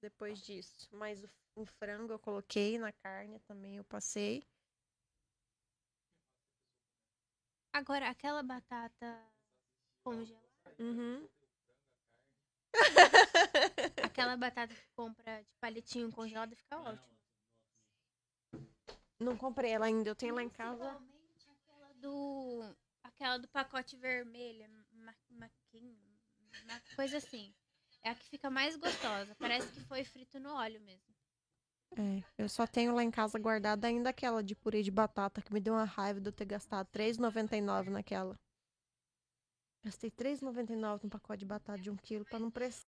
depois disso. Mas o, o frango eu coloquei na carne também, eu passei. Agora, aquela batata congelada, Uhum. aquela batata que compra de palitinho congelada fica ótimo. Não comprei ela ainda, eu tenho lá em casa. Aquela do. Aquela do pacote vermelho. Ma, uma coisa assim. É a que fica mais gostosa. Parece que foi frito no óleo mesmo. É, eu só tenho lá em casa guardada ainda aquela de purê de batata que me deu uma raiva de eu ter gastado R$3,99 naquela. Gastei R$3,99 num pacote de batata de um quilo pra não precisar.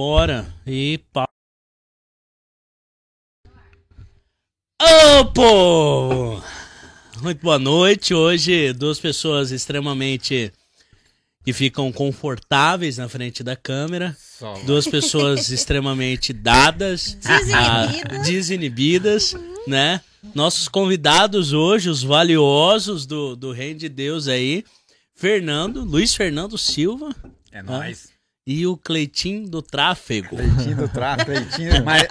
Bora. E pau. Ô, povo! Muito boa noite. Hoje, duas pessoas extremamente que ficam confortáveis na frente da câmera. Só. Duas pessoas extremamente dadas, Desinibidas. ah, desinibidas, né? Nossos convidados hoje, os valiosos do, do Reino de Deus aí, Fernando, Luiz Fernando Silva É nóis. E o Cleitinho do Tráfego. Cleitinho do tráfico, Cleitinho. Mas,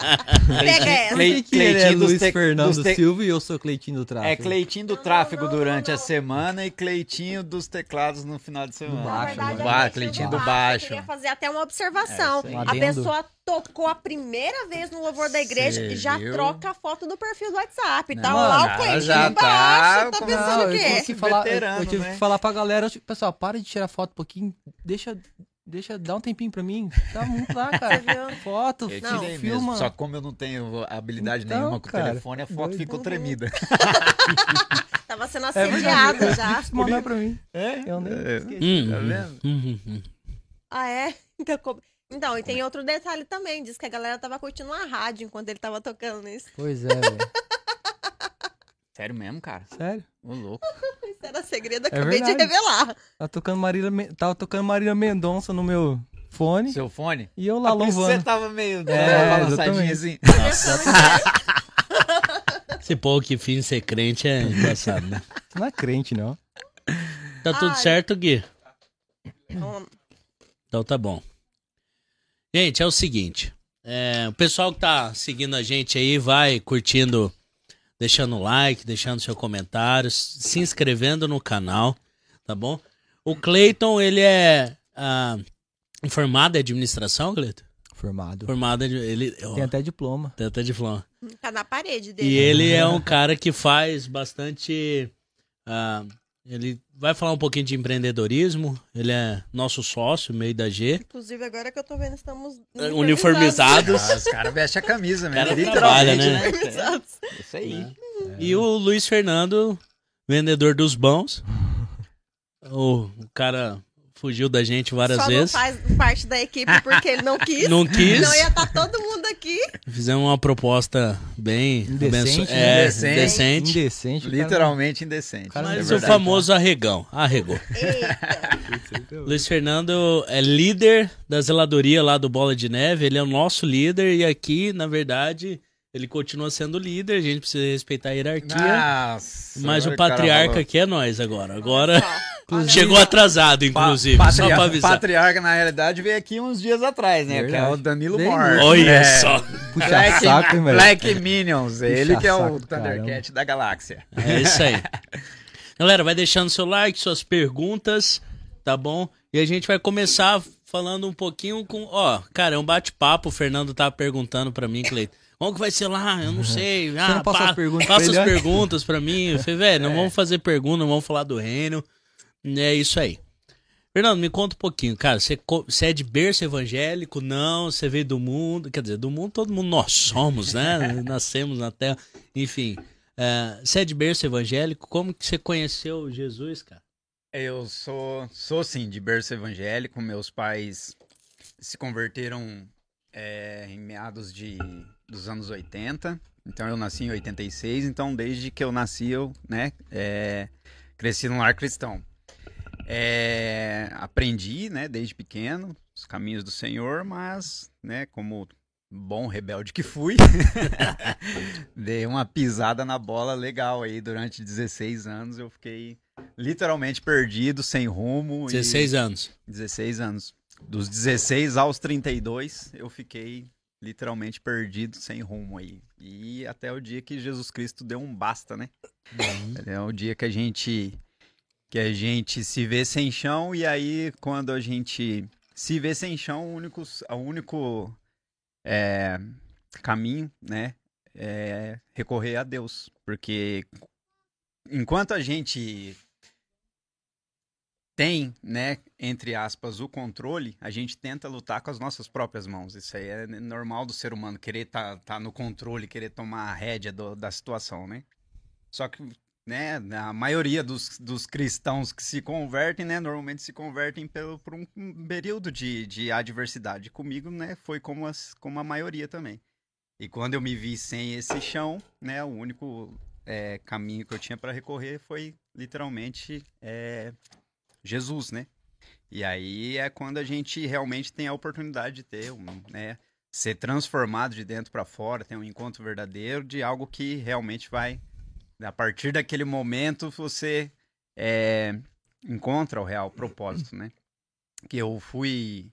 ele é Cleitinho dos Luiz te- Fernando te- Silva e eu sou Cleitinho do Tráfico? É Cleitinho do tráfego durante a semana e Cleitinho dos teclados no final de semana. Do baixo, verdade, né? a Ba- Cleitinho do Eu baixo. queria fazer até uma observação. É a pessoa tocou a primeira vez no louvor da igreja e já viu? troca a foto do perfil do WhatsApp. Tá Não, lá o Cleitinho já embaixo. tá Tá com- pensando Não, o eu tive quê? que falar, eu- Veterano, eu tive né? que falar pra galera, tipo, pessoal, para de tirar foto um pouquinho, deixa, deixa, dá um tempinho pra mim. Tá muito lá, cara. viu? Foto, Eu Não. filma. mesmo. Só que como eu não tenho habilidade Então, nenhuma com o telefone, a foto ficou tremida. Tava sendo É assediado eu já. mandar pra mim. É? Eu nem É. esqueci. Hum, Tá hum, vendo? hum, hum. Ah, é? Então, co- então, e tem outro detalhe também. Diz que a galera tava curtindo a rádio enquanto ele tava tocando isso. Pois é, velho. Sério mesmo, cara? Sério. Ô, louco. Isso era segredo, eu É acabei de verdade. revelar. Tá tocando Marília, Men- tava tocando Marília Mendonça no meu fone Seu fone? e eu lá por isso louvando. Você tava meio É, balançadinho assim. Esse povo que finge ser crente é engraçado, né? Não é crente, não. Tá tudo Ai. certo, Gui? Então, Então tá bom. Gente, é o seguinte. é, o pessoal que tá seguindo a gente aí, vai curtindo, deixando o like, deixando seu comentário, se inscrevendo no canal, tá bom? O Cleiton, ele é ah, formado em administração, Cleiton? Formado. Formado. Ele, ó, Tem até diploma. tem até diploma. Tá na parede dele. E ele é um cara que faz bastante. ah, ele vai falar um pouquinho de empreendedorismo. Ele é nosso sócio, meio da G. Inclusive, agora que eu tô vendo, estamos É, Uniformizados. Ah, os caras vestem a camisa mesmo. cara literalmente, trabalha, né? Uniformizados. Isso aí. E o Luiz Fernando, vendedor dos bons. O, o cara fugiu da gente várias Só não vezes. faz parte da equipe porque ele não quis. Não quis. Não ia estar todo mundo aqui. Fizemos uma proposta bem Indecente, abenço- é, Indecente. indecente. Indecente. o cara- Literalmente indecente. Cara, Mas é o verdade. famoso arregão. Arregou. Eita. Luiz Fernando é líder da zeladoria lá do Bola de Neve. Ele é o nosso líder e aqui, na verdade, ele continua sendo líder. A gente precisa respeitar a hierarquia. Nossa, mas o patriarca aqui é nós agora. Agora chegou atrasado, inclusive, Pa- só pra avisar. Patriarca, na realidade, veio aqui uns dias atrás, né? Que é o Verdade. Danilo Moore. Olha É. só. Puxa Black, saco. Black Minions, ele que é o saco do Thundercat da galáxia. É isso aí. Galera, vai deixando seu like, suas perguntas, tá bom? E a gente vai começar falando um pouquinho com. Ó, cara, é um bate-papo. O Fernando tava perguntando pra mim, Cleiton. Como que vai ser lá? Eu não sei. Ah, não passa as perguntas pra Passa as ele, né? perguntas pra mim. Eu falei, velho, É. não vamos fazer pergunta, não vamos falar do reino. É isso aí. Fernando, me conta um pouquinho, cara. Você, você é de berço evangélico? Não, você veio do mundo. Quer dizer, do mundo todo mundo nós somos, né? Nascemos na terra. Enfim. é, você é de berço evangélico? Como que você conheceu Jesus, cara? Eu sou, sou sim, de berço evangélico. Meus pais se converteram é, em meados de, dos anos 80. Então eu nasci em 86. Então desde que eu nasci eu, né, é, cresci num lar cristão. É, aprendi, né, desde pequeno os caminhos do Senhor, mas, né, como bom rebelde que fui, dei uma pisada na bola legal aí durante 16 anos. Eu fiquei literalmente perdido, sem rumo. e- 16 anos. 16 anos. Dos 16 aos 32, eu fiquei literalmente perdido, sem rumo aí. E até o dia que Jesus Cristo deu um basta, né? É o dia que a gente que a gente se vê sem chão e aí quando a gente se vê sem chão, o único, o único é, caminho, né, é recorrer a Deus, porque enquanto a gente tem, né, entre aspas, o controle, a gente tenta lutar com as nossas próprias mãos. Isso aí é normal do ser humano, querer estar tá, tá no controle, querer tomar a rédea do- da situação, né? Só que né, a maioria dos, dos cristãos que se convertem, né, normalmente se convertem pelo, por um período de, de adversidade. Comigo, né, foi como, as, como a maioria também. E quando eu me vi sem esse chão, né, o único é, caminho que eu tinha para recorrer foi literalmente é, Jesus, né? E aí é quando a gente realmente tem a oportunidade de ter, um, né, ser transformado de dentro para fora, ter um encontro verdadeiro de algo que realmente vai, a partir daquele momento você é, encontra o real propósito, né? Que eu fui,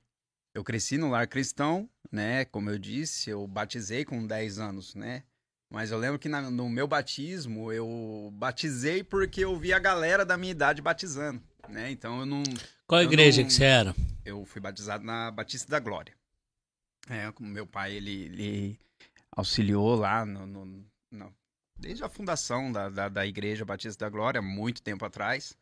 eu cresci no lar cristão, né? Como eu disse, eu batizei com 10 anos, né? Mas eu lembro que na- no meu batismo eu batizei porque eu vi a galera da minha idade batizando, né? Então eu não, Qual Eu igreja não- que você era? eu fui batizado na Batista da Glória. É, meu pai, ele, ele auxiliou lá no, no- no- desde a fundação da, da, da Igreja Batista da Glória, muito tempo atrás.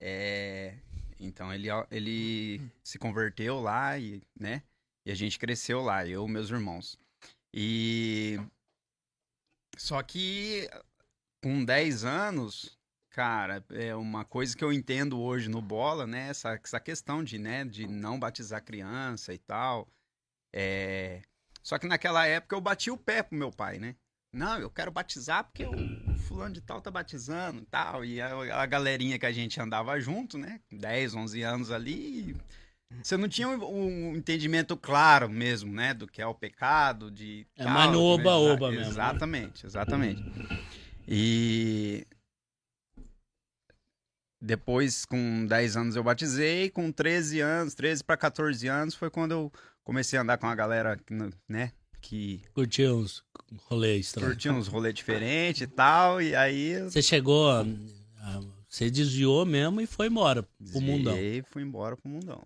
É, então ele, ele se converteu lá e, né, e a gente cresceu lá, eu e meus irmãos. E só que com 10 anos, Cara, é uma coisa que eu entendo hoje no bola, né? Essa, essa questão de, né, de não batizar criança e tal. É... Só que naquela época eu bati o pé pro meu pai, né? Não, eu quero batizar porque o fulano de tal tá batizando e tal. E a, a galerinha que a gente andava junto, né? 10, 11 anos ali. Você não tinha um, um entendimento claro mesmo, né? Do que é o pecado, de. É mais no oba-oba mesmo, né? Exatamente, exatamente. E depois, com 10 anos, eu batizei. Com 13 anos, 13 para 14 anos, foi quando eu comecei a andar com a galera, né? Que Curtiu uns rolês estranhos. curtia uns rolês diferentes e tal. E aí. Você chegou, a- a- você desviou mesmo e foi embora pro mundão. e fui embora pro mundão.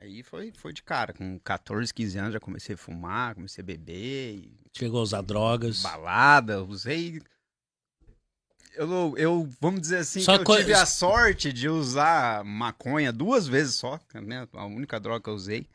Aí foi, foi de cara. Com 14, 15 anos já comecei a fumar, comecei a beber. E Chegou a usar drogas. balada, usei. Eu, eu vamos dizer assim, Só que eu co- tive a sorte de usar maconha duas vezes só, né? A única droga que eu usei.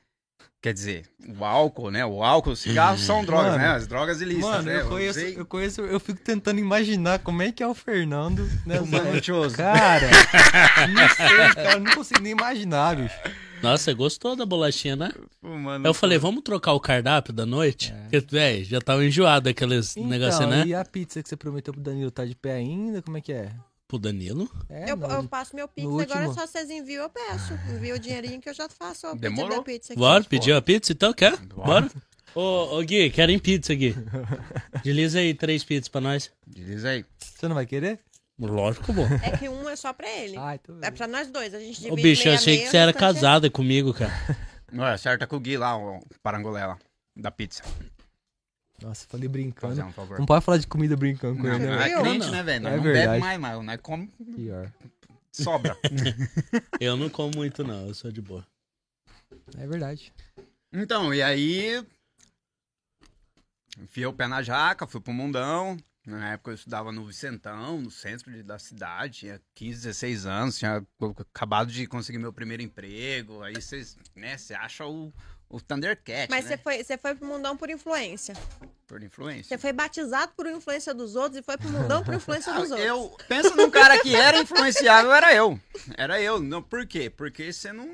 Quer dizer, o álcool, né? O álcool, o cigarro são drogas, Mano, né? As drogas ilícitas, Mano, né? eu conheço, eu conheço, eu fico tentando imaginar como é que é o Fernando, né? fumando choso. Cara, não sei, cara, não consigo nem imaginar, bicho. Nossa, você gostou da bolachinha, né? Fumando Eu falei, vamos trocar o cardápio da noite? É. Porque, velho, já tava enjoado daqueles Então, negocinhos, né? e a pizza que você prometeu pro Danilo tá de pé ainda? Como é que é? Pro Danilo. É, eu, não, eu passo meu Pix, no agora último- só vocês enviam, eu peço. Envia o dinheirinho que eu já faço o pedido Demorou. da pizza aqui. Bora, pediu a pizza então? Quer? Bora. Ô, ô Gui, querem pizza, Gui. Desliza aí três pizzas pra nós. Diz aí. Você não vai querer? Lógico, bom. É que um é só pra ele. Ah, então... É pra nós dois, a gente divide Ô, bicho, eu meia achei que meia, você era é- casada comigo, cara. Não, é certo, é com o Gui lá, o parangolé lá, da pizza. Nossa, falei brincando. Fazer um favor. Não pode falar de comida brincando com Não, ele, não né? é Viu? crente, Não. né, velho? É não verdade. bebe mais, mas nós come, Pior. sobra. Eu não como muito, não. Eu sou de boa. É verdade. Então, e aí. Enfiei o pé na jaca, fui pro mundão. Na época eu estudava no Vicentão, no centro de- da cidade, tinha 15, 16 anos, tinha acabado de conseguir meu primeiro emprego. Aí vocês, né, você acha o, o Thundercat, Mas né? você foi, você foi pro mundão por influência. Por influência. Você foi batizado por influência dos outros e foi pro mundão por influência dos outros. Eu penso num cara que era influenciável, era eu. Era eu. Não, por quê? Porque você não,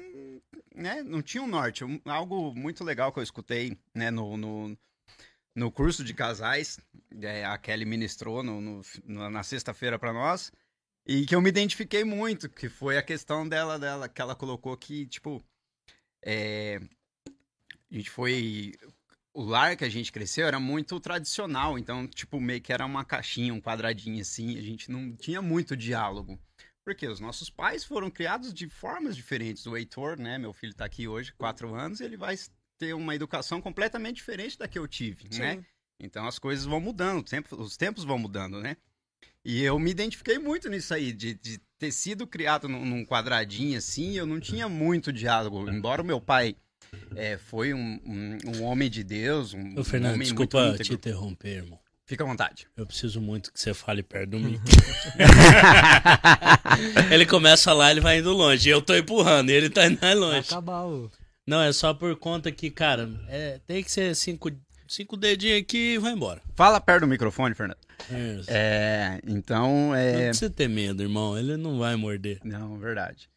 né, não tinha um norte. Algo muito legal que eu escutei, né, no, no, no curso de casais, é, a Kelly ministrou no, no- na- sexta-feira pra nós, e que eu me identifiquei muito, que foi a questão dela, dela que ela colocou que, tipo, é, a gente foi o lar que a gente cresceu era muito tradicional, então, tipo, meio que era uma caixinha, um quadradinho assim, a gente não tinha muito diálogo. Porque os nossos pais foram criados de formas diferentes. O Heitor, né, meu filho tá aqui hoje, quatro anos, ele vai ter uma educação completamente diferente da que eu tive, né? Sim. Então as coisas vão mudando, tempo- os tempos vão mudando, né? E eu me identifiquei muito nisso aí, de, de ter sido criado num, num quadradinho assim, eu não tinha muito diálogo. Embora o meu pai é, foi um, um, um homem de Deus, um, Ô, um Fernando, homem desculpa muito te interromper, irmão. Fica à vontade. Eu preciso muito que você fale perto do mim. ele começa lá, ele vai indo longe. Eu tô empurrando e ele tá indo mais Vai longe. acabar o... Não, é só por conta que, cara, é, tem que ser cu- Cinco dedinhos aqui e vai embora. Fala perto do microfone, Fernando. Isso. É, então, Não é... precisa ter medo, irmão. Ele não vai morder. Não, verdade.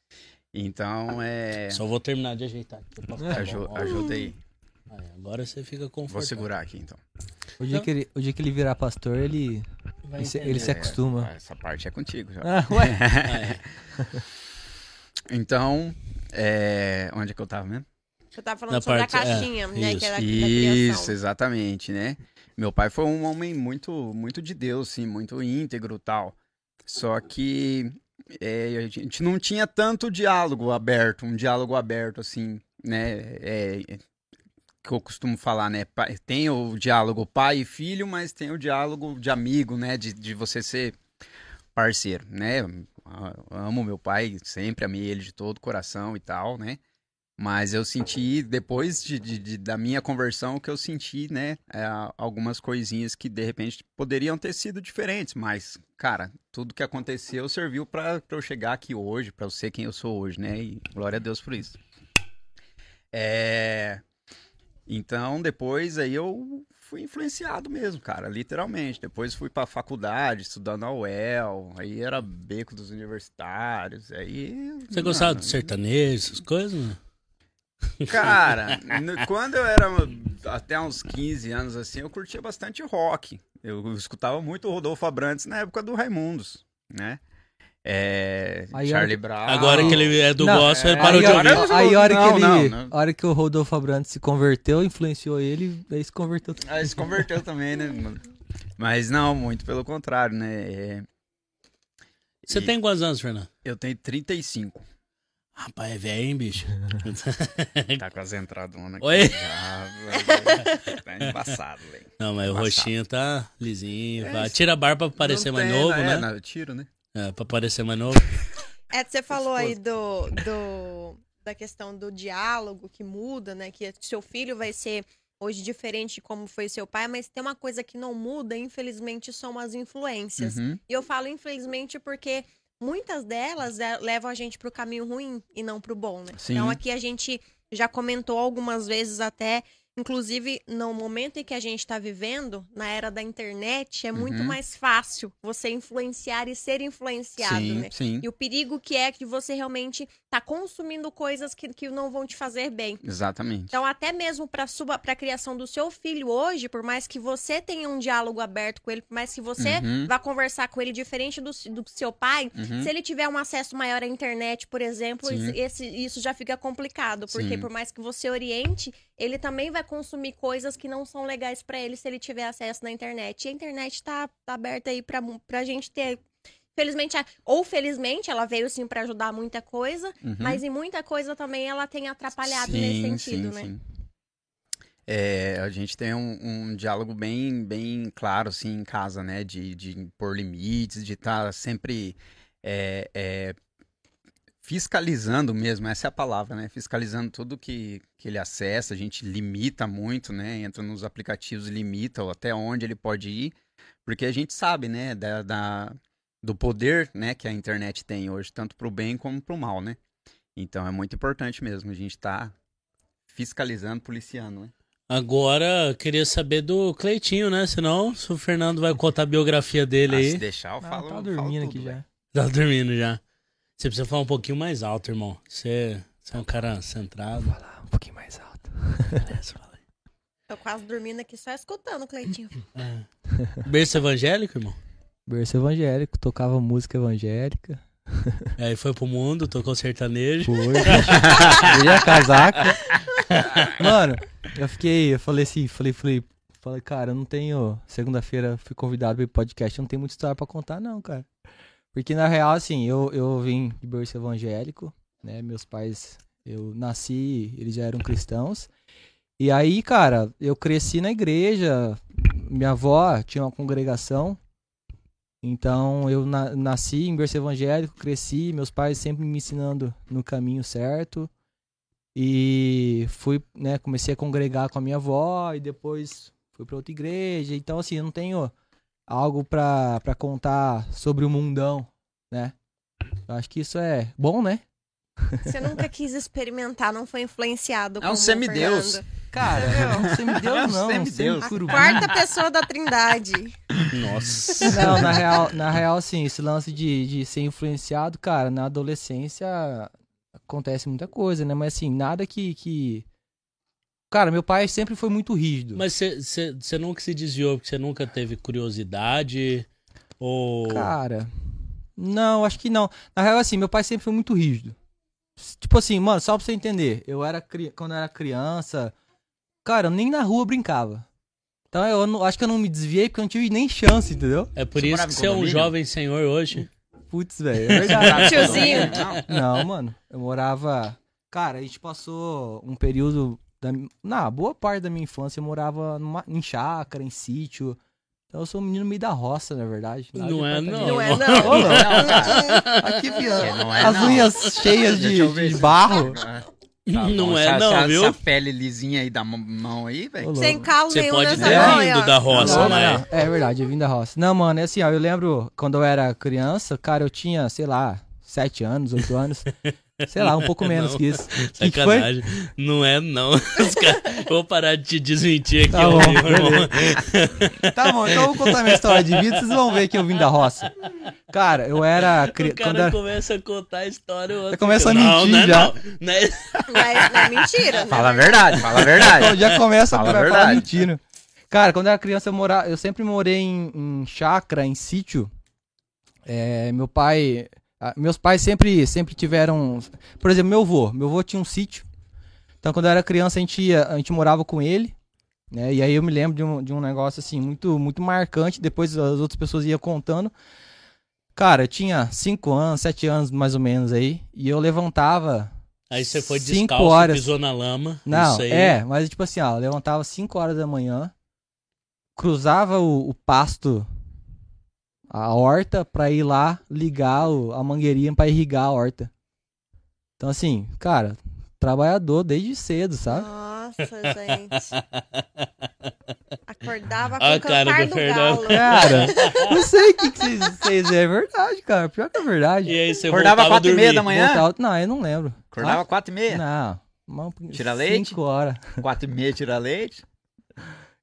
Então, é... Só vou terminar de ajeitar aqui. pra ficar Aju bom. Ó, ajuda aí. aí, agora você fica confortável. Vou segurar aqui, então. O dia, que ele, o dia que ele virar pastor, ele, Vai ele, se, ele se acostuma. É, essa parte é contigo já. Ah, ué. É. Então, é... onde é que eu tava mesmo? Você tava falando Na sobre parte- a é, caixinha, né? isso. Que era da Isso, exatamente, né? Meu pai foi um homem muito, muito de Deus, sim, muito íntegro tal. Só que é, a gente não tinha tanto diálogo aberto, um diálogo aberto, assim, né? É, que eu costumo falar, né? Tem o diálogo pai e filho, mas tem o diálogo de amigo, né? De, de você ser parceiro, né? Eu Amo meu pai, sempre amei ele de todo o coração e tal, né? Mas eu senti, depois de, de- de- da minha conversão, que eu senti, né, é, algumas coisinhas que de repente poderiam ter sido diferentes, mas, cara, tudo que aconteceu serviu pra eu chegar aqui hoje, pra eu ser quem eu sou hoje, né, e glória a Deus por isso. É. Então, depois aí eu fui influenciado mesmo, cara, literalmente. Depois fui pra faculdade, estudando a UEL, aí era beco dos universitários, aí... Você gostava do sertanejo, essas coisas? né? Cara, quando eu era até uns 15 anos assim, eu curtia bastante rock. Eu escutava muito o Rodolfo Abrantes na época do Raimundos, né? É, Aí, Charlie Brown. Agora que ele é do Não, gospel, ele é, parou aí, de ouvir. aí a hora Não, que ele, não, hora que o Rodolfo Abrantes se converteu, influenciou ele, aí se converteu. Ah, se converteu também, né? mano? Mas não, muito pelo contrário, né? É, Você e tem quantos anos, Fernando? Eu tenho 35. Rapaz, é velho, hein, bicho? Tá com as entradonas aqui. Oi? Já, tá embaçado, velho. Não, mas o Embaçado. roxinho tá lisinho. É, Tira a barba pra parecer mais tem, novo, é, né? não, eu tiro, né? É, pra parecer mais novo. É, você falou aí do, do, da questão do diálogo que muda, né? Que seu filho vai ser hoje diferente de como foi seu pai, mas tem uma coisa que não muda, infelizmente, são as influências. Uhum. E eu falo infelizmente porque muitas delas é, levam a gente pro caminho ruim e não pro bom, né? Sim. Então aqui a gente já comentou algumas vezes até, inclusive no momento em que a gente está vivendo, na era da internet, é muito Uhum. mais fácil você influenciar e ser influenciado, Sim, né? sim. E o perigo que é que você realmente tá consumindo coisas que, que não vão te fazer bem. Exatamente. Então, até mesmo para a criação do seu filho hoje, por mais que você tenha um diálogo aberto com ele, por mais que você Uhum. vá conversar com ele diferente do, do seu pai, Uhum. se ele tiver um acesso maior à internet, por exemplo, Sim. esse, isso já fica complicado. Porque Sim. por mais que você oriente, ele também vai consumir coisas que não são legais para ele se ele tiver acesso na internet. E a internet tá, tá aberta aí pra, pra gente ter. Felizmente, ou felizmente, ela veio sim para ajudar muita coisa, Uhum. mas em muita coisa também ela tem atrapalhado nesse sentido, né? É, a gente tem um, um diálogo bem, bem claro, assim, em casa, né? De, de impor limites, de estar sempre é, é, fiscalizando mesmo, essa é a palavra, né? Fiscalizando tudo que, que ele acessa, a gente limita muito, né? Entra nos aplicativos e limita ou até onde ele pode ir, porque a gente sabe, né? Da, da- do poder, né? Que a internet tem hoje, tanto para o bem como para o mal, né? Então é muito importante mesmo a gente estar fiscalizando, policiando, né? Agora, eu queria saber do Cleitinho, né? Senão, se o Fernando vai contar a biografia dele Ah, aí. se deixar, eu falo. tá falo dormindo tudo, aqui já. Tá dormindo já. Você precisa falar um pouquinho mais alto, irmão. Você, você é um cara centrado. Falar um pouquinho mais alto. Fala aí. Tô quase dormindo aqui só escutando o Cleitinho. É. Berço evangélico, irmão? Berço evangélico, tocava música evangélica. Aí foi pro mundo, tocou sertanejo. Foi. Virei a casaca. Mano, eu fiquei, eu falei assim, falei, falei, falei, cara, eu não tenho. Segunda-feira fui convidado pro podcast, eu não tenho muita história pra contar, não, cara. Porque na real, assim, eu, eu vim de berço evangélico, né? Meus pais, eu nasci, eles já eram cristãos. E aí, cara, eu cresci na igreja. Minha avó tinha uma congregação. Então eu na- nasci em berço evangélico, cresci, meus pais sempre me ensinando no caminho certo. E fui, né, comecei a congregar com a minha avó e depois fui para outra igreja. Então assim, eu não tenho algo pra pra contar sobre o mundão, né? Eu acho que isso é bom, né? Você nunca quis experimentar, não foi influenciado É um semideus. Fernando. Cara, Entendeu? semideus não, Semideus. semicurubim. Quarta pessoa da trindade. Nossa. Não, na real, na real, assim, esse lance de, de ser influenciado, cara, na adolescência acontece muita coisa, né? Mas assim, nada que. que... Cara, meu pai sempre foi muito rígido. Mas você nunca se desviou porque você nunca teve curiosidade? Ou. Cara, não, acho que não. Na real, assim, meu pai sempre foi muito rígido. Tipo assim, mano, só pra você entender, eu era cri... quando eu era criança, cara, eu nem na rua brincava. Então eu não- acho que eu não me desviei porque eu não tive nem chance, entendeu? É por Você isso que você é um jovem senhor hoje. Putz, velho, é verdade. Tiozinho. Não, mano. Eu morava. Cara, a gente passou um período. Da... Na boa parte da minha infância eu morava numa... em chácara, em sítio. Então eu sou um menino meio da roça, na verdade. Não é, apartamento. não. Não é, Ô, não. louco. Não. Aqui. Não é, As não. unhas cheias de, de barro. Tá não bom, é, essa- não, essa- viu? Essa pele lisinha aí da mão- aí, velho. Sem calo Você nenhum pode nessa ter mão, vindo ó. da roça, Não, não, não. É verdade, eu vim da roça. Não, mano, é assim, ó, eu lembro quando eu era criança, cara, eu tinha, sei lá, sete anos, oito anos. sei lá, um pouco menos Não. que isso. Que que foi? Sacanagem. Não é, não. Vou parar de te desmentir aqui, Tá bom, meu irmão. Tá bom, então eu vou contar minha história de vida, vocês vão ver que eu vim da roça. Cara, eu era O criança. cara Quando era... começa a contar a história. o outro começa a fica, não, mentir não é já. Não, não é- Não é, não é mentira, né? Fala a verdade, fala a verdade. Então, já começa a Fala a falar verdade. mentindo. Cara, quando eu era criança, eu, morava, eu sempre morei em, em chácara, em sítio. É, meu pai. Ah, Meus pais sempre, sempre tiveram. Por exemplo, meu avô. Meu avô tinha um sítio. Então, quando eu era criança, a gente, ia, a gente morava com ele. Né? E aí eu me lembro de um, de um negócio assim, muito, muito marcante. Depois as outras pessoas iam contando. Cara, eu tinha 5 anos, 7 anos mais ou menos aí. E eu levantava. Aí você foi Cinco descalço, horas. pisou na lama. Não, é, mas tipo assim, ó, eu levantava 5 horas da manhã, cruzava o, o pasto, a horta, pra ir lá ligar o- a mangueirinha pra irrigar a horta. Então assim, cara, trabalhador desde cedo, sabe? Nossa, gente. Acordava com A o cara cantar do do Fernando. galo. Cara, não sei o que, que vocês, vocês é verdade, cara. Pior que é verdade. E aí você Acordava quatro e meia da manhã? Voltava- Não, eu não lembro. Acordava quatro e meia. Não. Tira leite? Cinco horas. Quatro e meia tira leite.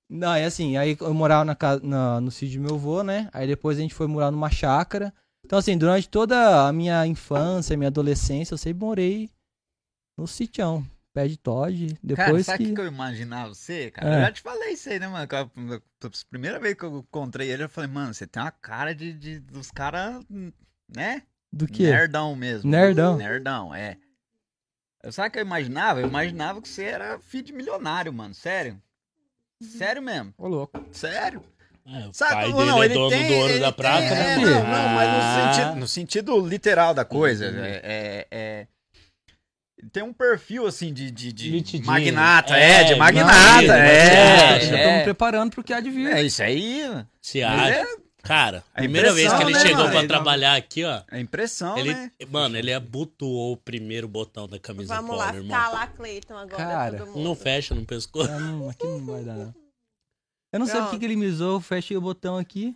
Não, é assim, aí eu morava na casa, na- no sítio do meu avô, né? Aí depois a gente foi morar numa chácara. Então, assim, durante toda a minha infância, minha adolescência, eu sempre morei no sitião. Pé de Todd. Cara, Depois sabe o que. que... que eu imaginava você, cara? É. Eu já te falei isso aí, né, mano? Que A primeira vez que eu encontrei ele, eu falei, mano, você tem uma cara de, de- dos caras, né? Do quê? Nerdão mesmo. Nerdão? Nerdão, é. Sabe o que eu imaginava? Eu imaginava que você era filho de milionário, mano. Sério. Sério mesmo. Ô, louco. Sério. É, o Sabe, pai não, dele não, é ele dono tem, do ouro da prata, tem- né? é, não, não, mas no Ah. sentido, no sentido literal da coisa. Uhum. É, é- é- Tem um perfil, assim, de, de, de magnata. É, É, de não, magnata. ele- é, é, já tô me é, preparando pro que há de vir. é isso aí. Se acha. É Cara, A primeira vez que ele né, chegou Ele- trabalhar aqui, ó. a impressão, Ele, né? mano, ele abotoou o primeiro botão da camisa Vamos polo, lá, irmão. ficar lá, Cleiton, agora. Cara, todo mundo. Não fecha no pescoço. Ah, não, aqui não vai dar, não. Eu não sei Pronto. porque que ele me usou, fechei o botão aqui.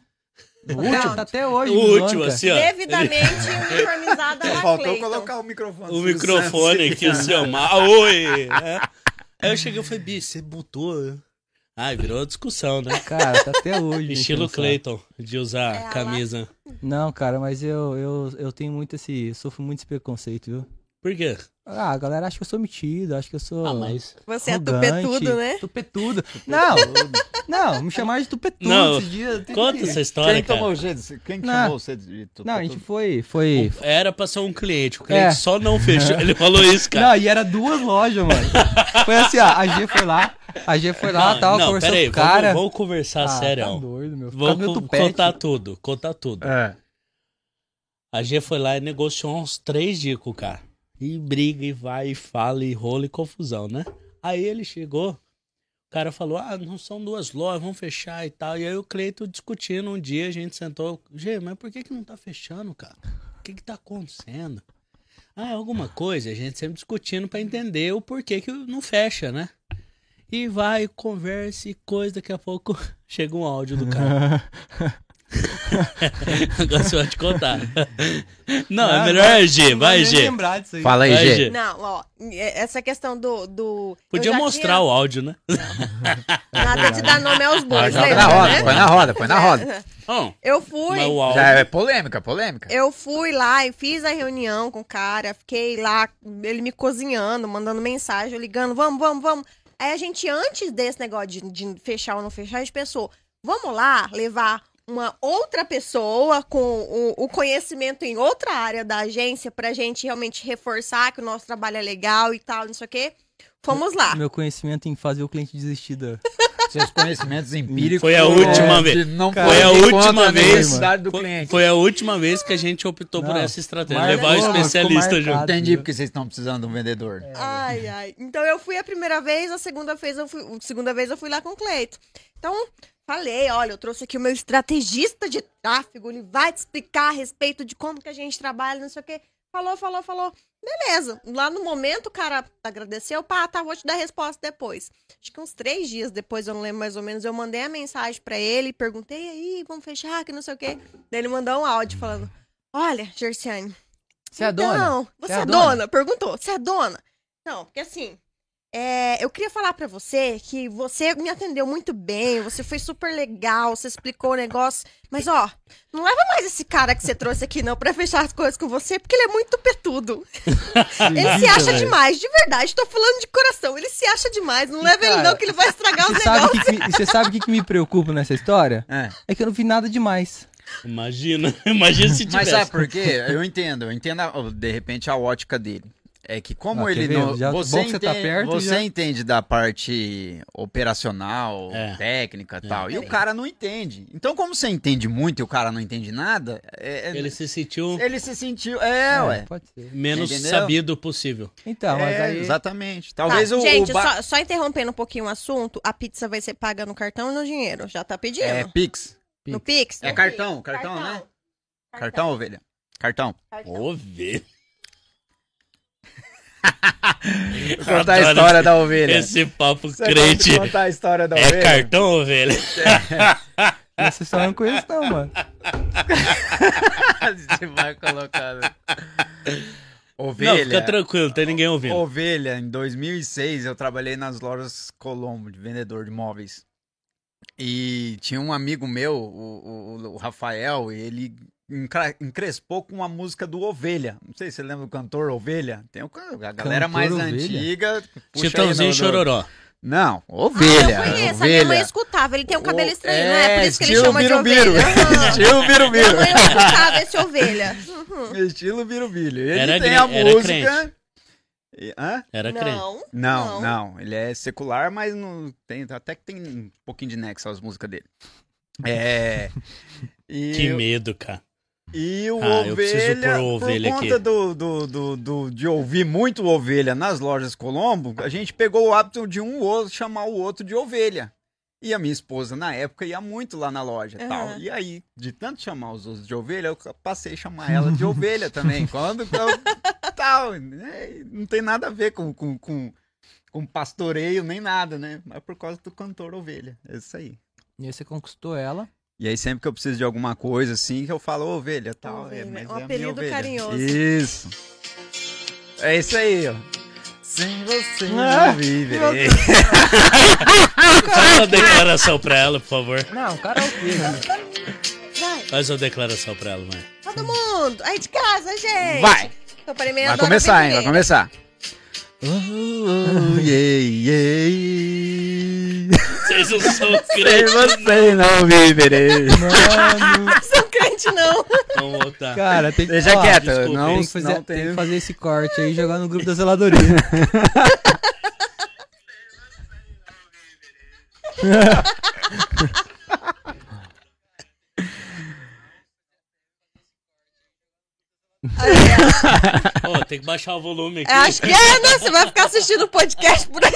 O Pronto. último, tá até hoje. O último, assim, ó. Devidamente uniformizada lá, Faltou Cleiton. colocar o microfone. O microfone aqui, o seu mal. Oi! É. Aí eu cheguei e falei, bicho, você botou. Ai, virou discussão, né? Cara, tá até hoje. Estilo. Clayton, de usar É, camisa. Não, cara, mas eu, eu, eu tenho muito esse. Sofro muito esse preconceito, viu? Por quê? Ah, a galera acha que eu sou metido, acha que eu sou. Ah, mas. Você é arrogante, tupetudo, né? Tupetudo. Não, não, me chamaram de tupetudo Não, esses dias. tem Conta que- essa história, Quem cara. tomou o jeito? Quem que Não. chamou você de Não, a gente foi. foi... Era pra ser um cliente, o cliente É. só não fechou. Ele falou isso, cara. Não, e era duas lojas, mano. Foi assim, ó. A G foi lá, a G foi lá, não, tava não, conversando peraí, com o cara. vamos, vamos conversar ah, sério. Tá doido, meu. Co- contar tudo, contar tudo. É. A G foi lá e negociou uns três dias com o cara. E briga, e vai, e fala, e rola, e confusão, né? Aí ele chegou, o cara falou, ah, não são duas lojas, vamos fechar e tal. E aí o Cleito discutindo um dia, a gente sentou, G, mas por que que não tá fechando, cara? O que que tá acontecendo? Ah, é alguma coisa, a gente sempre discutindo pra entender o porquê que não fecha, né? E vai, conversa e coisa, daqui a pouco chega um áudio do cara. Agora você vai te contar. Não, Ah, é melhor G, não vai nem G. lembrar disso aí. Fala aí, Vai, Gê. Gê. Não, ó, essa questão do. do Podia mostrar tinha- o áudio, né? Nada de dar nome aos bois, Põe lembra, na roda, né? põe na roda, põe na roda. Bom, Eu fui. Já é polêmica, polêmica. Eu fui lá e fiz a reunião com o cara, fiquei lá, ele me cozinhando, mandando mensagem, ligando, vamos, vamos, vamos. Aí a gente, antes desse negócio de, de fechar ou não fechar, a gente pensou, vamos lá levar uma outra pessoa com o, o conhecimento em outra área da agência pra gente realmente reforçar que o nosso trabalho é legal e tal, não sei o quê. Fomos lá. Meu conhecimento em fazer o cliente desistir da... Seus conhecimentos empíricos. Foi a última é, vez. Não Cara, Foi a última vez. necessidade do Foi, cliente. foi a última vez que a gente optou por Não, essa estratégia. levar o especialista junto. Entendi porque vocês estão precisando de um vendedor. Ai, ai. Então eu fui a primeira vez, a segunda vez eu fui, a segunda vez eu fui lá com o Cleito. Então, falei, olha, eu trouxe aqui o meu estrategista de tráfego, ele vai te explicar a respeito de como que a gente trabalha, não sei o quê. Falou, falou, falou. Beleza. Lá no momento o cara agradeceu, pá, tá, vou te dar a resposta depois. Acho que uns três dias depois, eu não lembro mais ou menos, eu mandei a mensagem pra ele, perguntei, aí, vamos fechar, que não sei o quê. Daí ele mandou um áudio falando, olha, Gersiane, Você é dona? não, você é dona? Perguntou. Você é dona? Não, porque assim, é, eu queria falar pra você que você me atendeu muito bem, você foi super legal, você explicou o negócio, mas ó, não leva mais esse cara que você trouxe aqui não pra fechar as coisas com você, porque ele é muito petudo. Ele se acha demais, de verdade, tô falando de coração, ele se acha demais, não leva ele cara, não que ele vai estragar os o negócios. que, que me- você sabe o que, que me preocupa nessa história? É. É que eu não vi nada demais. Imagina, imagina se Mas tivesse. sabe por quê? Eu entendo, eu entendo de repente a ótica dele. É que como Ah, ele não. Já- você bom que você tá entende, perto, você já- entende da parte operacional, É. técnica e tal. E o Peraí. cara não entende. Então, como você entende muito e o cara não entende nada, é- é- Ele se sentiu ele se sentiu. É, ué. Pode ser. menos Entendeu? sabido possível. Então, mas É, aí... Exatamente. Tá, Talvez o. gente, o ba- só, só interrompendo um pouquinho o assunto, a pizza vai ser paga no cartão ou no dinheiro? Já tá pedindo? É Pix. no Pix? É cartão, Pix. cartão, né? Cartão, ovelha. Cartão. Cartão. Vou contar a história da ovelha. Esse papo Você crente. contar a história da É ovelha? cartão, ovelha? Essa história eu não conheço não, mano. Você vai colocando. Não, Ovelha. fica tranquilo, não tem ninguém ouvindo. Ovelha, em 2006 eu trabalhei nas lojas Colombo, de vendedor de móveis. E tinha um amigo meu, o, o- o Rafael, e ele encrespou com uma música do Ovelha. Não sei se você lembra do cantor Ovelha. Tem can- a galera Cantor mais Ovelha? antiga. Chitãozinho no- e Chororó. Não, Ah, Ovelha. eu conheço, a ovelha. minha mãe escutava. Ele tem um cabelo O- estranho, não é? Por isso que ele estilo chama de birubiru. ovelha. Aham. Estilo Minha birubiru. mãe escutava esse ovelha. Uhum. Estilo birubiru. Ele Era tem a era música... Hã? Era crente. Não, Não, não, Ele é secular, mas não tem, até que tem um pouquinho de nexo as músicas dele. É. E, Que medo, cara. E o Ah, eu preciso ovelha, pôr o ovelha por aqui. conta do, do, do, do- de ouvir muito ovelha nas lojas Colombo, a gente pegou o hábito de um ou outro chamar o outro de ovelha. E a minha esposa, na época, ia muito lá na loja e tal. E aí, de tanto chamar os outros de ovelha, eu passei a chamar ela de ovelha também. Quando eu, tal, né? não tem nada a ver com, com, com, com pastoreio nem nada, né? Mas por causa do cantor ovelha. É isso aí. E aí você conquistou ela. E aí, sempre que eu preciso de alguma coisa assim, que eu falo ovelha tal. Ovelha, é, mas um é apelido carinhoso. Isso. É isso aí, ó. Sem você Ah, não viverei. Faz uma declaração pra ela, por favor. Não, cara é o quê? Vai, Faz uma declaração pra ela, mãe. todo mundo. Aí de casa, gente. Vai! Vai começar, hein? Vai começar. Oh, oh, yeah, yeah. Vocês não são Sem crentes. você não viverei. Mano, Sou crente, não. Vamos voltar. cara, tem que, Deixa ó, quieto, desculpa, não, Tem que, fazer, não tem tem... que fazer esse corte aí e jogar no grupo da zeladoria. Ô, tem que baixar o volume aqui. É, acho que é, né? Você vai ficar assistindo o podcast por aí.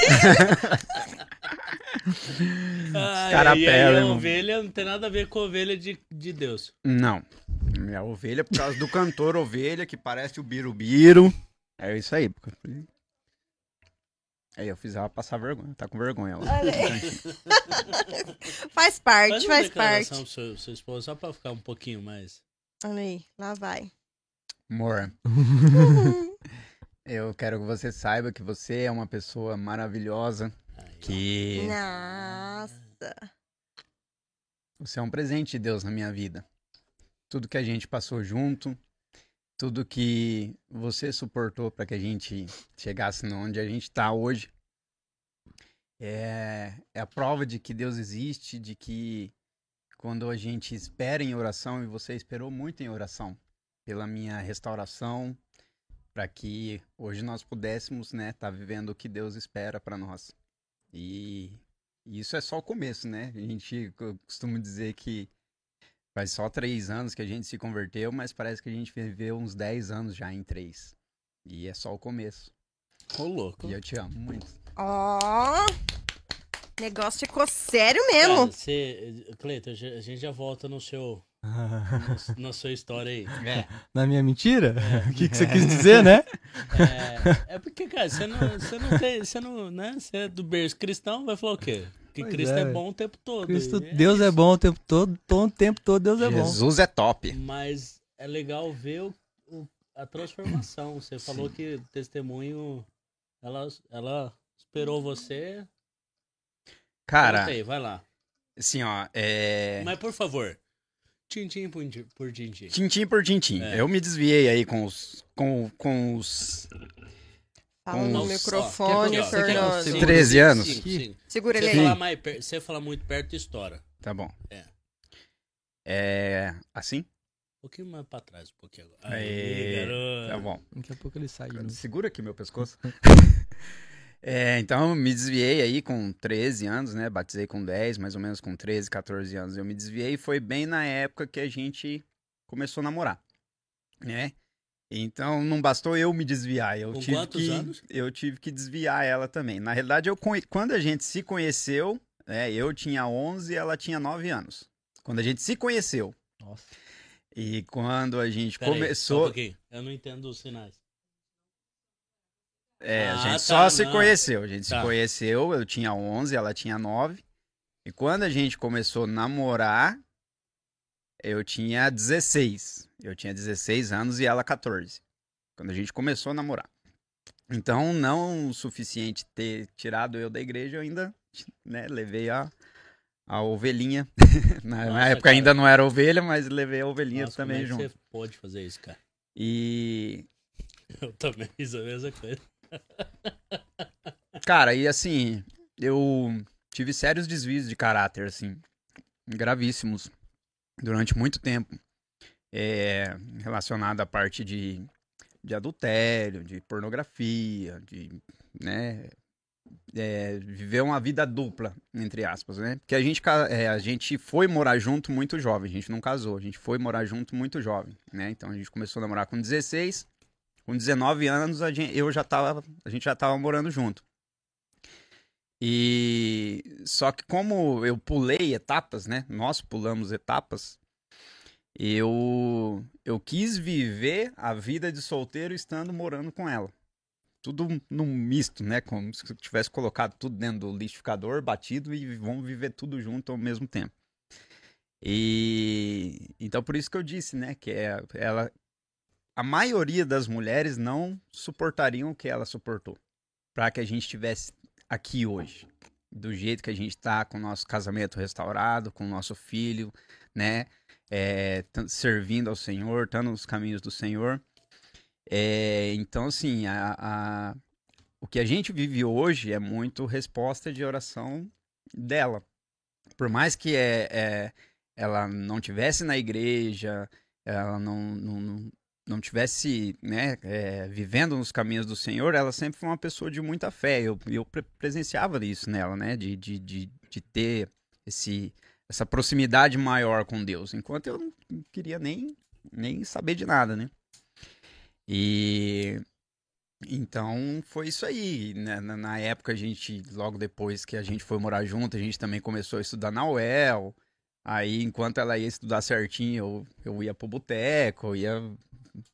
Ai, cara e aí pela, a ovelha não tem nada a ver com a ovelha de, de Deus. Não. Minha ovelha é por causa do cantor ovelha, que parece o Birubiru. É isso aí. Aí eu fiz ela passar vergonha. Tá com vergonha. Aí. Faz parte, Faz uma faz declaração parte. pro seu, seu esposo, só pra ficar um pouquinho mais. Olha aí, lá vai. Amor, eu quero que você saiba que você é uma pessoa maravilhosa. Que Nossa. você é um presente de Deus na minha vida. Tudo que a gente passou junto, tudo que você suportou para que a gente chegasse onde a gente está hoje, é, é a prova de que Deus existe, de que quando a gente espera em oração, e você esperou muito em oração pela minha restauração, para que hoje nós pudéssemos, né, estar vivendo o que Deus espera para nós. E isso é só o começo, né? A gente eu costumo dizer que faz só três anos que a gente se converteu, mas parece que a gente viveu uns 10 anos já em três. E é só o começo. Ô, louco. E eu te amo muito. Ó. Negócio ficou sério Cara, mesmo. você, Cleiton, a gente já volta no seu, na sua história aí. Na minha mentira? O que, que você quis dizer, né? É, é porque, cara, você não, você não tem, você não, né? Você é do berço cristão, vai falar o quê? Que Pois Cristo é, é, bom o tempo todo. Cristo, E Deus é isso. bom o tempo todo, todo o tempo todo Deus é bom. Jesus é top. Mas é legal ver o, o- a transformação. Você falou que o testemunho, ela, ela esperou você. Cara, aí, vai lá. assim, ó, é. Mas, por favor, tintim por tin- por tintim. Tintim por tintim. É. Eu me desviei aí com os. Com, com os. Fala Com no os- microfone, ó, Fernando. quer- 13 anos? Cinco, cinco. Segura ele Você aí. per- você falar muito perto, estoura. Tá bom. É. É. Assim? Um pouquinho mais pra trás, um pouquinho agora. Aê, garoto. Tá bom. Daqui a pouco ele sai. Segura aqui meu pescoço. É, então, eu me desviei aí com 13 anos, né? Batizei com 10, mais ou menos com 13, 14 anos. Eu me desviei e foi bem na época que a gente começou a namorar, né? Então, não bastou eu me desviar. Eu Com tive que, anos? Eu tive que desviar ela também. Na realidade, eu, quando a gente se conheceu, né, eu tinha 11 e ela tinha 9 anos. Quando a gente se conheceu. Nossa. E quando a gente Pera aí, só um começou. Eu não entendo os sinais. É, a Ah, gente tá, só se não. conheceu. A gente Tá. se conheceu, eu tinha 11, ela tinha 9. E quando a gente começou a namorar, eu tinha 16. Eu tinha 16 anos e ela 14. Quando a gente começou a namorar. Então, não o suficiente ter tirado eu da igreja, eu ainda né, levei a, a ovelhinha. na, Nossa, época cara. ainda não era ovelha, mas levei a ovelhinha Nossa, como também é que junto. Você pode fazer isso, cara. E, Eu também fiz a mesma coisa. Cara, e assim, eu tive sérios desvios de caráter, assim, gravíssimos, durante muito tempo, é, relacionado à parte de, de adultério, de pornografia, de, né, é, viver uma vida dupla, entre aspas, né? Porque a gente, é, a gente foi morar junto muito jovem, a gente não casou, a gente foi morar junto muito jovem, né? Então a gente começou a namorar com 16, com 19 anos a gente, eu já tava, a gente já tava morando junto. E só que como eu pulei etapas, né? Nós pulamos etapas. Eu eu quis viver a vida de solteiro estando morando com ela. Tudo num misto, né? Como se tivesse colocado tudo dentro do liquidificador, batido e vamos viver tudo junto ao mesmo tempo. E então por isso que eu disse, né, que é, ela a maioria das mulheres não suportariam o que ela suportou para que a gente estivesse aqui hoje, do jeito que a gente tá, com o nosso casamento restaurado, com o nosso filho, né? É, servindo ao Senhor, estando nos caminhos do Senhor. É, então, assim, a, a- o que a gente vive hoje é muito resposta de oração dela. Por mais que é, é, ela não tivesse na igreja, ela não, não, não, não tivesse né, é, vivendo nos caminhos do Senhor, ela sempre foi uma pessoa de muita fé. Eu, eu pre- presenciava isso nela, né? De, de, de, de ter esse, essa proximidade maior com Deus, enquanto eu não queria nem, nem saber de nada, né? E então foi isso aí. né? Na, na época a gente, logo depois que a gente foi morar junto, a gente também começou a estudar na UEL. Aí, enquanto ela ia estudar certinho, eu, eu ia pro boteco, ia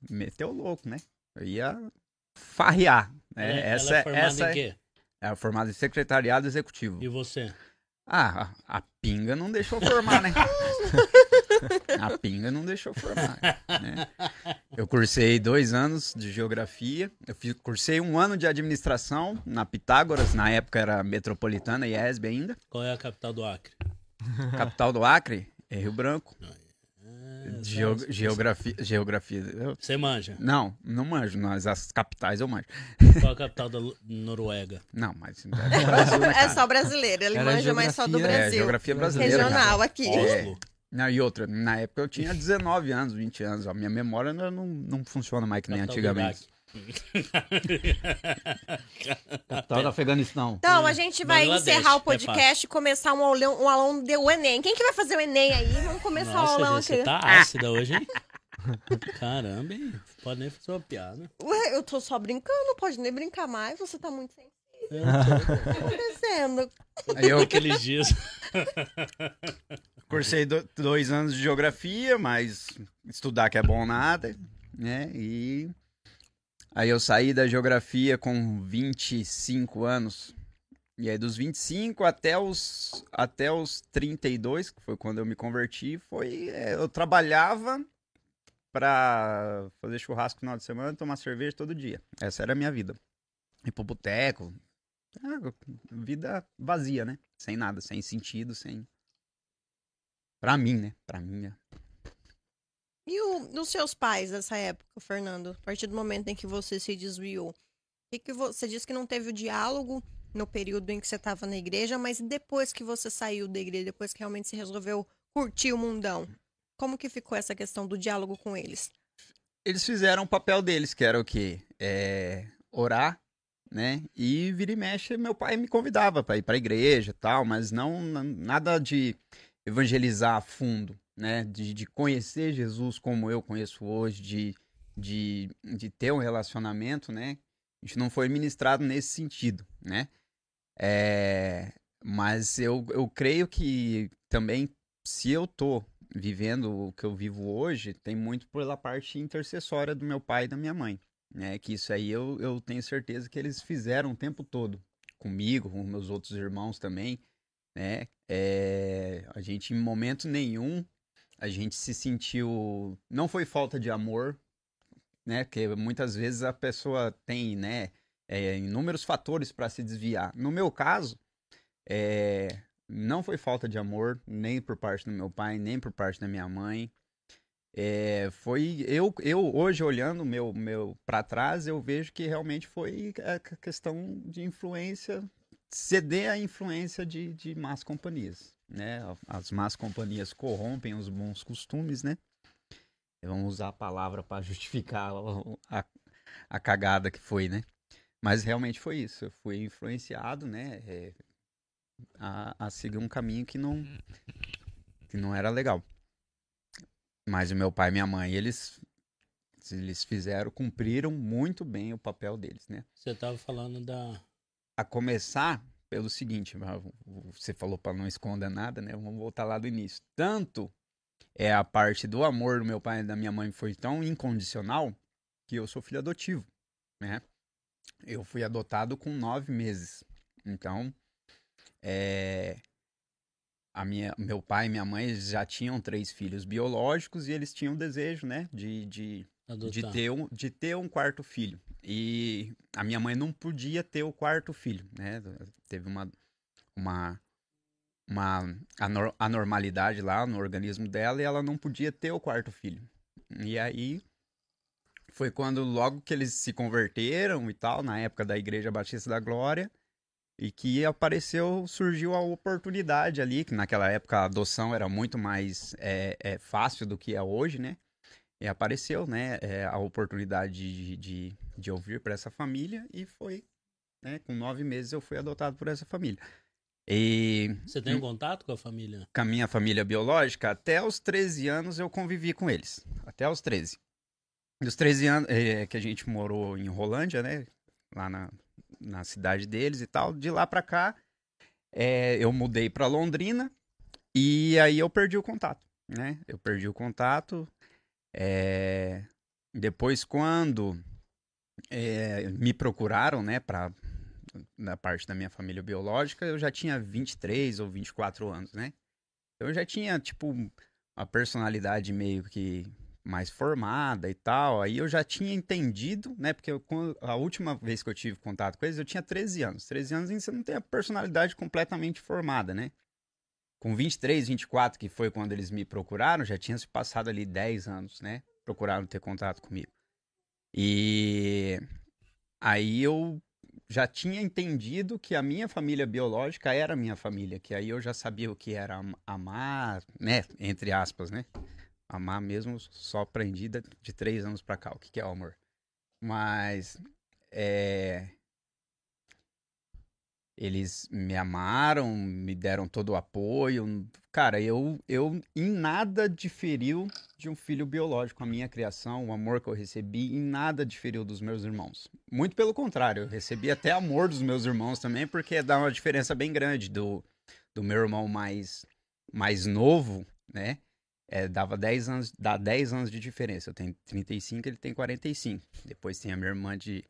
meter o louco, né? Eu ia farrear. Né? Ela, essa, ela é formada essa em quê? Era formado em secretariado executivo. E você? Ah, a, a pinga não deixou formar, né? a pinga não deixou formar. Né? Eu cursei dois anos de geografia. Eu fiz, cursei um ano de administração na Pitágoras. Na época era metropolitana e ESB ainda. Qual é a capital do Acre? Capital do Acre é Rio Branco. É, Geo- sabe- geografia, geografia. eu- Você manja. não, não manjo. Mas as capitais eu manjo. Qual a capital da Noruega? Não, mas é Brasil, né, É cara? só brasileiro, ele Era manja mais só do geografia. É, Brasil. geografia brasileira. cara. Regional aqui. É. Não, e outra, na época eu tinha 19 anos, 20 anos. A minha memória não, não, funciona mais que nem Capital do antigamente. Capital do Afeganistão. Então, a gente vai Bangladesh, encerrar o é podcast e começar um aulão, um aulão do Enem. Quem que vai fazer o Enem aí? Vamos começar o Nossa, aulão gente, aqui. você tá ácida hoje, hein? Caramba, hein? Pode nem fazer uma piada. Ué, eu tô só brincando, não pode nem brincar mais. Você tá muito sem Eu tô. o tá acontecendo. Aí eu Aqueles dias. cursei do- dois anos de geografia, mas estudar que é bom nada, né? E aí eu saí da geografia com 25 anos. E aí dos 25 até os até os 32, que foi quando eu me converti, foi é, eu trabalhava pra fazer churrasco no final de semana, tomar cerveja todo dia. Essa era a minha vida. Ir pro boteco. Ah, vida vazia, né? Sem nada, sem sentido, sem Pra mim, né? Pra mim? E o, os seus pais dessa época, Fernando? A partir do momento em que você se desviou. Que que vo- você disse que não teve o diálogo no período em que você estava na igreja, mas depois que você saiu da igreja, depois que realmente se resolveu curtir o mundão, como que ficou essa questão do diálogo com eles? Eles fizeram o papel deles, que era o quê? É, orar, né? E vira e mexe, meu pai me convidava pra ir pra igreja e tal, mas não nada de evangelizar a fundo, né? De, de conhecer Jesus como eu conheço hoje, de, de, de ter um relacionamento, né? A gente não foi ministrado nesse sentido, né? É, mas eu, eu creio que também, se eu tô vivendo o que eu vivo hoje, tem muito pela parte intercessória do meu pai e da minha mãe, né? Que isso aí eu, eu tenho certeza que eles fizeram o tempo todo, comigo, com meus outros irmãos também, né? É, a gente, em momento nenhum, a gente se sentiu... Não foi falta de amor, né? Porque muitas vezes a pessoa tem, né? é, inúmeros fatores para se desviar. No meu caso, é, não foi falta de amor, nem por parte do meu pai, nem por parte da minha mãe. É, foi eu, eu hoje olhando meu, meu para trás, eu vejo que realmente foi a que- questão de influência, ceder à influência de, de más companhias, né? As más companhias corrompem os bons costumes, né? Vamos usar a palavra para justificar a, a cagada que foi, né? Mas realmente foi isso. Eu fui influenciado, né? é, a, a seguir um caminho que não, que não era legal. Mas o meu pai e minha mãe, eles, eles fizeram, cumpriram muito bem o papel deles, né? Você tava falando da. A começar pelo seguinte, você falou para não esconder nada, né? Vamos voltar lá do início. Tanto é a parte do amor do meu pai e da minha mãe foi tão incondicional que eu sou filho adotivo, né? Eu fui adotado com nove meses. Então, é, a minha, meu pai e minha mãe já tinham três filhos biológicos e eles tinham desejo, né, de, de, de, ter um, de ter um quarto filho. E a minha mãe não podia ter o quarto filho, né? Teve uma, uma, uma anor- anormalidade lá no organismo dela e ela não podia ter o quarto filho. E aí foi quando logo que eles se converteram e tal, na época da Igreja Batista da Glória, e que apareceu, surgiu a oportunidade ali, que naquela época a adoção era muito mais é, é, fácil do que é hoje, né? E apareceu, né, é, a oportunidade de, de, de ouvir para essa família e foi, né, com nove meses eu fui adotado por essa família. E Você tem um contato com a família? com a minha família biológica, até os 13 anos eu convivi com eles. Até os 13. Dos 13 anos é, que a gente morou em Rolândia, né? Lá na, na cidade deles e tal. De lá pra cá, é, eu mudei pra Londrina e aí eu perdi o contato, né? Eu perdi o contato. É, depois, quando é, me procuraram, né, pra na parte da minha família biológica, eu já tinha 23 ou 24 anos, né? Então eu já tinha, tipo, uma personalidade meio que mais formada e tal. Aí eu já tinha entendido, né? Porque eu, a última vez que eu tive contato com eles, eu tinha 13 anos. 13 anos ainda você não tem a personalidade completamente formada, né? Com 23, 24, que foi quando eles me procuraram, já tinha se passado ali 10 anos, né? Procuraram ter contato comigo. E aí eu já tinha entendido que a minha família biológica era minha família, que aí eu já sabia o que era am- amar, né? Entre aspas, né? Amar mesmo, só aprendi da- de três anos pra cá, o que que é o amor. Mas, é... Eles me amaram, me deram todo o apoio. Cara, eu, eu em nada diferiu de um filho biológico. A minha criação, o amor que eu recebi, em nada diferiu dos meus irmãos. Muito pelo contrário, eu recebi até amor dos meus irmãos também, porque dá uma diferença bem grande do, do meu irmão mais, mais novo, né? É, dava 10 anos, dá 10 anos de diferença. Eu tenho 35, ele tem 45. Depois tem a minha irmã de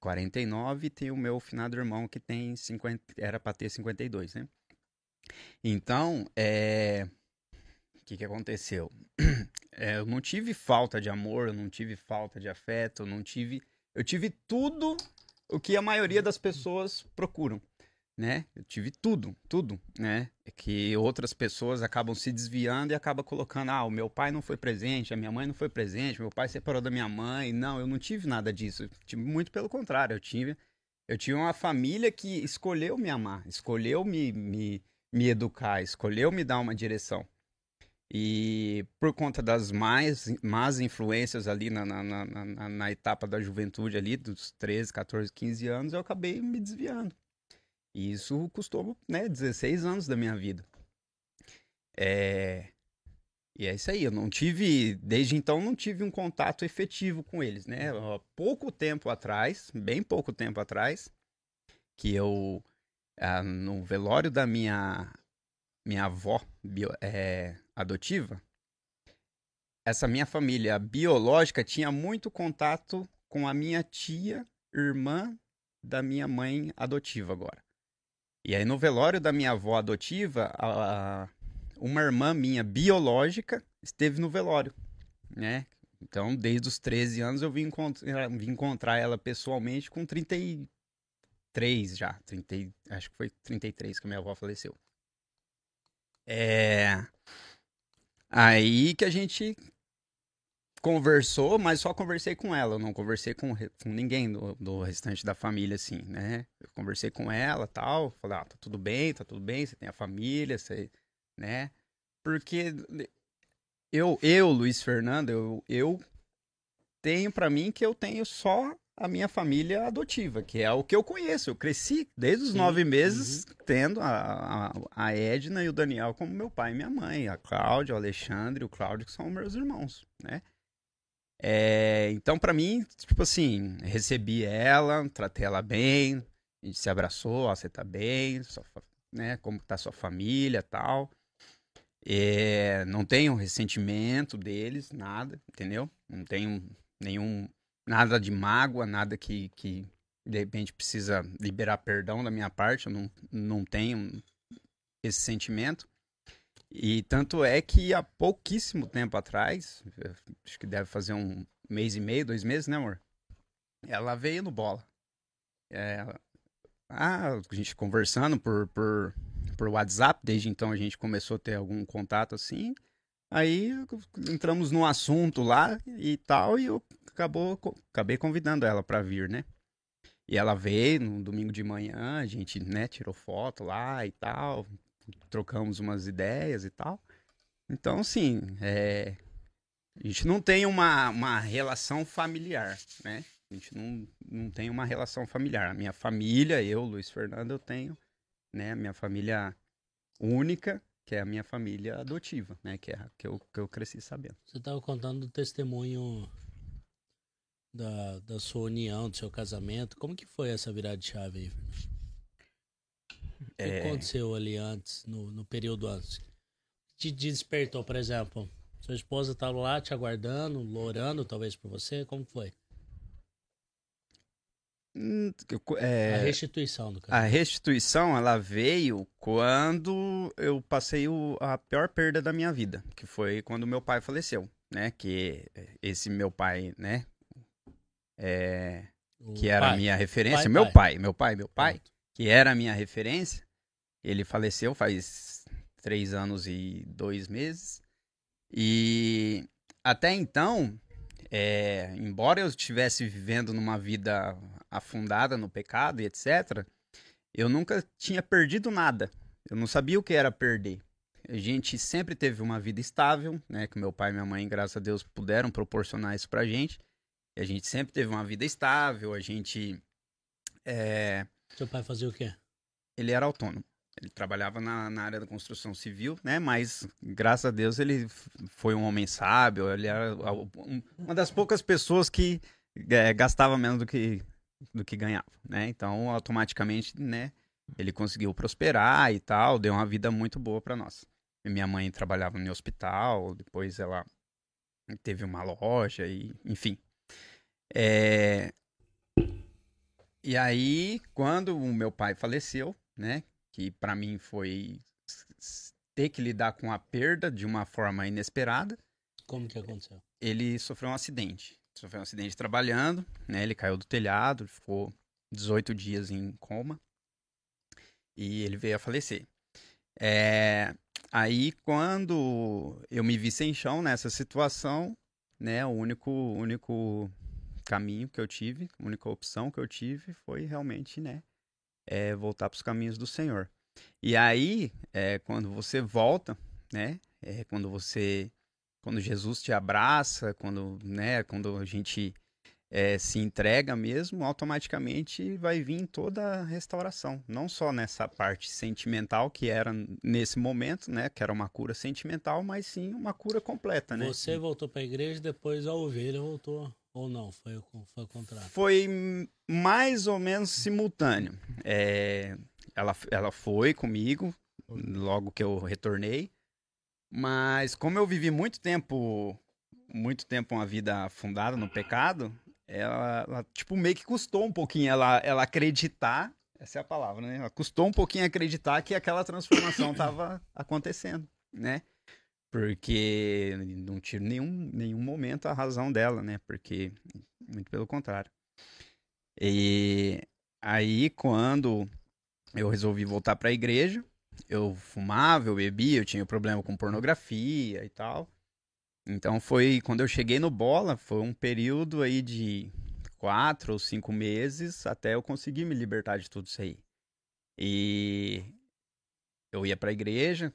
49 e tem o meu finado irmão que tem 50, era pra ter 52, né? Então, é, o que que aconteceu? É, eu não tive falta de amor, eu não tive falta de afeto, eu não tive. Eu tive tudo o que a maioria das pessoas procuram, né? Eu tive tudo, tudo, né? É que outras pessoas acabam se desviando e acabam colocando, ah, o meu pai não foi presente, a minha mãe não foi presente, meu pai separou da minha mãe. Não, eu não tive nada disso. Tive muito pelo contrário, eu tive, eu tive uma família que escolheu me amar, escolheu me, me, me educar, escolheu me dar uma direção. E por conta das mais, más influências ali na, na, na, na, na etapa da juventude ali, dos 13, 14, 15 anos, eu acabei me desviando. E isso custou, né, 16 anos da minha vida. É... E é isso aí, eu não tive, desde então não tive um contato efetivo com eles, né? Há pouco tempo atrás, bem pouco tempo atrás, que eu, ah, no velório da minha, minha avó bio- é, adotiva, essa minha família biológica tinha muito contato com a minha tia, irmã da minha mãe adotiva agora. E aí no velório da minha avó adotiva, a- a- uma irmã minha biológica esteve no velório, né? Então, desde os 13 anos eu vim encontrar, vim encontrar ela pessoalmente com 33 já, 30, e- acho que foi 33 que a minha avó faleceu. É aí que a gente conversou, mas só conversei com ela, eu não conversei com, com ninguém do, do restante da família, assim, né? Eu conversei com ela tal, falei, ah, tá tudo bem, tá tudo bem, você tem a família, você, né? Porque eu, eu Luiz Fernando, eu, eu tenho pra mim que eu tenho só a minha família adotiva, que é o que eu conheço. Eu cresci desde os Sim, nove meses tendo a, a, a Edna e o Daniel como meu pai e minha mãe, a Cláudia, o Alexandre e o Cláudio, que são meus irmãos, né? É, então, pra mim, tipo assim, recebi ela, tratei ela bem, a gente se abraçou, ó, você tá bem, sua né? Como tá sua família tal. É, não tenho ressentimento deles, nada, entendeu? Não tenho nenhum, nada de mágoa, nada que, que de repente precisa liberar perdão da minha parte, eu não, não tenho esse sentimento. E tanto é que há pouquíssimo tempo atrás, acho que deve fazer um mês e meio, dois meses, né, amor? Ela veio no bola. É, ah, a gente conversando por, por, por WhatsApp, desde então a gente começou a ter algum contato assim. Aí entramos no assunto lá e tal, e eu acabou, acabei convidando ela pra vir, né? E ela veio no domingo de manhã, a gente, né, tirou foto lá e tal, trocamos umas ideias e tal. Então, assim, é, a gente não tem uma, uma relação familiar, né? A gente não, não tem uma relação familiar. A minha família, eu, Luiz Fernando, eu tenho, né? Minha família única, que é a minha família adotiva, né? Que é a que eu, que eu cresci sabendo. Você estava contando do testemunho da, da sua união, do seu casamento. Como que foi essa virada de chave aí? O que É. aconteceu ali antes, no, no período antes? Te despertou, por exemplo, sua esposa estava lá te aguardando, orando talvez por você, como foi? Hum, A é, restituição do a cara. restituição, ela veio quando eu passei o- a pior perda da minha vida, que foi quando meu pai faleceu, né? Que esse meu pai, né? É, que era a minha referência, Pai, meu pai. pai, meu pai, meu pai, Pronto. Que era a minha referência, ele faleceu faz três anos e dois meses. E até então, é, embora eu estivesse vivendo numa vida afundada no pecado e etc., eu nunca tinha perdido nada. Eu não sabia o que era perder. A gente sempre teve uma vida estável, né? Que meu pai e minha mãe, graças a Deus, puderam proporcionar isso pra gente. E a gente sempre teve uma vida estável, a gente. é, Seu pai fazia o quê? ele era autônomo. Ele trabalhava na, na área da construção civil, né? Mas, graças a Deus, ele foi um homem sábio. Ele era um- uma das poucas pessoas que é, gastava menos do que, do que ganhava, né? Então, automaticamente, né? Ele conseguiu prosperar e tal, deu uma vida muito boa para nós. Minha mãe trabalhava no hospital, depois ela teve uma loja e, enfim. É, E aí, quando o meu pai faleceu, né? Que pra mim foi ter que lidar com a perda de uma forma inesperada, Como que aconteceu? ele sofreu um acidente. Sofreu um acidente trabalhando, né? Ele caiu do telhado, ficou 18 dias em coma e ele veio a falecer. É, Aí, quando eu me vi sem chão nessa situação, né? O único, único caminho que eu tive, a única opção que eu tive foi realmente, né? É voltar para os caminhos do Senhor. E aí, é, quando você volta, né? É, quando você quando Jesus te abraça, quando, né, quando a gente é, se entrega mesmo, automaticamente vai vir toda a restauração. Não só nessa parte sentimental que era nesse momento, né, que era uma cura sentimental, mas sim uma cura completa, né? Você voltou pra igreja, depois a ovelha voltou. Ou não? Foi, foi o contrário. Foi mais ou menos simultâneo. É, ela, ela foi comigo logo que eu retornei, mas como eu vivi muito tempo, muito tempo uma vida afundada no pecado, ela, ela, tipo meio que custou um pouquinho ela, ela acreditar, essa é a palavra, né? Ela custou um pouquinho acreditar que aquela transformação estava acontecendo, né? Porque não tiro nenhum, nenhum momento a razão dela, né? Porque, muito pelo contrário. E aí, quando eu resolvi voltar para a igreja, eu fumava, eu bebia, eu tinha problema com pornografia e tal. Então foi quando eu cheguei no Bola, foi um período aí de quatro ou cinco meses até eu conseguir me libertar de tudo isso aí. E eu ia pra igreja,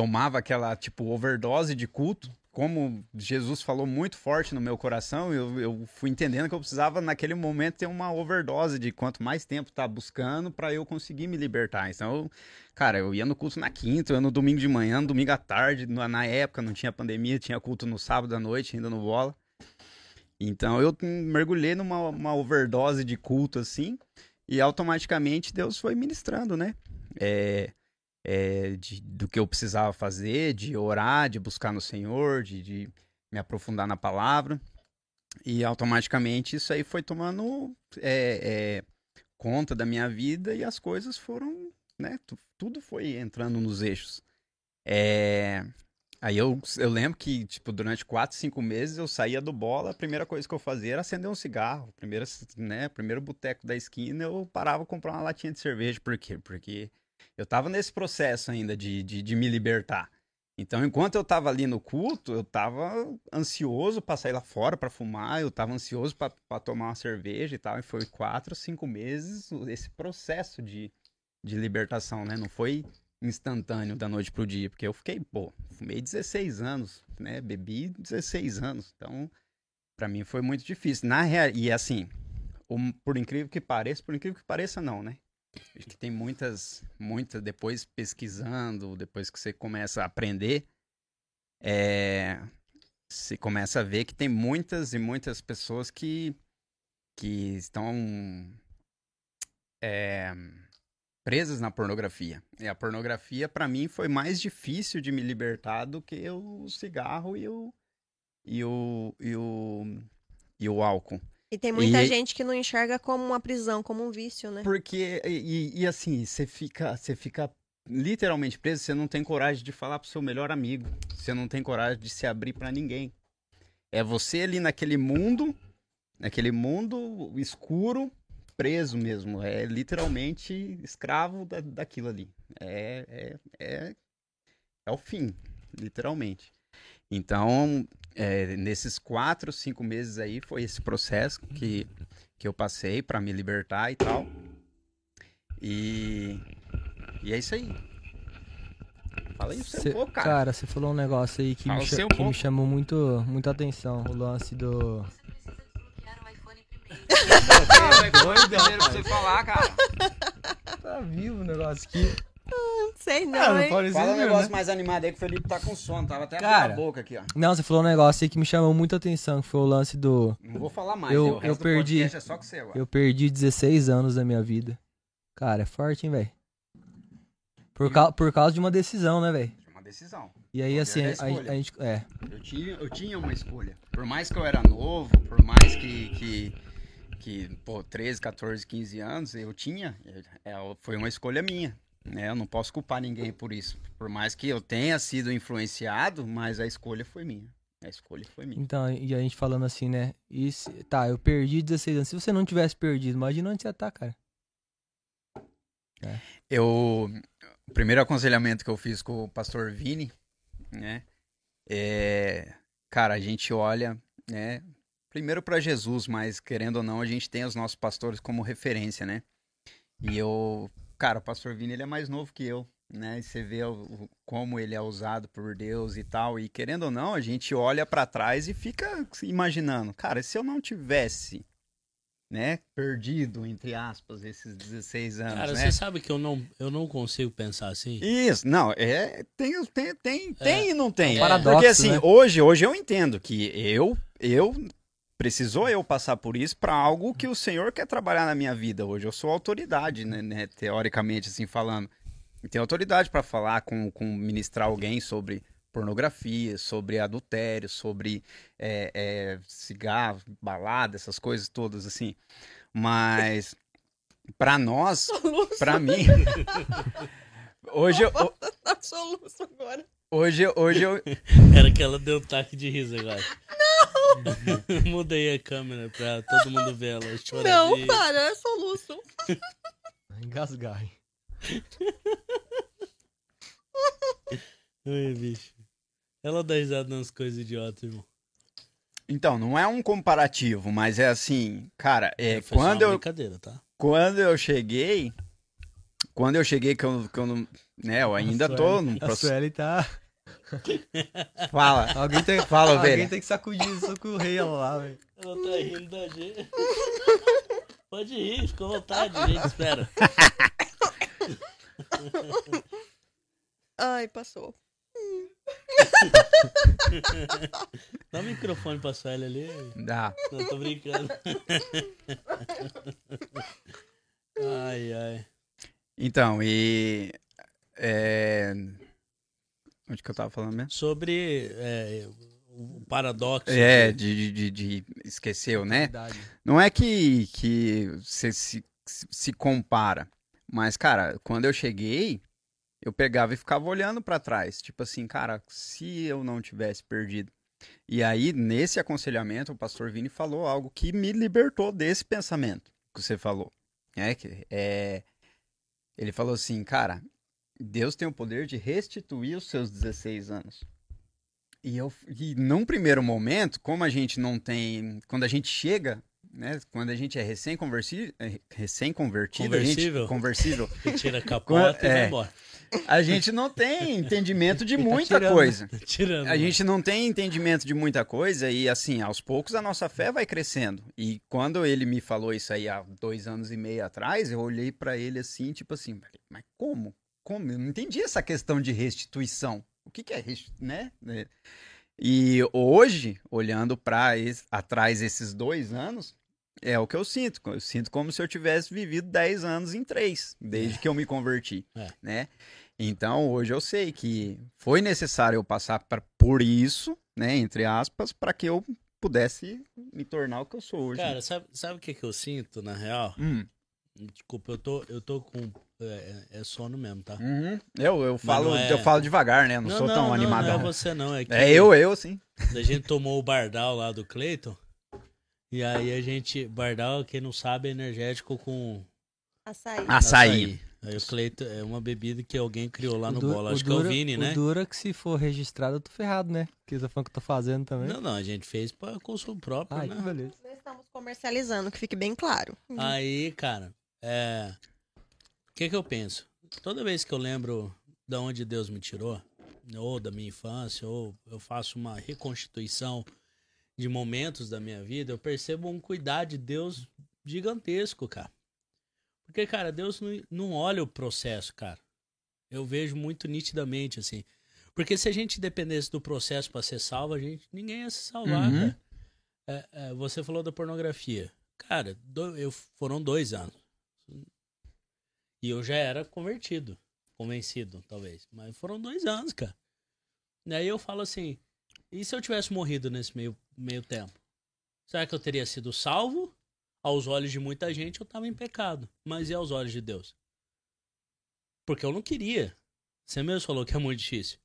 tomava aquela tipo overdose de culto. Como Jesus falou muito forte no meu coração, eu, eu fui entendendo que eu precisava naquele momento ter uma overdose de quanto mais tempo tá buscando para eu conseguir me libertar. Então, eu, cara, eu ia no culto na quinta, eu ia no domingo de manhã, no domingo à tarde, na, na época não tinha pandemia, tinha culto no sábado à noite, ainda no bola. Então eu mergulhei numa uma overdose de culto assim, e automaticamente Deus foi ministrando, né? É, é, de- do que eu precisava fazer, de orar, de buscar no Senhor, de, de me aprofundar na palavra. E automaticamente isso aí foi tomando é, é, conta da minha vida e as coisas foram, né? tu- Tudo foi entrando nos eixos. É, aí eu, eu lembro que, tipo, durante quatro, cinco meses eu saía do bola, a primeira coisa que eu fazia era acender um cigarro. Primeiro, né, primeiro boteco da esquina eu parava comprar uma latinha de cerveja. Por quê? Porque eu tava nesse processo ainda de, de, de me libertar. Então, enquanto eu tava ali no culto, eu tava ansioso pra sair lá fora pra fumar, eu tava ansioso pra tomar uma cerveja e tal. E foi quatro, cinco meses esse processo de, de libertação, né? Não foi instantâneo da noite pro dia, porque eu fiquei, pô, fumei 16 anos, né? Bebi 16 anos. Então, pra mim foi muito difícil. Na real, e assim, por incrível que pareça, por incrível que pareça, não, né? Acho que tem muitas, muitas, depois pesquisando, depois que você começa a aprender, é, você começa a ver que tem muitas e muitas pessoas que, que estão é, presas na pornografia. E a pornografia, pra mim, foi mais difícil de me libertar do que o cigarro e o, e o, e o, e o álcool. E tem muita E- gente que não enxerga como uma prisão, como um vício, né? Porque, e, e assim, você fica, você fica literalmente preso, você não tem coragem de falar pro seu melhor amigo. Você não tem coragem de se abrir pra ninguém. É você ali naquele mundo, naquele mundo escuro, preso mesmo. É literalmente escravo da, daquilo ali. É, é, é, é o fim, literalmente. Então, é, nesses quatro, cinco meses aí, foi esse processo que, que eu passei pra me libertar e tal. E, e é isso aí. Fala aí o seu Cê- pouco, cara. cara, você falou um negócio aí que, Fala me, o cha- que me chamou muito, muita atenção. O lance do. doido, primeiro pra você falar, cara. Tá vivo o negócio aqui. Não sei não, Ah, não hein? Fala um ser, né? negócio mais animado aí que o Felipe tá com sono. Tava até Cara. a boca aqui, ó. Não, você falou um negócio aí que me chamou muita atenção, que foi o lance do. Não vou falar mais. Eu- resto eu perdi. É só com você agora. Eu perdi 16 anos da minha vida. Cara, é forte, hein, velho? Por, cau- por causa de uma decisão, né, velho? É uma decisão. E aí, Poder assim, da a, a gente. É. Eu tinha, eu tinha uma escolha. Por mais que eu era novo, por mais que, que, que pô, 13, 14, 15 anos, eu tinha. é, foi uma escolha minha. Né? Eu não posso culpar ninguém por isso. Por mais que eu tenha sido influenciado, mas a escolha foi minha. A escolha foi minha. Então, e a gente falando assim, né? Se- tá, eu perdi 16 anos. Se você não tivesse perdido, imagina onde você tá, cara. Eu. O primeiro aconselhamento que eu fiz com o pastor Vini, né? É. Cara, a gente olha, né? Primeiro para Jesus, mas querendo ou não, a gente tem os nossos pastores como referência, né? E eu. Cara, o pastor Vini, ele é mais novo que eu, né? E você vê o- o- como ele é usado por Deus e tal. E querendo ou não, a gente olha para trás e fica imaginando, cara, se eu não tivesse. Né, perdido, entre aspas, esses 16 anos, Cara, né? você sabe que eu não, eu não consigo pensar assim? Isso, não, é, tem, tem, tem, tem e não tem. É um paradoxo, Porque assim, né? hoje, hoje eu entendo que eu, eu, precisou eu passar por isso para algo que o Senhor quer trabalhar na minha vida. Hoje eu sou autoridade, né, né, teoricamente assim falando. E tenho autoridade para falar com, com ministrar alguém sobre pornografia, sobre adultério, sobre é, é, cigarro, balada, essas coisas todas assim. Mas para nós, para mim, hoje, eu- Tá soluço agora. Hoje, hoje eu. Era que ela deu um taque de riso agora. Não! Mudei a câmera pra todo mundo ver ela chorando. Não, para, é soluço. Engasgar. Ai, bicho. Ela dá risada nas coisas idiotas, irmão. Então, não é um comparativo, mas é assim, cara, é, só quando, uma eu, brincadeira, tá? quando eu cheguei. Quando eu cheguei, que eu, que eu não. Né, eu ainda A tô Sueli- no A processo. Sueli tá. Fala. Alguém tem, Fala, alguém ovelha. tem que sacudir isso com o rei ela lá, velho. Ela tá rindo da gente. Pode rir, fica à vontade, a gente espera. Ai, passou. Dá o microfone pra Sueli ali. Dá. Não, tô brincando. Ai, ai. Então, e. É... Onde que eu tava falando mesmo? Sobre é, o paradoxo. É, de- de, de, esqueceu, né? Verdade. Não é que, que você se, se compara, mas, cara, quando eu cheguei, eu pegava e ficava olhando pra trás. Tipo assim, cara, se eu não tivesse perdido. E aí, nesse aconselhamento, o pastor Vini falou algo que me libertou desse pensamento que você falou. É, que, é, ele falou assim, cara, Deus tem o poder de restituir os seus 16 anos. E eu, e num primeiro momento, como a gente não tem, quando a gente chega, né, quando a gente é recém-convertido, recém-convertido, a gente, Conversível. conversível, Você tira a capota e É. vai embora. a gente não tem entendimento de tá muita tirando. coisa. Tirando. A gente não tem entendimento de muita coisa e, assim, aos poucos a nossa fé vai crescendo. E quando ele me falou isso aí há dois anos e meio atrás, eu olhei pra ele assim, tipo assim, mas como? Como? Eu não entendi essa questão de restituição. O que, que é restituição, né? É. E hoje, olhando para atrás esses dois anos, é o que eu sinto. Eu sinto como se eu tivesse vivido 10 anos em três, desde que eu me converti, É. né? Então, hoje eu sei que foi necessário eu passar pra- por isso, né, entre aspas, para que eu pudesse me tornar o que eu sou hoje. Cara, sabe, sabe o que, que eu sinto, na real? Hum, Desculpa, eu tô, eu tô com. É, é sono mesmo, tá? uhum. Eu, eu, falo, não é- eu falo devagar, né? Não, sou tão não, animadão. Não é você, não. É, que É eu, eu, sim. A gente tomou o Bardal lá do Cleiton. E aí a gente. Bardal, quem não sabe, é energético com Açaí. Açaí. Aí o Cleiton é uma bebida que alguém criou lá no du- bola. o Acho que é o Vini, né? O dura que se for registrado, eu tô ferrado, né? Que eu tô falando que eu tô fazendo também. Não, não, a gente fez para consumo próprio, Ai, né? que beleza. Não estamos comercializando, que fique bem claro. Aí, cara, é. O que que eu penso? Toda vez que eu lembro de onde Deus me tirou, ou da minha infância, ou eu faço uma reconstituição de momentos da minha vida, eu percebo um cuidar de Deus gigantesco, cara. Porque, cara, Deus não, não olha o processo, cara. Eu vejo muito nitidamente, assim. Porque se a gente dependesse do processo para ser salvo, a gente ninguém ia se salvar, Uhum. cara. É, é, você falou da pornografia. Cara, do- eu, foram dois anos. E eu já era convertido. Convencido, talvez. Mas foram dois anos, cara. E aí eu falo assim: e se eu tivesse morrido nesse meio, meio tempo? Será que eu teria sido salvo? Aos olhos de muita gente, eu tava em pecado. Mas e aos olhos de Deus? Porque eu não queria. Você mesmo falou que é muito difícil.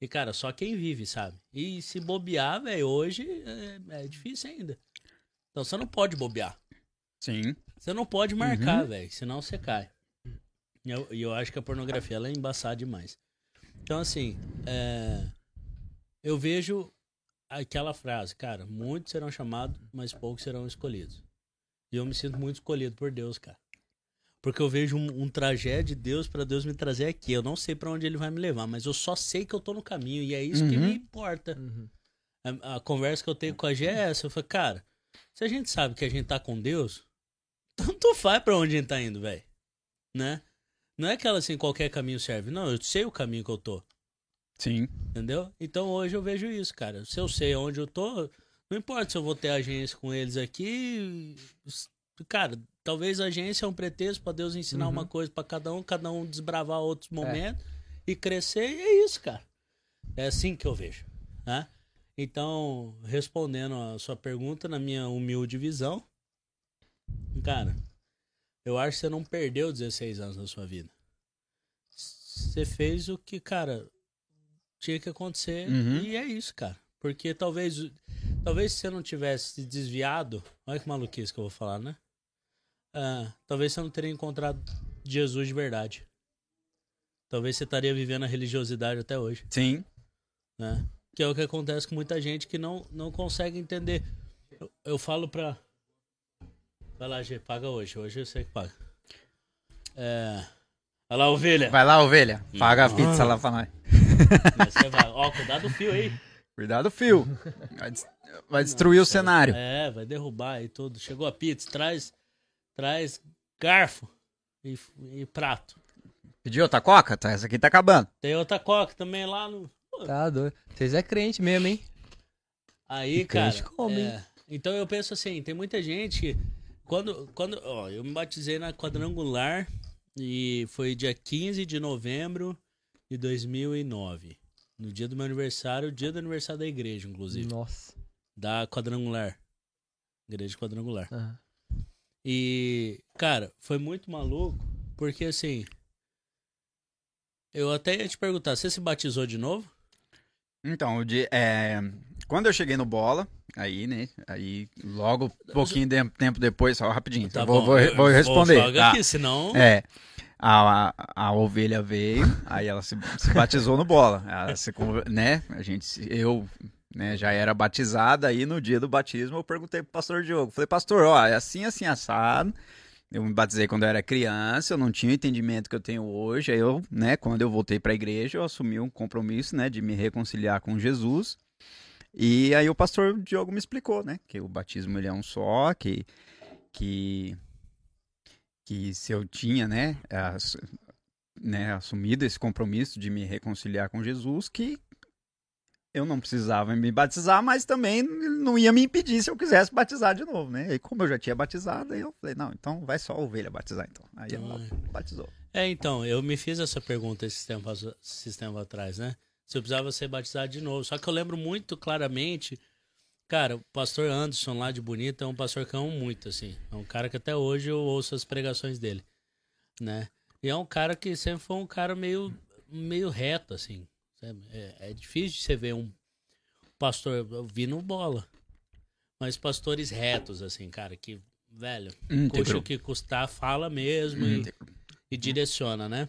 E, cara, só quem vive, sabe? E se bobear, velho, hoje é, é difícil ainda. Então você não pode bobear. Sim. Você não pode marcar, velho, senão você cai. E eu, eu acho que a pornografia ela é embaçada demais. Então, assim, é, eu vejo aquela frase, cara, muitos serão chamados, mas poucos serão escolhidos. E eu me sinto muito escolhido por Deus, cara. Porque eu vejo um, um trajeto de Deus pra Deus me trazer aqui. Eu não sei pra onde ele vai me levar, mas eu só sei que eu tô no caminho e é isso que Uhum. me importa. A, a conversa que eu tenho com a Gé é essa. Eu falei, cara, se a gente sabe que a gente tá com Deus, tanto faz pra onde a gente tá indo, velho. Né? Não é aquela assim, qualquer caminho serve. Não, eu sei o caminho que eu tô. Sim. Entendeu? Então hoje eu vejo isso, cara. Se eu sei onde eu tô, não importa se eu vou ter agência com eles aqui. Cara, talvez a agência é um pretexto pra Deus ensinar Uhum. uma coisa pra cada um, cada um desbravar outros momentos e crescer, e é isso, cara. É assim que eu vejo, né? Então, respondendo a sua pergunta, na minha humilde visão, cara, eu acho que você não perdeu 16 anos da sua vida. Você fez o que, cara, tinha que acontecer Uhum. e é isso, cara. Porque talvez, talvez se você não tivesse se desviado, olha que maluquice que eu vou falar, né? Ah, talvez você não teria encontrado Jesus de verdade. Talvez você estaria vivendo a religiosidade até hoje, Sim. né? Que é o que acontece com muita gente que não, não consegue entender. Eu, eu falo pra. Vai lá, G, paga hoje. Hoje eu sei que paga. É. Olha lá, ovelha. Vai lá, ovelha. Paga a Uhum. pizza lá pra nós. Você vai. Ó, cuidado do fio aí. Cuidado, fio. Vai, des- vai destruir o cenário. É, vai derrubar aí tudo. Chegou a pizza, traz, traz garfo e, e prato. Pediu outra coca? Tá, essa aqui tá acabando. Tem outra coca também lá no. Tá doido. Vocês é crente mesmo, hein? Aí, E cara. come, é, então eu penso assim, tem muita gente que. Quando, quando. Ó, eu me batizei na quadrangular e foi dia 15 de novembro de 2009. No dia do meu aniversário, dia do aniversário da igreja, inclusive. Nossa. Da quadrangular. Igreja quadrangular. Aham. E, cara, foi muito maluco, porque assim. Eu até ia te perguntar, você se batizou de novo? Então, o de, é, quando eu cheguei no bola, aí, né? Aí, logo, um pouquinho de tempo depois, só rapidinho. eu vou, vou, eu- vou responder. joga tá? aqui, senão. É. A, a, a ovelha veio, aí ela se, se batizou no bola. Ela se, né? A gente, eu, né, já era batizada, aí no dia do batismo eu perguntei pro pastor Diogo. Falei, pastor, ó, é assim, assim, assado. Eu me batizei quando eu era criança, eu não tinha o entendimento que eu tenho hoje. Aí eu, né, quando eu voltei pra igreja, eu assumi um compromisso, né, de me reconciliar com Jesus. E aí o pastor Diogo me explicou, né, que o batismo ele é um só, que que que se eu tinha, né, ass- né, assumido esse compromisso de me reconciliar com Jesus, que eu não precisava me batizar, mas também não ia me impedir se eu quisesse batizar de novo, né? E como eu já tinha batizado, aí eu falei, não, então vai só a ovelha batizar, então. Aí ela batizou. É, então, eu me fiz essa pergunta esses tempos, esses tempos atrás, né? Se eu precisava ser batizado de novo. Só que eu lembro muito claramente, Cara, o pastor Anderson lá de Bonito é um pastor que eu amo muito, assim. É um cara que até hoje eu ouço as pregações dele, né? E é um cara que sempre foi um cara meio, meio reto, assim. É, é difícil de você ver um pastor vindo bola. Mas pastores retos, assim, cara, que, velho, custa Íntegro. o que custar, fala mesmo e, Íntegro. e direciona, né?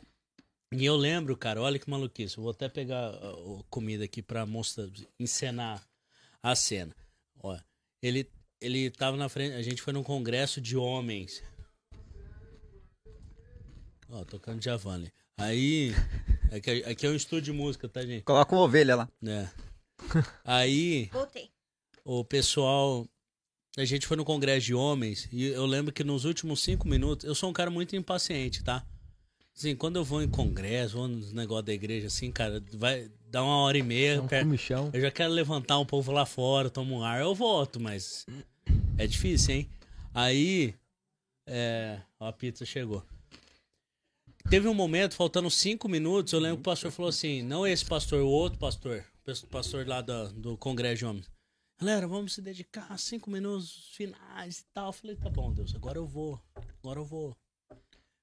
E eu lembro, cara, olha que maluquice. Eu vou até pegar ó, ó, comida aqui pra mostrar, encenar a cena. Ó, ele, ele tava na frente, a gente foi num congresso de homens. Ó, tocando Javane. Aí, aqui, aqui é um estúdio de música, tá, gente? Coloca uma ovelha lá. É. Aí, Voltei. o pessoal. A gente foi no congresso de homens e eu lembro que nos últimos cinco minutos. Eu sou um cara muito impaciente, tá? Assim, quando eu vou em congresso, vou nos negócios da igreja, assim, cara, vai dar uma hora e meia. Um per- eu já quero levantar um povo lá fora, tomo um ar, eu volto, mas é difícil, hein? Aí, é, ó, a pizza chegou. Teve um momento, faltando cinco minutos, eu lembro que o pastor falou assim, não esse pastor, o outro pastor, o pastor lá do, do Congresso de Homens. Galera, vamos se dedicar cinco minutos finais e tal. Eu falei, tá bom, Deus, agora eu vou, agora eu vou.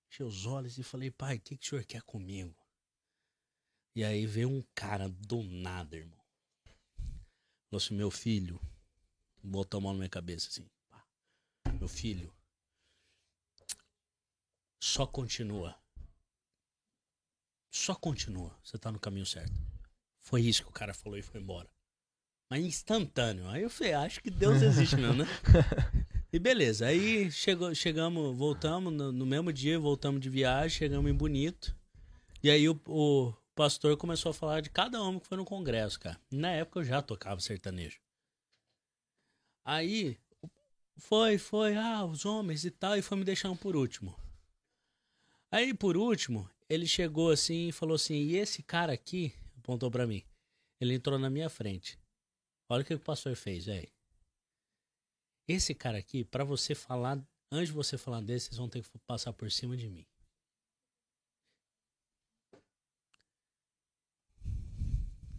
Fechei os olhos e falei, pai, o que, que o senhor quer comigo? E aí veio um cara do nada, irmão. Falou assim, meu filho. Botou a mão na minha cabeça assim. Meu filho. Só continua. Só continua. Você tá no caminho certo. Foi isso que o cara falou e foi embora. Mas instantâneo. Aí eu falei, acho que Deus existe mesmo, né? E beleza. Aí chegou, chegamos, voltamos no, no mesmo dia, voltamos de viagem, chegamos em Bonito. E aí o, o pastor começou a falar de cada homem que foi no congresso, cara. Na época eu já tocava sertanejo. Aí foi, foi, ah, os homens e tal, e foi me deixando por último. Aí, por último, ele chegou assim e falou assim: e esse cara aqui, apontou pra mim, ele entrou na minha frente. Olha o que o pastor fez, velho. Esse cara aqui, pra você falar, antes de você falar desse, vocês vão ter que passar por cima de mim.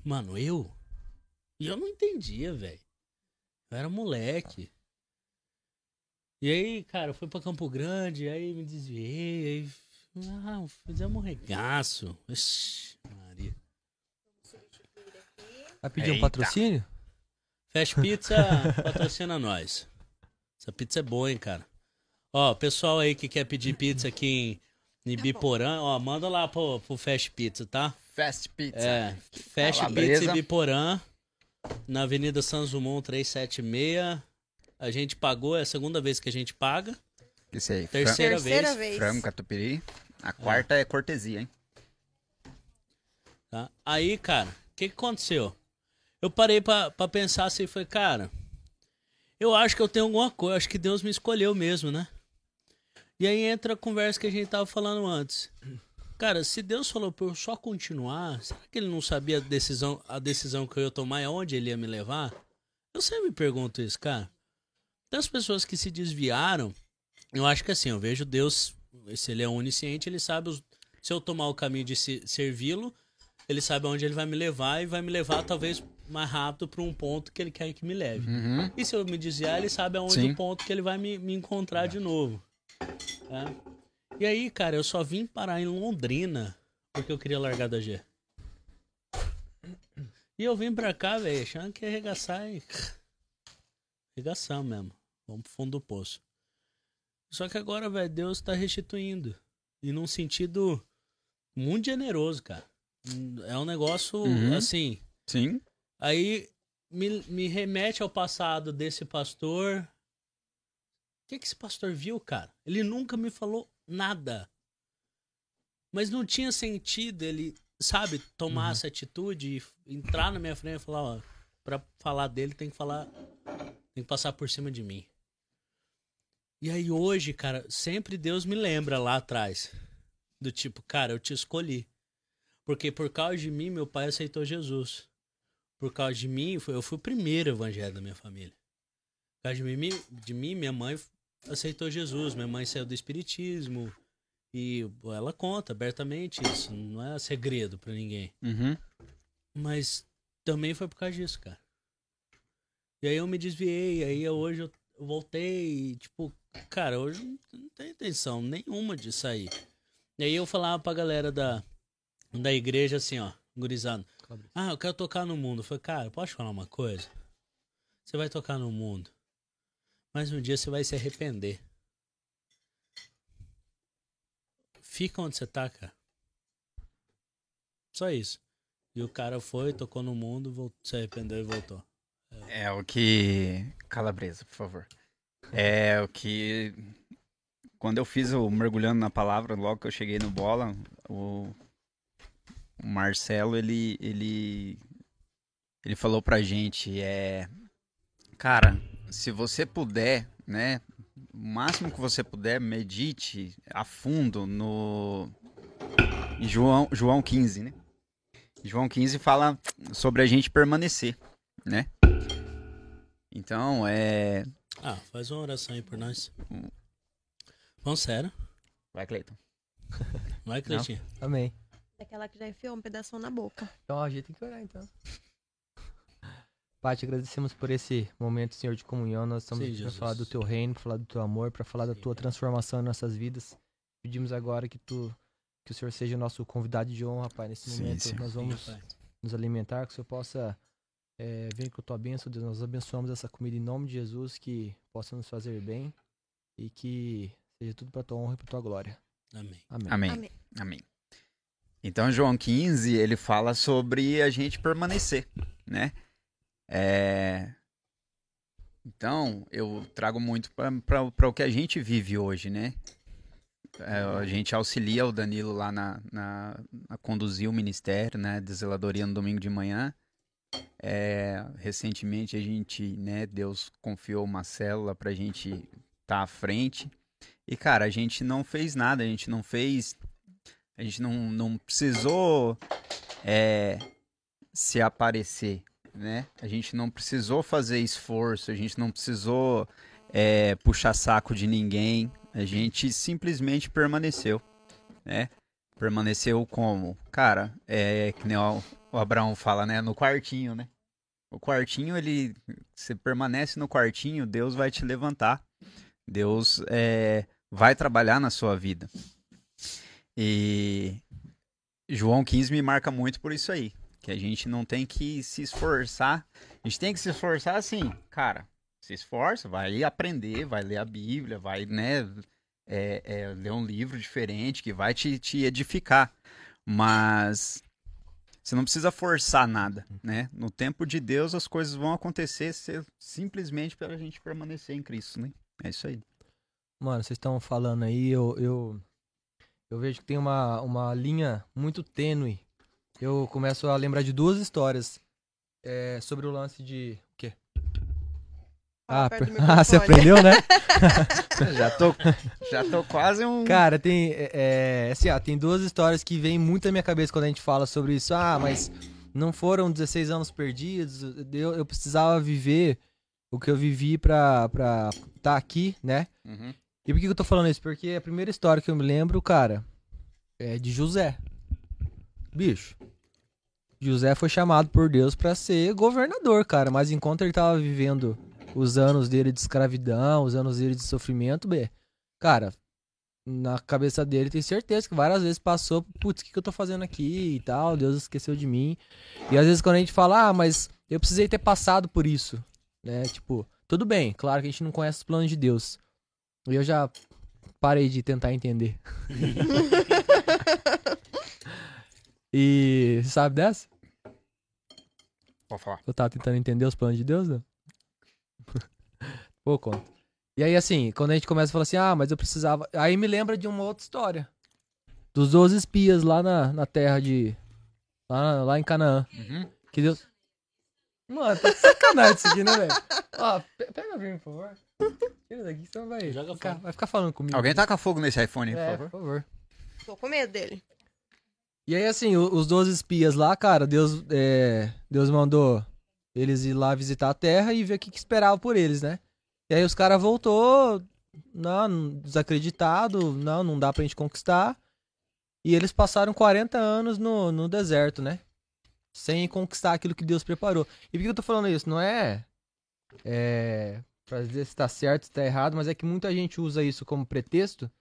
Mano, eu? E eu não entendia, velho. Eu era moleque. E aí, cara, eu fui pra Campo Grande, aí me desviei, aí. Ah, fizemos um regaço. Ixi, Maria. Vai pedir um Eita. patrocínio? Fast Pizza patrocina nós. Essa pizza é boa, hein, cara. Ó, pessoal aí que quer pedir pizza aqui em, em Biporã, ó, manda lá pro, pro Fast Pizza, tá? Fast Pizza. É, Fast Calabresa. Pizza Biporã, na Avenida San Zumon 376. A gente pagou, é a segunda vez que a gente paga. Isso aí. Terceira, Terceira vez. vez. Frango, catupiry. A quarta é cortesia, hein? Tá? Aí, cara, o que, que aconteceu? Eu parei pra, pra pensar assim, foi, cara, eu acho que eu tenho alguma coisa, acho que Deus me escolheu mesmo, né? E aí entra a conversa que a gente tava falando antes. Cara, se Deus falou pra eu só continuar, será que ele não sabia a decisão, a decisão que eu ia tomar e aonde ele ia me levar? Eu sempre me pergunto isso, cara. Das pessoas que se desviaram, eu acho que assim, eu vejo Deus, se ele é onisciente, ele sabe os- se eu tomar o caminho de se- servi-lo, ele sabe aonde ele vai me levar e vai me levar talvez mais rápido para um ponto que ele quer que me leve. Uhum. E se eu me desviar, ele sabe aonde Sim. o ponto que ele vai me, me encontrar de novo. É. E aí, cara, eu só vim parar em Londrina porque eu queria largar da G. E eu vim pra cá, velho, achando que ia arregaçar e. Arregaçar mesmo. Vamos pro fundo do poço. Só que agora, velho, Deus tá restituindo. E num sentido muito generoso, cara. É um negócio, Uhum. assim. Sim. Aí me, me remete ao passado desse pastor. O que, que esse pastor viu, cara? Ele nunca me falou nada. Mas não tinha sentido ele, sabe, tomar Uhum. essa atitude e entrar na minha frente e falar, ó, pra falar dele tem que falar, tem que passar por cima de mim. E aí hoje, cara, sempre Deus me lembra lá atrás. Do tipo, cara, eu te escolhi. Porque por causa de mim, meu pai aceitou Jesus. Por causa de mim, eu fui o primeiro evangelho da minha família. Por causa de mim, de mim, minha mãe aceitou Jesus. Minha mãe saiu do espiritismo. E ela conta abertamente isso. Não é segredo pra ninguém. Uhum. Mas também foi por causa disso, cara. E aí eu me desviei, aí hoje eu voltei, e, tipo, cara, hoje eu não tenho intenção nenhuma de sair. E aí eu falava pra galera da, da igreja assim, ó, gurizando. Ah, eu quero tocar no mundo. Eu falei, cara, posso falar uma coisa? Você vai tocar no mundo. Mas um dia você vai se arrepender. Fica onde você tá, cara. Só isso. E o cara foi, tocou no mundo, voltou, se arrependeu e voltou. É o que. Calabresa, por favor. É o que. Quando eu fiz o Mergulhando na Palavra, logo que eu cheguei no bola, o, o Marcelo, ele, ele. Ele falou pra gente, é. Cara, se você puder, né? O máximo que você puder, medite a fundo no. em João, João 15, né? João 15 fala sobre a gente permanecer, né? Então, é. Ah, faz uma oração aí por nós. Vamos sério. Vai, Cleiton. Vai, Cleitinho. Amém. Aquela que já enfiou um pedaço na boca. Então a gente tem que orar, então. Pai, te agradecemos por esse momento, Senhor, de comunhão. Nós estamos Sim, aqui para falar do teu reino, para falar do teu amor, para falar da tua transformação em nossas vidas. Pedimos agora que tu, que o Senhor seja o nosso convidado de honra, Pai. Nesse Sim, momento sim. nós vamos Pai. nos alimentar, que o Senhor possa eh, vir com a tua bênção, Deus. Nós abençoamos essa comida em nome de Jesus, que possa nos fazer bem e que seja tudo para tua honra e para tua glória. Amém. Amém. Amém. Amém. Amém. Então, João 15, ele fala sobre a gente permanecer, né? É... Então, eu trago muito para o que a gente vive hoje, né? É, a gente auxilia o Danilo lá na, na, a conduzir o ministério, né? De zeladoria no domingo de manhã. É, recentemente a gente, né? Deus confiou uma célula pra gente estar à frente. E, cara, a gente não fez nada, a gente não fez. A gente não, não precisou é, se aparecer, né? A gente não precisou fazer esforço, a gente não precisou é, puxar saco de ninguém. A gente simplesmente permaneceu, né? Permaneceu como? Cara, é que nem o, o Abraão fala, né? No quartinho, né? O quartinho, ele. Você permanece no quartinho, Deus vai te levantar. Deus é, vai trabalhar na sua vida. E João 15 me marca muito por isso aí. Que a gente não tem que se esforçar. A gente tem que se esforçar assim, cara. Se esforça, vai aprender, vai ler a Bíblia, vai, né, é, é, ler um livro diferente que vai te, te edificar. Mas você não precisa forçar nada, né? No tempo de Deus as coisas vão acontecer simplesmente para a gente permanecer em Cristo, né? É isso aí. Mano, vocês estão falando aí, eu, eu, eu vejo que tem uma, uma linha muito tênue. Eu começo a lembrar de duas histórias é, sobre o lance de. O quê? Ah, ah, você aprendeu, né? Já tô, já tô quase um. Cara, tem. É, é, assim, ó, tem duas histórias que vêm muito na minha cabeça quando a gente fala sobre isso. Ah, mas não foram 16 anos perdidos. Eu, eu precisava viver o que eu vivi pra estar tá aqui, né? Uhum. E por que eu tô falando isso? Porque a primeira história que eu me lembro, cara, é de José. Bicho. José foi chamado por Deus pra ser governador, cara. Mas enquanto ele tava vivendo os anos dele de escravidão, os anos dele de sofrimento, B, cara, na cabeça dele tem certeza que várias vezes passou, putz, o que, que eu tô fazendo aqui e tal, Deus esqueceu de mim. E às vezes quando a gente fala, ah, mas eu precisei ter passado por isso, né? Tipo, tudo bem, claro que a gente não conhece os planos de Deus. E eu já parei de tentar entender. e você sabe dessa? Pode falar. Eu tava tentando entender os planos de Deus, né? Pô, conta. E aí, assim, quando a gente começa a falar assim, ah, mas eu precisava. Aí me lembra de uma outra história. Dos 12 espias lá na, na terra de. Lá, lá em Canaã. Uhum. Que Deus. Mano, tá de sacanagem isso aqui, né, velho? Ó, pe- pega pra mim, por favor. Tira daqui, senão vai. Joga ficar, vai ficar falando comigo. Alguém taca fogo nesse iPhone, por É, favor? por favor. Tô com medo dele. E aí, assim, os 12 espias lá, cara, Deus, é, Deus mandou eles ir lá visitar a terra e ver o que, que esperava por eles, né? E aí os caras voltou, não, desacreditado, não, não dá pra gente conquistar. E eles passaram 40 anos no, no deserto, né? Sem conquistar aquilo que Deus preparou. E por que eu tô falando isso? Não é É, pra dizer se tá certo, se tá errado, mas é que muita gente usa isso como pretexto.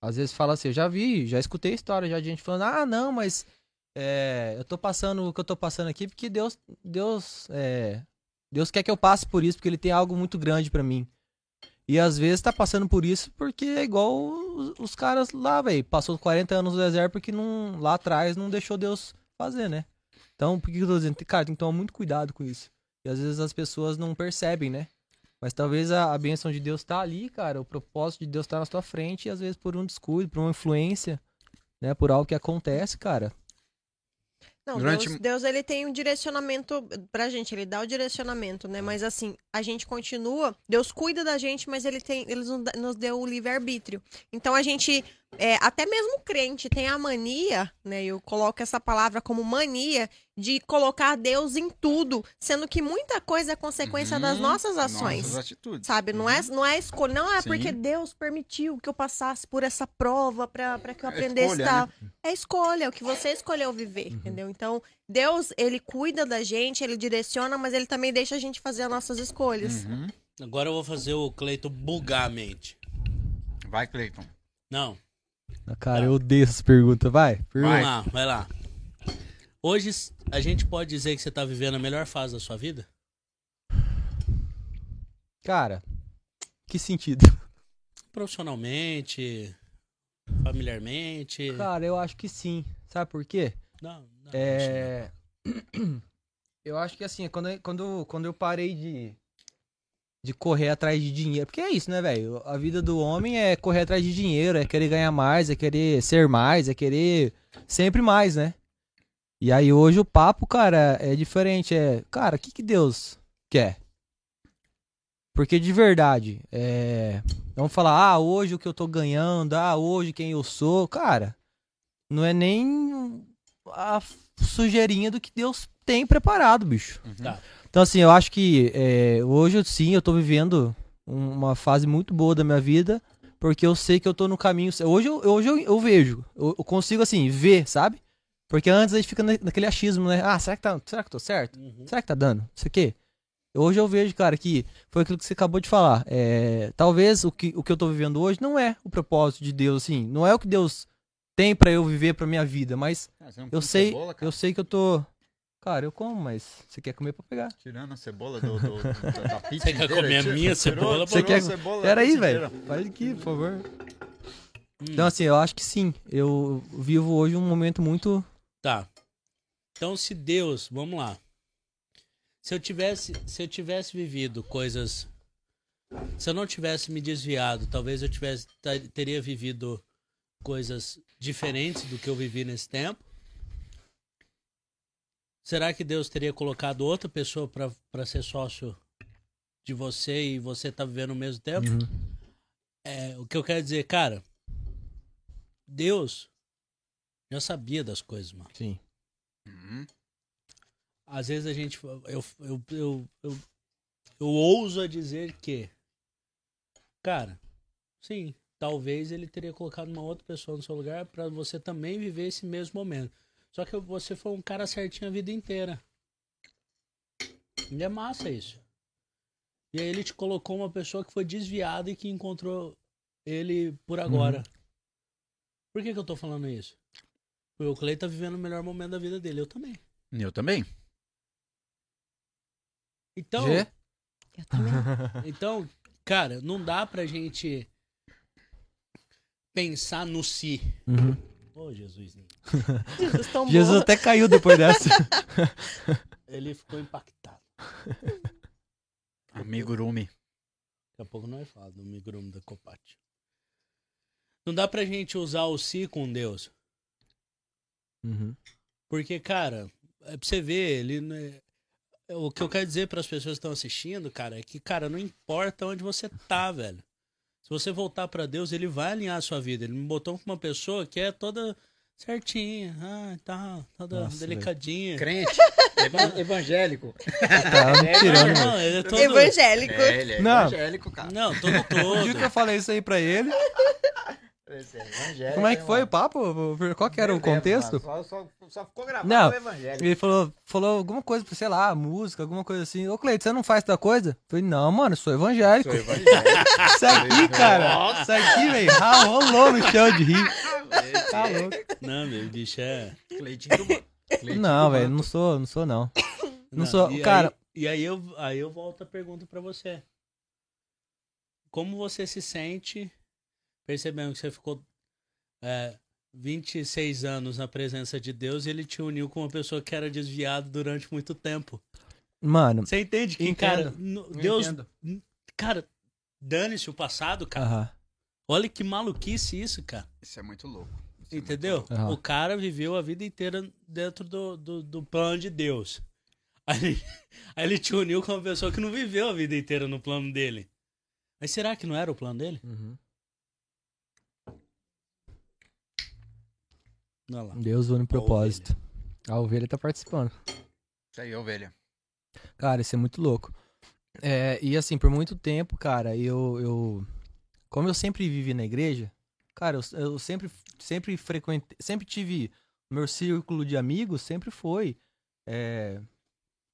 Às vezes fala assim, eu já vi, já escutei história já de gente falando, ah, não, mas é, eu tô passando o que eu tô passando aqui porque Deus, Deus, é, Deus quer que eu passe por isso, porque ele tem algo muito grande pra mim. E às vezes tá passando por isso porque é igual os, os caras lá, velho. Passou 40 anos no deserto porque não, lá atrás não deixou Deus fazer, né? Então, por que eu tô dizendo? Cara, tem que tomar muito cuidado com isso. E às vezes as pessoas não percebem, né? Mas talvez a, a bênção de Deus tá ali, cara. O propósito de Deus tá na sua frente e às vezes por um descuido, por uma influência, né? Por algo que acontece, cara. Não, Durante- Deus, Deus, ele tem um direcionamento pra gente, ele dá o direcionamento, né? Mas assim, a gente continua, Deus cuida da gente, mas ele tem, ele nos deu o livre-arbítrio. Então a gente, é, até mesmo o crente tem a mania, né? Eu coloco essa palavra como mania de colocar Deus em tudo, sendo que muita coisa é consequência Uhum, das nossas ações. Nossas atitudes. Sabe, não é, não é escolha, não é Sim. porque Deus permitiu que eu passasse por essa prova pra pra que eu É aprendesse escolha, tal. né? É escolha, é o que você escolheu viver, entendeu? Então, Deus, ele cuida da gente, ele direciona, mas ele também deixa a gente fazer as nossas escolhas. Uhum. Agora eu vou fazer o Cleito bugar a mente. Vai, Cleiton. Não, Cara, eu odeio essas perguntas. Vai, pergunta. vamos lá, vai lá. Hoje a gente pode dizer que você tá vivendo a melhor fase da sua vida? Cara, que sentido? Profissionalmente, familiarmente. Cara, eu acho que sim. Sabe por quê? Não, não, É. Eu acho que assim, quando, quando, quando eu parei de, de correr atrás de dinheiro. Porque é isso, né, velho? A vida do homem é correr atrás de dinheiro, é querer ganhar mais, é querer ser mais, é querer sempre mais, né? E aí hoje o papo, cara, é diferente. É, cara, o que, que Deus quer? Porque de verdade, é. Vamos falar, ah, hoje o que eu tô ganhando, ah, hoje quem eu sou. Cara, não é nem a sujeirinha do que Deus tem preparado, bicho. Uhum. Tá. Então, assim, eu acho que é, hoje, sim, eu tô vivendo um- uma fase muito boa da minha vida, porque eu sei que eu tô no caminho. Hoje eu, hoje eu, eu vejo, eu, eu consigo, assim, ver, sabe? Porque antes a gente fica na- naquele achismo, né? Ah, será que, tá, será que eu tô certo? Uhum. Será que tá dando? Isso aqui? Hoje eu vejo, cara, que foi aquilo que você acabou de falar. É, talvez o que, o que eu tô vivendo hoje não é o propósito de Deus, assim. Não é o que Deus tem pra eu viver pra minha vida, mas Ah, não eu sei, cebola, eu sei que eu tô. Cara, eu como, mas você quer comer pra pegar. Tirando a cebola do, do- da pizza Você quer comer a minha cebola, Você quer- cebola Pera aí, velho. Faz aqui, por favor. Hum, Então, assim, eu acho que sim. Eu vivo hoje um momento muito. Tá. Então, se Deus, vamos lá. Se eu tivesse, se eu tivesse vivido coisas, se eu não tivesse me desviado, talvez eu tivesse teria vivido coisas diferentes do que eu vivi nesse tempo. Será que Deus teria colocado outra pessoa pra pra ser sócio de você e você tá vivendo ao mesmo tempo? É, o que eu quero dizer, cara, Deus já sabia das coisas, mano. Sim. Uhum. Às vezes a gente. Eu, eu, eu, eu, eu ouso a dizer que. Cara, sim, talvez ele teria colocado uma outra pessoa no seu lugar pra você também viver esse mesmo momento. Só que você foi um cara certinho a vida inteira. E é massa isso. E aí ele te colocou uma pessoa que foi desviada e que encontrou ele por agora. Por que, que eu tô falando isso? Porque o Clay tá vivendo o melhor momento da vida dele, eu também. Eu também. Então, Gê? Eu também. então, cara, não dá pra gente pensar no si. Uhum. Ô, Jesus. Jesus Jesus bom. até caiu depois dessa. Ele ficou impactado. Amigurumi. Daqui a pouco nós falamos do migrumo da Copate. Não dá pra gente usar o si com Deus. Uhum. Porque, cara, é pra você ver, ele. né, O que eu quero dizer para as pessoas que estão assistindo, cara, é que, cara, não importa onde você tá, velho. Se você voltar pra Deus, ele vai alinhar a sua vida. Ele me botou com uma pessoa que é toda certinha, ah, tá, toda Nossa, delicadinha. Crente. evan- evangélico. Tá tirando. Não, ele é todo. Evangélico. É, ele é Não. evangélico, cara. Não, todo O dia que todo. eu falei isso aí pra ele. É Como é que hein, foi o papo? Qual que era o contexto? Só, só, só ficou gravado Não. o evangélico. Ele falou, falou alguma coisa, sei lá, música, alguma coisa assim. Ô, Cleide, você não faz tal coisa? Eu falei, não, mano, eu sou evangélico. Sou evangélico. Isso aqui, cara. Isso aqui, velho, rolou no chão de rir. Tá louco. Não, meu bicho é. Cleitinho do Cleitinho Não, velho, não sou, não sou, não. Não sou- e cara- Aí, e aí eu, aí eu volto a pergunta pra você. Como você se sente percebendo que você ficou é, 26 anos na presença de Deus e ele te uniu com uma pessoa que era desviada durante muito tempo? Mano, Você entende que, Entendo. cara, Deus. entendo. Cara, dane-se o passado, cara. Aham. Olha que maluquice isso, cara. Isso é muito louco. Isso é muito Entendeu? louco. Aham. O cara viveu a vida inteira dentro do, do, do plano de Deus. Aí, ele- aí ele te uniu com uma pessoa que não viveu a vida inteira no plano dele. Mas será que não era o plano dele? Uhum. Olha lá. Deus une propósito. A ovelha tá participando. Isso aí, ovelha. Cara, isso é muito louco. É, e assim, por muito tempo, cara, eu, eu. Como eu sempre vivi na igreja, cara, eu, eu sempre, sempre frequentei. Sempre tive. Meu círculo de amigos sempre foi. É,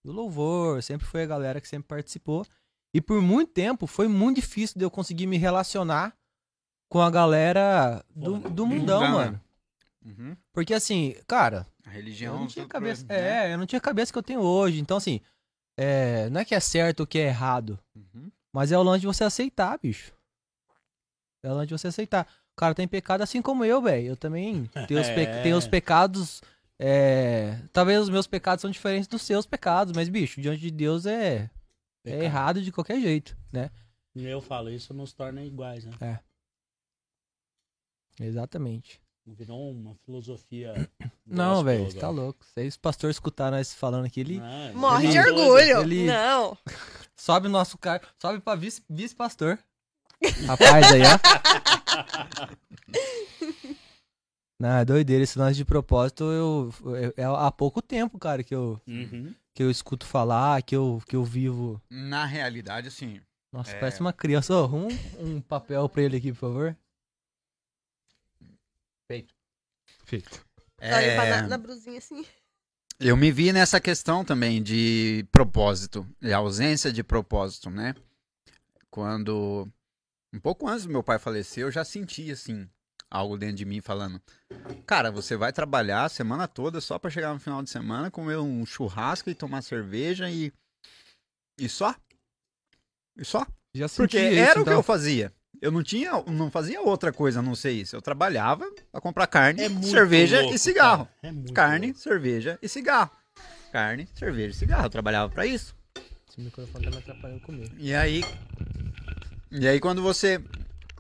do louvor, sempre foi a galera que sempre participou. E por muito tempo foi muito difícil de eu conseguir me relacionar com a galera do, do mundão, mano. Uhum. Porque assim, cara, A religião. eu não tinha cabeça. pro- né? É, eu não tinha a cabeça que eu tenho hoje. Então, assim, é, não é que é certo ou que é errado. Uhum. Mas é o lance de você aceitar, bicho. É o lance de você aceitar. O cara tem pecado assim como eu, velho. Eu também tenho os, pe- É. tenho os pecados. é, Talvez os meus pecados são diferentes dos seus pecados, mas, bicho, diante de Deus é, é Pecado. errado de qualquer jeito, né? E eu falo, isso nos torna iguais, né? Exatamente. Virou uma filosofia. Não, velho, você tá louco. Se o pastor escutar nós falando aqui, ele Ah, Morre ele- de orgulho. ele- Não. sobe o nosso cargo, sobe pra vice- vice-pastor. Rapaz, aí, ó. Não, é doideira. Esse lance de propósito, eu, é, é há pouco tempo, cara, que eu, Uhum. que eu escuto falar, que eu, que eu vivo. Na realidade, assim. Nossa, É. parece uma criança. Ô, um, um papel pra ele aqui, por favor. Feito. Feito. Só limpar É, na, na brusinha assim. eu me vi nessa questão também de propósito, e ausência de propósito, né? Quando. Um pouco antes do meu pai falecer, eu já senti, assim, algo dentro de mim falando: Cara, você vai trabalhar a semana toda só pra chegar no final de semana, comer um churrasco e tomar cerveja e. E só? E só? Já senti Porque isso, era o que então. eu fazia. Eu não tinha, não fazia outra coisa a não ser isso. Eu trabalhava pra comprar carne, É cerveja louco, e cigarro. É muito Carne, louco. cerveja e cigarro. Carne, cerveja e cigarro. Eu trabalhava pra isso. Esse microfone tá me atrapalhando comigo. E aí, e aí quando você,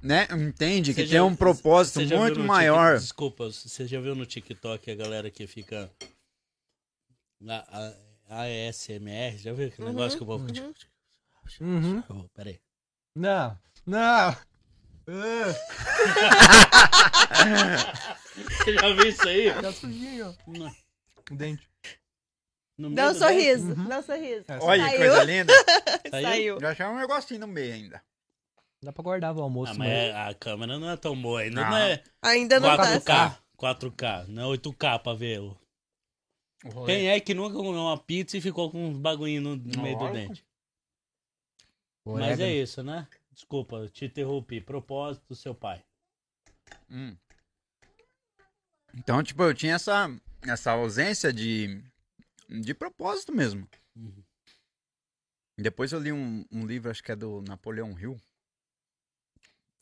né, entende que Você tem já- um propósito muito maior. Tik- Desculpa, você já viu no TikTok a galera que fica. A, a, ASMR, já viu aquele Uhum, negócio que o povo. Uhum. Oh, peraí. Não, não. Você já viu isso aí? Tá sujinho. No, O dente. no meio Dá um do sorriso. Uhum. Dá um sorriso. Olha que Saiu. coisa linda. dente. Saiu? Já achava um negocinho no meio ainda. Dá pra guardar o almoço, Ah, mano. mas é- a câmera não é tão boa ainda. Não, Não. é Ainda não tá. 4K. 4K, não é 8K pra ver. o- O rolê. Quem é que nunca comeu uma pizza e ficou com uns bagulhinhos no, no meio do Lógico. dente? Mas é orégano. isso, né? Desculpa, te interrompi. Propósito do seu pai. Hum. Então, tipo, eu tinha essa, essa ausência de, de propósito mesmo. Uhum. Depois eu li um, um livro, acho que é do Napoleão Hill,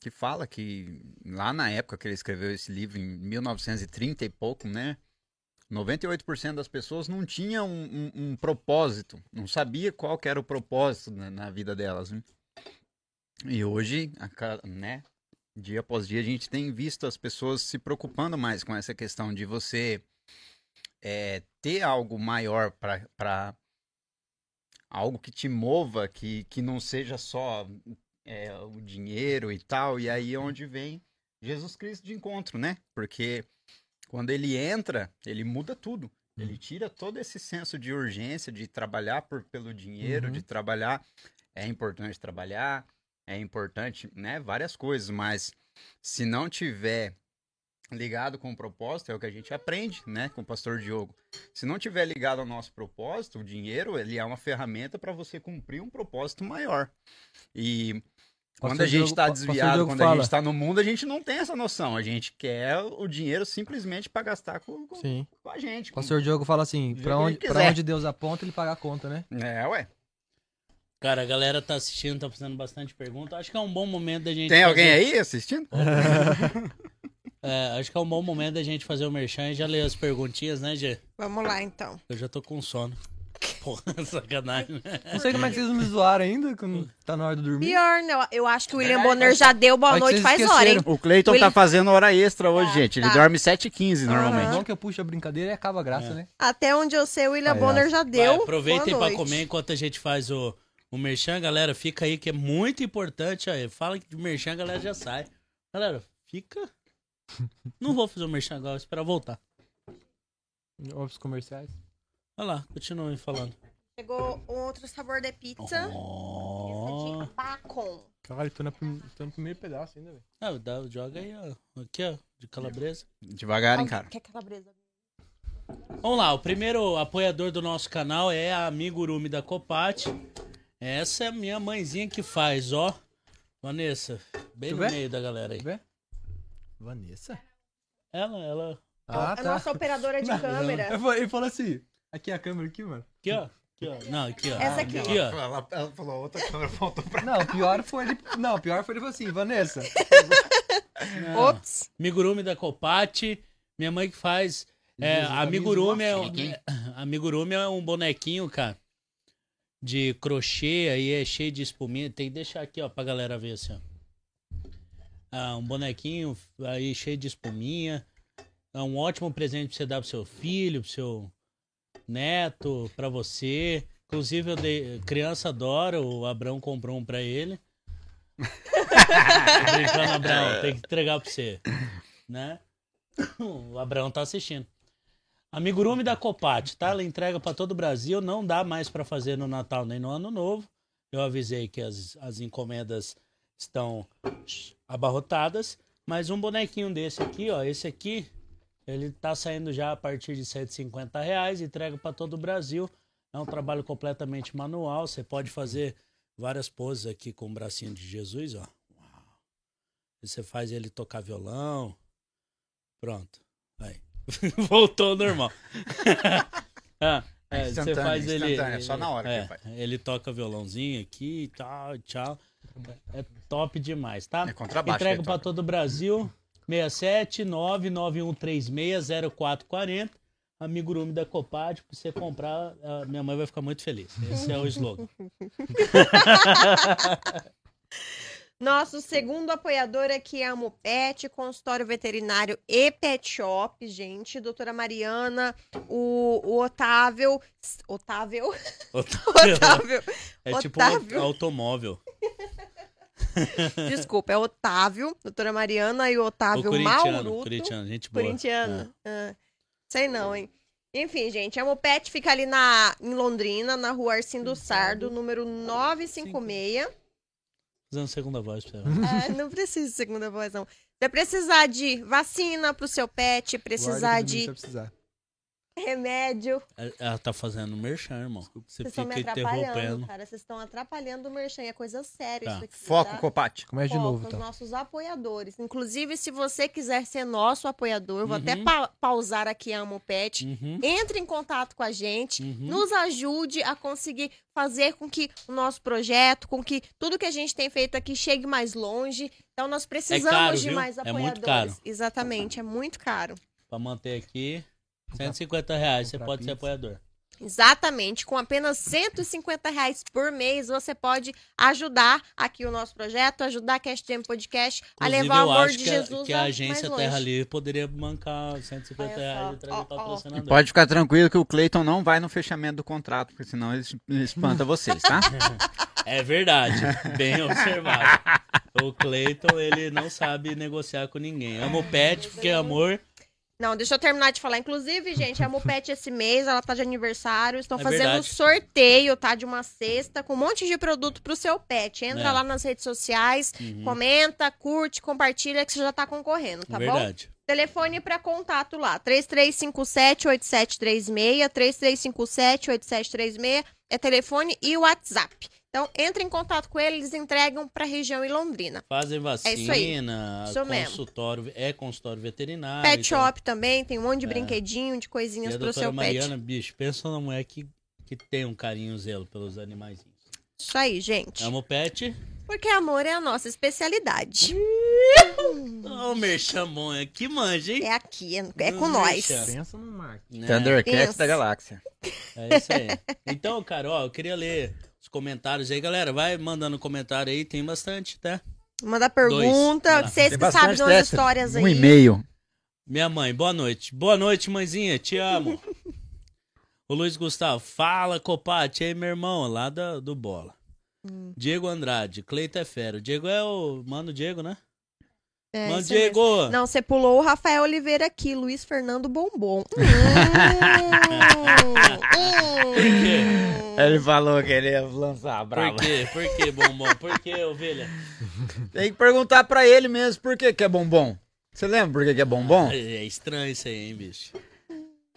que fala que lá na época que ele escreveu esse livro, em 1930 e pouco, né? 98% das pessoas não tinham um, um- um propósito, não sabia qual que era o propósito na, na vida delas. né? E hoje, né? Dia após dia, a gente tem visto as pessoas se preocupando mais com essa questão de você é, ter algo maior para algo que te mova, que, que não seja só é, o dinheiro e tal. E aí é onde vem Jesus Cristo de encontro, né? Porque quando ele entra, ele muda tudo. Ele tira todo esse senso de urgência de trabalhar por, pelo dinheiro, Uhum. de trabalhar. É importante trabalhar, é importante, né? Várias coisas, mas Se não tiver ligado com o propósito, é o que a gente aprende, né, com o pastor Diogo. Se não tiver ligado ao nosso propósito, o dinheiro, ele é uma ferramenta para você cumprir um propósito maior. E quando Pastor a gente está desviado, quando a fala. gente está no mundo, a gente não tem essa noção. A gente quer o dinheiro simplesmente para gastar com, com- com a gente. O pastor Diogo fala assim, que onde, onde Deus aponta, ele paga a conta, né? É, ué. Cara, a galera tá assistindo, tá fazendo bastante pergunta. Acho que é um bom momento da gente. Tem alguém fazer- aí assistindo? É, acho que é um bom momento da gente fazer o merchan e já ler as perguntinhas, né, Gê? Vamos lá, então. Eu já tô com sono. Porra, sacanagem. né? Não sei como é que vocês não me zoaram ainda, quando tá na hora de dormir. Pior, né? Eu acho que o William Verdade, Bonner já deu boa noite faz hora, hein? O Cleiton William- tá fazendo hora extra hoje, Tá, gente. Ele tá. dorme 7h15 normalmente. Não que eu puxo a brincadeira e acaba a graça, É. né? Até onde eu sei, o William. Bonner já Vai, deu. aproveitem boa pra comer enquanto a gente faz o, o merchan, galera. Fica aí que é muito importante. Aí. Fala que de merchan, a galera já sai. Galera, fica. Não vou fazer o merchan agora, vou esperar voltar. Outros comerciais. Vai lá, continuem falando. Chegou um outro sabor de pizza. Oh. Essa de bacon. Caralho, tô, na prim- tô no primeiro pedaço ainda, velho. Ah, dá- joga aí, ó. Aqui, ó, de calabresa. Devagar, hein, cara. Quer calabresa? Vamos lá, o primeiro apoiador do nosso canal é a Amigurumi da Copate. Essa é a minha mãezinha que faz, ó. Vanessa, bem Tu no vê? meio da galera aí. Quer ver? Vanessa? Ela, ela. Ah, a nossa operadora de Não, câmera. Ele falou assim, aqui é a câmera aqui, mano. Aqui, ó. Aqui, ó. Não, aqui, ó. Essa aqui. Aqui, ó. Ela, ela falou outra câmera, voltou pra Não, pior foi ele... Não, pior foi ele falou assim, Vanessa. Ops. Amigurumi da Copate. Minha mãe que faz. É, amigurumi, é, um- amigurumi é um bonequinho, cara. De crochê, aí é cheio de espuminha. Tem que deixar aqui, ó, pra galera ver assim, ó. Ah, um bonequinho aí cheio de espuminha. É um ótimo presente pra você dar pro seu filho, pro seu neto, pra você. Inclusive, eu dei, criança adora, o Abrão comprou um pra ele. Brincando, Abrão, tem que entregar pra você. Né? O Abrão tá assistindo. Amigurumi da Copate, tá? Ela entrega pra todo o Brasil, não dá mais pra fazer no Natal nem no Ano Novo. Eu avisei que as, as encomendas estão abarrotadas, mas um bonequinho desse aqui, ó, esse aqui, ele tá saindo já a partir de 150 reais, entrega pra todo o Brasil. É um trabalho completamente manual, você pode fazer várias poses aqui com o bracinho de Jesus, ó. Você faz ele tocar violão. Pronto. Aí. Voltou ao normal. ah, é, você Instantâneo, faz ele. instantâneo, é só na hora que é, ele faz. Ele toca violãozinho aqui e tal, tchau. É top demais, tá? É contrabaixo. Entrega que para ele todo o Brasil. 67 99136 0440. Amigurumi da Copade, pra você comprar, a minha mãe vai ficar muito feliz. Esse é o slogan. Nosso segundo apoiador aqui é a Mupet, consultório veterinário e pet shop, gente. Doutora Mariana, o, o Otávio. Otávio? Otávio. É tipo Otávio. um automóvel. Desculpa, é Otávio. Doutora Mariana e o O Otávio corintiano, Mauruto. corintiano, gente boa. Corintiano. Ah, sei não, hein? Enfim, gente, a Mopet fica ali na, em Londrina, na rua Arcindo Sardo, número 956. Fazendo segunda voz pra ela. Ah, não precisa de segunda voz, não. Vai precisar de vacina pro seu pet, precisar de precisar. Remédio. Ela- Ela tá fazendo merchan, irmão. Você Vocês estão me fica atrapalhando, interrompendo. cara. Vocês estão atrapalhando o merchan. É coisa séria Tá. isso aqui. Foco, tá? Copate. Começa de novo, os então. nossos apoiadores. Inclusive, se você quiser ser nosso apoiador, vou até Uhum. pa- pausar aqui a Amopet. Uhum, Entre em contato com a gente. uhum. nos ajude a conseguir fazer com que o nosso projeto, com que tudo que a gente tem feito aqui chegue mais longe. Então nós precisamos caro, de viu? mais É apoiadores. muito caro. Exatamente, é muito caro. Pra manter aqui, 150 reais, você pode ser pizza. apoiador. Exatamente, com apenas 150 reais por mês, você pode ajudar aqui o nosso projeto, ajudar a Cast Jam Podcast a Inclusive, levar o amor de que a, Jesus que a agência. Terra Livre poderia bancar 150 Olha só. reais e trazer ó. patrocinador. Pode ficar tranquilo que o Cleiton não vai no fechamento do contrato, porque senão ele espanta vocês, tá? É verdade, bem observado. O Cleiton, ele não sabe negociar com ninguém. Ama o pet, porque amor Não, deixa eu terminar de falar. Inclusive, gente, a Mupet esse mês, ela tá de aniversário. Estão É fazendo um sorteio, tá? De uma cesta com um monte de produto pro seu pet. Entra É. lá nas redes sociais, Uhum. comenta, curte, compartilha, que você já tá concorrendo, tá bom? Verdade. Telefone para contato lá, 3357-8736, 3357-8736 é telefone e WhatsApp. Então, entre em contato com eles, eles entregam pra região e Londrina. Fazem É isso aí. vacina, Isso mesmo. consultório, é consultório veterinário. Pet então- shop também, tem um monte de É. brinquedinho, de coisinhas a pro doutora seu Mariana, pet. bicho, pensa numa mulher que, que tem um carinho zelo pelos animaizinhos. Isso aí, gente. Amo pet. Porque amor é a nossa especialidade. Ô, merchamon, é que manja, hein? É aqui, é, é com nós. Pensa no marketing. Né? Thundercats da Galáxia. É isso aí. Então, cara, ó, eu queria ler os comentários aí. Galera, vai mandando comentário aí, tem bastante, tá? Manda Dois. pergunta. Lá. Vocês Tem que sabem dessa. histórias aí. Um e-mail. Minha mãe, boa noite. Boa noite, mãezinha, te amo. o Luiz Gustavo, fala, Copate. aí, meu irmão, lá da, do Bola. Hum. Diego Andrade, Cleito é fera. O Diego é o. Mano, Diego, né? É, Mano. Diego! Não, você pulou o Rafael Oliveira aqui, Luiz Fernando Bombom. Hum, hum. Ele falou que ele ia lançar Por quê? Por quê, bombom? Por quê, ovelha? Tem que perguntar pra ele mesmo por que, que é bombom. Você lembra por que, que é bombom? É, é estranho isso aí, hein, bicho?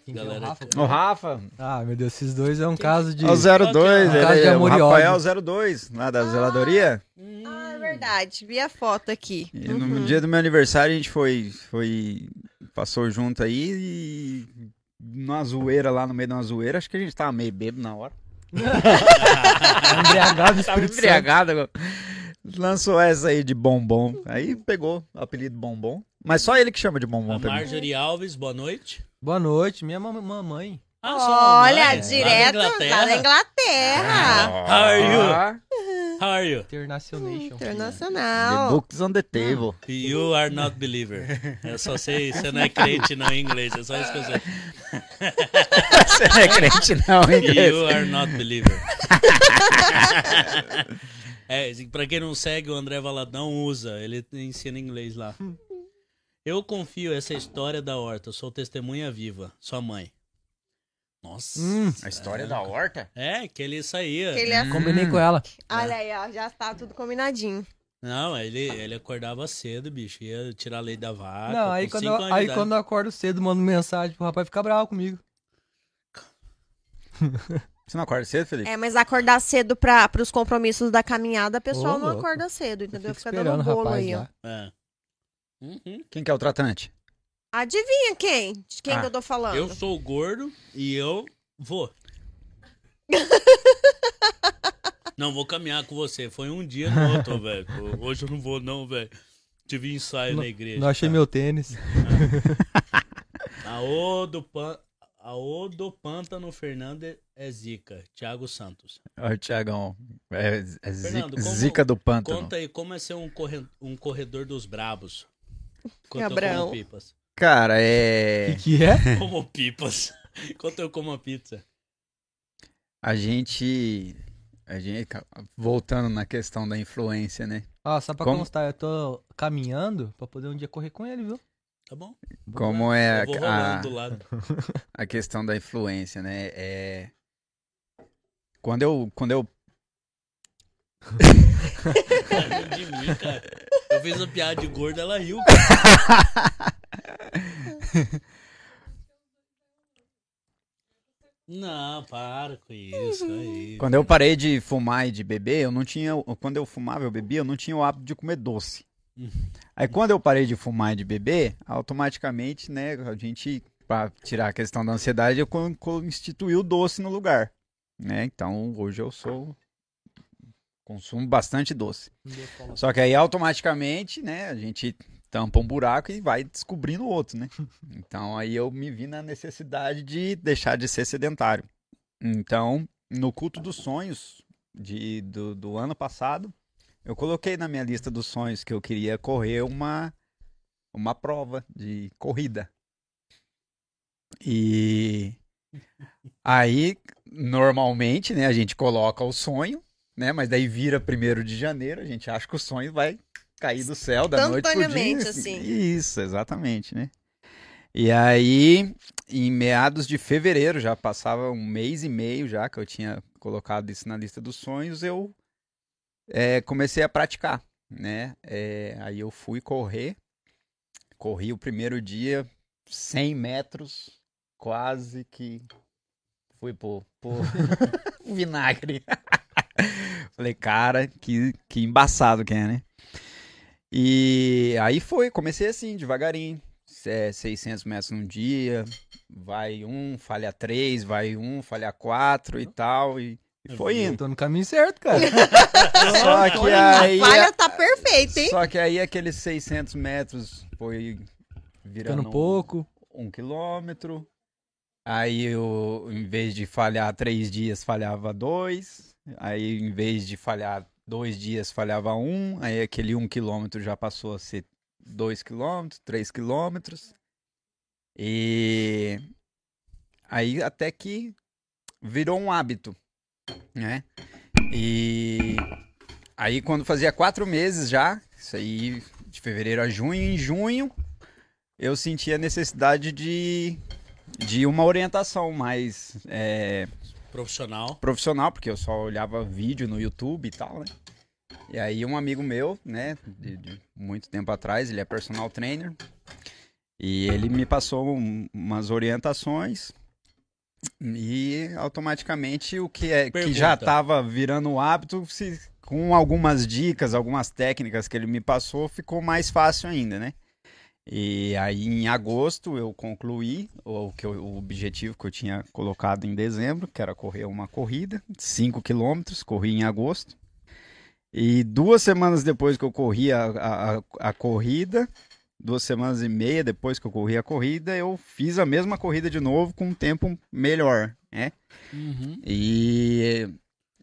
Quem é o Galera, Rafa? O Rafa, Ah, meu Deus, esses dois é um caso de. é o 02, Um caso de é o amor e Rafael 02, lá da zeladoria. Ah, é verdade. Vi a foto aqui. E no Uhum. dia do meu aniversário a gente foi, foi passou junto aí e numa zoeira lá no meio de uma zoeira, acho que a gente tava meio bêbado na hora. Embriagado, Tava embriagado. agora. Lançou essa aí de bombom. Aí pegou o apelido bombom. Mas só ele que chama de bombom A também. Marjorie Alves, boa noite. Boa noite, minha mam- mamãe. Ah, Olha, mamãe, direto lá da lá da Inglaterra. Inglaterra. How are you? Ah, How are you? Internacionation. The Internacional. books on the table. You are not believer. Eu só sei, você não é crente não em inglês, é só isso que eu sei. Você não é crente não, hein? You are not believer. é, pra quem não segue, o André Valadão usa, ele ensina inglês lá. Eu confio essa história da horta, sou testemunha viva, sua mãe. Nossa. Hum. A história da horta? É, que ele saía. Que ele é- Combinei com ela. Olha aí, ó, já tá tudo combinadinho. Não, ele, ele acordava cedo, bicho, ia tirar leite da vaca. Não, aí quando, eu, aí quando eu acordo cedo, mando mensagem pro rapaz ficar bravo comigo. Você não acorda cedo, Felipe? É, mas acordar cedo para os compromissos da caminhada, o pessoal Ô, não louco. acorda cedo, Eu entendeu? Fica dando o bolo rapaz aí, ó. É. Uhum. Quem que é o tratante? Adivinha quem? De quem Ah, que eu tô falando? Eu sou gordo e eu vou. não vou caminhar com você. Foi um dia no outro, velho. Hoje eu não vou, não, velho. Tive ensaio na igreja. Não achei cara. meu tênis. A O do, pan... a o do Pântano Fernando é Zica. Thiago Santos. Ó, o Tiagão. É, é zi- Fernando, como- zica do pântano. Conta aí como é ser um, corre... um corredor dos brabos. Enquanto eu Gabrão. como pipas. Cara, O é. que, que é? Como pipas. Enquanto eu como a pizza. A gente. A gente. Voltando na questão da influência, né? Ó, só pra Como? constar, eu tô caminhando pra poder um dia correr com ele, viu? Tá bom? Como é eu vou a, lado. a questão da influência, né? É. Quando eu. Quando eu. Tá de mim, cara. Eu fiz a piada de gordo, ela riu. Não, para com isso aí. Quando eu parei de fumar e de beber, eu não tinha. Quando eu fumava, eu bebia, eu não tinha o hábito de comer doce. Hum. Aí quando eu parei de fumar e de beber, automaticamente, né, a gente, pra tirar a questão da ansiedade, eu co- co- instituí o doce no lugar. Né? Então hoje eu sou. Consumo bastante doce. Só que aí automaticamente, né, a gente tampa um buraco e vai descobrindo outro, né? Então aí eu me vi na necessidade de deixar de ser sedentário. Então, no culto dos sonhos de, do, do ano passado, eu coloquei na minha lista dos sonhos que eu queria correr uma, uma prova de corrida. E aí, normalmente, né, a gente coloca o sonho, né, mas daí vira primeiro de janeiro, a gente acha que o sonho vai cair do céu da noite pro dia. Instantaneamente, assim. Isso, exatamente, né? E aí, em meados de fevereiro, já passava um mês e meio já que eu tinha colocado isso na lista dos sonhos, eu é, comecei a praticar, né? É, aí eu fui correr, corri o primeiro dia 100 metros, quase que fui pro, pro vinagre. Falei, cara, que, que embaçado que é, né? E aí foi, comecei assim, devagarinho. É, 600 metros num dia, vai um, falha três, vai um, falha quatro e tal. E, e foi Eu indo. tô no caminho certo, cara. Só que aí. A falha tá perfeita, hein? Só que aí aqueles 600 metros foi virando Ficando pouco. um quilômetro. Aí eu, em vez de falhar três dias, falhava dois. Aí, em vez de falhar dois dias, falhava um. Aí aquele um quilômetro já passou a ser dois quilômetros, três quilômetros. E aí até que virou um hábito, né? E aí quando fazia quatro meses já, isso aí de fevereiro a junho, em junho eu senti a necessidade de, de uma orientação mais é, Profissional. profissional, porque eu só olhava vídeo no YouTube e tal, né? E aí um amigo meu, né, de, de muito tempo atrás, ele é personal trainer, e ele me passou um- umas orientações e automaticamente o que, é, que Pergunta. já estava virando um hábito, se, com algumas dicas, algumas técnicas que ele me passou, ficou mais fácil ainda, né? E aí em agosto eu concluí o, que eu- o objetivo que eu tinha colocado em dezembro, que era correr uma corrida, 5 quilômetros, corri em agosto. E duas semanas depois que eu corri a, a, a- corrida, duas semanas e meia depois que eu corri a corrida, eu fiz a mesma corrida de novo com um tempo melhor, né? Uhum. E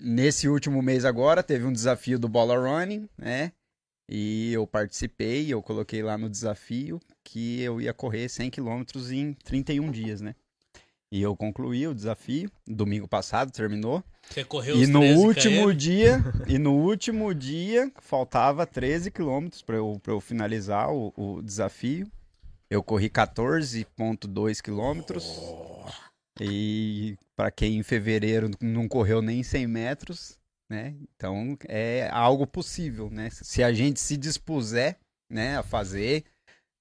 nesse último mês agora teve um desafio do Bola Running, né? E eu participei, eu coloquei lá no desafio que eu ia correr 100 quilômetros em 31 dias, né? E eu concluí o desafio, domingo passado terminou. Você correu E os no 13 último km? dia, e no último dia, faltava 13 quilômetros para eu, pra eu finalizar o, o desafio. Eu corri 14,2 quilômetros. E para quem em fevereiro não correu nem 100 metros, né? Então é algo possível, né? Se a gente se dispuser, né, a fazer.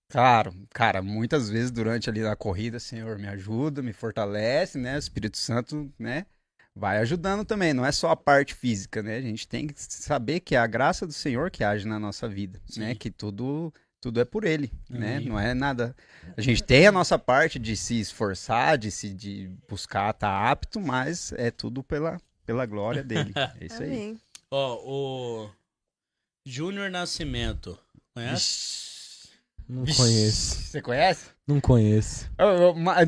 Claro, cara, muitas vezes durante ali na corrida, Senhor, me ajuda, me fortalece, né? O Espírito Santo, né? vai ajudando também, não é só a parte física, né? A gente tem que saber que é a graça do Senhor que age na nossa vida, Sim. né? Que tudo tudo é por ele, né? Não é nada. A gente tem a nossa parte de se esforçar, de se de buscar estar apto, mas é tudo pela pela glória dele. É isso aí. Amém. Ó, o Júnior Nascimento. Conhece? Não Vixe, conheço. Você conhece? Não conheço.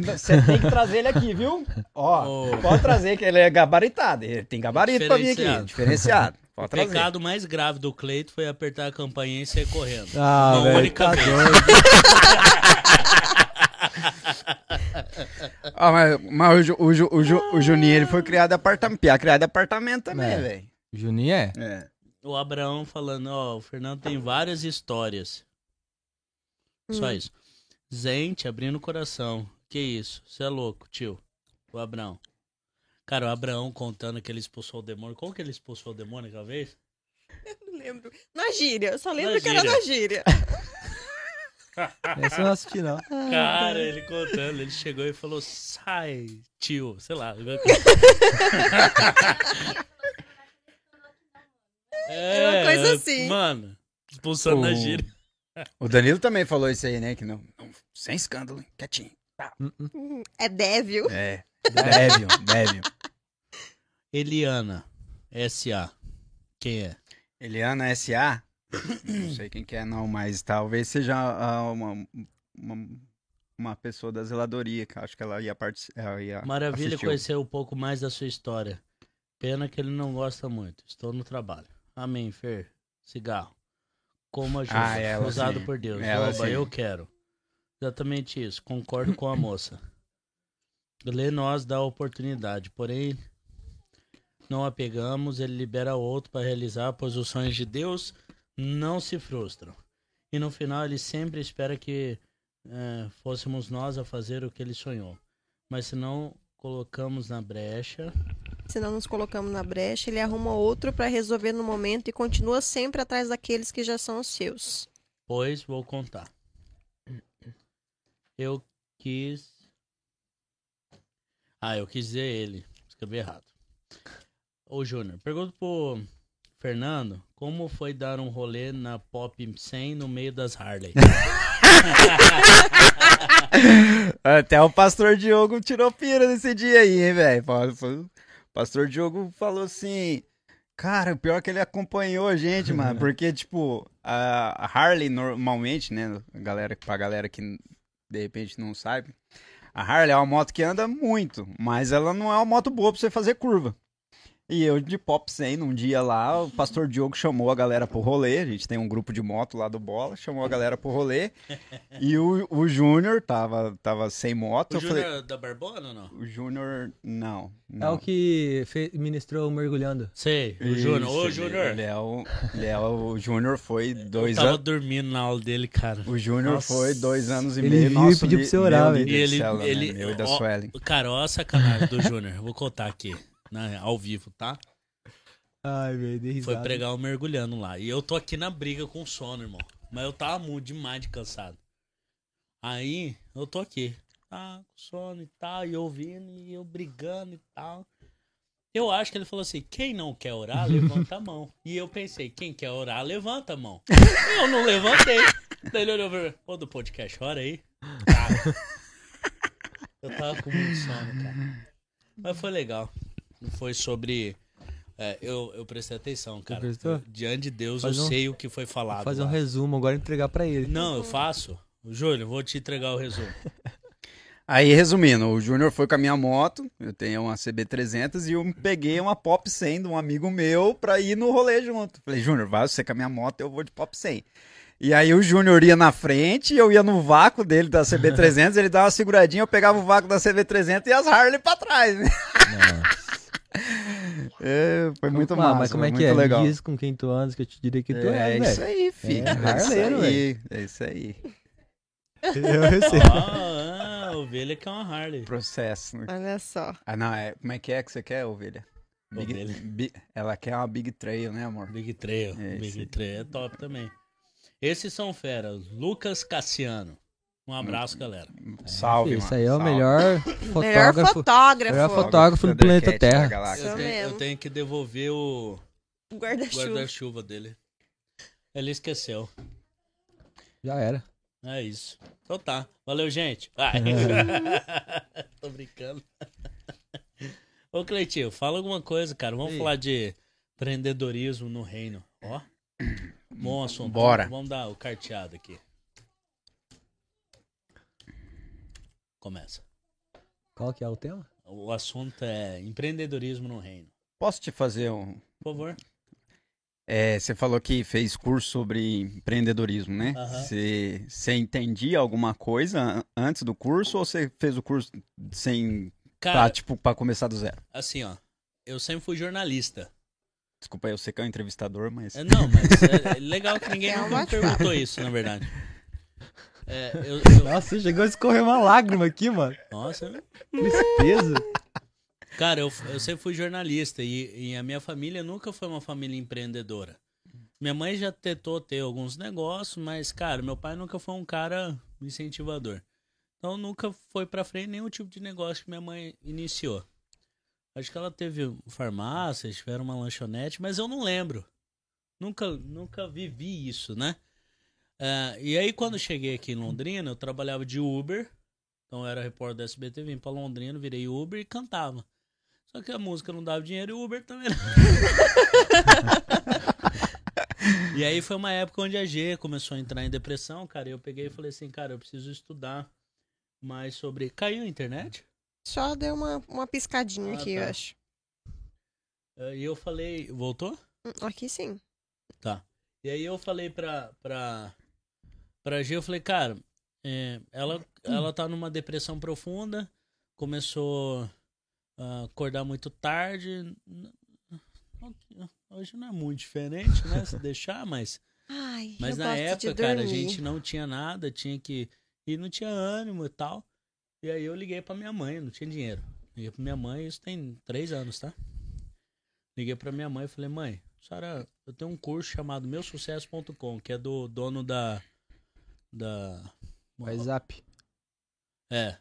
Você tem que trazer ele aqui, viu? Ó, Ô. pode trazer que ele é gabaritado. Ele tem gabarito pra vir aqui. Diferenciado. Diferenciado. Pode O trazer. pecado mais grave do Cleito foi apertar a campainha e sair correndo. Ah, Uma velho, única tá vez. Ah, mas, mas o, o, o, Ju- o Juninho ele foi criado apartamento. Piá, criado apartamento também, É. velho. Juninho é? É. O Abraão falando, ó, o Fernando tem várias histórias. Só Hum. isso. Gente, abrindo o coração. Que isso? Você é louco, tio. O Abraão. Cara, o Abraão contando que ele expulsou o demônio. Como que ele expulsou o demônio aquela vez? Não lembro. Na gíria, eu só lembro Na que era gíria. na gíria. Essa eu não assisti, não. Cara, ele contando, ele chegou e falou, sai, tio, sei lá. é, uma coisa assim. Mano, expulsando na O- gíria. O Danilo também falou isso aí, né? Que não, não- sem escândalo, hein? quietinho. Hum, hum. É débil. É. Débil, débil. Eliana, S.A. Quem é? Eliana S.A. Não sei quem que é, não, mas talvez seja ah, uma, uma, uma pessoa da zeladoria, que acho que ela ia participar. Maravilha conhecer um pouco mais da sua história. Pena que ele não gosta muito. Estou no trabalho. Amém, Fer. Cigarro. Como ajuda. Ah, ela Usado sim. por Deus. Ela Oba, eu quero. Exatamente isso. Concordo com a moça. Lê nós dá a oportunidade, porém não a pegamos, ele libera outro para realizar, pois os sonhos de Deus não se frustram. E no final ele sempre espera que é, fôssemos nós a fazer o que ele sonhou. Mas se não colocamos na brecha, Se não nos colocamos na brecha, ele arruma outro pra resolver no momento e continua sempre atrás daqueles que já são os seus. pois vou contar. Eu quis. Ah, eu quis dizer ele. Escrevi errado. Ô, Júnior, pergunta pro Fernando como foi dar um rolê na Pop 100 no meio das Harley. Até o pastor Diogo tirou pira nesse dia aí, hein, velho? O pastor Diogo falou assim. Cara, o pior é que ele acompanhou a gente, mano. Porque, tipo, a Harley normalmente, né? Galera, pra galera que de repente não sabe, a Harley é uma moto que anda muito, mas ela não é uma moto boa pra você fazer curva. E eu de Pop 100, num dia lá, o pastor Diogo chamou a galera pro rolê. A gente tem um grupo de moto lá do Bola, chamou a galera pro rolê. E o, o Júnior tava, tava sem moto. O eu falei, Júnior da Barbona ou não? o Júnior, não. É não. o que fe- ministrou o mergulhando. Sei, o Júnior. Ô, ele- Júnior. Ele é o, ele é o, Júnior foi dois Eu tava anos. dormindo na aula dele, cara. O Júnior foi dois anos e Ele meio. viu e pediu pra você orar, meu velho. E ele, célula, né? ele, Meu e da ó, Suelen. Cara, ó a sacanagem do Júnior. Vou contar aqui, né, ao vivo, tá? Ai, velho, dei Foi pregar o mergulhando lá. E eu tô aqui na briga com sono, irmão. Mas eu tava muito demais de cansado. Aí, eu tô aqui. Tá, com sono e tal, e ouvindo, e eu brigando e tal. Eu acho que ele falou assim: quem não quer orar, levanta a mão. E eu pensei: quem quer orar, levanta a mão. Eu não levantei. Daí ele olhou pra mim: ô do podcast, ora aí. Cara, eu tava com muito sono, cara. Mas foi legal. Foi sobre. é, eu, eu prestei atenção, cara. prestou? Eu- diante de Deus, Faz eu um- sei o que foi falado. Vou fazer um lá. resumo agora e entregar pra ele. Não, eu faço. Júlio, vou te entregar o resumo. Aí, resumindo, o Júnior foi com a minha moto, eu tenho uma CB300 e eu peguei uma Pop 100 de um amigo meu pra ir no rolê junto. Falei, Júnior, vai você com a minha moto, eu vou de Pop 100. E aí o Júnior ia na frente, eu ia no vácuo dele da CB300, ele dava uma seguradinha, eu pegava o vácuo da CB300 e as Harley pra trás, né? Nossa. É, foi muito Ah, massa, mas como é que é? legal. Me diz com quem tu andas que eu te diria que tu é, é isso aí, filho. É É, isso aí, é isso aí. Eu sei. Ah, ah, ovelha que é uma Harley. Processo. né? Olha só. Ah, não, é, como é que é que você quer, ovelha? Big- Ovelha. bi- ela quer uma Big Trail, né, amor? Big Trail. É, Big Trail é top também. Esses são feras. Lucas Cassiano. Um abraço, galera. Salve, Isso aí é o salve. melhor Melhor fotógrafo. fotógrafo. Melhor fotógrafo do planeta Terra. Eu tenho, eu tenho que devolver o Guarda-chuva. dele. Ele esqueceu. Já era. É isso. Então tá. Valeu, gente. Vai. Tô brincando. Ô, Cleitinho, fala alguma coisa, cara. Vamos Ei. falar de empreendedorismo no reino. Ó. Bom assunto. Bora. Vamos dar o carteado aqui. Começa. Qual que é o tema? O assunto é empreendedorismo no reino. Posso te fazer um. Por favor. É, você falou que fez curso sobre empreendedorismo, né? Você você entendia alguma coisa an- antes do curso ou você fez o curso sem. Cara, Pra, tipo, pra começar do zero? assim, ó. Eu sempre fui jornalista. Desculpa, eu sei que é um entrevistador, mas. É, não, mas é legal que ninguém É me perguntou isso, na verdade. É, eu, eu- Nossa, chegou a escorrer uma lágrima aqui, mano. nossa, Tristeza. Cara, eu, eu sempre fui jornalista e, e a minha família nunca foi uma família empreendedora. Minha mãe já tentou ter alguns negócios, mas, cara, meu pai nunca foi um cara incentivador. Então nunca foi pra frente nenhum tipo de negócio que minha mãe iniciou. Acho que ela teve farmácia, tiveram uma lanchonete, mas eu não lembro. Nunca, nunca vivi isso, né? Ah, e aí, quando cheguei aqui em Londrina, eu trabalhava de Uber. Então, eu era repórter da SBT, vim pra Londrina, virei Uber e cantava. Só que a música não dava dinheiro e o Uber também não. e aí foi uma época onde a G começou a entrar em depressão, cara. E eu peguei e falei assim, cara, eu preciso estudar mais sobre. Caiu a internet? Só deu uma, uma piscadinha Ah, aqui, tá. eu acho. Eh, E eu falei. Voltou? Hum, Aqui sim. Tá. E aí eu falei pra, pra, pra G, eu falei, cara, é, ela, ela tá numa depressão profunda, começou a acordar muito tarde. Hoje não é muito diferente, né? Se deixar, mas. Ai, Mas na época, cara, a gente não tinha nada, tinha que E não tinha ânimo e tal. E aí eu liguei pra minha mãe, não tinha dinheiro. Liguei pra minha mãe, isso tem três anos, tá? Liguei pra minha mãe e falei, mãe, senhora, eu tenho um curso chamado meusucesso.com, que é do dono da. Da. WhatsApp. É.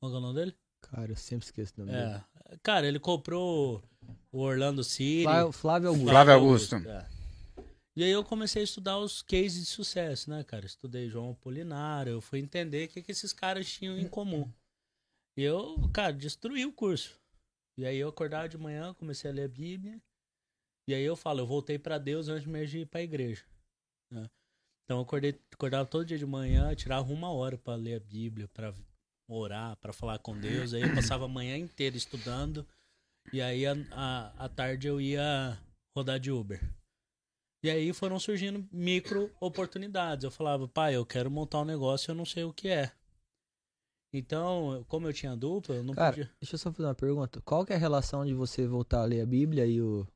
Qual que é o nome dele? Cara, eu sempre esqueço o nome dele. É. Cara, ele comprou o Orlando City. Flávio, Flávio Augusto. Flávio Augusto. é. E aí eu comecei a estudar os cases de sucesso, né, cara? Estudei João Apolinário, eu fui entender o que, que esses caras tinham em comum. E eu, cara, destruí o curso. E aí eu acordava de manhã, comecei a ler a Bíblia. E aí eu falo, eu voltei pra Deus antes mesmo de ir pra igreja. né? Então eu acordei, acordava todo dia de manhã, tirava uma hora pra ler a Bíblia, pra orar, pra falar com Deus. Aí eu passava a manhã inteira estudando. E aí a, a, à tarde eu ia rodar de Uber. E aí foram surgindo micro oportunidades. Eu falava, pai, eu quero montar um negócio, eu não sei o que é. Então, como eu tinha dupla, eu não Cara, podia. deixa eu só fazer uma pergunta. Qual que é a relação de você voltar a ler a Bíblia e o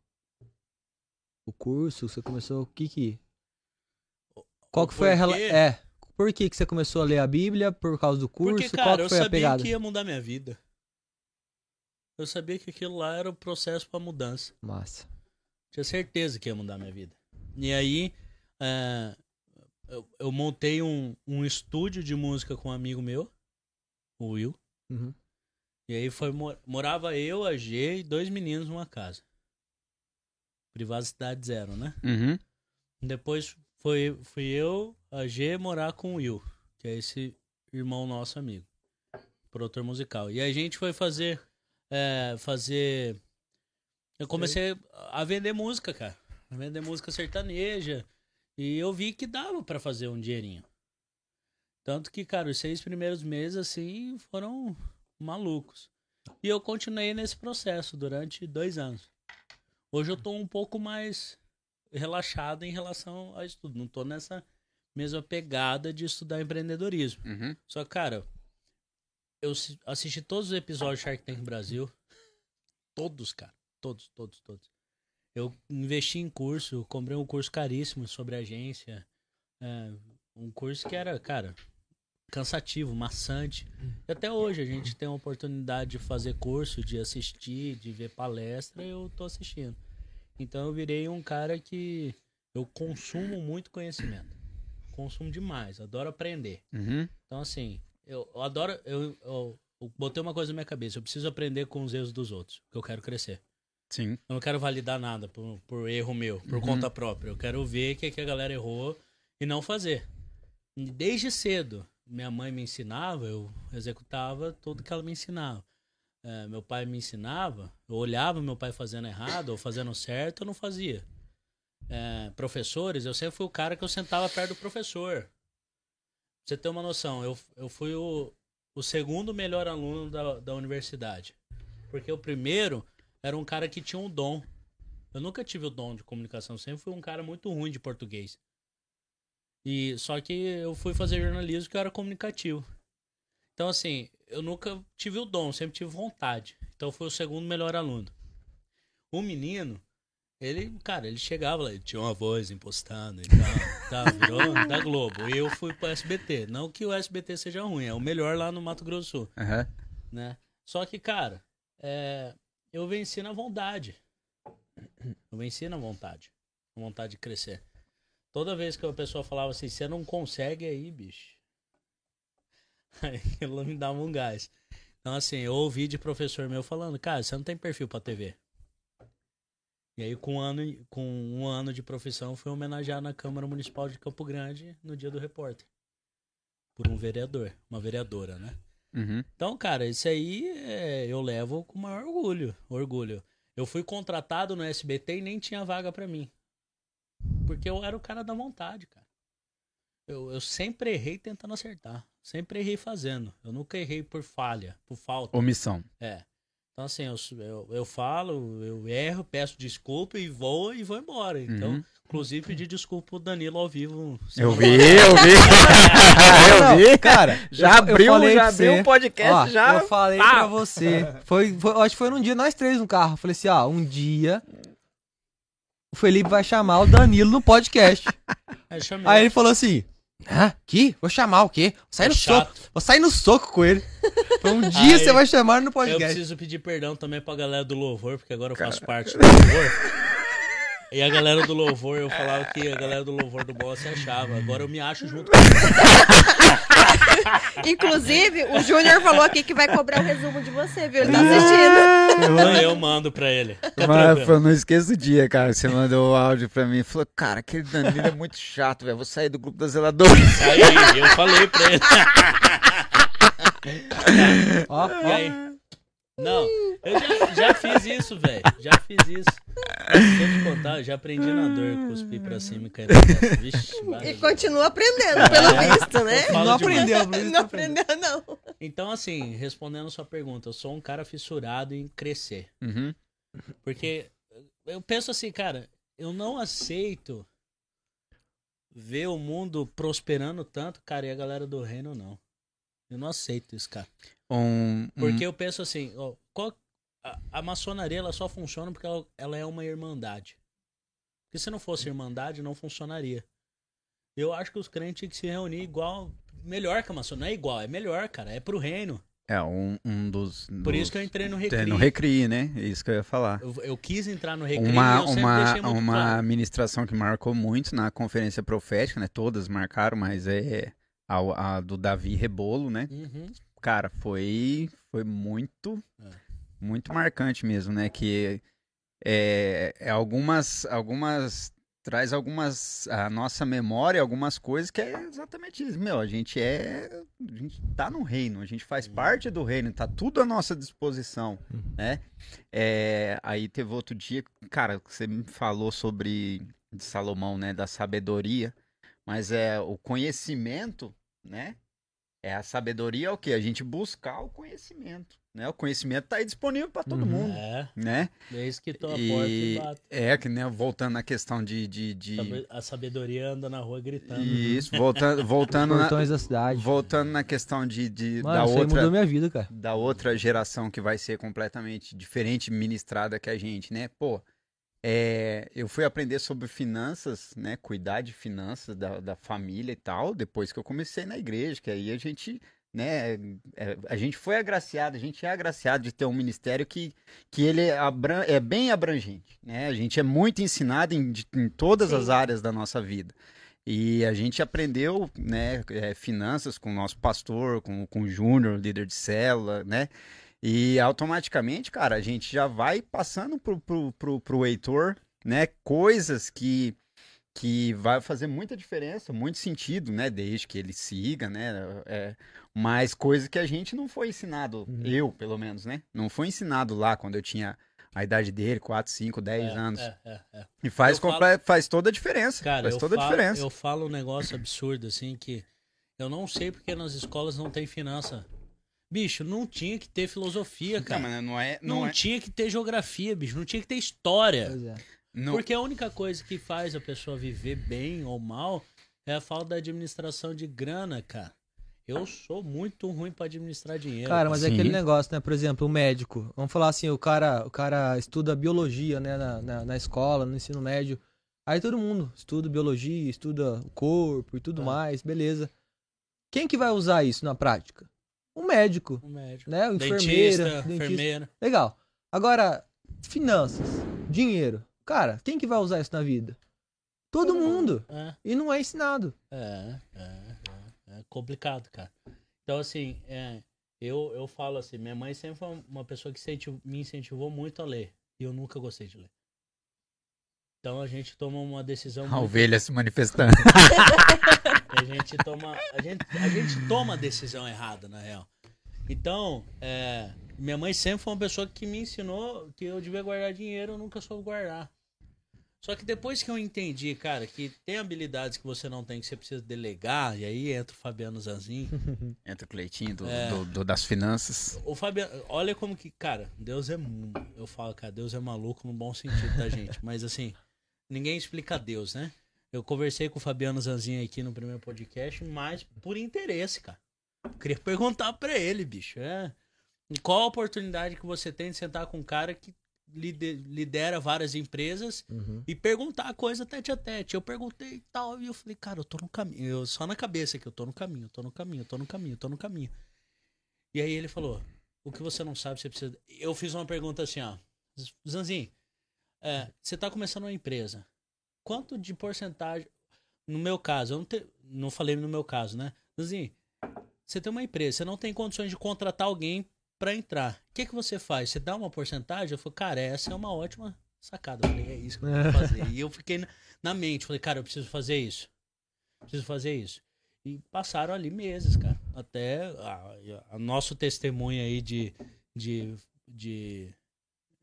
o curso? Você começou o que que Qual que foi a relação? porquê? É. Por que que você começou a ler a Bíblia por causa do curso? Porque, Qual cara, que eu foi a sabia pegada? que ia mudar minha vida. Eu sabia que aquilo lá era o processo pra mudança. Massa. Tinha certeza que ia mudar minha vida. E aí, é, eu, eu montei um, um estúdio de música com um amigo meu, o Will. Uhum. E aí foi, mo- morava eu, a G e dois meninos numa casa. Privacidade zero, né? Uhum. Depois foi, fui eu, a G, morar com o Will, que é esse irmão nosso amigo, produtor musical. E a gente foi fazer. é, fazer. Eu comecei a vender música, cara. A vender música sertaneja. E eu vi que dava pra fazer um dinheirinho. Tanto que, cara, os seis primeiros meses, assim, foram malucos. E eu continuei nesse processo durante dois anos. Hoje eu tô um pouco mais relaxado em relação ao estudo. Não tô nessa mesma pegada de estudar empreendedorismo. Uhum. Só que, cara, eu assi- assisti todos os episódios Shark Tank Brasil. Todos, cara. Todos, todos, todos. Eu investi em curso, comprei um curso caríssimo sobre agência. É, um curso que era, cara, cansativo, maçante. E até hoje a gente tem a oportunidade de fazer curso, de assistir, de ver palestra, eu tô assistindo. Então eu virei um cara que eu consumo muito conhecimento. Consumo demais, adoro aprender. Uhum. Então, assim, eu, eu adoro. Eu, eu, eu botei uma coisa na minha cabeça. Eu preciso aprender com os erros dos outros, porque eu quero crescer. Sim. Eu não quero validar nada por, por erro meu, por Uhum. conta própria. Eu quero ver o que, que a galera errou e não fazer. Desde cedo, minha mãe me ensinava, eu executava tudo que ela me ensinava. É, meu pai me ensinava, eu olhava meu pai fazendo errado ou fazendo certo, eu não fazia. É, professores, eu sempre fui o cara que eu sentava perto do professor. Pra você ter uma noção, eu, eu fui o, o segundo melhor aluno da, da universidade. Porque o primeiro era um cara que tinha um dom. Eu nunca tive o dom de comunicação, sempre fui um cara muito ruim de português. E só que eu fui fazer jornalismo que eu era comunicativo. Então assim, eu nunca tive o dom, sempre tive vontade. Então fui o segundo melhor aluno. O menino, ele, cara, ele chegava lá, ele tinha uma voz impostando e tal, tá, virou da Globo. E eu fui pro SBT. Não que o SBT seja ruim, é o melhor lá no Mato Grosso Aham. né? Só que, cara, é, eu venci na vontade. Eu venci na vontade. Na vontade de crescer. Toda vez que a pessoa falava assim, você não consegue aí, bicho. Aí aquilo me dava um gás. Então, assim, eu ouvi de professor meu falando, cara, você não tem perfil pra TV. E aí, com um ano, com um ano de profissão, fui homenageado na Câmara Municipal de Campo Grande no dia do repórter. Por um vereador, uma vereadora, né? Uhum. Então, cara, isso aí é, eu levo com o maior orgulho. Orgulho. Eu fui contratado no SBT e nem tinha vaga pra mim. Porque eu era o cara da vontade, cara. Eu, eu sempre errei tentando acertar. Sempre errei fazendo. Eu nunca errei por falha, por falta. Omissão. É. Então, assim, eu, eu, eu falo, eu erro, peço desculpa e vou e vou embora. Então, Uhum. inclusive, pedir desculpa pro Danilo ao vivo. Eu vi, eu vi. eu vi. Cara, Já abriu, já abriu um podcast, ó, já. Eu falei Pá. pra você. Foi, foi- acho que foi num dia, nós três no carro. Eu Falei assim, ó, um dia o Felipe vai chamar o Danilo no podcast. Aí ele falou assim, Hã? Aqui? Vou chamar o quê? Vou sair É no soco. Vou sair no soco com ele. Um dia Aí, você vai chamar no Eu podcast. preciso pedir perdão também pra galera do louvor, porque agora eu faço parte do louvor. E a galera do louvor, eu falava que a galera do louvor do bola se achava. Agora eu me acho junto com Inclusive, o Júnior falou aqui que vai cobrar o resumo de você, viu? Ele tá assistindo. Aí eu mando pra ele. Fica Mas eu não esqueço o dia, cara. Você mandou o áudio pra mim e falou: Cara, aquele Danilo é muito chato, velho. Vou sair do grupo das zeladoras. Aí eu falei pra ele. Ó, E ó. aí? Não, eu já, já fiz isso, velho. Já fiz isso. Se eu te contar, eu já aprendi na dor, cuspir pra cima e cair na testa. Vixe, E continua aprendendo, pelo visto, né? Não demais. aprendeu, isso Não aprendendo. aprendeu, não. Então, assim, respondendo a sua pergunta, eu sou um cara fissurado em crescer. Uhum. Porque eu penso assim, cara, eu não aceito ver o mundo prosperando tanto, cara, e a galera do reino não. Eu não aceito isso, cara. Um, um- Porque eu penso assim, ó, qual- a, a maçonaria ela só funciona porque ela, ela é uma irmandade. Porque se não fosse irmandade, não funcionaria. Eu acho que os crentes tinham que se reunir igual, melhor que a maçonaria. Não é igual, é melhor, cara. É pro reino. É, um, um dos. Por dos- isso que eu entrei no Recri. no Recri, né? É isso que eu ia falar. Eu, eu quis entrar no Recri Uma, e uma, uma claro. ministração que marcou muito na conferência profética, né? Todas marcaram, mas é a, a do Davi Rebolo, né? Uhum. Cara, foi, foi muito, É. muito marcante mesmo, né? Que é, é algumas, algumas, traz algumas, a nossa memória, algumas coisas que é exatamente isso. Meu, a gente é, a gente tá no reino, a gente faz Uhum. parte do reino, tá tudo à nossa disposição, Uhum. né? É, aí teve outro dia, cara, que você me falou sobre de Salomão, né? Da sabedoria, mas é o conhecimento, né? É a sabedoria é o quê? A gente buscar o conhecimento, né? O conhecimento tá aí disponível para todo Uhum. mundo, É, né? desde que tô a porta e E bato. é que né, voltando na questão de, de, de- A sabedoria anda na rua gritando. isso, voltando voltando na, Portões da cidade. voltando na questão de, de Mano, da isso aí outra mudou minha vida, cara. da outra geração que vai ser completamente diferente ministrada que a gente, né? Pô, é, eu fui aprender sobre finanças, né? Cuidar de finanças da, da família e tal, depois que eu comecei na igreja, que aí a gente, né? é, a gente foi agraciado, a gente é agraciado de ter um ministério que, que ele é, abran- é bem abrangente, né? A gente é muito ensinado em, em todas as Sim. áreas da nossa vida. E a gente aprendeu, né, é, finanças com o nosso pastor, com, com o Júnior, líder de célula, né? E automaticamente, cara, a gente já vai passando pro, pro, pro, pro Heitor, né? Coisas que, que vai fazer muita diferença, muito sentido, né? Desde que ele siga, né? É, mas coisas que a gente não foi ensinado, Uhum. eu, pelo menos, né? Não foi ensinado lá quando eu tinha a idade dele, 4, 5, 10 É, anos. é, é, é. E faz, falo- faz toda a diferença. Cara, faz toda a falo, diferença. eu falo um negócio absurdo, assim, que eu não sei porque nas escolas não tem finança. Bicho, não tinha que ter filosofia, cara. Não, mas não é. Não, Não é tinha que ter geografia, bicho. Não tinha que ter história. Pois é. não- Porque a única coisa que faz a pessoa viver bem ou mal é a falta da administração de grana, cara. Eu sou muito ruim pra administrar dinheiro. Cara, mas é Sim. aquele negócio, né? Por exemplo, o médico. Vamos falar assim, o cara, o cara estuda biologia, né? Na, na, na escola, no ensino médio. Aí todo mundo estuda biologia, estuda o corpo e tudo Tá. mais, beleza. Quem que vai usar isso na prática? O médico, O médico. né? O Dentista, enfermeira, dentista. enfermeira. Legal. Agora, finanças, dinheiro. Cara, quem que vai usar isso na vida? Todo mundo. É. E não é ensinado. É, é, é, é complicado, cara. Então, assim, é, eu, eu falo assim, minha mãe sempre foi uma pessoa que me incentivou muito a ler. E eu nunca gostei de ler. Então a gente toma uma decisão. A muito- ovelha se manifestando. a gente toma. A gente, a gente toma a decisão errada, na real. Então, é, minha mãe sempre foi uma pessoa que me ensinou que eu devia guardar dinheiro, eu nunca soube guardar. Só que depois que eu entendi, cara, que tem habilidades que você não tem, que você precisa delegar, e aí entra o Fabiano Zanzin. Entra o Cleitinho do, É. do- do- das finanças. O Fabiano, olha como que, cara, Deus é. Eu falo, cara, Deus é maluco no bom sentido da gente. Mas assim, ninguém explica Deus, né? Eu conversei com o Fabiano Zanzin aqui no primeiro podcast, mas por interesse, cara. Eu queria perguntar pra ele, bicho. É, qual a oportunidade que você tem de sentar com um cara que lide- lidera várias empresas Uhum. e perguntar coisa tete a tete. Eu perguntei e tal, e eu falei, cara, eu tô no caminho. Eu, só na cabeça que eu tô no caminho, tô no caminho, tô no caminho, tô no caminho. E aí ele falou, o que você não sabe, você precisa. Eu fiz uma pergunta assim, ó. Zanzinho, é, você tá começando uma empresa. Quanto de porcentagem. No meu caso, eu não, te, não falei no meu caso, né? Zanzinho, você tem uma empresa, você não tem condições de contratar alguém pra entrar. O que, que você faz? Você dá uma porcentagem? Eu falei, cara, essa é uma ótima sacada. Eu falei, é isso que eu vou fazer. e eu fiquei na, na mente, falei, cara, eu preciso fazer isso. Preciso fazer isso. E passaram ali meses, cara. Até a nosso testemunho aí de, de, de,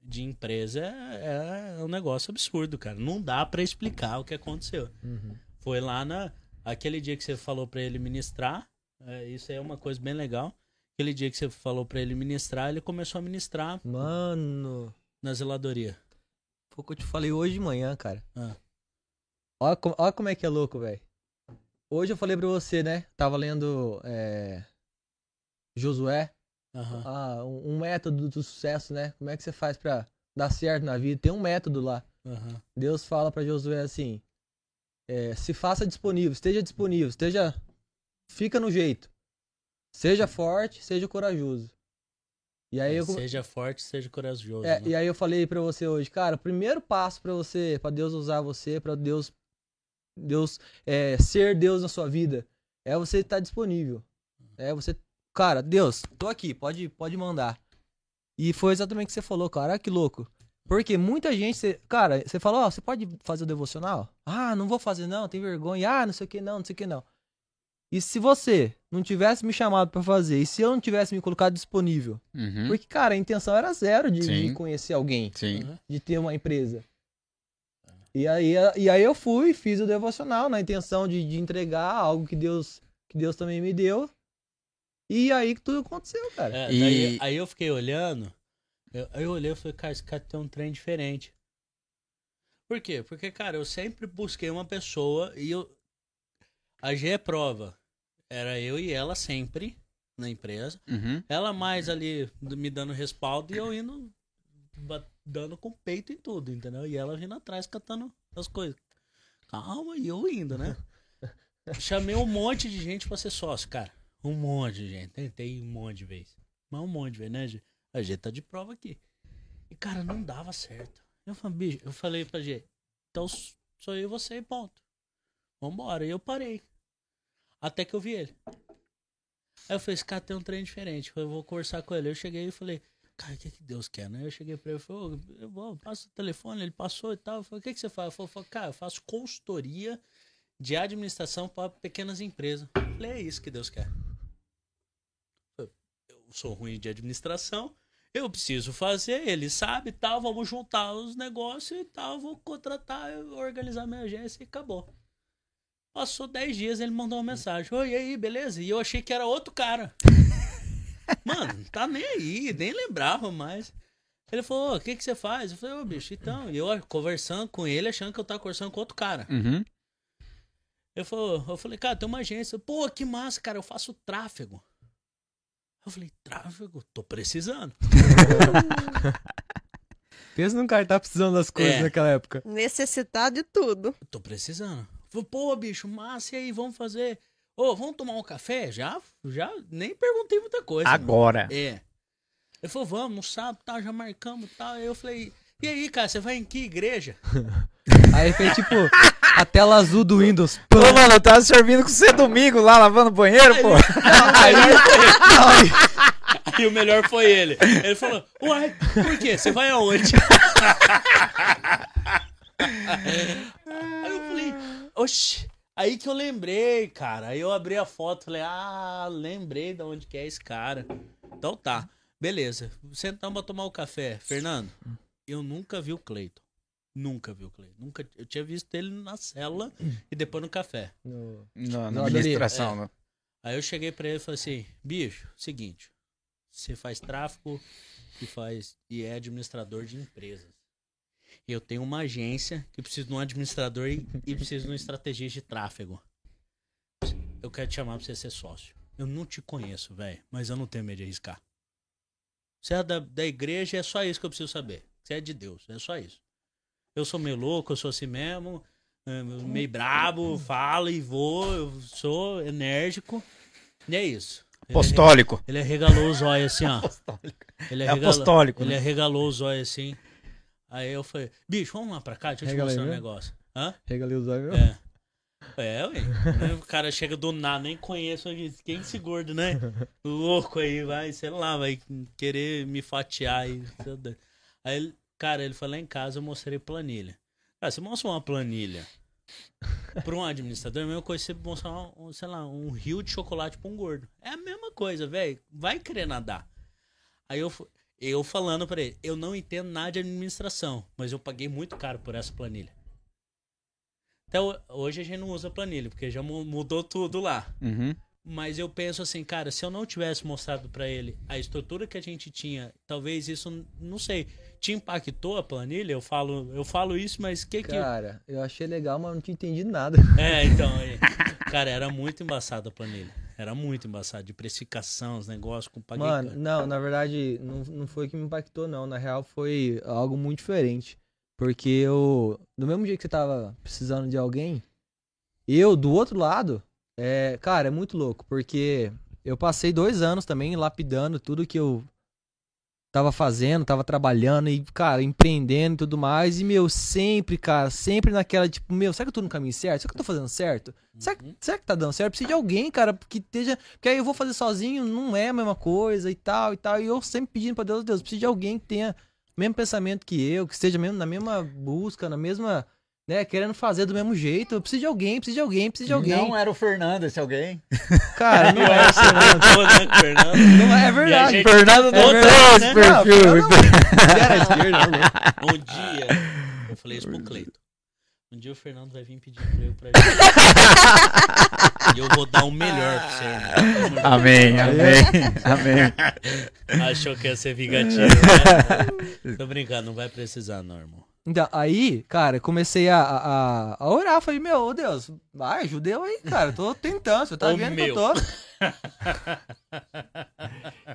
de empresa é, é um negócio absurdo, cara. Não dá pra explicar o que aconteceu. Uhum. Foi lá na. Aquele dia que você falou pra ele ministrar. é, isso aí é uma coisa bem legal. Aquele dia que você falou pra ele ministrar, ele começou a ministrar Mano, na zeladoria. foi o que eu te falei hoje de manhã, cara. Ah. Olha, co- olha como é que é louco, velho. Hoje eu falei pra você, né? Tava lendo é, Josué. Ah, um, um método do sucesso, né? Como é que você faz pra dar certo na vida? Tem um método lá. Aham. Deus fala pra Josué assim: é, se faça disponível, esteja disponível, esteja. Fica no jeito. Seja forte, seja corajoso. E aí eu, come- Seja forte, seja corajoso. é, né? e aí eu falei pra você hoje, cara, o primeiro passo pra você, pra Deus usar você, pra Deus Deus é, ser Deus na sua vida, é você estar disponível. É você, cara, Deus, tô aqui, pode pode mandar. E foi exatamente o que você falou, cara, olha que louco. Porque muita gente, você, cara, você falou, ó, você pode fazer o devocional? Ah, não vou fazer não, tem vergonha. Ah, não sei o que não, não sei o que não. E se você não tivesse me chamado pra fazer, e se eu não tivesse me colocado disponível, Uhum. porque, cara, a intenção era zero de, de conhecer alguém, Sim. Aham. de ter uma empresa. E aí, e aí eu fui, fiz o devocional na intenção de, de entregar algo que Deus, que Deus também me deu. E aí que tudo aconteceu, cara. É, E- daí- aí eu fiquei olhando. Eu, aí eu olhei e falei, cara, esse cara tem um trem diferente. Por quê? Porque, cara, eu sempre busquei uma pessoa e eu. A G é prova. Era eu e ela sempre na empresa. Uhum. Ela mais ali me dando respaldo e eu indo dando com o peito em tudo, entendeu? E ela vindo atrás catando as coisas. Calma, e eu indo, né? Chamei um monte de gente pra ser sócio, cara. Um monte gente. Tentei um monte de vezes. Mas um monte de vezes, né, G? A G tá de prova aqui. E, cara, não dava certo. Eu falei, bicho, eu falei pra G, então sou eu e você e ponto. Vambora. E eu parei. Até que eu vi ele. Aí eu falei, esse cara tem um trem diferente. Eu vou conversar com ele. Eu cheguei e falei, cara, o que, que Deus quer, né? Eu cheguei pra ele e falei, eu vou, passa o telefone, ele passou e tal. Eu falei, o que, que você faz? Eu falei, cara, eu faço consultoria de administração para pequenas empresas. Eu falei, é isso que Deus quer. Eu sou ruim de administração, eu preciso fazer, ele sabe tal, vamos juntar os negócios e tal, vou contratar, organizar minha agência e acabou. Passou 10 dias, ele mandou uma mensagem. Oi, e aí, beleza? E eu achei que era outro cara. Mano, tá nem aí, nem lembrava mais. Ele falou, "Ô, o que que você faz? Eu falei, ô bicho, então. E eu conversando com ele, achando que eu tava conversando com outro cara. Uhum. Ele falou, eu falei, cara, tem uma agência. Pô, que massa, cara, eu faço tráfego. Eu falei, tráfego? Tô precisando. Pensa num cara que tá precisando das coisas É. naquela época. Necessitar de tudo. Tô precisando. Falei, pô, bicho, massa, e aí, vamos fazer. Ô, vamos tomar um café? Já, já, nem perguntei muita coisa. mano. Agora. É. Ele falou, vamos, no sábado, tá, já marcamos e tal. Aí eu falei, e aí, cara, você vai em que igreja? Aí fez tipo a tela azul do Windows. Ô, mano, eu tava servindo com você domingo lá, lavando o banheiro, pô. Aí, aí o melhor foi ele. Ele falou, uai, por quê? Você vai aonde? Aí eu falei, oxi. Aí que eu lembrei, cara. Aí eu abri a foto, falei, ah, lembrei de onde que é esse cara. Então tá, beleza. Sentamos pra tomar o café. Fernando, eu nunca vi o Cleiton. Nunca vi o Cleiton. Nunca, eu tinha visto ele na cela e depois no café. No- Na, Não, na administração, né? Aí eu cheguei pra ele e falei assim, bicho, seguinte, você faz tráfico e faz e é administrador de empresas. Eu tenho uma agência que precisa de um administrador e, e precisa de um estrategista de tráfego. Eu quero te chamar pra você ser sócio. Eu não te conheço, velho, mas eu não tenho medo de arriscar. Você é da, da igreja, é só isso que eu preciso saber. Você é de Deus, é só isso. Eu sou meio louco, eu sou assim mesmo, é, meio brabo, falo e vou, eu sou enérgico. E é isso. Ele Apostólico. Ele arregalou os olhos assim, ó. Ele É arregalou, apostólico, Ele né? arregalou os olhos assim. Aí eu falei, bicho, vamos lá pra cá, deixa eu te Regalei mostrar um mesmo? negócio. Hã? Regalei os olhos. É. É, ué. O cara chega do nada, nem conheço quem esse gordo, né? Louco aí, vai, sei lá, vai querer me fatiar aí. Aí, ele- cara, ele foi lá em casa, eu mostrei planilha. Cara, você mostra uma planilha pra um administrador, é a mesma coisa que você mostrar, um, sei lá, um rio de chocolate pra um gordo. É a mesma coisa, velho. Vai querer nadar. Aí eu, eu falando pra ele, eu não entendo nada de administração, mas eu paguei muito caro por essa planilha. Até ho- hoje a gente não usa planilha, porque já mu- mudou tudo lá. Uhum. Mas eu penso assim, cara, se eu não tivesse mostrado pra ele a estrutura que a gente tinha, talvez isso, não sei, te impactou a planilha? Eu falo, eu falo isso, mas o que que... Cara, eu achei legal, mas não tinha entendido nada. É, então, aí, cara, era muito embaçado a planilha. Era muito embaçado, de precificação, os negócios com Mano, não, na verdade, não, não foi o que me impactou, não. Na real, foi algo muito diferente. Porque eu, do mesmo jeito que você tava precisando de alguém, eu, do outro lado, é, cara, é muito louco. Porque eu passei dois anos também lapidando tudo que eu tava fazendo, tava trabalhando e, cara, empreendendo e tudo mais. E, meu, sempre, cara, sempre naquela, tipo, meu, será que eu tô no caminho certo? Será que eu tô fazendo certo? Será, que- Uhum. será que tá dando certo? Precisa de alguém, cara, que esteja. Porque aí eu vou fazer sozinho, não é a mesma coisa e tal e tal. E eu sempre pedindo pra Deus, Deus, preciso de alguém que tenha o mesmo pensamento que eu, que esteja mesmo na mesma busca, na mesma. Né, querendo fazer do mesmo jeito. Eu preciso de alguém, preciso de alguém, preciso de alguém. Não era o Fernando esse alguém. Cara, não é mudou, né, Fernando? Não é, é verdade. gente- Fernando não É esse né? perfil. Não, não, Era esquerda, não. Um dia, eu falei isso pro Cleito. Um dia o Fernando vai vir pedir emprego pra gente. e eu vou dar o melhor pra você. né? Amém, amém, amém. Achou que ia ser vingativo, né? Tô brincando, não vai precisar, não, irmão. Então, aí, cara, comecei a, a, a orar. Falei, meu, ô Deus, vai, ajuda eu aí, cara. Tô tentando, você tá Ô, vendo meu. que eu tô.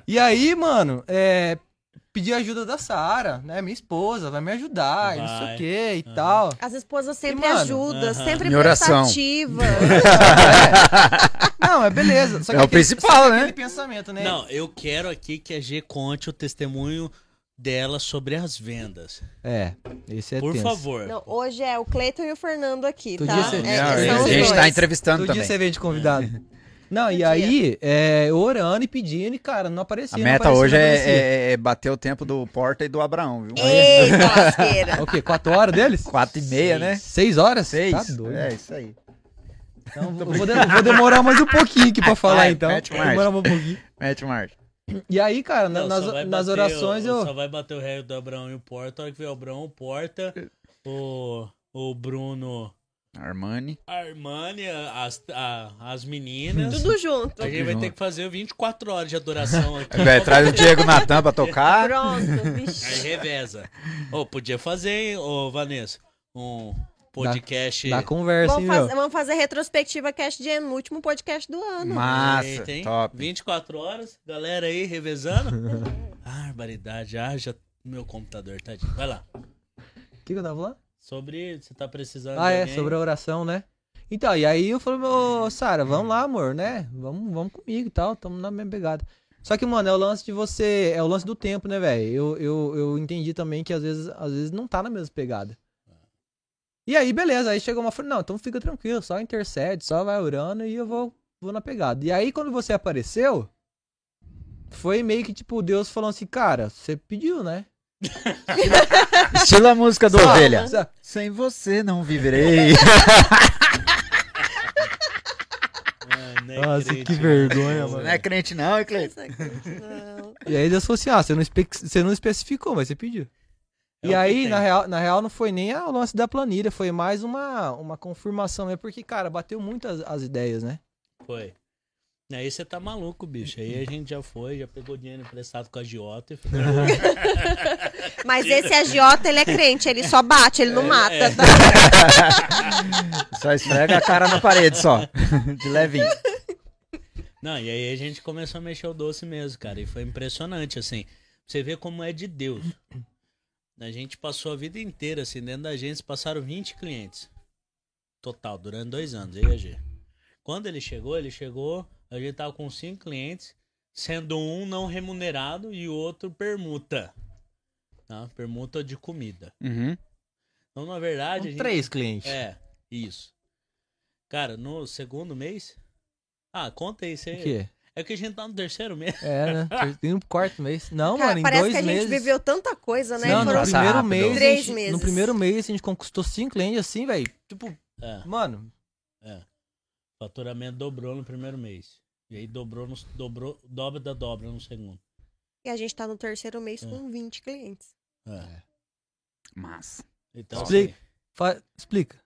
e aí, mano, é, pedi ajuda da Sara, né? Minha esposa, vai me ajudar, e não sei Vai. o que e Aham. tal. As esposas sempre E, mano, ajudam, aham. sempre Em oração. prestativa. Não, é beleza. Só que É o aquele- principal, né? Aquele pensamento, né? Não, eu quero aqui que a G conte o testemunho dela sobre as vendas. É, esse é Por tenso. favor. Não, hoje é o Cleiton e o Fernando aqui, Todo tá? você- É, são a gente dois. tá entrevistando Todo também. dia você vem de convidado. Não, e aí, é, orando e pedindo, e, cara, não aparecia. A não meta aparecia, hoje é, é- é bater o tempo do Porta e do Abraão, viu? Eita, lasqueira. O quê? Quatro horas deles? Quatro e meia, né? Seis horas? Seis. Tá doido. É, isso aí. Então, vou, vou de- vou demorar mais um pouquinho aqui pra falar, Vai, então. mete marcha. demorar mais um pouquinho. Mete marcha. E aí, cara, Não, nas, nas bater orações o- eu. Só vai bater o réu do Abraão e o Porta. A hora que vê o Abraão, o Porta, o, o Bruno Armani. Armani, as, a- as meninas. Tudo junto. A gente vai ter que fazer 24 horas de adoração aqui. Vai, traz o Diego Natan pra tocar. Pronto, Aí vixe. reveza. Ô, podia fazer, hein, ô Vanessa? Um podcast. Dá conversa, hein, Vamos meu? fazer, vamos fazer retrospectiva cast de ano, no último podcast do ano. Massa, Eita, hein? top. 24 horas, galera aí revezando. barbaridade. Ah, já. Meu computador, tadinho. Vai lá. O que, que eu tava falando? Sobre. Você tá precisando. Ah, de é, alguém? sobre a oração, né? Então, e aí eu falei, ô, Sara, vamos lá, amor, né? Vamos, vamos comigo e tal, tamo na mesma pegada. Só que, mano, é o lance de você. É o lance do tempo, né, velho? Eu, eu, eu entendi também que às vezes, às vezes não tá na mesma pegada. E aí, beleza, aí chegou uma falei, não, então fica tranquilo, só intercede, só vai orando e eu vou, vou na pegada. E aí, quando você apareceu, foi meio que tipo, Deus falando assim, cara, você pediu, né? Estilo a música do Só, Ovelha. né? Sem você não viverei. Ah, não é Nossa, crente, que vergonha, Ô, mano. Não é crente não, é Cleiton? Não. E aí Deus falou assim, ah, você não, espe- você não especificou, mas você pediu. É e aí, na real, na real, não foi nem o lance da planilha, foi mais uma, uma confirmação, é porque, cara, bateu muito as, as ideias, né? Foi. Aí você tá maluco, bicho. Aí a gente já foi, já pegou dinheiro emprestado com a Giota e foi. Mas esse agiota, ele é crente, ele só bate, ele não mata. é. tá? Só esfrega a cara na parede só. De levinho. Não, e aí a gente começou a mexer o doce mesmo, cara. E foi impressionante, assim. Você vê como é de Deus. A gente passou a vida inteira, assim, dentro da agência, passaram 20 clientes. Total, durante dois anos, eu e a G. Quando ele chegou, ele chegou, a gente tava com cinco clientes, sendo um não remunerado e o outro permuta. Tá? Permuta de comida. Uhum. Então, na verdade. gente- três clientes. É, isso. Cara, no segundo mês. Ah, conta aí, O você. quê? É que a gente tá no terceiro mês. É, né? Tem um quarto mês. Não, Cara, mano, em parece dois que a gente meses. viveu tanta coisa, né? Não, no foram primeiro rápido. mês. Três gente- meses. No primeiro mês a gente conquistou cinco clientes assim, velho. Tipo, É, mano, é. Faturamento dobrou no primeiro mês. E aí dobrou, no, dobrou, dobra da dobra no segundo. E a gente tá no terceiro mês É. com 20 clientes. É. Mas. Então, Explica. assim, fa- explica.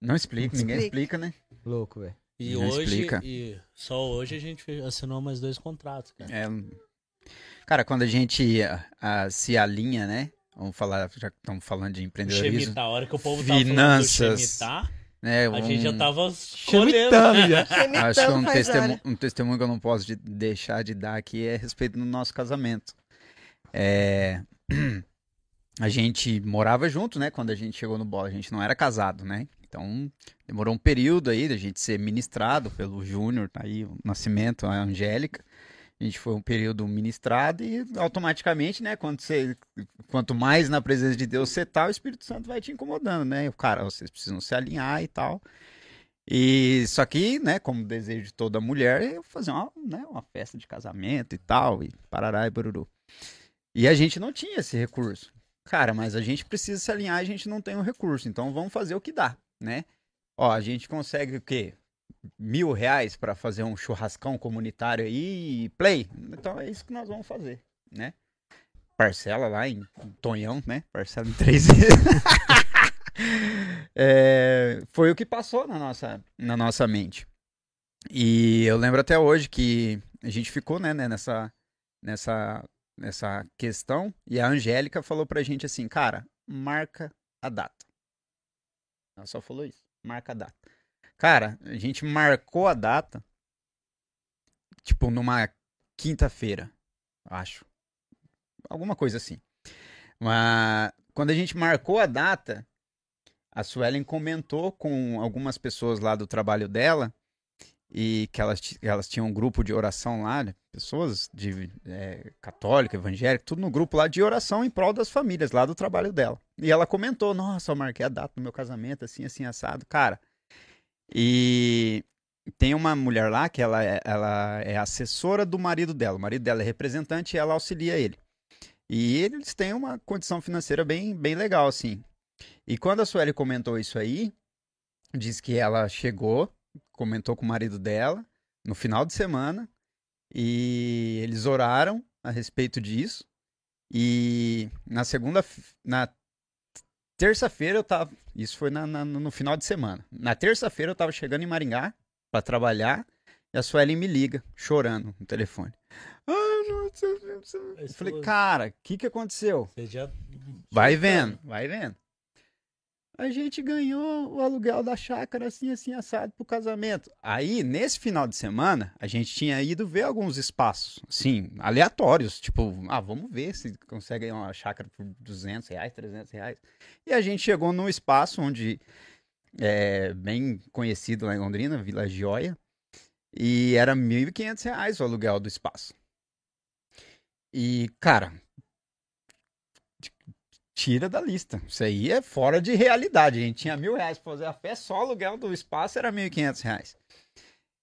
Não explica, ninguém Explica. explica, né? Louco, velho. E Não hoje. explica. E só hoje a gente assinou mais dois contratos, cara. É, cara, quando a gente ah, ah, se alinha, né? Vamos falar, já que estamos falando de empreendedorismo. Chemitar, a hora que o povo tava Finanças. falando do Chemitar, Né, a gente já um- tava. Chamitando já. Acho que um, faz testemu- hora. um testemunho que eu não posso de- deixar de dar aqui é a respeito do nosso casamento. É, A gente morava junto, né? Quando a gente chegou no bola, a gente não era casado, né? Então, demorou um período aí da gente ser ministrado pelo Júnior, tá aí, o Nascimento, a Angélica. A gente foi um período ministrado e automaticamente, né? Quando você, quanto mais na presença de Deus você tá, o Espírito Santo vai te incomodando, né? O cara, vocês precisam se alinhar e tal. E só que, né, como desejo de toda mulher, é fazer uma, né, uma festa de casamento e tal, e parará e bururu. E a gente não tinha esse recurso. Cara, mas a gente precisa se alinhar, a gente não tem o recurso, então vamos fazer o que dá, né? Ó, a gente consegue o quê? Mil reais para fazer um churrascão comunitário aí e play. Então é isso que nós vamos fazer, né? Parcela lá em Tonhão, né? Parcela em três vezes. É, foi o que passou na nossa, na nossa mente. E eu lembro até hoje que a gente ficou né, né, nessa, nessa, nessa questão e a Angélica falou pra gente assim, cara, marca a data. Ela só falou isso, marca a data. Cara, a gente marcou a data, tipo, numa quinta-feira, acho. Alguma coisa assim. Mas quando a gente marcou a data, a Suelen comentou com algumas pessoas lá do trabalho dela e que elas, elas tinham um grupo de oração lá, né? Pessoas de é, católica, evangélica, tudo no grupo lá de oração em prol das famílias lá do trabalho dela. E ela comentou: Nossa, eu marquei a data do meu casamento, assim, assim, assado. Cara, e tem uma mulher lá que ela é, ela é assessora do marido dela. O marido dela é representante e ela auxilia ele. E eles têm uma condição financeira bem, bem legal, assim. E quando a Sueli comentou isso aí, diz que ela chegou, comentou com o marido dela no final de semana e eles oraram a respeito disso. E na segunda, na terça-feira eu tava, isso foi na- na- no final de semana. Na terça-feira eu tava chegando em Maringá para trabalhar e a Sueli me liga, chorando no telefone. Ah, não, não. Eu falei, cara, o que que aconteceu? Você já. Vai vendo, vai vendo. A gente ganhou o aluguel da chácara assim, assim, assado pro casamento. Aí, nesse final de semana, a gente tinha ido ver alguns espaços, assim, aleatórios. Tipo, ah, vamos ver se consegue uma chácara por 200 reais, 300 reais. E a gente chegou num espaço onde é bem conhecido lá em Londrina, Vila Gioia. E era 1.500 reais o aluguel do espaço. E, cara, tira da lista. Isso aí é fora de realidade. A gente tinha mil reais pra fazer a festa, só o aluguel do espaço era mil e quinhentos reais.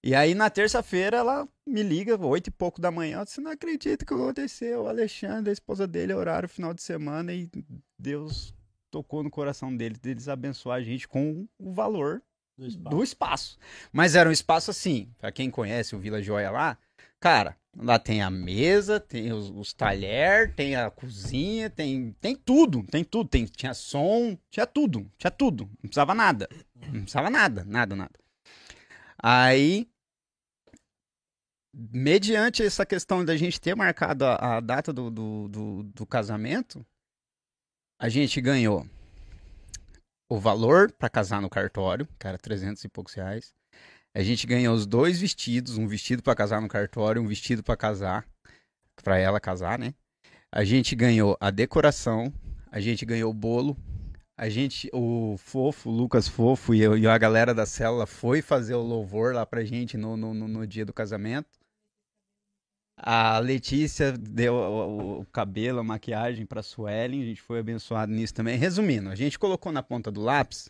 E aí na terça-feira ela me liga, oito e pouco da manhã, eu disse, não acredito que aconteceu. O Alexandre, a esposa dele, horário final de semana e Deus tocou no coração deles, deles abençoar a gente com o valor Do espaço. do espaço. Mas era um espaço assim, pra quem conhece o Vila Joia lá, cara, lá tem a mesa, tem os, os talher, tem a cozinha, tem, tem tudo, tem tudo, tem, tinha som, tinha tudo, tinha tudo, não precisava nada, não precisava nada, nada, nada. Aí, mediante essa questão da gente ter marcado a, a data do, do, do, do casamento, a gente ganhou o valor para casar no cartório, que era 300 e poucos reais. A gente ganhou os dois vestidos, um vestido para casar no cartório, um vestido para casar, para ela casar, né? A gente ganhou a decoração, a gente ganhou o bolo. A gente, o Fofo, o Lucas Fofo e, eu- e a galera da célula foi fazer o louvor lá pra gente no, no, no- dia do casamento. A Letícia deu o- o cabelo, a maquiagem pra Suelen, a gente foi abençoado nisso também. Resumindo, a gente colocou na ponta do lápis.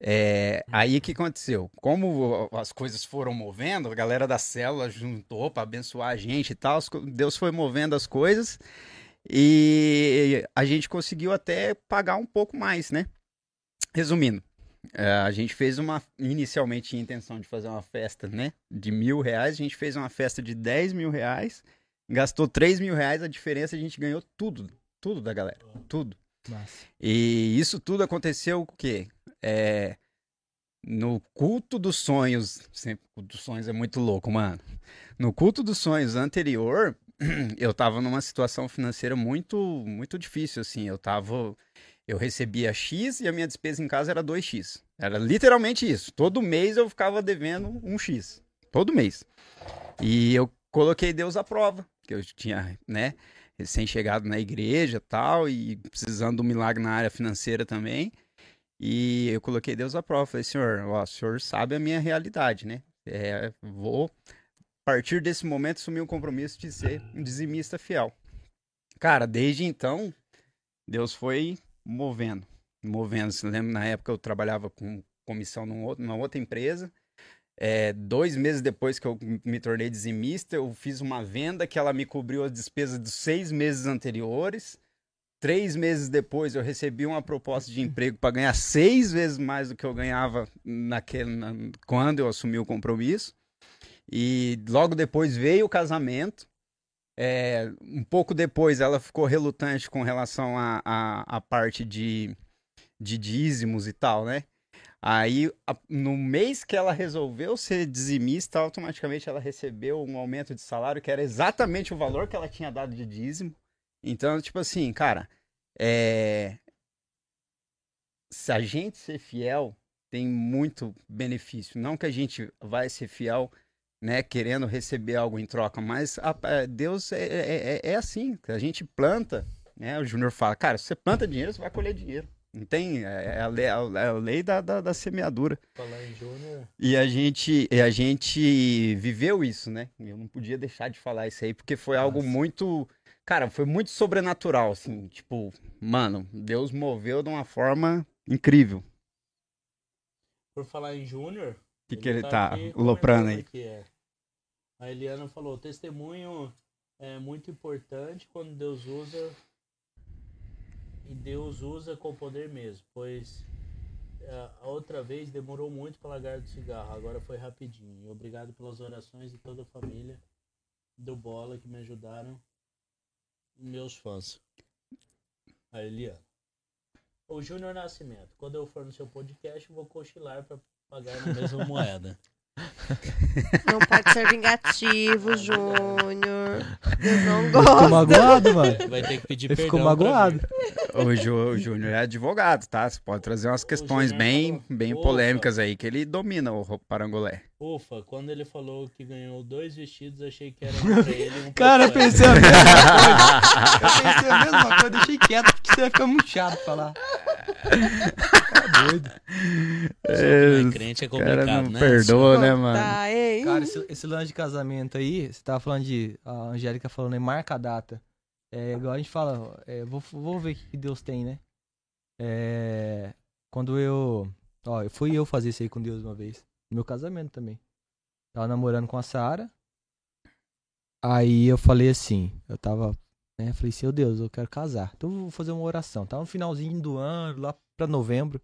É, aí o que aconteceu? Como as coisas foram movendo, a galera da célula juntou pra abençoar a gente e tal, Deus foi movendo as coisas e a gente conseguiu até pagar um pouco mais, né? Resumindo, é, a gente fez uma. Inicialmente tinha intenção de fazer uma festa, né? De mil reais, a gente fez uma festa de 10 mil reais, gastou 3 mil reais, a diferença a gente ganhou tudo, tudo da galera, tudo. Massa. E isso tudo aconteceu o quê? É, no culto dos sonhos. Sempre, o culto dos sonhos é muito louco, mano. No culto dos sonhos anterior, eu tava numa situação financeira muito, muito difícil, assim. Eu tava. Eu recebia X e a minha despesa em casa era 2X. Era literalmente isso. Todo mês eu ficava devendo um X. Todo mês. E eu coloquei Deus à prova. Que eu tinha, né? recém-chegado na igreja tal, e precisando um milagre na área financeira também. E eu coloquei Deus à prova. Falei, senhor, ó, o senhor sabe a minha realidade, né? É, vou, a partir desse momento, assumir um compromisso de ser um dizimista fiel. Cara, desde então, Deus foi movendo, movendo. Você lembra, na época eu trabalhava com comissão num outro- numa outra empresa. É, dois meses depois que eu me tornei dizimista, eu fiz uma venda que ela me cobriu as despesas dos seis meses anteriores. Três meses depois, eu recebi uma proposta de emprego para ganhar seis vezes mais do que eu ganhava naquele, na- quando eu assumi o compromisso. E logo depois veio o casamento. É, um pouco depois, ela ficou relutante com relação à a, a, a parte de, de dízimos e tal, né? Aí, a- no mês que ela resolveu ser dizimista, automaticamente ela recebeu um aumento de salário que era exatamente o valor que ela tinha dado de dízimo. Então, tipo assim, cara, é... se a gente ser fiel, tem muito benefício. Não que a gente vai ser fiel, né, querendo receber algo em troca, mas a- a- Deus é, é, é- é assim. A gente planta, né? O Júnior fala, cara, se você planta dinheiro, você vai colher dinheiro. Não tem, é é a lei, é a lei da, da, da semeadura. Falar em Júnior. E a gente, e a gente viveu isso, né? Eu não podia deixar de falar isso aí, porque foi algo Nossa. muito. Cara, foi muito sobrenatural, assim. Tipo, mano, Deus moveu de uma forma incrível. Por falar em Júnior. O que, que ele tá aqui loprando aí? aqui, é. A Eliana falou: testemunho é muito importante quando Deus usa. E Deus usa com poder mesmo, pois é, a outra vez demorou muito para largar do cigarro, agora foi rapidinho. Obrigado pelas orações de toda a família do Bola que me ajudaram, meus fãs. A Eliana. O Júnior Nascimento, quando eu for no seu podcast, vou cochilar para pagar na mesma moeda. Não pode ser vingativo, Júnior. Deus não Ficou gosta. magoado, mano. Vai ter que pedir Ele perdão. ficou magoado. O, Ju, o Júnior é advogado, tá? Você pode trazer umas questões bem, falou, bem polêmicas aí, que ele domina o parangolé. Ufa, quando ele falou que ganhou dois vestidos, achei que era um pra ele um Cara, eu pensei a mesma coisa. Eu pensei a mesma coisa, deixei quieto, porque você vai ficar muito chato falar. Doido. Só que crente é O cara complicado, não né? perdoa, né, mano? Tá, hein? Cara, esse, esse lance de casamento aí, você tava falando de. A Angélica falando aí, marca a data. É igual a gente fala, é, vou, vou ver o que Deus tem, né? É, quando eu. Ó, eu fui eu fazer isso aí com Deus uma vez. No meu casamento também. Tava namorando com a Sara. Aí eu falei assim, eu tava, né? Falei, seu Deus, eu quero casar. Então eu vou fazer uma oração. Tava no finalzinho do ano, lá pra novembro.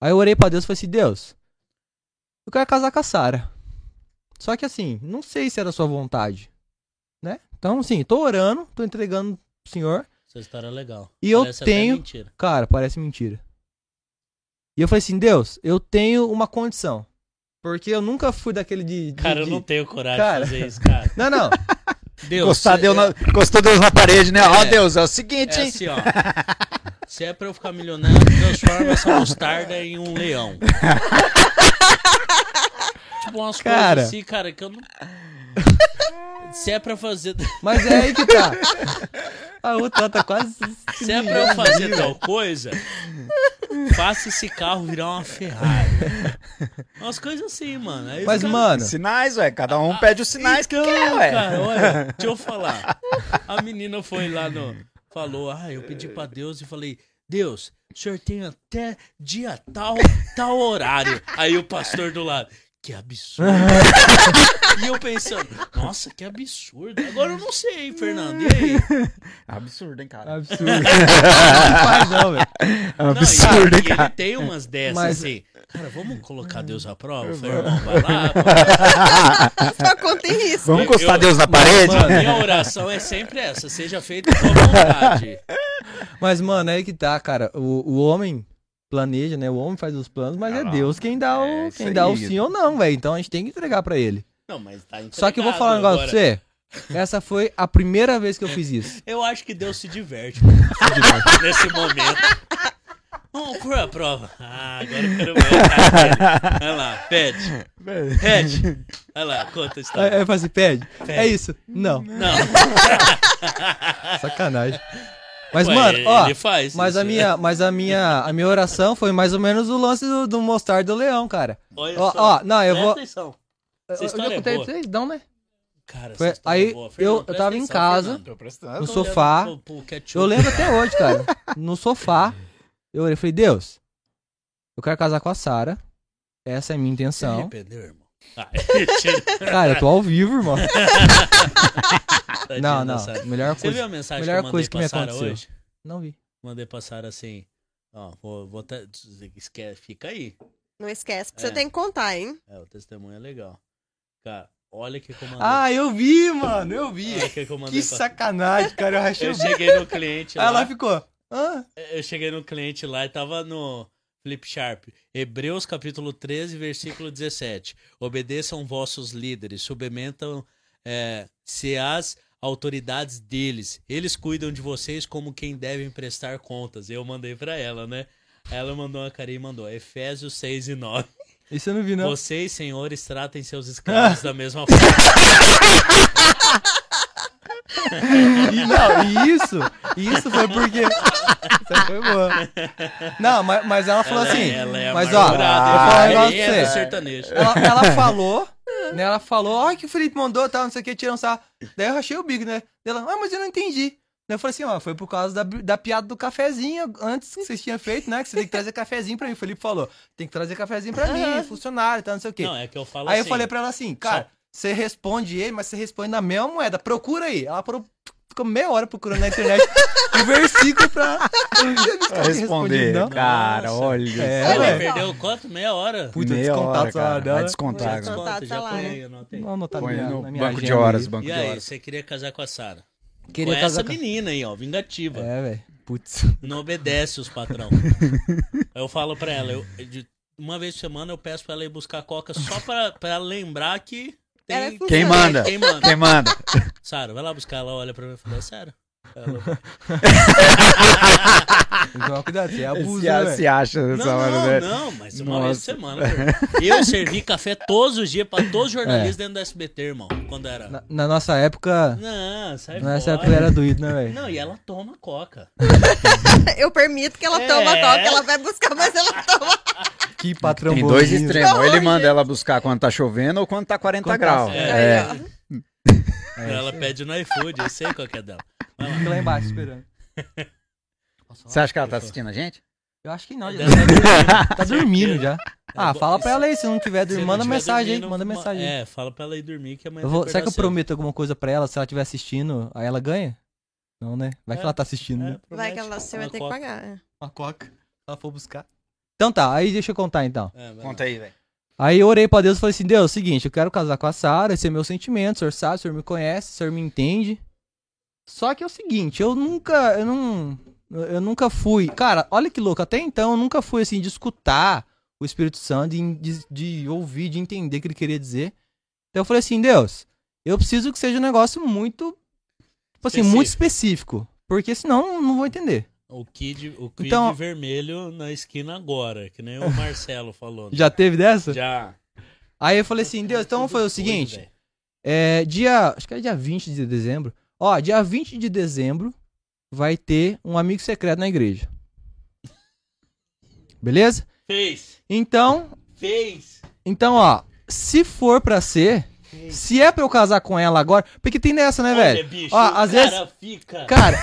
Aí eu orei pra Deus e falei assim, Deus, eu quero casar com a Sara. Só que assim, não sei se era a sua vontade, né? Então, assim, tô orando, tô entregando pro senhor. Essa história é legal. E eu Parece até tenho- mentira. Cara, parece mentira. E eu falei assim, Deus, eu tenho uma condição. Porque eu nunca fui daquele de. de- Cara, eu de- não tenho coragem Cara. de fazer isso, cara. Não, não. Deus, Encostar se- Deus na, encostou Deus na parede, né? Ó, É. Deus, é o seguinte, É hein? assim, ó. Se é pra eu ficar milionário, transforma essa mostarda em um leão. tipo umas Cara. coisas assim, cara, que eu não. Se é pra fazer. Mas é aí que tá. A outra tá quase. Se é pra eu fazer tal coisa, faça esse carro virar uma Ferrari. Umas coisas assim, mano. Aí os Mas, caras- mano, Sinais, ué. Cada um pede os sinais então, que quer, ué. cara, olha, deixa eu falar. A menina foi lá no. Falou, ah, eu pedi pra Deus e falei, Deus, o senhor tem até dia tal, tal horário. Aí o pastor do lado, que absurdo. e eu pensando, nossa, que absurdo. Agora eu não sei, Fernando. E aí? Absurdo, hein, cara. absurdo. não faz não, velho. Um Não, absurdo, e, hein, e ele cara. tem umas dessas Mas- assim. Cara, vamos colocar Deus à prova? Eu falei, irmão, vai lá. vai. Só contém isso. Vamos encostar eu- Deus na parede? Mano, minha oração é sempre essa, seja feita com vontade. Mas, mano, é aí que tá, cara. O, o homem planeja, né? O homem faz os planos, mas é Ah, Deus quem dá é o, isso quem dá o sim ou não, velho. Então a gente tem que entregar pra ele. Não, mas tá Só que eu vou falar um negócio pra você. Essa foi a primeira vez que eu fiz isso. Eu acho que Deus se diverte nesse momento. Vamos por a prova. Ah, agora eu quero ver a cara dele. Vai lá, pede. Pede. Vai lá, conta a história. aí eu assim, pede. Pede. É isso. Não, Não, sacanagem. Mas, Ué, mano, ó. faz Mas isso, a minha, mas a minha, a minha oração foi mais ou menos o lance do, do do leão, cara. Olha Ó, só. ó, não, eu vou. atenção. Eu, Essa eu história já é contei pra vocês, não, né? Cara, Foi- é aí, boa. eu- Fernando, eu presta tava em atenção, casa, Fernando. No sofá. pro- pro ketchup. Eu lembro até hoje, cara. No sofá, eu orei e falei, Deus, eu quero casar com a Sara. Essa é a minha intenção. arrependeu, irmão? Ah. Cara, eu tô ao vivo, irmão. Não, não. Melhor Você coisa. viu a mensagem melhor que eu mandei coisa que me aconteceu. hoje? Não vi. Mandei pra Sara assim, ó, vou, vou tá- esquece, fica aí. Não esquece, porque É. você tem que contar, hein? É, o testemunho é legal. Cara, olha o que mandei. Ah, eu vi, mano, eu vi. olha o que que eu mandei Que pra... sacanagem, cara. Eu rachei Eu cheguei no cliente lá, ela ficou. Ah, eu cheguei no cliente lá e tava no Flip Sharp. Hebreus capítulo 13, versículo 17. Obedeçam vossos líderes, submetam é, se as autoridades deles. Eles cuidam de vocês como quem devem prestar contas. Eu mandei pra ela, né? Ela mandou uma carinha e mandou Efésios 6 e 9. isso eu não vi, não. Vocês, senhores, tratem seus escravos da mesma forma. E, não, e isso, isso foi porque. Isso aí foi boa. Não, mas, mas ela falou Ela é- assim. ela é mas ó, eu falar um negócio pra é do você. sertanejo. Ela, ela falou, né? Ela falou, ó, que o Felipe mandou, tal, não sei o que, tirando sarro. Daí eu rachei o bico, né? Ela, ah, mas eu não entendi. Daí eu falei assim, ó, foi por causa da, da piada do cafezinho antes que vocês tinham feito, né? Que você tem que trazer cafezinho pra mim. O Felipe falou, tem que trazer cafezinho pra mim, funcionário, tal, não sei o quê. Não, é que eu falo Aí assim. eu falei pra ela assim, cara, você responde ele, mas você responde na mesma moeda. Procura aí. Ela parou, ficou meia hora procurando na internet o versículo pra, Pra responder. Não? Cara, Nossa. olha. É, Ela velho. perdeu quanto? Meia hora? Puta, Meia descontado hora, cara. dela. Vai descontar. Descontar. Já tá lá, põe né? aí, anotei. Não, não Põe na, no minha banco de horas, aí. banco E de aí, horas. você queria casar com a Sara? Queria com casar essa com- menina aí, ó, vingativa. É, velho. Putz. Não obedece os patrão. Aí eu falo pra ela, eu, de- uma vez por semana eu peço pra ela ir buscar coca só pra, pra ela lembrar que tem... É Quem manda? Quem manda? Quem manda? Sara, vai lá buscar, ela olha pra mim e fala, é sério? Tomar cuidado, você é abuso, se, né, se acha não, nessa hora, não, né? não, mas uma vez por Nossa. semana. pô. Eu servi café todos os dias pra todos os jornalistas É. dentro do SBT, irmão, quando era... Na, na nossa época, Não, sai nessa fora. época era doído, né, velho? Não, e ela toma coca. Eu permito que ela É. toma coca, ela vai buscar, mas ela toma. Que patrão Tem dois extremos. Ele Não, manda ela buscar quando tá chovendo ou quando tá 40 Quando tá graus. É. Ó. É, ela pede no iFood, eu sei qual que é dela. Vai lá. Fica lá embaixo esperando. Você acha que ela tá assistindo a gente? Eu acho que não, já Deve tá dormindo. tá dormindo já. Ah, fala pra ela aí, se não tiver se dormindo, não manda tiver mensagem aí, manda ma- mensagem aí. É, fala pra ela ir dormir que amanhã Eu vou, será que eu prometo alguma coisa pra ela se ela estiver assistindo? Aí ela ganha? Não, né? Vai que É, ela tá assistindo, né? É, Vai que ela, você vai ter que pagar. é. Uma coca. Se ela for buscar. Então tá, aí deixa eu contar então. É, Conta aí, velho. Aí eu orei pra Deus e falei assim: Deus, é o seguinte, eu quero casar com a Sara, esse é meu sentimento, o senhor sabe, o senhor me conhece, o senhor me entende. Só que é o seguinte, eu nunca, eu não, eu nunca fui, cara, olha que louco, até então eu nunca fui assim de escutar o Espírito Santo, de, de, ouvir, de entender o que ele queria dizer. Então eu falei assim: Deus, eu preciso que seja um negócio muito, tipo assim, muito específico, porque senão eu não vou entender. O Kid, o kid Então- vermelho na esquina agora, que nem o Marcelo falou. né? Já teve dessa? Já. Aí eu falei assim: Deus, então vamos fazer o seguinte. É dia. Acho que é dia 20 de dezembro. Ó, dia 20 de dezembro, vai ter um amigo secreto na igreja. Beleza? Fez. Então, Fez. então, ó, se for pra ser, se é pra eu casar com ela agora, porque tem dessa, né, Olha, velho? bicho, Ó, o às cara vezes, fica... cara,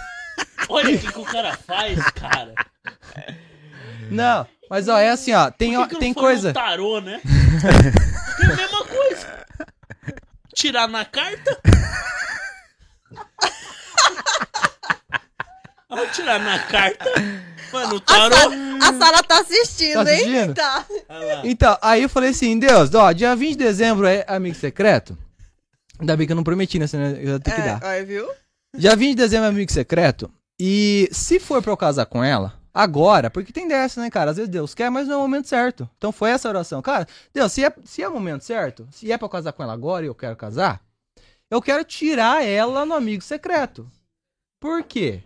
Olha o que, que o cara faz, cara. não, mas ó, é assim, ó, tem, Por ó, que que não tem coisa. tarô, né? é a mesma coisa. Tirar na carta. Ao tirar na carta. Mano, o A, tarô. A Sara tá assistindo, Tá hein? assistindo? Tá. Então, aí eu falei assim, Deus, ó, dia 20 de dezembro é amigo secreto. Ainda bem que eu não prometi, né? Senão eu ia ter que dar. É, olha, viu? Dia 20 de dezembro é amigo secreto. E se for pra eu casar com ela, agora, porque tem dessa, né, cara? Às vezes Deus quer, mas não é o momento certo. Então foi essa a oração. Cara, Deus, se é, se é o momento certo, se é pra eu casar com ela agora e eu quero casar, eu quero tirar ela no amigo secreto. Por quê?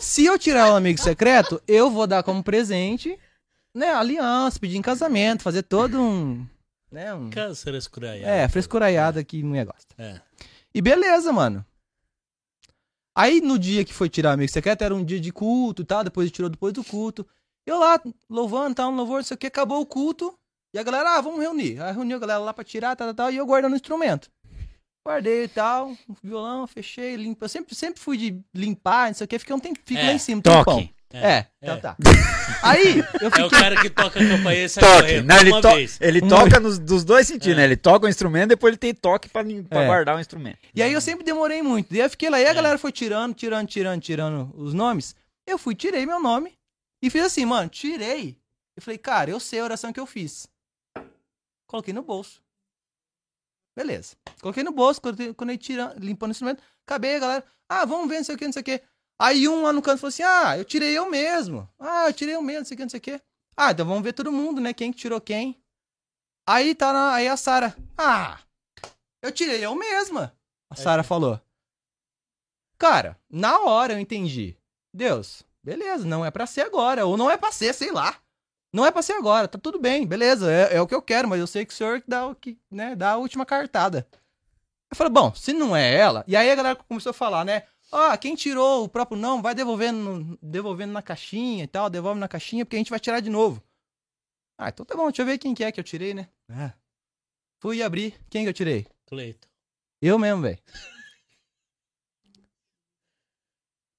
Se eu tirar no amigo secreto, eu vou dar como presente, né, aliança, pedir em casamento, fazer todo um. Né, um Câncer escuraiado. é, frescuraiada que mulher gosta. É. E beleza, mano. Aí no dia que foi tirar o amigo secreto, era um dia de culto e tal, depois tirou depois do culto. Eu lá, louvando, tal, no louvor, não sei o que, acabou o culto. E a galera, ah, vamos reunir. Aí reuniu a galera lá pra tirar, tal, tal, tal, e eu guardando o instrumento. Guardei e tal, o violão, fechei, limpo. Eu sempre, sempre fui de limpar, não sei o que, fiquei um tempo, fico É, lá em cima, toque. tempão. É, É, então é. tá. Aí, eu É o fiquei. cara que toca a campainha e sai Toque. correndo Não, ele uma to- vez. ele Uma toca nos, dos dois sentidos, É. né? Ele toca o instrumento, depois ele tem toque pra, lim- pra É. guardar o instrumento. E aí eu sempre demorei muito. Daí eu fiquei lá, e a galera foi tirando, tirando, tirando, tirando os nomes. Eu fui, tirei meu nome e fiz assim, mano, tirei. Eu falei, cara, eu sei a oração que eu fiz. Coloquei no bolso. Beleza. Coloquei no bolso, quando eu tirando, limpando o instrumento, acabei, a galera, ah, vamos ver, não sei o que, não sei o que. Aí um lá no canto falou assim, ah, eu tirei eu mesmo. Ah, eu tirei eu mesmo, não sei o que, não sei o que. Ah, então vamos ver todo mundo, né, quem que tirou quem. Aí tá na, aí a Sara, ah, eu tirei eu mesma. A Sara falou. Cara, na hora eu entendi. Deus, beleza, não é pra ser agora. Ou não é pra ser, sei lá. Não é pra ser agora, tá tudo bem, beleza, é, é o que eu quero, mas eu sei que o senhor dá, o que, né, dá a última cartada. Eu falei, bom, se não é ela. E aí a galera começou a falar, né? Ah, quem tirou o próprio não, vai devolvendo, devolvendo na caixinha e tal, devolve na caixinha, porque a gente vai tirar de novo. Ah, então tá bom, deixa eu ver quem que é que eu tirei, né? Ah. Fui abrir. Quem que eu tirei? Cleiton. Eu mesmo, velho.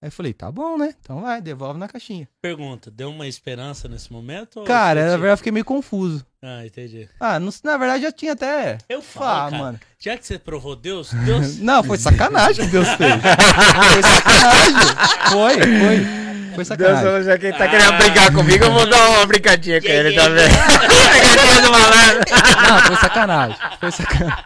Aí eu falei, tá bom, né? Então vai, devolve na caixinha. Pergunta, deu uma esperança nesse momento? Cara, na verdade eu fiquei meio confuso. Ah, entendi. Ah, não- na verdade já tinha até. Eu falo, Ah, cara, mano. já que você provou Deus, Deus... Não, foi sacanagem que Deus fez. Foi sacanagem. Foi, foi. Foi Deus sacanagem. falou, já que ele tá Ah. querendo brincar comigo, eu vou dar uma brincadinha com ele também. Do malandro. Não, foi sacanagem. Foi sacanagem.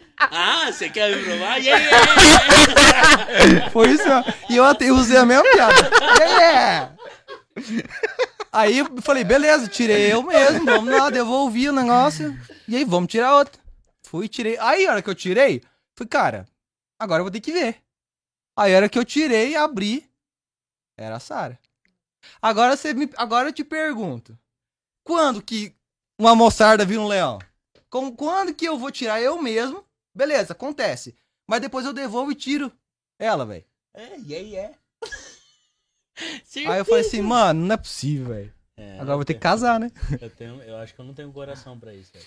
Ah, você quer me provar? Yeah, yeah, yeah. Foi isso mesmo. E eu até usei a mesma piada. Yeah! Aí eu falei, beleza, tirei eu mesmo, vamos lá, devolvi o negócio. E aí, vamos tirar outro. Fui, tirei. Aí, a hora que eu tirei, fui, cara, agora eu vou ter que ver. Aí, a hora que eu tirei, abri, era a Sara. Agora, você me, agora eu te pergunto, quando que uma moçarda vira um leão? Com, quando que eu vou tirar eu mesmo? Beleza, acontece. Mas depois eu devolvo e tiro ela, velho. É, yeah, yeah. Aí eu falei assim, mano, não é possível, velho. É, Agora eu vou ter que casar, né? Eu, tenho, eu acho que eu não tenho coração pra isso, velho.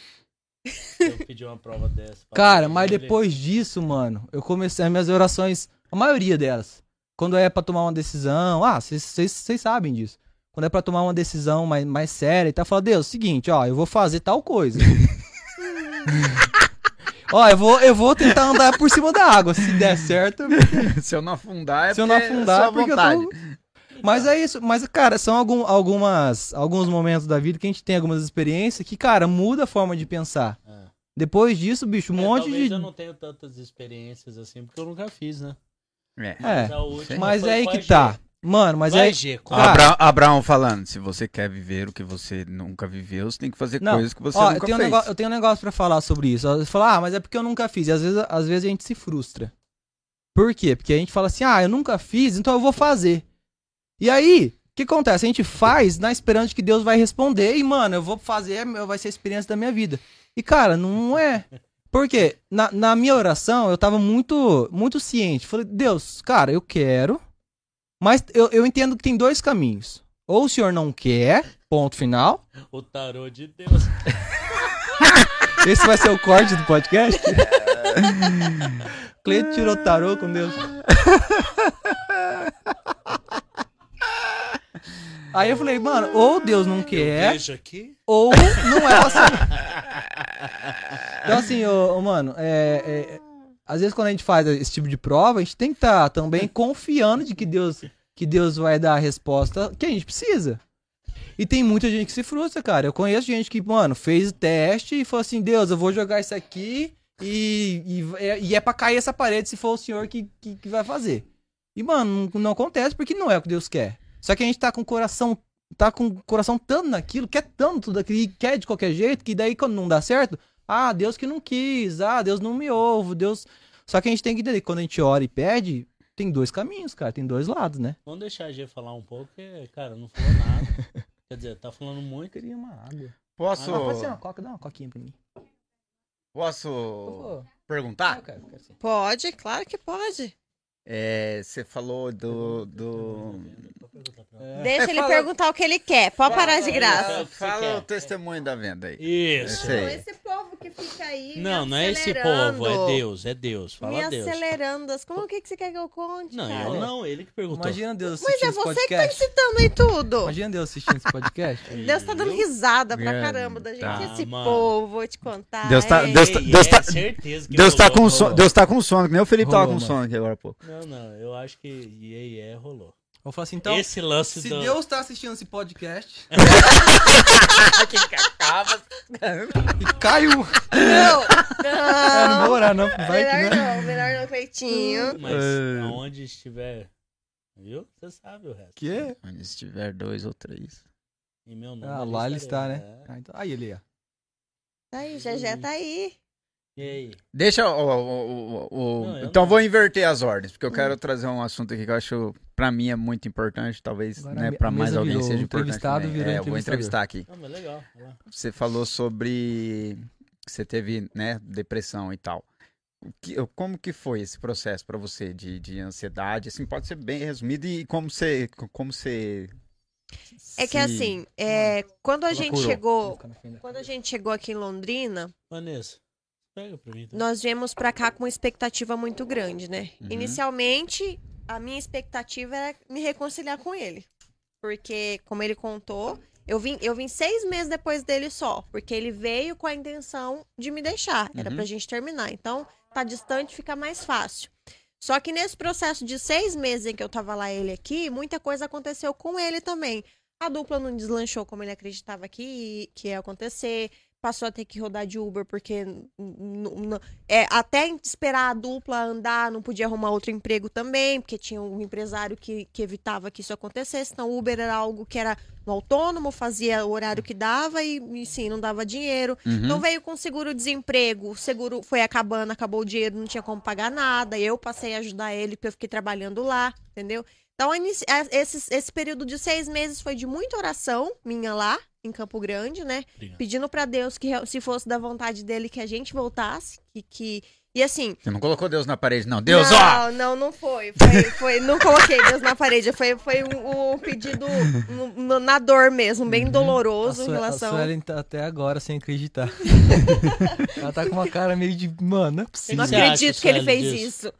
Eu pedir uma prova dessa... Cara, mas ele- depois disso, mano, eu comecei as minhas orações, a maioria delas, quando é pra tomar uma decisão, ah, vocês sabem disso. Quando é pra tomar uma decisão mais, mais séria e tal, fala, Deus, seguinte, ó, eu vou fazer tal coisa. Ó, eu vou, eu vou tentar andar por cima da água. Se der certo, Se eu não afundar, é se eu não é afundar, sua é porque eu vontade. tô... Mas é isso, mas, cara, são algum, algumas, alguns momentos da vida que a gente tem algumas experiências que, cara, muda a forma de pensar. Ah. Depois disso, bicho, um É, monte de. eu não tenho tantas experiências assim, porque eu nunca fiz, né? É. É, Mas, mas é aí que tá. Mano, mas Vai, é. G. Cara- Abra- Abraão falando, se você quer viver o que você nunca viveu, você tem que fazer Não, coisas que você Ó, eu nunca tenho, um fez. negócio, eu tenho um negócio pra falar sobre isso. Você fala, ah, mas é porque eu nunca fiz. E às vezes, às vezes a gente se frustra. Por quê? Porque a gente fala assim, ah, eu nunca fiz, então eu vou fazer. E aí, o que acontece? A gente faz na esperança de que Deus vai responder e, mano, eu vou fazer, vai ser a experiência da minha vida. E, cara, não é. Porque na, na minha oração eu tava muito, muito ciente. Falei, Deus, cara, eu quero. Mas eu, eu entendo que tem dois caminhos. Ou o senhor não quer, ponto final. O tarô de Deus. Esse vai ser o corte do podcast? Cleito tirou tarô com Deus. Aí eu falei, mano, ou Deus não quer, ou não é ser. Então, assim, ô, ô, mano, é, é- às vezes quando a gente faz esse tipo de prova, a gente tem que estar também confiando de que Deus, que Deus vai dar a resposta que a gente precisa. E tem muita gente que se frustra, cara. Eu conheço gente que, mano, fez o teste e falou assim: Deus, eu vou jogar isso aqui e, e, é- e é pra cair essa parede se for o senhor que, que, que vai fazer. E, mano, não, não acontece porque não é o que Deus quer. Só que a gente tá com o coração. Tá com o coração tanto naquilo, quer tanto tudo aquilo, e quer de qualquer jeito, que daí quando não dá certo, ah, Deus que não quis, ah, Deus não me ouve, Deus. Só que a gente tem que entender que quando a gente ora e pede, tem dois caminhos, cara, tem dois lados, né? Vamos deixar a G falar um pouco, porque, cara, não falou nada. Quer dizer, tá falando muito. queria uma água. Posso, Ah, pode ser uma coca, dá uma coquinha pra mim. posso perguntar? eu quero, quero sim. Pode, claro que pode. É, você falou do. do... É. Deixa É, ele fala- perguntar o que ele quer. Pode parar de Fala, graça. Fala Você o testemunho da venda aí. Isso. Esse povo que fica aí. me Não, não é esse povo, é Deus, é Deus. Me Fala Deus. acelerando. as- Como que, que você quer que eu conte? Não, cara? eu não, ele que perguntou. Imagina Deus Mas assistindo é esse você que tá podcast. incitando aí tudo. Imagina Deus assistindo esse podcast. Deus tá dando risada pra É, caramba da gente. tá, Esse mano. povo, vou te contar. Deus tá- é. Deus tá- Deus é tá- certeza que Deus tá, rolou, com rolou. sono, Deus tá com sono, que nem o Felipe tava Rolou, com mano. sono aqui agora há pouco. Não, não, eu acho que e é, rolou. Vou falar assim, então, Esse lance se do... Deus tá assistindo esse podcast e cai um... Não, É, não não. vou orar não, vai que melhor não. não, melhor não, Cleitinho. Mas É. aonde estiver... Viu? Você sabe o resto. Que? Onde estiver dois ou três. Em meu nome. Ah, lá ele estarei. está, né? É. Ah, então- Aí ele, ó. Tá aí, Gegé tá aí. E aí? Deixa o. o- o- o- Não, eu então não. vou inverter as ordens, porque eu quero trazer um assunto aqui que eu acho, pra mim, é muito importante. Talvez, Agora né, pra mais alguém virou seja importante. entrevistado, virou É, eu vou entrevistar aqui. Não, mas legal. Você falou sobre que você teve, né, depressão e tal. Que- como que foi esse processo pra você de, de ansiedade? Assim, pode ser bem resumido e como você, como você É que assim, é, quando a gente procurou. chegou, quando a gente chegou aqui em Londrina, Vanessa, pega pra mim. Tá? nós viemos pra cá com uma expectativa muito grande, né? Uhum. Inicialmente, a minha expectativa era me reconciliar com ele. Porque, como ele contou, eu vim, eu vim seis meses depois dele só. Porque ele veio com a intenção de me deixar. Era Uhum. pra gente terminar. Então, tá distante, fica mais fácil. Só que nesse processo de seis meses em que eu tava lá ele aqui, muita coisa aconteceu com ele também. A dupla não deslanchou como ele acreditava que, que ia acontecer. Passou a ter que rodar de Uber, porque é, até esperar a dupla andar, não podia arrumar outro emprego também, porque tinha um empresário que, que evitava que isso acontecesse. Então, o Uber era algo que era no autônomo, fazia o horário que dava e, e sim, não dava dinheiro. Uhum. Então veio com seguro-desemprego, o seguro foi acabando, acabou o dinheiro, não tinha como pagar nada. Eu passei a ajudar ele, porque eu fiquei trabalhando lá, entendeu? Então, esse, esse período de seis meses foi de muita oração minha lá, em Campo Grande, né? Obrigado. Pedindo pra Deus que, se fosse da vontade dele, que a gente voltasse. Que, que... E assim, Você não colocou Deus na parede, não. Deus, ó! não, não, não foi. Foi, foi- não coloquei Deus na parede. Foi, foi um, um pedido no- na dor mesmo, bem A, doloroso em Sue- a relação. Suelen tá até agora sem acreditar. Ela tá com uma cara meio de. Mano, não é Eu possível. não você acha, acredito que ele fez disso? isso.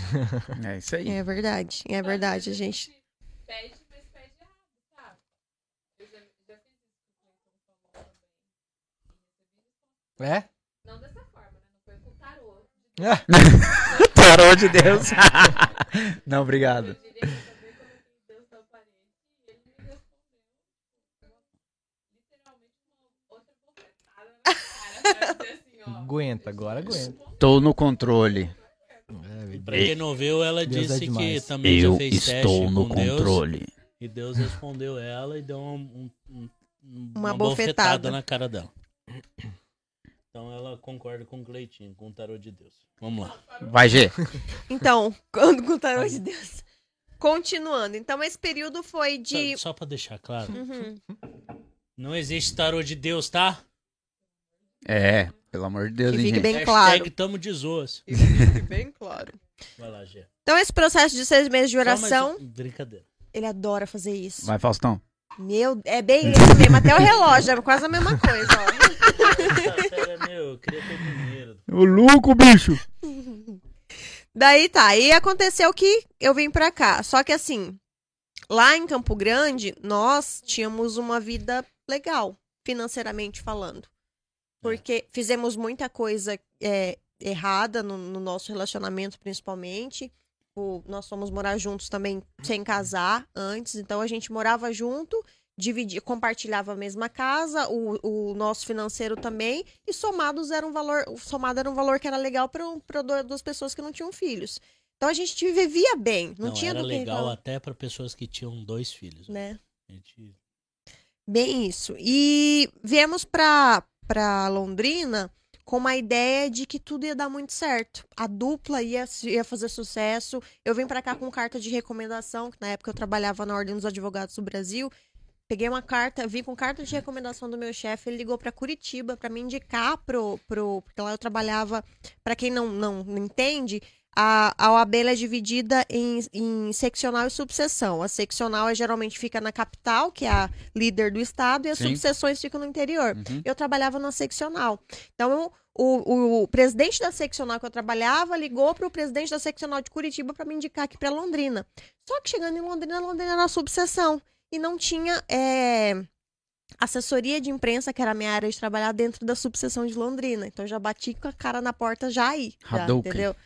É isso aí. É verdade, é verdade, gente. Pede, mas pede errado, sabe? Eu já, já fiz isso com o também. É? Não dessa forma, né? Não foi com tarô. Tarô de Deus. não, obrigado. E assim. Aguenta, agora aguenta. Estou no controle. Pra quem não viu, ela Deus é disse que demais. também já Eu fez teste estou no com Deus, controle. e Deus respondeu ela e deu um- um- um- Uma uma, bofetada. bofetada. na cara dela. Então ela concorda com o Cleitinho, com o tarô de Deus. Vamos lá. Vai, G. Então, quando com o tarô de Deus. Continuando. Então, esse período foi de. Só, só pra deixar claro, Uhum. não existe tarô de Deus, tá? É, pelo amor de Deus, Que hein, fique gente? bem Hashtag claro. tamo de zoas. Fique bem claro. Vai lá, Gê. Então, esse processo de seis meses de Só mais oração, um- Brincadeira. ele adora fazer isso. Vai, Faustão. Meu, é bem isso mesmo. Até o relógio, é quase a mesma coisa, ó. É meu, eu queria ter dinheiro. Ô, louco, bicho! Daí tá, aí aconteceu que eu vim pra cá. Só que assim, lá em Campo Grande, nós tínhamos uma vida legal, financeiramente falando. Porque fizemos muita coisa é, errada no, no nosso relacionamento, principalmente. O- nós fomos morar juntos também sem casar antes, então a gente morava junto, dividia, compartilhava a mesma casa, o, o nosso financeiro também, e somados era um valor, o somado era um valor que era legal para duas pessoas que não tinham filhos. Então a gente vivia bem, não, Não, tinha era do que legal até pra pessoas que tinham dois filhos. né? A gente- Bem isso. E viemos pra, pra Londrina com uma ideia de que tudo ia dar muito certo. A dupla ia, ia fazer sucesso. Eu vim pra cá com carta de recomendação, que na época eu trabalhava na Ordem dos Advogados do Brasil. Peguei uma carta, vim com carta de recomendação do meu chefe, ele ligou pra Curitiba pra me indicar pro, pro porque lá eu trabalhava, pra quem não, não entende, a, a OAB é dividida em, em seccional e subseção. A seccional é, geralmente fica na capital, que é a líder do estado, e as Sim. subseções ficam no interior. Uhum. Eu trabalhava na seccional. Então, o, o presidente da seccional que eu trabalhava ligou para o presidente da seccional de Curitiba para me indicar aqui para Londrina. Só que chegando em Londrina, Londrina era subseção. E não tinha é, assessoria de imprensa, que era a minha área de trabalhar, dentro da subseção de Londrina. Então, eu já bati com a cara na porta já aí. Hadouken. entendeu?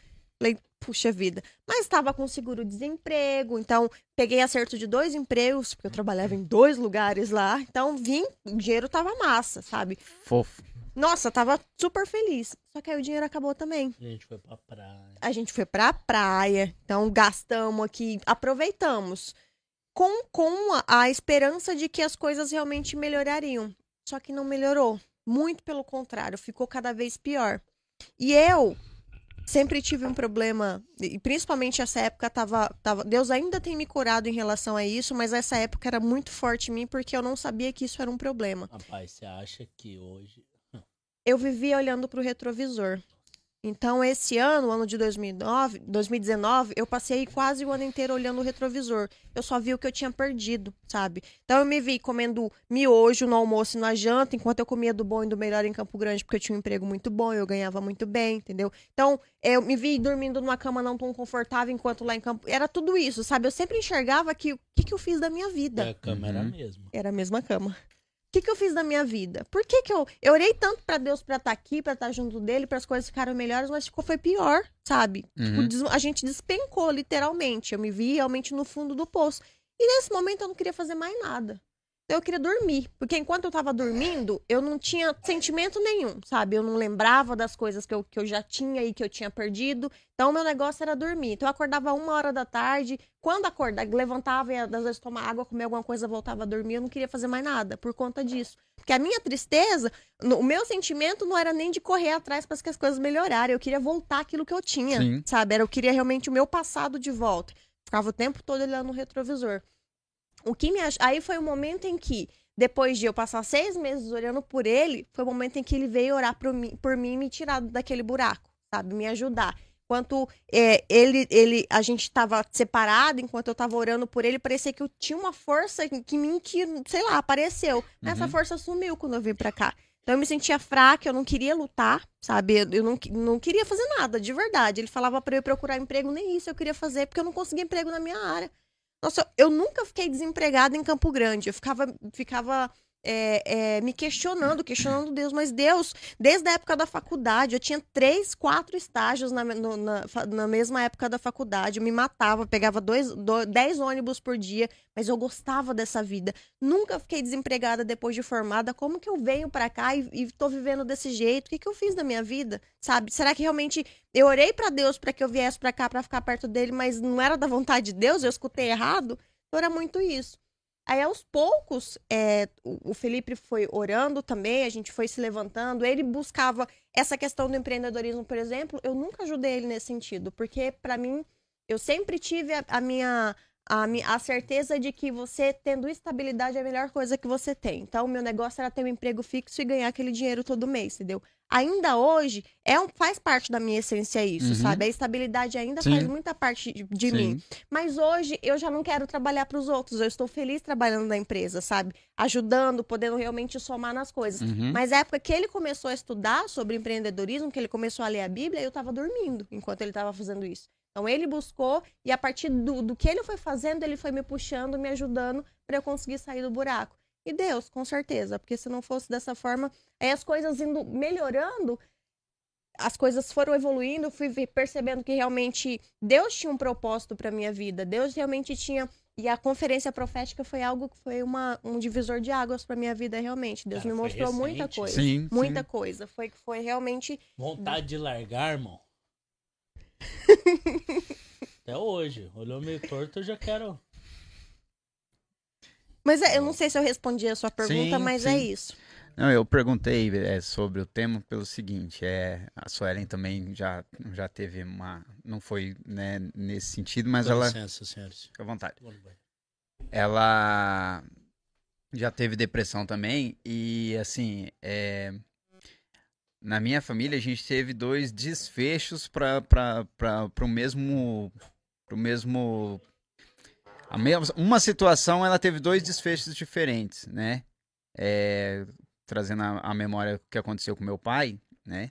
Falei, puxa vida. Mas estava com seguro-desemprego, então peguei acerto de dois empregos, porque eu trabalhava em dois lugares lá. Então, vim, o dinheiro tava massa, sabe? Fofo. Nossa, tava super feliz. Só que aí o dinheiro acabou também. A gente foi pra praia. A gente foi pra praia, então gastamos aqui, aproveitamos. Com, com a, a esperança de que as coisas realmente melhorariam. Só que não melhorou. Muito pelo contrário, ficou cada vez pior. E eu sempre tive um problema, e principalmente essa época tava, tava. Deus ainda tem me curado em relação a isso, mas essa época era muito forte em mim porque eu não sabia que isso era um problema. Rapaz, você acha que hoje. eu vivia olhando pro retrovisor. Então, esse ano, ano de 2009, 2019, eu passei quase o ano inteiro olhando o retrovisor. Eu só vi o que eu tinha perdido, sabe? Então, eu me vi comendo miojo no almoço e na janta, enquanto eu comia do bom e do melhor em Campo Grande, porque eu tinha um emprego muito bom, eu ganhava muito bem, entendeu? Então, eu me vi dormindo numa cama não tão confortável, enquanto lá em Campo... Era tudo isso, sabe? Eu sempre enxergava que o que, que eu fiz da minha vida A câmera Uhum. mesmo. era a mesma cama. O que, que eu fiz da minha vida? Por que, que eu. Eu orei tanto pra Deus pra estar aqui, pra estar junto dele, para as coisas ficarem melhores, mas ficou foi pior, sabe? Tipo, Uhum. des- a gente despencou, literalmente. Eu me vi realmente no fundo do poço. E nesse momento eu não queria fazer mais nada. Eu queria dormir. Porque enquanto eu tava dormindo, eu não tinha sentimento nenhum, sabe? Eu não lembrava das coisas que eu, que eu já tinha e que eu tinha perdido. Então o meu negócio era dormir. Então eu acordava uma hora da tarde. Quando acordava, levantava e às vezes tomar água, comer alguma coisa, voltava a dormir. Eu não queria fazer mais nada por conta disso. Porque a minha tristeza, o meu sentimento não era nem de correr atrás para que as coisas melhorarem. Eu queria voltar aquilo que eu tinha, Sim. sabe? Era, eu queria realmente o meu passado de volta. Ficava o tempo todo olhando no retrovisor. O que me. Aí foi o momento em que, depois de eu passar seis meses olhando por ele, foi o momento em que ele veio orar por mim, por mim e me tirar daquele buraco, sabe? Me ajudar. Enquanto é, ele, ele, a gente tava separado, enquanto eu tava orando por ele, parecia que eu tinha uma força que, me, que, sei lá, apareceu. Mas Essa Uhum. força sumiu quando eu vim pra cá. Então eu me sentia fraca, eu não queria lutar, sabe? Eu, não, não queria fazer nada, de verdade. Ele falava pra eu procurar emprego, nem isso eu queria fazer, porque eu não conseguia emprego na minha área. Nossa, eu nunca fiquei desempregada em Campo Grande. Eu ficava, ficava é, é, me questionando, questionando Deus. Mas Deus, desde a época da faculdade, eu tinha três, quatro estágios na, no- na, na mesma época da faculdade. Eu me matava, pegava dois, do- dez ônibus por dia, mas eu gostava dessa vida. Nunca fiquei desempregada depois de formada. Como que eu venho pra cá e, e tô vivendo desse jeito? O que, que eu fiz da minha vida? Sabe? Será que realmente eu orei pra Deus pra que eu viesse pra cá pra ficar perto dele, mas não era da vontade de Deus? Eu escutei errado? Então era muito isso. Aí, aos poucos, é, o Felipe foi orando também, a gente foi se levantando. Ele buscava essa questão do empreendedorismo, por exemplo. Eu nunca ajudei ele nesse sentido, porque, pra mim, eu sempre tive a, a minha. A, a certeza de que você tendo estabilidade é a melhor coisa que você tem. Então, o meu negócio era ter um emprego fixo e ganhar aquele dinheiro todo mês, entendeu? Ainda hoje, é um, faz parte da minha essência isso, Uhum. sabe? A estabilidade ainda Sim. faz muita parte de, de mim. Mas hoje eu já não quero trabalhar para os outros. Eu estou feliz trabalhando na empresa, sabe? Ajudando, podendo realmente somar nas coisas. Uhum. Mas a época que ele começou a estudar sobre empreendedorismo, que ele começou a ler a Bíblia, eu estava dormindo enquanto ele estava fazendo isso. Então ele buscou e a partir do, do que ele foi fazendo, ele foi me puxando, me ajudando para eu conseguir sair do buraco. E Deus, com certeza, porque se não fosse dessa forma, aí as coisas indo melhorando, as coisas foram evoluindo, fui percebendo que realmente Deus tinha um propósito para minha vida. Deus realmente tinha e a conferência profética foi algo que foi uma, um divisor de águas para minha vida realmente. Deus Cara, me mostrou muita recente. coisa. Sim, Muita sim. coisa. Foi que foi realmente Vontade de largar, irmão. Até hoje. Olhou meio torto, eu já quero. Mas é, eu não sei se eu respondi a sua pergunta, Sim, mas é sim. isso. Não, eu perguntei é, sobre o tema pelo seguinte, é, a Suelen também já, já teve uma, não foi né, nesse sentido, mas Dá ela, licença, senhores. fica à vontade, ela já teve depressão também e assim, é, na minha família a gente teve dois desfechos para o mesmo, pro mesmo, a mesma, uma situação ela teve dois desfechos diferentes, né? É, trazendo a, a memória que aconteceu com meu pai, né?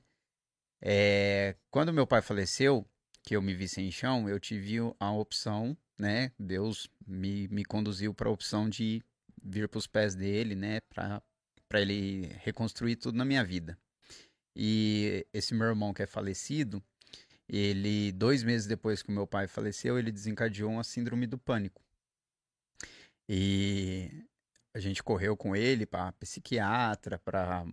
É, quando meu pai faleceu, que eu me vi sem chão, eu tive a opção, né? Deus me, me conduziu para a opção de vir para os pés dele, né? Para ele reconstruir tudo na minha vida. E esse meu irmão que é falecido, ele, dois meses depois que o meu pai faleceu, ele desencadeou uma síndrome do pânico. E a gente correu com ele para psiquiatra, para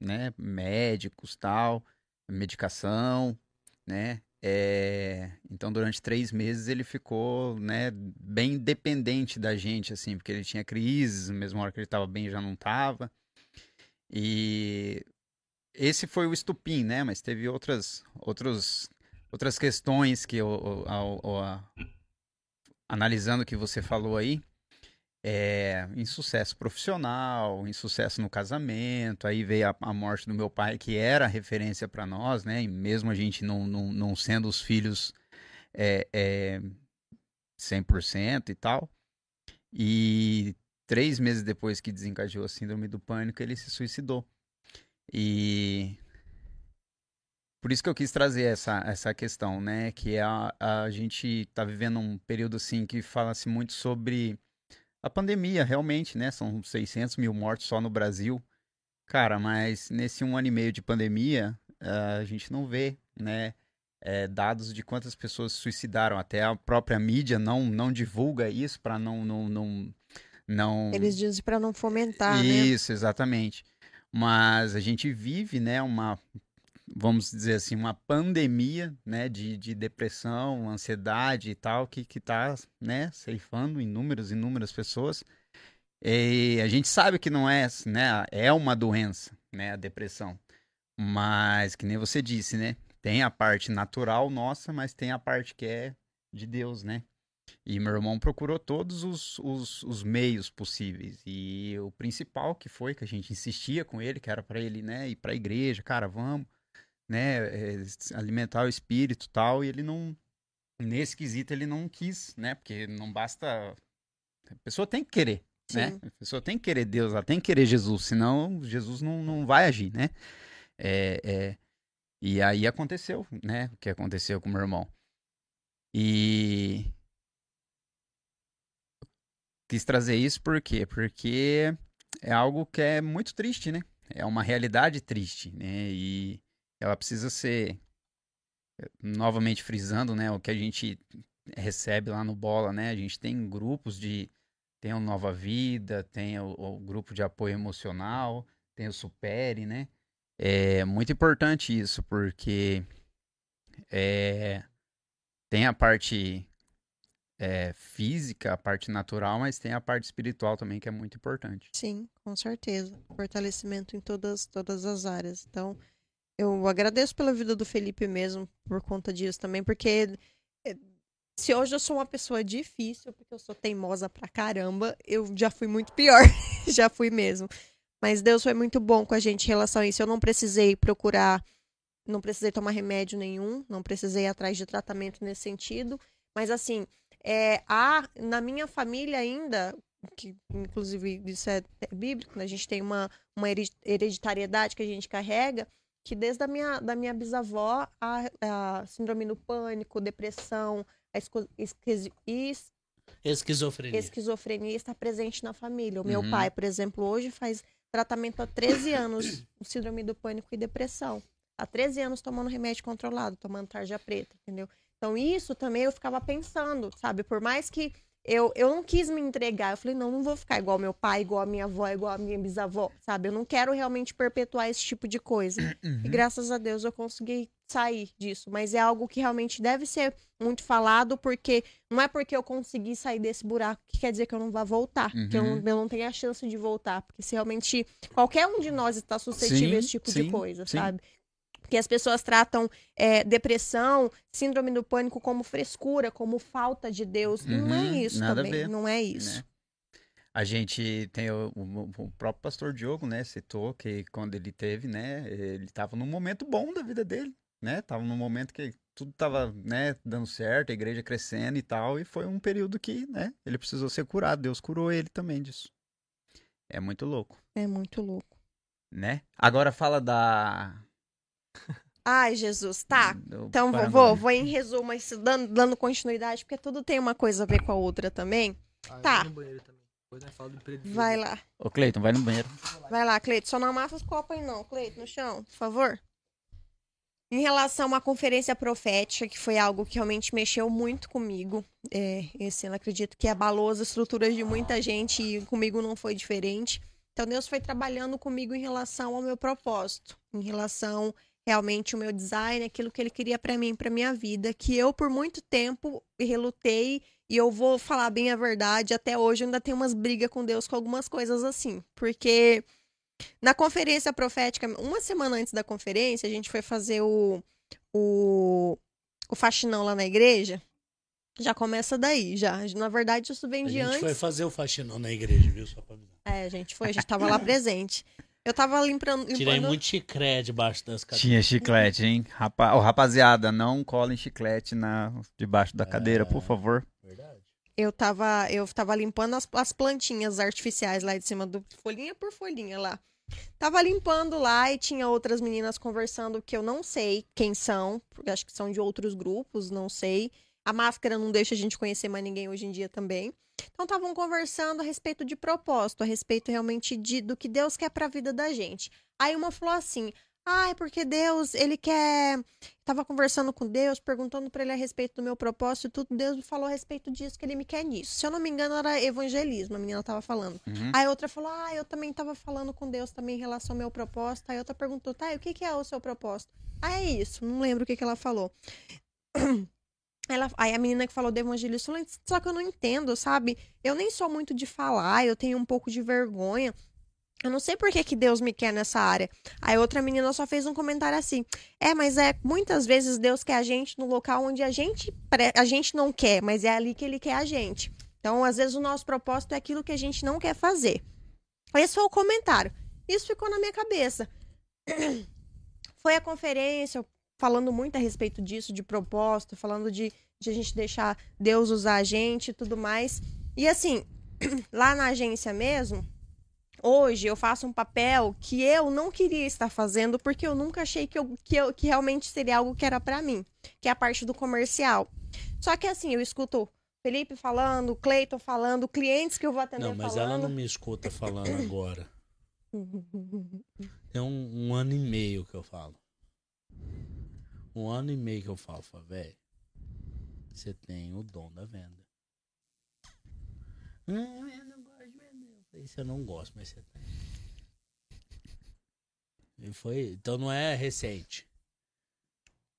né, médicos tal, medicação, né? É, então durante três meses ele ficou, né, bem dependente da gente, assim, porque ele tinha crises, mesma hora que ele estava bem já não estava. E esse foi o estupim, né? Mas teve outras, outros, outras questões que eu, ao- ao- a- analisando o que você falou aí, é, insucesso profissional, insucesso no casamento, aí veio a, a morte do meu pai, que era referência para nós, né? E mesmo a gente não, não, não sendo os filhos é, é, 100% e tal. E três meses depois que desencadeou a síndrome do pânico, ele se suicidou. E por isso que eu quis trazer essa, essa questão, né? Que a, a gente tá vivendo um período assim que fala-se muito sobre a pandemia, realmente, né? São 600 mil mortos só no Brasil. Cara, mas nesse um ano e meio de pandemia, a gente não vê, né? eh, dados de quantas pessoas se suicidaram. Até a própria mídia não, não divulga isso para não, não, não, não Eles dizem para não fomentar, né? isso, exatamente. Mas a gente vive, né, uma, vamos dizer assim, uma pandemia, né, de, de depressão, ansiedade e tal, que, que tá, né, ceifando inúmeras, inúmeras pessoas. E a gente sabe que não é, né, é uma doença, né, a depressão. Mas, que nem você disse, né, tem a parte natural nossa, mas tem a parte que é de Deus, né? E meu irmão procurou todos os, os, os meios possíveis. E o principal que foi que a gente insistia com ele, que era para ele, né, ir pra igreja, cara, vamos, né, eh, alimentar o espírito tal. E ele não, nesse quesito, ele não quis, né, porque não basta. A pessoa tem que querer, né? Sim. A pessoa tem que querer Deus, ela tem que querer Jesus, senão Jesus não, não vai agir, né? É, é, e aí aconteceu, né, o que aconteceu com meu irmão. E quis trazer isso por quê? Porque é algo que é muito triste, né? É uma realidade triste, né? E ela precisa ser novamente frisando, né, o que a gente recebe lá no Bola, né? A gente tem grupos de tem o Nova Vida, tem o, o grupo de apoio emocional, tem o Supere, né? É muito importante isso, porque é, tem a parte é, física, a parte natural, mas tem a parte espiritual também que é muito importante. Sim, com certeza. Fortalecimento em todas, todas as áreas. Então, eu agradeço pela vida do Felipe mesmo, por conta disso também, porque eh, se hoje eu sou uma pessoa difícil, porque eu sou teimosa pra caramba, eu já fui muito pior. já fui mesmo. Mas Deus foi muito bom com a gente em relação a isso. Eu não precisei procurar, não precisei tomar remédio nenhum, não precisei ir atrás de tratamento nesse sentido. Mas assim, é, há na minha família ainda, que inclusive isso é é bíblico, né? a gente tem uma, uma hereditariedade que a gente carrega, que desde a minha, da minha bisavó, a, a síndrome do pânico, depressão, a esco- Esquizofrenia. esquizofrenia está presente na família. O meu Uhum. pai, por exemplo, hoje faz tratamento há 13 anos, síndrome do pânico e depressão. Há 13 anos tomando remédio controlado, tomando tarja preta, entendeu? Então isso também eu ficava pensando, sabe? Por mais que eu, eu não quis me entregar, eu falei, não, não vou ficar igual meu pai, igual a minha avó, igual a minha bisavó, sabe? Eu não quero realmente perpetuar esse tipo de coisa. E graças a Deus eu consegui sair disso. Mas é algo que realmente deve ser muito falado, porque não é porque eu consegui sair desse buraco que quer dizer que eu não vá voltar. Que eu, não, Uhum. eu não tenho a chance de voltar. Porque se realmente qualquer um de nós está suscetível Sim, a esse tipo de sim, coisa, sim. sabe? Porque as pessoas tratam é, depressão, síndrome do pânico como frescura, como falta de Deus. não é Uhum, isso também. Não é isso. né? A gente tem o, o- o próprio pastor Diogo, né, citou que quando ele teve, né, ele estava num momento bom da vida dele, né? Tava num momento que tudo tava, né, dando certo, a igreja crescendo e tal, e foi um período que, né, ele precisou ser curado, Deus curou ele também disso. É muito louco, É muito louco. né? Agora fala da Ai, Jesus, tá. Então vou, Paraná. vou, vou em resumo, dando, dando continuidade, porque tudo tem uma coisa a ver com a outra também. Tá. Vai lá. Ô, Cleiton, vai no banheiro. Vai lá, Cleito. Só não amassa os copos aí, não, Cleito, no chão, por favor. Em relação à conferência profética, que foi algo que realmente mexeu muito comigo, é, esse ano acredito que abalou as estruturas de muita gente e comigo não foi diferente. Então Deus foi trabalhando comigo em relação ao meu propósito, em relação realmente ao meu design, aquilo que Ele queria pra mim, pra minha vida, que eu por muito tempo relutei e eu vou falar bem a verdade, até hoje eu ainda tenho umas brigas com Deus com algumas coisas assim, porque na conferência profética, uma semana antes da conferência, a gente foi fazer o, o, o faxinão lá na igreja. Já começa daí, já. Na verdade, isso vem A de gente antes. foi fazer o faxinão na igreja, viu? Só pra avisar. É, a gente foi, a gente tava lá presente. Eu tava limpando. limpando... Tirei muito chicré debaixo das cadeiras. Tinha chiclete, hein? Rapa... Ô, rapaziada, não colhem chiclete na... debaixo da cadeira, por favor. Verdade. Eu tava, eu tava limpando as, as plantinhas artificiais lá de cima do folhinha por folhinha lá. Tava limpando lá e tinha outras meninas conversando que eu não sei quem são, porque acho que são de outros grupos, não sei. A máscara não deixa a gente conhecer mais ninguém hoje em dia também. Então estavam conversando a respeito de propósito, a respeito realmente de, do que Deus quer pra vida da gente. Aí uma falou assim: "Ai, porque Deus, ele quer Tava conversando com Deus, perguntando pra ele a respeito do meu propósito e tudo. Deus me falou a respeito disso, que ele me quer nisso. Se eu não me engano, era evangelismo, a menina tava falando. Uhum. Aí outra falou: Ah, eu também tava falando com Deus também em relação ao meu propósito. Aí outra perguntou: Tá, e o que, que é o seu propósito? Ah, é isso. Não lembro o que, que ela falou. Ela, aí a menina que falou do evangelismo falou: Só que eu não entendo, sabe? Eu nem sou muito de falar, eu tenho um pouco de vergonha. Eu não sei por que, que Deus me quer nessa área. Aí outra menina só fez um comentário assim: É, mas é muitas vezes Deus quer a gente no local onde a gente, a gente não quer, mas é ali que ele quer a gente. Então, às vezes, o nosso propósito é aquilo que a gente não quer fazer. Esse foi o comentário. Isso ficou na minha cabeça. Foi a conferência falando muito a respeito disso, de propósito, falando de, de a gente deixar Deus usar a gente e tudo mais. E assim, lá na agência mesmo, hoje eu faço um papel que eu não queria estar fazendo porque eu nunca achei que, eu, que, eu, que realmente seria algo que era pra mim, que é a parte do comercial. Só que assim, eu escuto Felipe falando, Cleiton falando, clientes que eu vou atender Não, mas falando. ela não me escuta falando agora. Tem um, um ano e meio que eu falo. Um ano e meio que eu falo, velho. Você tem o dom da venda. "Ah, eu não gosto de vender. Eu falei, Você não gosta, mas você tem. E foi. Então não é recente.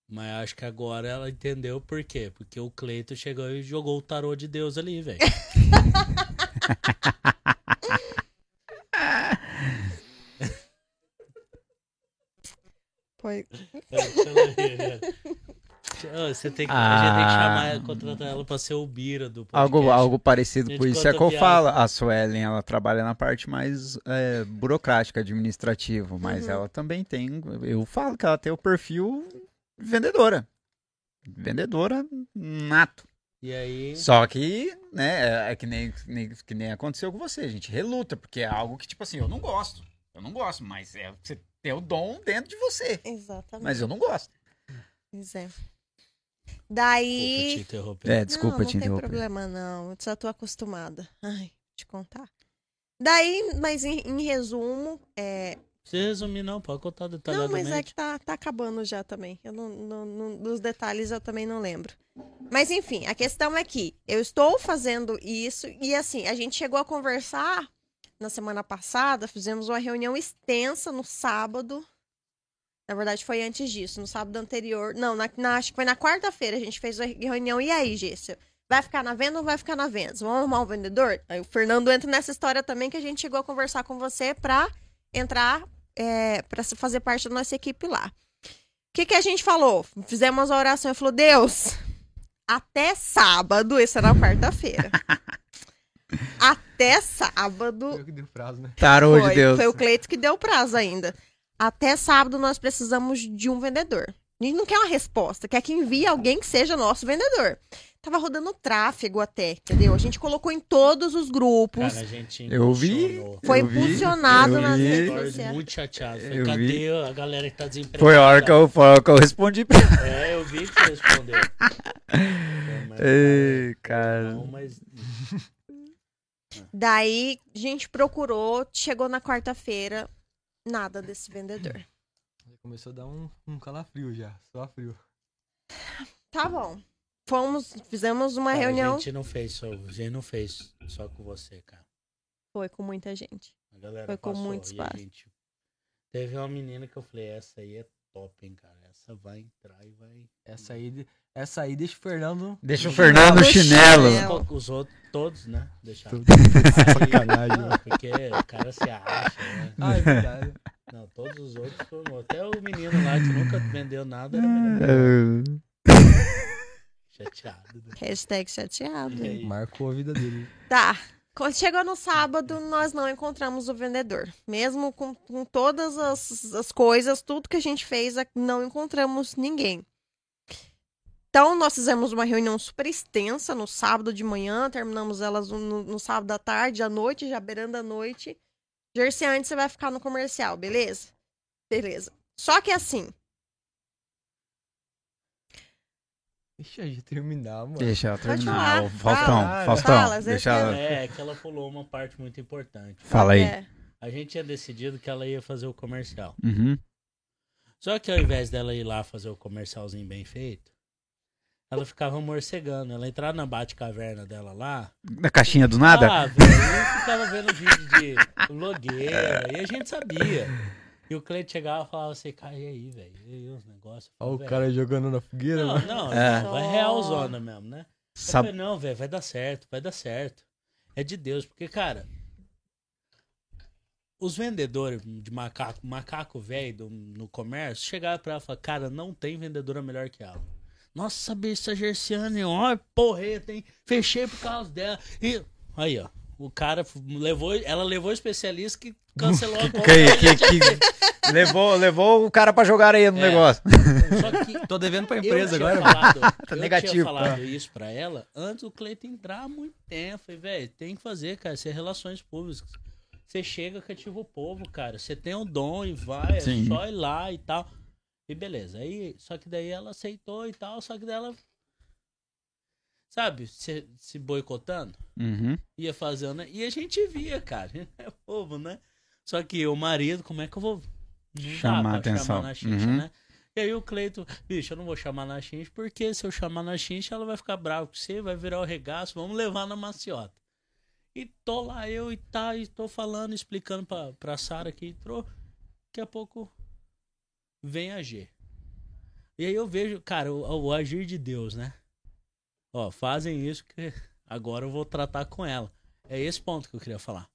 Mas acho que agora ela entendeu por quê. Porque o Cleito chegou e jogou o tarô de Deus ali, velho. Foi. Ô, Você tem que, a gente tem que Ah. chamar, contratar ela pra ser o Bira do podcast. Algo, algo parecido com isso é que eu falo. A Suelen, ela trabalha na parte mais é, burocrática, administrativa, mas Uhum. ela também tem. Eu falo que ela tem o perfil vendedora. Vendedora nato. E aí, Só que, né, é, é que nem, nem- que nem aconteceu com você. A gente reluta, porque é algo que, tipo assim, eu não gosto. Eu não gosto, mas é você ter o dom dentro de você. Exatamente. Mas eu não gosto. Pois é. desculpa Daí. te interromper. É, desculpa não, te não tem interromper. problema, não. Eu já tô acostumada. Ai, vou te contar. Daí, mas em, em resumo, é. Você resumir não, pode contar Não, detalhadamente. mas é que tá, tá acabando já também. Eu não, não, não- dos detalhes eu também não lembro. Mas enfim, a questão é que eu estou fazendo isso e assim, a gente chegou a conversar na semana passada, fizemos uma reunião extensa no sábado. Na verdade, foi antes disso, no sábado anterior. Não, na, na- acho que foi na quarta-feira a gente fez a reunião. E aí, Gícia? Vai ficar na venda ou vai ficar na venda? Vamos arrumar um vendedor? Aí o Fernando entra nessa história também que a gente chegou a conversar com você pra entrar, é, se fazer parte da nossa equipe lá. O que, que a gente falou? Fizemos a oração e falou: Deus, até sábado, isso era quarta-feira. até sábado. Eu que dei o prazo, né? Tarô Foi, de Deus. foi o Cleito que deu prazo ainda. Até sábado nós precisamos de um vendedor. A gente não quer uma resposta, quer que envie alguém que seja nosso vendedor. Tava rodando tráfego até, entendeu? A gente colocou em todos os grupos. Cara, a gente Eu vi. foi eu vi, impulsionado eu nas vi. redes sociais. muito chateado. Falei, Eu cadê vi. a galera que tá desempregada? Foi a hora que eu, foi a hora que eu respondi pra É, eu vi que você respondeu. Ei, cara. Não, mas Daí a gente procurou, chegou na quarta-feira, nada desse vendedor. Começou a dar um, um calafrio já, só frio. Tá bom. Fomos, fizemos uma cara, reunião. a gente não fez só, a gente não fez só com você, cara. Foi com muita gente. A galera Foi com muito espaço. gente- Teve uma menina que eu falei, essa aí é top, hein, cara. Essa vai entrar e vai. Essa aí, essa aí deixa o Fernando. Deixa o Fernando no chinelo. chinelo. Os outros, todos, né? Deixaram. Tudo. Sacanagem, Não, né? porque o cara se acha, né? Ah, é verdade. Não, todos os outros foram. Até o menino lá que nunca vendeu nada era melhor. Ah, chateado. Né? Hashtag chateado. Marcou a vida dele. Tá. Quando chegou no sábado, nós não encontramos o vendedor. Mesmo com, com todas as, as coisas, tudo que a gente fez, não encontramos ninguém. Então, nós fizemos uma reunião super extensa no sábado de manhã, terminamos elas no, no sábado à tarde, à noite, já beirando a noite. Gerciante, você vai ficar no comercial, beleza? Beleza. Só que assim, Deixa a gente terminar, mano. Deixa ela terminar. falar. Ô, Faustão, Fala. Faustão, Fala, deixa ela. É, que ela pulou uma parte muito importante. Fala aí. é, A gente tinha decidido que ela ia fazer o comercial. Uhum. Só que ao invés dela ir lá fazer o comercialzinho bem feito, ela ficava morcegando. Ela entrava na bate-caverna dela lá. Da caixinha do nada? Ah, eu ficava vendo vídeo de blogueira. e a gente sabia. E o cliente chegava e falava assim, e aí, velho? E os negócios? Olha o cara jogando na fogueira, Não, mano. não, É. não, vai real zona mesmo, né? Eu Sabe- falei, não, velho, vai dar certo, vai dar certo. É de Deus, porque, cara, os vendedores de macaco, macaco velho no comércio, chegavam pra ela e falavam, cara, não tem vendedora melhor que ela. Nossa, bicha Gerciane, ó, porreta, hein? Fechei por causa dela. E aí, ó, o cara levou, ela levou o especialista que cancelou a compra. Que, que, que levou, levou o cara pra jogar areia no É. negócio. Só que Tô devendo pra eu empresa agora. falado, Tá eu negativo, tinha falado isso pra ela antes do Cleiton entrar há muito tempo. Falei, velho, tem que fazer, cara, isso é relações públicas. Você chega, cativa o povo, cara. Você tem um dom e vai, Sim. é só ir lá e tal. E beleza. Aí, só que daí ela aceitou e tal, só que daí ela. Sabe, se, se boicotando, Uhum. ia fazendo. E a gente via, cara. É povo, né? Só que o marido, como é que eu vou. Não Chamar atenção. chamar na xincha, Uhum. né? E aí o Cleito, bicho, eu não vou chamar na xincha, porque se eu chamar na xincha, ela vai ficar brava com você, vai virar o regaço, vamos levar na maciota. E tô lá eu e tá, e tô falando, explicando pra, pra Sara que entrou. Daqui a pouco vem a G. E aí eu vejo, cara, o, o agir de Deus, né? Ó, fazem isso que agora eu vou tratar com ela. É esse ponto que eu queria falar.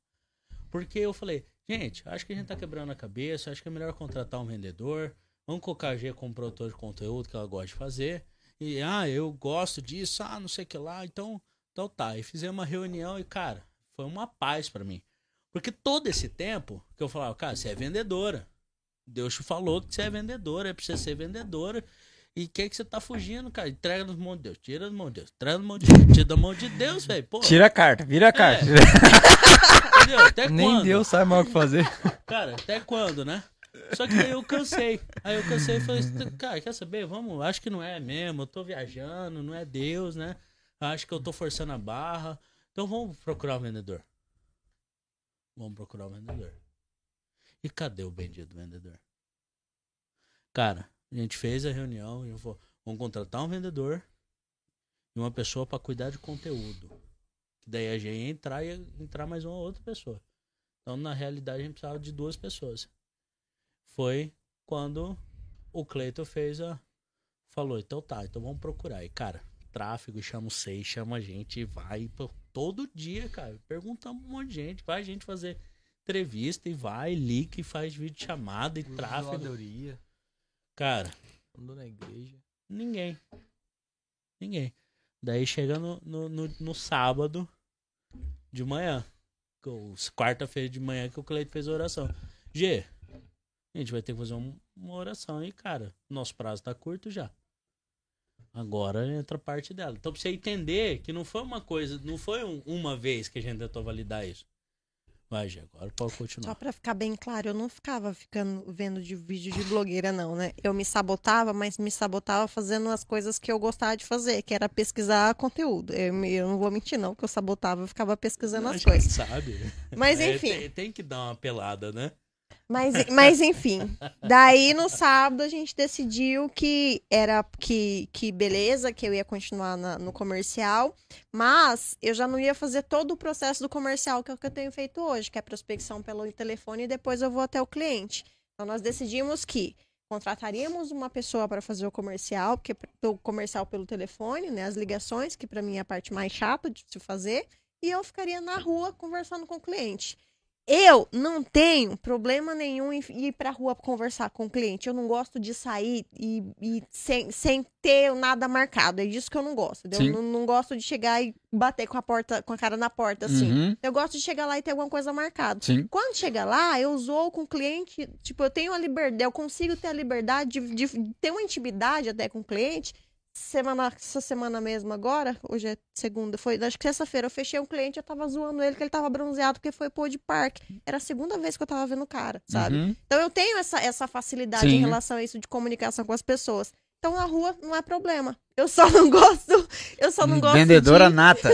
Porque eu falei, gente, acho que a gente tá quebrando a cabeça, acho que é melhor contratar um vendedor. Vamos colocar a G como produtor de conteúdo que ela gosta de fazer. E, ah, eu gosto disso, ah, não sei o que lá. Então, então tá. E fizemos uma reunião e, cara, foi uma paz pra mim. Porque todo esse tempo que eu falava, cara, você é vendedora. Deus te falou que você é vendedora, é pra você ser vendedora. E o que é que você tá fugindo, cara? Entrega nas mãos de Deus, tira das mãos de Deus, entrega nas mãos de Deus, tira da mão de Deus, velho. Pô, Tira a carta, vira a carta. entendeu? Até Nem quando? Deus sabe mais o que fazer. Cara, até quando, né? Só que daí eu cansei. Aí eu cansei e falei, cara, quer saber? Vamos, acho que não é mesmo. Eu tô viajando, não é Deus, né? Acho que eu tô forçando a barra. Então vamos procurar um vendedor. Vamos procurar um vendedor. E cadê o bendito vendedor? Cara, a gente fez a reunião e eu vou, vamos contratar um vendedor e uma pessoa para cuidar de conteúdo. Que daí a gente ia entrar e entrar mais uma outra pessoa. Então, na realidade, a gente precisava de duas pessoas. Foi quando o Cleiton fez a. Falou, então tá, então vamos procurar. E, cara, tráfego, chama o SEI, chama a gente, vai todo dia, cara. Perguntamos um monte de gente, vai a gente fazer entrevista e vai, liga e faz vídeo chamada e tráfego. Zoadoria, Cara, andou na igreja. ninguém. Ninguém. Daí chega no, no, no, no sábado de manhã. Quarta-feira de manhã que o Cleito fez a oração. G, a gente vai ter que fazer um- uma oração aí, cara. Nosso prazo tá curto já. Agora entra a parte dela. Então, pra você entender que não foi uma coisa, não foi um- uma vez que a gente tentou validar isso. G, agora pode Só continuar. pra ficar bem claro, eu não ficava ficando vendo de vídeo de blogueira, não, né? Eu me sabotava, mas me sabotava fazendo as coisas que eu gostava de fazer, que era pesquisar conteúdo. Eu, eu não vou mentir, não, que eu sabotava, eu ficava pesquisando a as coisas. sabe. Mas É, enfim. tem, tem que dar uma pelada, né? Mas, mas enfim, daí no sábado a gente decidiu que era que, que beleza, que eu ia continuar na- no comercial, mas eu já não ia fazer todo o processo do comercial que é que eu tenho feito hoje, que é prospecção pelo telefone e depois eu vou até o cliente. Então nós decidimos que contrataríamos uma pessoa para fazer o comercial, porque o comercial pelo telefone, né, as ligações, que para mim é a parte mais chata de se fazer, e eu ficaria na rua conversando com o cliente. Eu não tenho problema nenhum em ir pra rua conversar com o cliente. Eu não gosto de sair e, e sem, sem ter nada marcado. É disso que eu não gosto. Eu não, não gosto de chegar e bater com a porta, com a cara na porta, assim. Uhum, Eu gosto de chegar lá e ter alguma coisa marcada. Sim. Quando chega lá, eu zoo com o cliente, tipo, eu tenho a liberdade, eu consigo ter a liberdade de, de ter uma intimidade até com o cliente. Semana, essa semana mesmo agora, hoje é segunda, foi, acho que sexta-feira eu fechei um cliente, eu tava zoando ele que ele tava bronzeado porque foi pôr de parque. Era a segunda vez que eu tava vendo o cara, sabe? Uhum. Então eu tenho essa, essa facilidade Sim. em relação a isso de comunicação com as pessoas. Então na rua não é problema. Eu só não gosto, eu só não gosto Vendedora de... nata.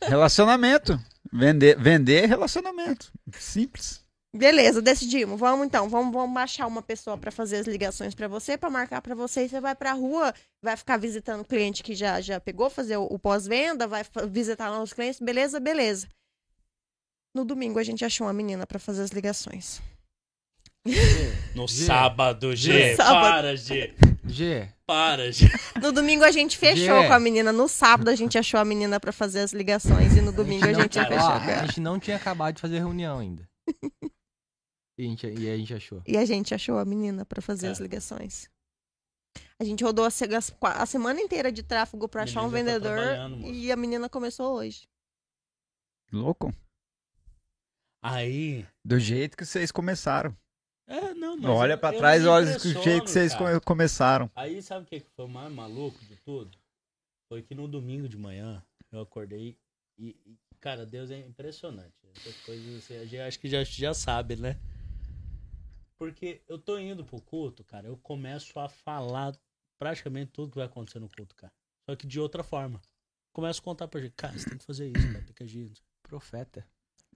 Relacionamento. Vender, vender é relacionamento. Simples. Beleza, decidimos. Vamos então, vamos, vamos baixar uma pessoa pra fazer as ligações pra você, pra marcar pra você. E você vai pra rua, vai ficar visitando o cliente que já, já pegou, fazer o, o pós-venda, vai visitar lá os clientes, beleza, beleza. No domingo a gente achou uma menina pra fazer as ligações. No G. sábado, G. No sábado. Para, G. G, Para, G. No domingo a gente fechou Gê. com a menina. No sábado a gente achou a menina pra fazer as ligações. E no domingo a gente não- fechou Ó, com a gente não tinha acabado de fazer reunião ainda. E a gente, e a gente achou. E a gente achou a menina pra fazer as Cara. ligações. A gente rodou a, as- a semana inteira de tráfego pra A achar um tá vendedor. moço. e a menina começou hoje. Louco. Aí. Do jeito que vocês começaram. É, não, mas olha eu trás e olha o impressiono, jeito que vocês come- começaram. Aí sabe o que foi o mais maluco de tudo? Foi que no domingo de manhã eu acordei e, e, cara, Deus é impressionante. Essas coisas você acho que já, já sabe, né? Porque eu tô indo pro culto, cara, eu começo a falar praticamente tudo que vai acontecer no culto, cara. Só que de outra forma. Começo a contar pra gente, cara, você tem que fazer isso, cara, tem que agir. Profeta.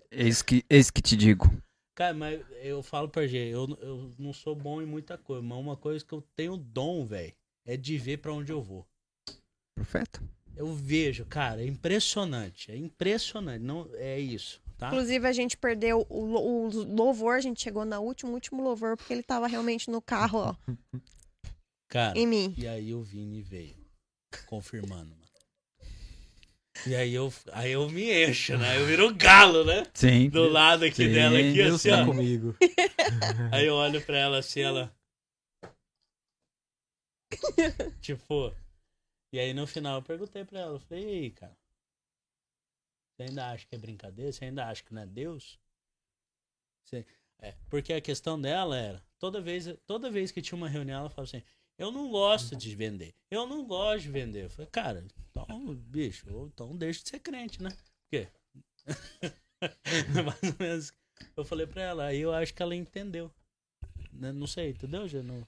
Eis que, eis que te digo. Cara, mas eu falo pra G, eu, eu não sou bom em muita coisa, mas uma coisa que eu tenho dom, velho, é de ver pra onde eu vou. Profeta. Eu vejo, cara, é impressionante. É impressionante. Não, é isso, tá? Inclusive, a gente perdeu o, o louvor, a gente chegou no último, último louvor, porque ele tava realmente no carro, ó. Cara, Em mim. e aí o Vini veio, confirmando, mano. E aí eu, aí eu me encho, né? Eu viro um galo, né? Sim. Do lado aqui Sim, dela, aqui, Deus assim, tá ó. comigo. Aí eu olho pra ela assim, ela. tipo. E aí no final eu perguntei pra ela, eu falei, e aí, cara? Você ainda acha que é brincadeira? Você ainda acha que não é Deus? Você- É, porque a questão dela era, toda vez, toda vez que tinha uma reunião, ela falava assim, eu não gosto de vender. Eu não gosto de vender. Eu falei, cara, então, bicho, então deixa de ser crente, né? Por quê? Mais ou menos. Eu falei pra ela, aí eu acho que ela entendeu. Né, Não sei, entendeu, já no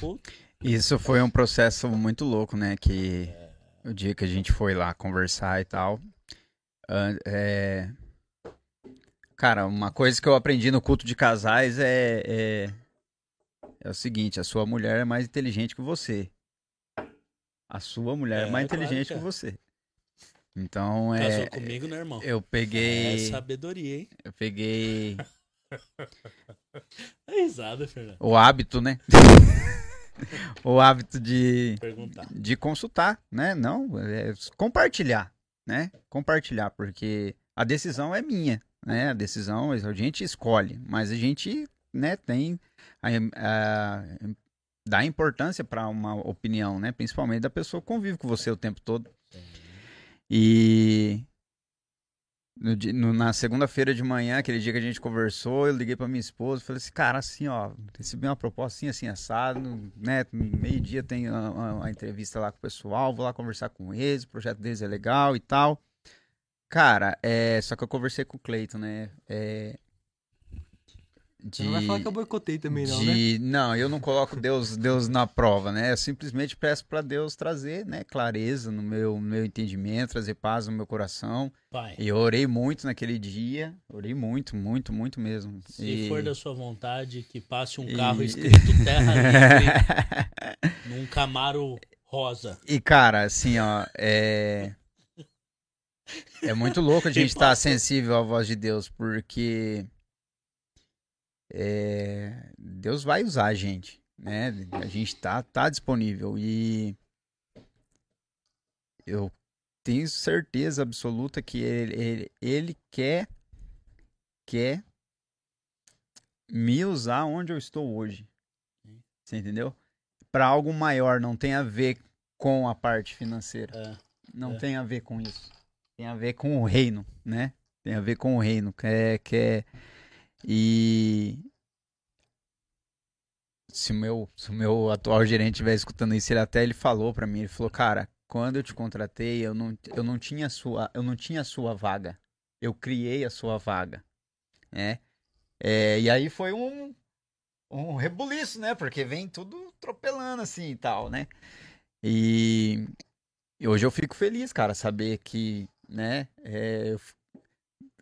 culto? Isso foi um processo muito louco, né? Que o dia que a gente foi lá conversar e tal. É... Cara, uma coisa que eu aprendi no culto de casais é, é, é o seguinte: a sua mulher é mais inteligente que você. A sua mulher é, É, mais claro inteligente que que é. você. Então Casou é. comigo, né, irmão? Eu É peguei. sabedoria, hein? Eu peguei É risada, Fernando. o hábito, né? o hábito de. Perguntar. de consultar, né? Não, é compartilhar, né? Compartilhar, porque a decisão é minha, né? A decisão a gente escolhe, mas a gente, né, tem a, a, dá importância para uma opinião, né? Principalmente da pessoa que convive com você o tempo todo. E no no- na segunda-feira de manhã, aquele dia que a gente conversou, eu liguei pra minha esposa e falei assim, cara, assim, ó, recebi uma proposta assim, assim, assado, né? Meio-dia tem a, a- a entrevista lá com o pessoal, vou lá conversar com eles, o projeto deles é legal e tal. Cara, é, só que eu conversei com o Cleiton, né? É, Você não vai falar que eu boicotei também, não, né? de- não, eu não coloco Deus, Deus na prova, né? Eu simplesmente peço pra Deus trazer, né, clareza no meu, no meu entendimento, trazer paz no meu coração. Pai, E eu orei muito naquele dia, orei muito, muito, muito mesmo. se E- for da sua vontade, que passe um E- carro escrito Terra Livre num Camaro rosa. E, cara, assim, ó, é. É muito louco a gente estar sensível à voz de Deus, porque. É, Deus vai usar a gente, né? A gente tá, tá disponível e. Eu tenho certeza absoluta que ele, ele, ele quer. Quer me usar onde eu estou hoje. Você entendeu? Para algo maior, não tem a ver com a parte financeira. É, Não É. tem a ver com isso. Tem a ver com o reino, né? Tem a ver com o reino. Que é, que é... E se o, meu, se o meu atual gerente estiver escutando isso, ele até ele falou pra mim, ele falou, cara, quando eu te contratei, eu não, eu não tinha sua, eu não tinha a sua vaga. Eu criei a sua vaga, né? É, e aí foi um um rebuliço, né? Porque vem tudo atropelando assim e tal, né? E hoje eu fico feliz, cara, saber que, né? é, eu,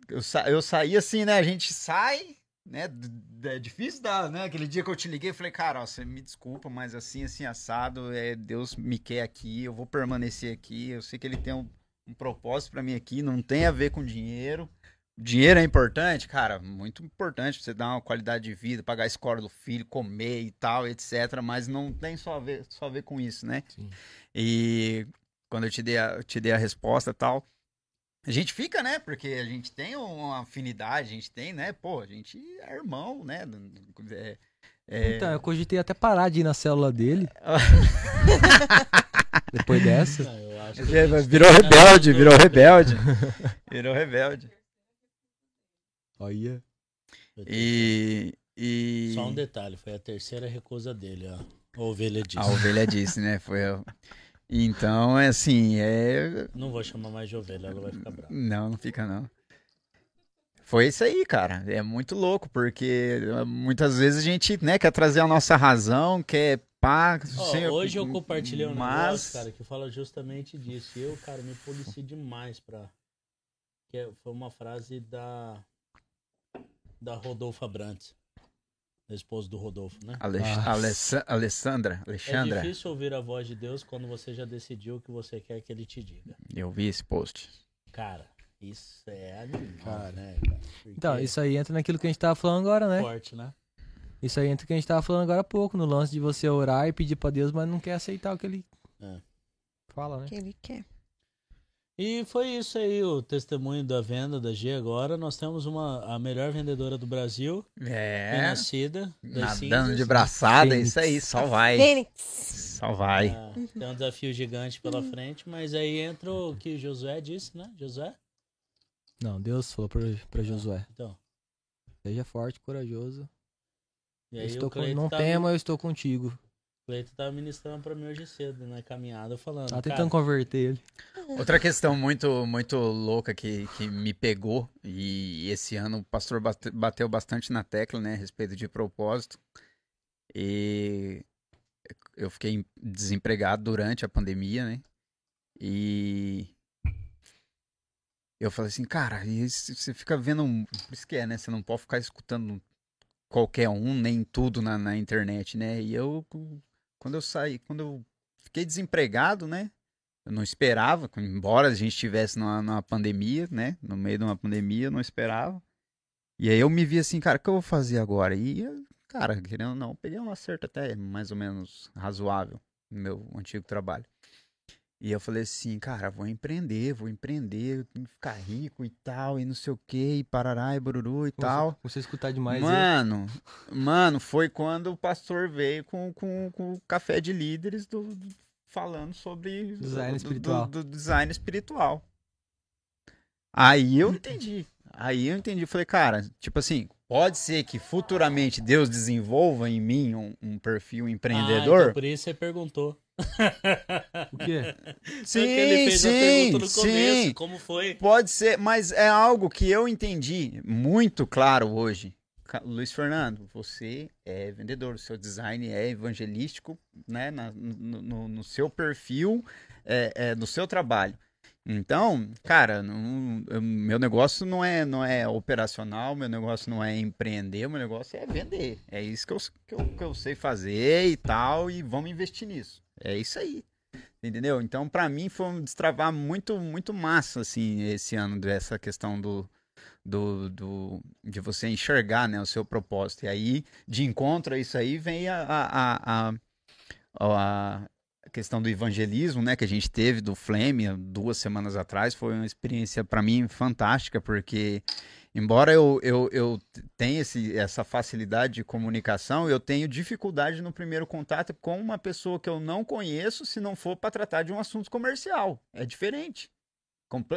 eu, sa- eu saí assim, né? A gente sai, né? É difícil dar, né? Aquele dia que eu te liguei, eu falei, cara, ó, você me desculpa, mas assim, assim, assado, é, Deus me quer aqui, eu vou permanecer aqui, eu sei que ele tem um, um propósito pra mim aqui, não tem a ver com dinheiro. Dinheiro é importante, cara, muito importante pra você dar uma qualidade de vida, pagar a escola do filho, comer e tal, etc. Mas não tem só a ver, só a ver com isso, né? Sim. E quando eu te dei a, eu te dei a resposta e tal, a gente fica, né? Porque a gente tem uma afinidade, a gente tem, né? Pô, a gente é irmão, né? É, é- Então, eu cogitei até parar de ir na célula dele. Depois dessa. não, eu acho que Virou rebelde, virou rebelde. Virou rebelde. Olha. E. e... Só um detalhe, foi a terceira recusa dele, ó. A ovelha disse. A ovelha disse, né? Foi. Então, é assim, é. Não vou chamar mais de ovelha, ela vai ficar brava. Não, não fica não. Foi isso aí, cara. É muito louco, porque eh, muitas vezes a gente, né, quer trazer a nossa razão, quer pá. Ó, sem- hoje eu compartilhei um mas... negócio, cara, que fala justamente disso. Eu, cara, me polici demais pra. Que é- foi uma frase da. Da Rodolfo Abrantes. Da esposa do Rodolfo, né? Alex... Ah. Alessa- Alessandra, É Alexandra, difícil ouvir a voz de Deus quando você já decidiu o que você quer que ele te diga. eu vi esse post. Cara, isso é animal, Cara. né? Cara? Porque Então, isso aí entra naquilo que a gente tava falando agora, é né? forte, né? Isso aí entra o que a gente tava falando agora há pouco, no lance de você orar e pedir pra Deus, mas não quer aceitar o que ele É. fala, né? Que ele quer. E foi isso aí, o testemunho da venda da G agora. Nós temos uma, a melhor vendedora do Brasil, É, renascida. nadando cinzas. de braçada, Fênix. isso aí, só vai. Fênix. Só vai. Ah, tem um desafio gigante pela frente, mas aí entra o que Josué disse, né? Josué? Não, Deus falou pra, pra Josué, Então. seja forte, corajoso. E Eu aí estou com, não tá, tema, eu estou contigo. O Cleito tá ministrando pra mim hoje cedo, na caminhada, falando. Tá tentando converter ele. Outra questão muito, muito louca que, que me pegou, e esse ano o pastor bate- bateu bastante na tecla, né, a respeito de propósito. E eu fiquei desempregado durante a pandemia, né? E eu falei assim, cara, você fica vendo. um- Por isso que é, né? Você não pode ficar escutando qualquer um, nem tudo na, na internet, né? E eu, quando eu saí, quando eu fiquei desempregado, né? Eu não esperava, embora a gente estivesse numa, numa pandemia, né? No meio de uma pandemia, eu não esperava. E aí eu me vi assim, cara, o que eu vou fazer agora? E, cara, querendo ou não, peguei um acerto até mais ou menos razoável no meu antigo trabalho. E eu falei assim, cara, vou empreender, vou empreender, tenho que ficar rico e tal, e não sei o que, e parará, e bururu e tal. Você, você escutar demais. Mano, mano, foi quando o pastor veio com, com, com o café de líderes do, do- falando sobre Design do- espiritual. Do, do design espiritual. Aí eu entendi. Aí eu entendi. Falei, cara, tipo assim, pode ser que futuramente Deus desenvolva em mim um, um perfil Ah, empreendedor? então por isso você perguntou. O quê? Sim, ele fez a pergunta no sim, começo, sim. como foi? Pode ser, mas é algo que eu entendi muito claro hoje. Luiz Fernando, você é vendedor, o seu design é evangelístico, né? na- no, no- seu perfil, é, é, no seu trabalho. Então, cara, não- eu- meu negócio não é, não é operacional, meu negócio não é empreender, meu negócio é vender. É isso que eu, que eu, que eu sei fazer e tal, e vamos investir nisso. É isso aí. Entendeu? Então, pra mim, foi um destravar muito, muito massa, assim, esse ano, dessa questão do, do, do, de você enxergar, né, o seu propósito. E aí, de encontro a isso aí, vem a, a, a, a, questão do evangelismo, né, que a gente teve do Flame duas semanas atrás. Foi uma experiência, pra mim, fantástica, porque embora eu, eu, eu tenha esse, essa facilidade de comunicação, eu tenho dificuldade no primeiro contato com uma pessoa que eu não conheço, se não for para tratar de um assunto comercial. É diferente.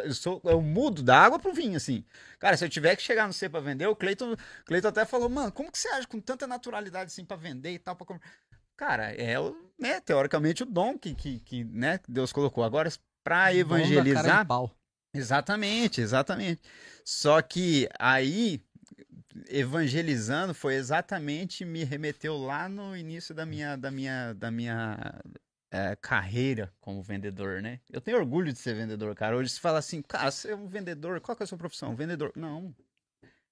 Eu, sou, eu mudo da água pro vinho, assim. Cara, se eu tiver que chegar no C pra vender, o Cleiton, Cleiton até falou, mano, como que você age com tanta naturalidade assim pra vender e tal? Pra... com-" Cara, é, né, teoricamente, o dom que, que, que né, Deus colocou. Agora, cara evangelizar. Exatamente, exatamente. Só que aí, evangelizando, foi exatamente me remeteu lá no início da minha, da minha, da minha eh, carreira como vendedor, né? Eu tenho orgulho de ser vendedor, cara. Hoje se fala assim, cara, você é um vendedor, qual que é a sua profissão? Vendedor. Não.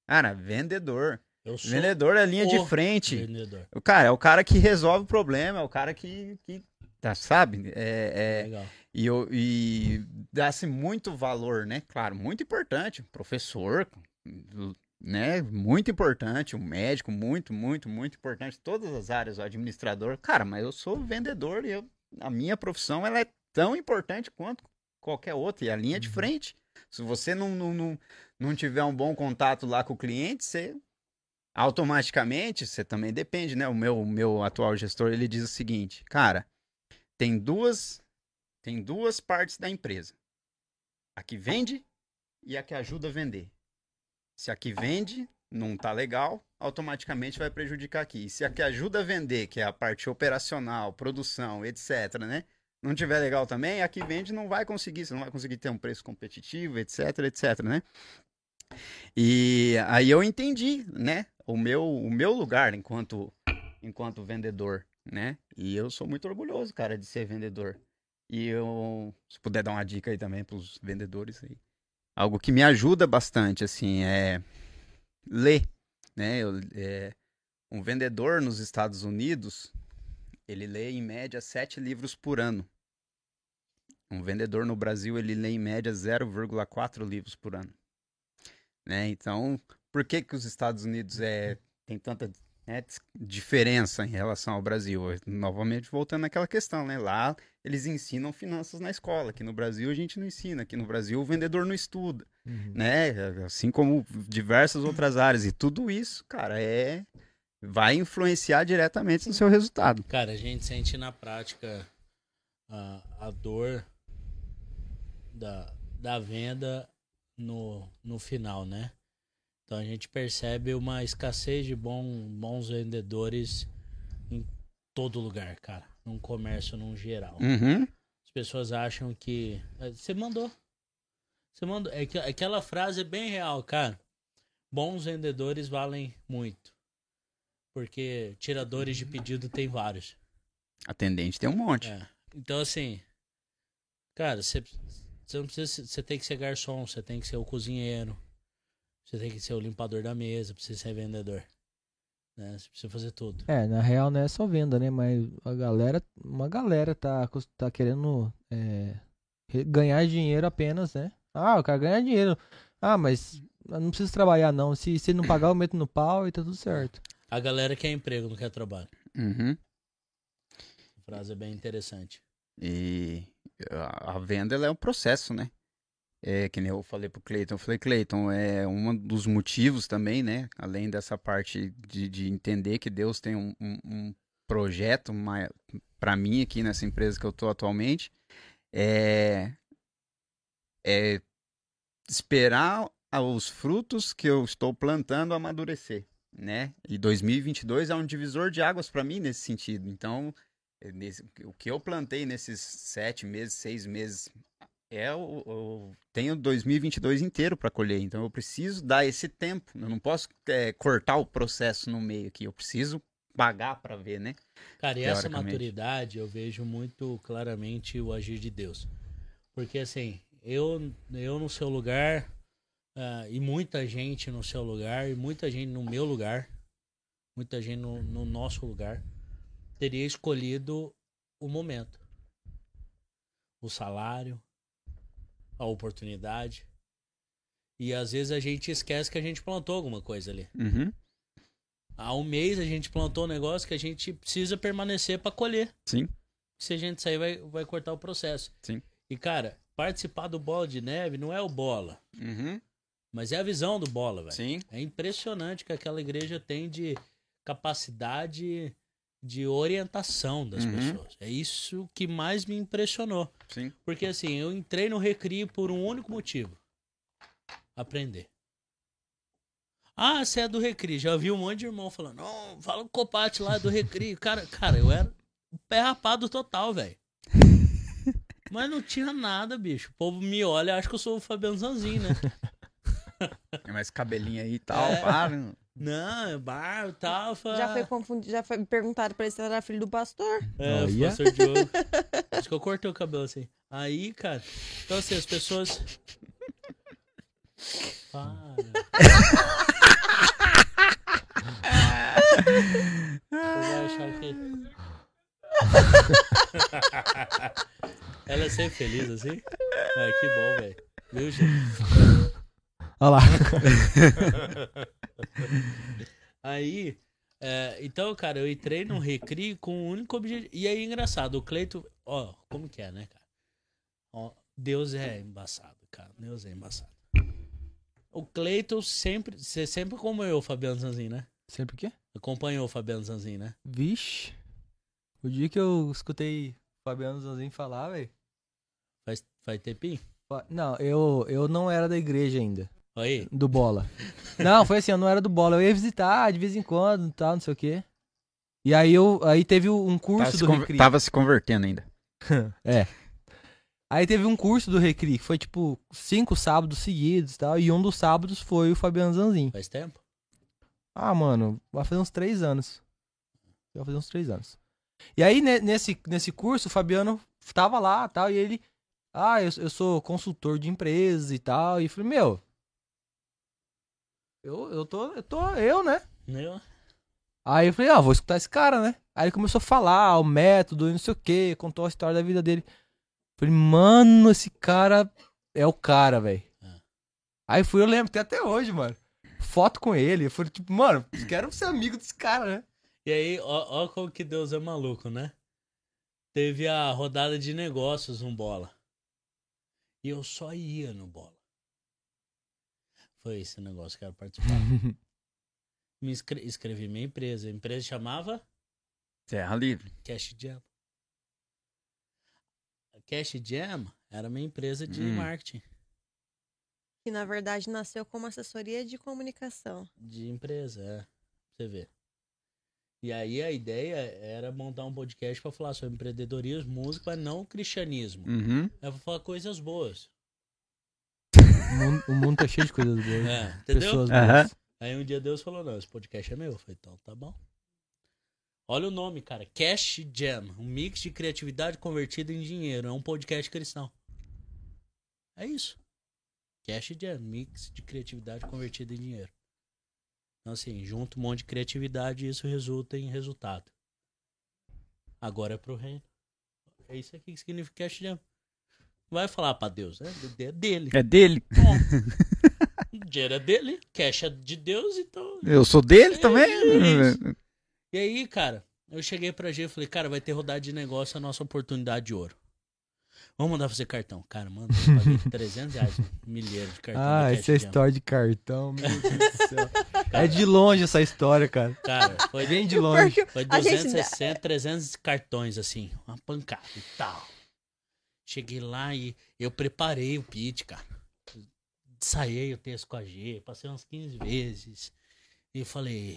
Cara, vendedor. Vendedor é a linha de frente. vendedor. O cara é o cara que resolve o problema, é o cara que, que tá, sabe? É, é, Legal. E, eu- e dá-se muito valor, né? Claro, muito importante. Professor, né? Muito importante. O médico, muito, muito, muito importante. Todas as áreas, o administrador. Cara, mas eu sou vendedor e eu, a minha profissão ela é tão importante quanto qualquer outra. E a linha de frente. Se você não, não, não, não tiver um bom contato lá com o cliente, você automaticamente, você também depende, né? O meu, o meu atual gestor, ele diz o seguinte, cara, tem duas tem duas partes da empresa. A que vende e a que ajuda a vender. Se a que vende não tá legal, automaticamente vai prejudicar aqui. E se a que ajuda a vender, que é a parte operacional, produção, etc, né? Não tiver legal também, a que vende não vai conseguir, você não vai conseguir ter um preço competitivo, etc, etc, né? E aí eu entendi, né? O meu, o meu lugar enquanto, enquanto vendedor, né? E eu sou muito orgulhoso, cara, de ser vendedor. E eu, se puder dar uma dica aí também pros vendedores aí. Algo que me ajuda bastante, assim, é ler, né? Eu, é, um vendedor nos Estados Unidos, ele lê em média sete livros por ano. Um vendedor no Brasil, ele lê em média 0,4 livros por ano. Né? Então, por que que os Estados Unidos é, tem tanta né, diferença em relação ao Brasil. Novamente, voltando naquela questão, né? Lá eles ensinam finanças na escola. Aqui no Brasil a gente não ensina. Aqui no Brasil o vendedor não estuda, Uhum. né? Assim como diversas outras áreas. E tudo isso, cara, é vai influenciar diretamente no seu resultado. Cara, a gente sente na prática a, a dor da, da venda no, no final, né? Então a gente percebe uma escassez de bom, bons vendedores em todo lugar, cara. Num comércio num geral. Uhum. As pessoas acham que. eh, Você mandou. Você mandou. É que, aquela frase é bem real, cara. Bons vendedores valem muito. Porque tiradores de pedido tem vários. Atendente tem um monte. É. Então, assim. Cara, você, você não precisa. ser- Você tem que ser garçom, você tem que ser o cozinheiro. Você tem que ser o limpador da mesa, precisa ser vendedor. Né? Você precisa fazer tudo. É, na real não é só venda, né? Mas a galera, uma galera tá, tá querendo é, ganhar dinheiro apenas, né? Ah, eu quero ganhar dinheiro. Ah, mas não preciso trabalhar não. Se, se não pagar, eu meto no pau e tá tudo certo. A galera quer emprego, não quer trabalho. Uhum. A frase é bem interessante. E a, a venda ela é um processo, né? É que nem eu falei pro Cleiton. Eu falei, Cleiton, é um dos motivos também, né? Além dessa parte de, de entender que Deus tem um, um, um projeto para mim aqui nessa empresa que eu tô atualmente, é, é esperar os frutos que eu estou plantando amadurecer, né? E 2022 é um divisor de águas para mim nesse sentido. Então, é nesse- o que eu plantei nesses sete meses, seis meses, é o, o- tenho 2022 inteiro para colher. Então eu preciso dar esse tempo. Eu não posso é, cortar o processo no meio aqui. Eu preciso pagar para ver, né? Cara, e essa maturidade eu vejo muito claramente o agir de Deus. Porque assim, eu, eu no seu lugar, ah, e muita gente no seu lugar, e muita gente no meu lugar, muita gente no, no nosso lugar, teria escolhido o momento. O salário, a oportunidade. E às vezes a gente esquece que a gente plantou alguma coisa ali. Uhum. Há um mês a gente plantou um negócio que a gente precisa permanecer para colher. Sim. Se a gente sair, vai, vai cortar o processo. Sim. E, cara, participar do bola de neve não é o bola, Uhum. mas é a visão do bola, velho. Sim. É impressionante que aquela igreja tem de capacidade de orientação das Uhum. pessoas. É isso que mais me impressionou. Sim. Porque, assim, eu entrei no Recrio por um único motivo: aprender. Ah, você é do Recri. Já vi um monte de irmão falando, não, fala com o Copate lá do Recri. Cara, cara, eu era o pé rapado total, velho. Mas não tinha nada, bicho. O povo me olha e acha que eu sou o Fabiano Zanzin, né? Tem mais cabelinho aí e tal. É. Para. Não, é bar e tal. fala, Já foi confundido, já foi me perguntaram pra ele se era filho do pastor. É, Olha. professor Diogo. Acho que eu cortei o cabelo assim. Aí, cara. Então, assim, as pessoas. Para. Você vai achar que. Ela é sempre feliz assim? Ah, que bom, velho. Viu, gente? Olha lá. Aí, é, então, cara, eu entrei no Recri com o único objetivo. E aí, engraçado, o Cleito, ó, como que é, né, cara? Ó, Deus é embaçado, cara. Deus é embaçado. O Cleito sempre, você sempre como eu, Fabiano Zanzin, né? Sempre o quê? Acompanhou o Fabiano Zanzin, né? Vixe. O dia que eu escutei o Fabiano Zanzin falar, velho. Faz, faz tempinho? Não, eu, eu não era da igreja ainda. Aí, Do bola. Não, foi assim, eu não era do bola. Eu ia visitar de vez em quando e tal, não sei o quê. E aí eu. Aí teve um curso Tava do Recri. tava se convertendo ainda. É. Aí teve um curso do Recri, que foi tipo cinco sábados seguidos e tal. E um dos sábados foi o Fabiano Zanzin. faz tempo? Ah, mano, vai fazer uns três anos. Vai fazer uns três anos. E aí, ne- nesse, nesse curso, o Fabiano tava lá tal, e ele. Ah, eu, eu sou consultor de empresas e tal. E eu falei, meu. Eu, eu tô. Eu tô. Eu, né? Eu? Aí eu falei, ah, vou escutar esse cara, né? Aí ele começou a falar o método e não sei o que, contou a história da vida dele. Falei, mano, esse cara é o cara, velho. É. Aí fui, eu lembro, tem até hoje, mano. foto com ele. Eu falei, tipo, mano, quero ser amigo desse cara, né? E aí, ó, ó como que Deus é maluco, né? Teve a rodada de negócios no bola. E eu só ia no bola. Foi esse negócio que eu quero participar. Me inscre- inscrevi minha empresa. A empresa chamava Terra Livre. Cash Jam. A Cash Jam era minha empresa de Hum. marketing, Que na verdade nasceu como assessoria de comunicação. de empresa, é. Pra você ver. E aí a ideia era montar um podcast pra falar sobre empreendedorismo, música, mas não cristianismo. Uhum. É pra falar coisas boas. O mundo, o mundo tá cheio de coisas boas. É, entendeu? Pessoas boas. Aí um dia Deus falou, não, esse podcast é meu. Eu falei, então tá bom. Olha o nome, cara. Cash Jam. Um mix de criatividade convertida em dinheiro. É um podcast cristão. É isso. Cash Jam. Mix de criatividade convertida em dinheiro. Então, assim, junta um monte de criatividade e isso resulta em resultado. Agora é pro reino. É isso aqui que significa Cash Jam. Vai falar pra Deus, né? É dele. É dele. O dinheiro é dele. Cash é de Deus, então Eu sou dele É também. isso. E aí, cara, eu cheguei pra G e falei, cara, vai ter rodada de negócio a nossa oportunidade de ouro. Vamos mandar fazer cartão. Cara, manda, eu paguei 300 reais milheiro de cartão. Ah, essa é história de cartão, meu Deus do céu. É de longe essa história, cara. Cara, foi, Bem de longe. Foi a gente 260, 300 cartões, assim, uma pancada e tal. Cheguei lá e eu preparei o pitch, cara. Ensaiei o texto com a G, passei umas 15 vezes. E falei,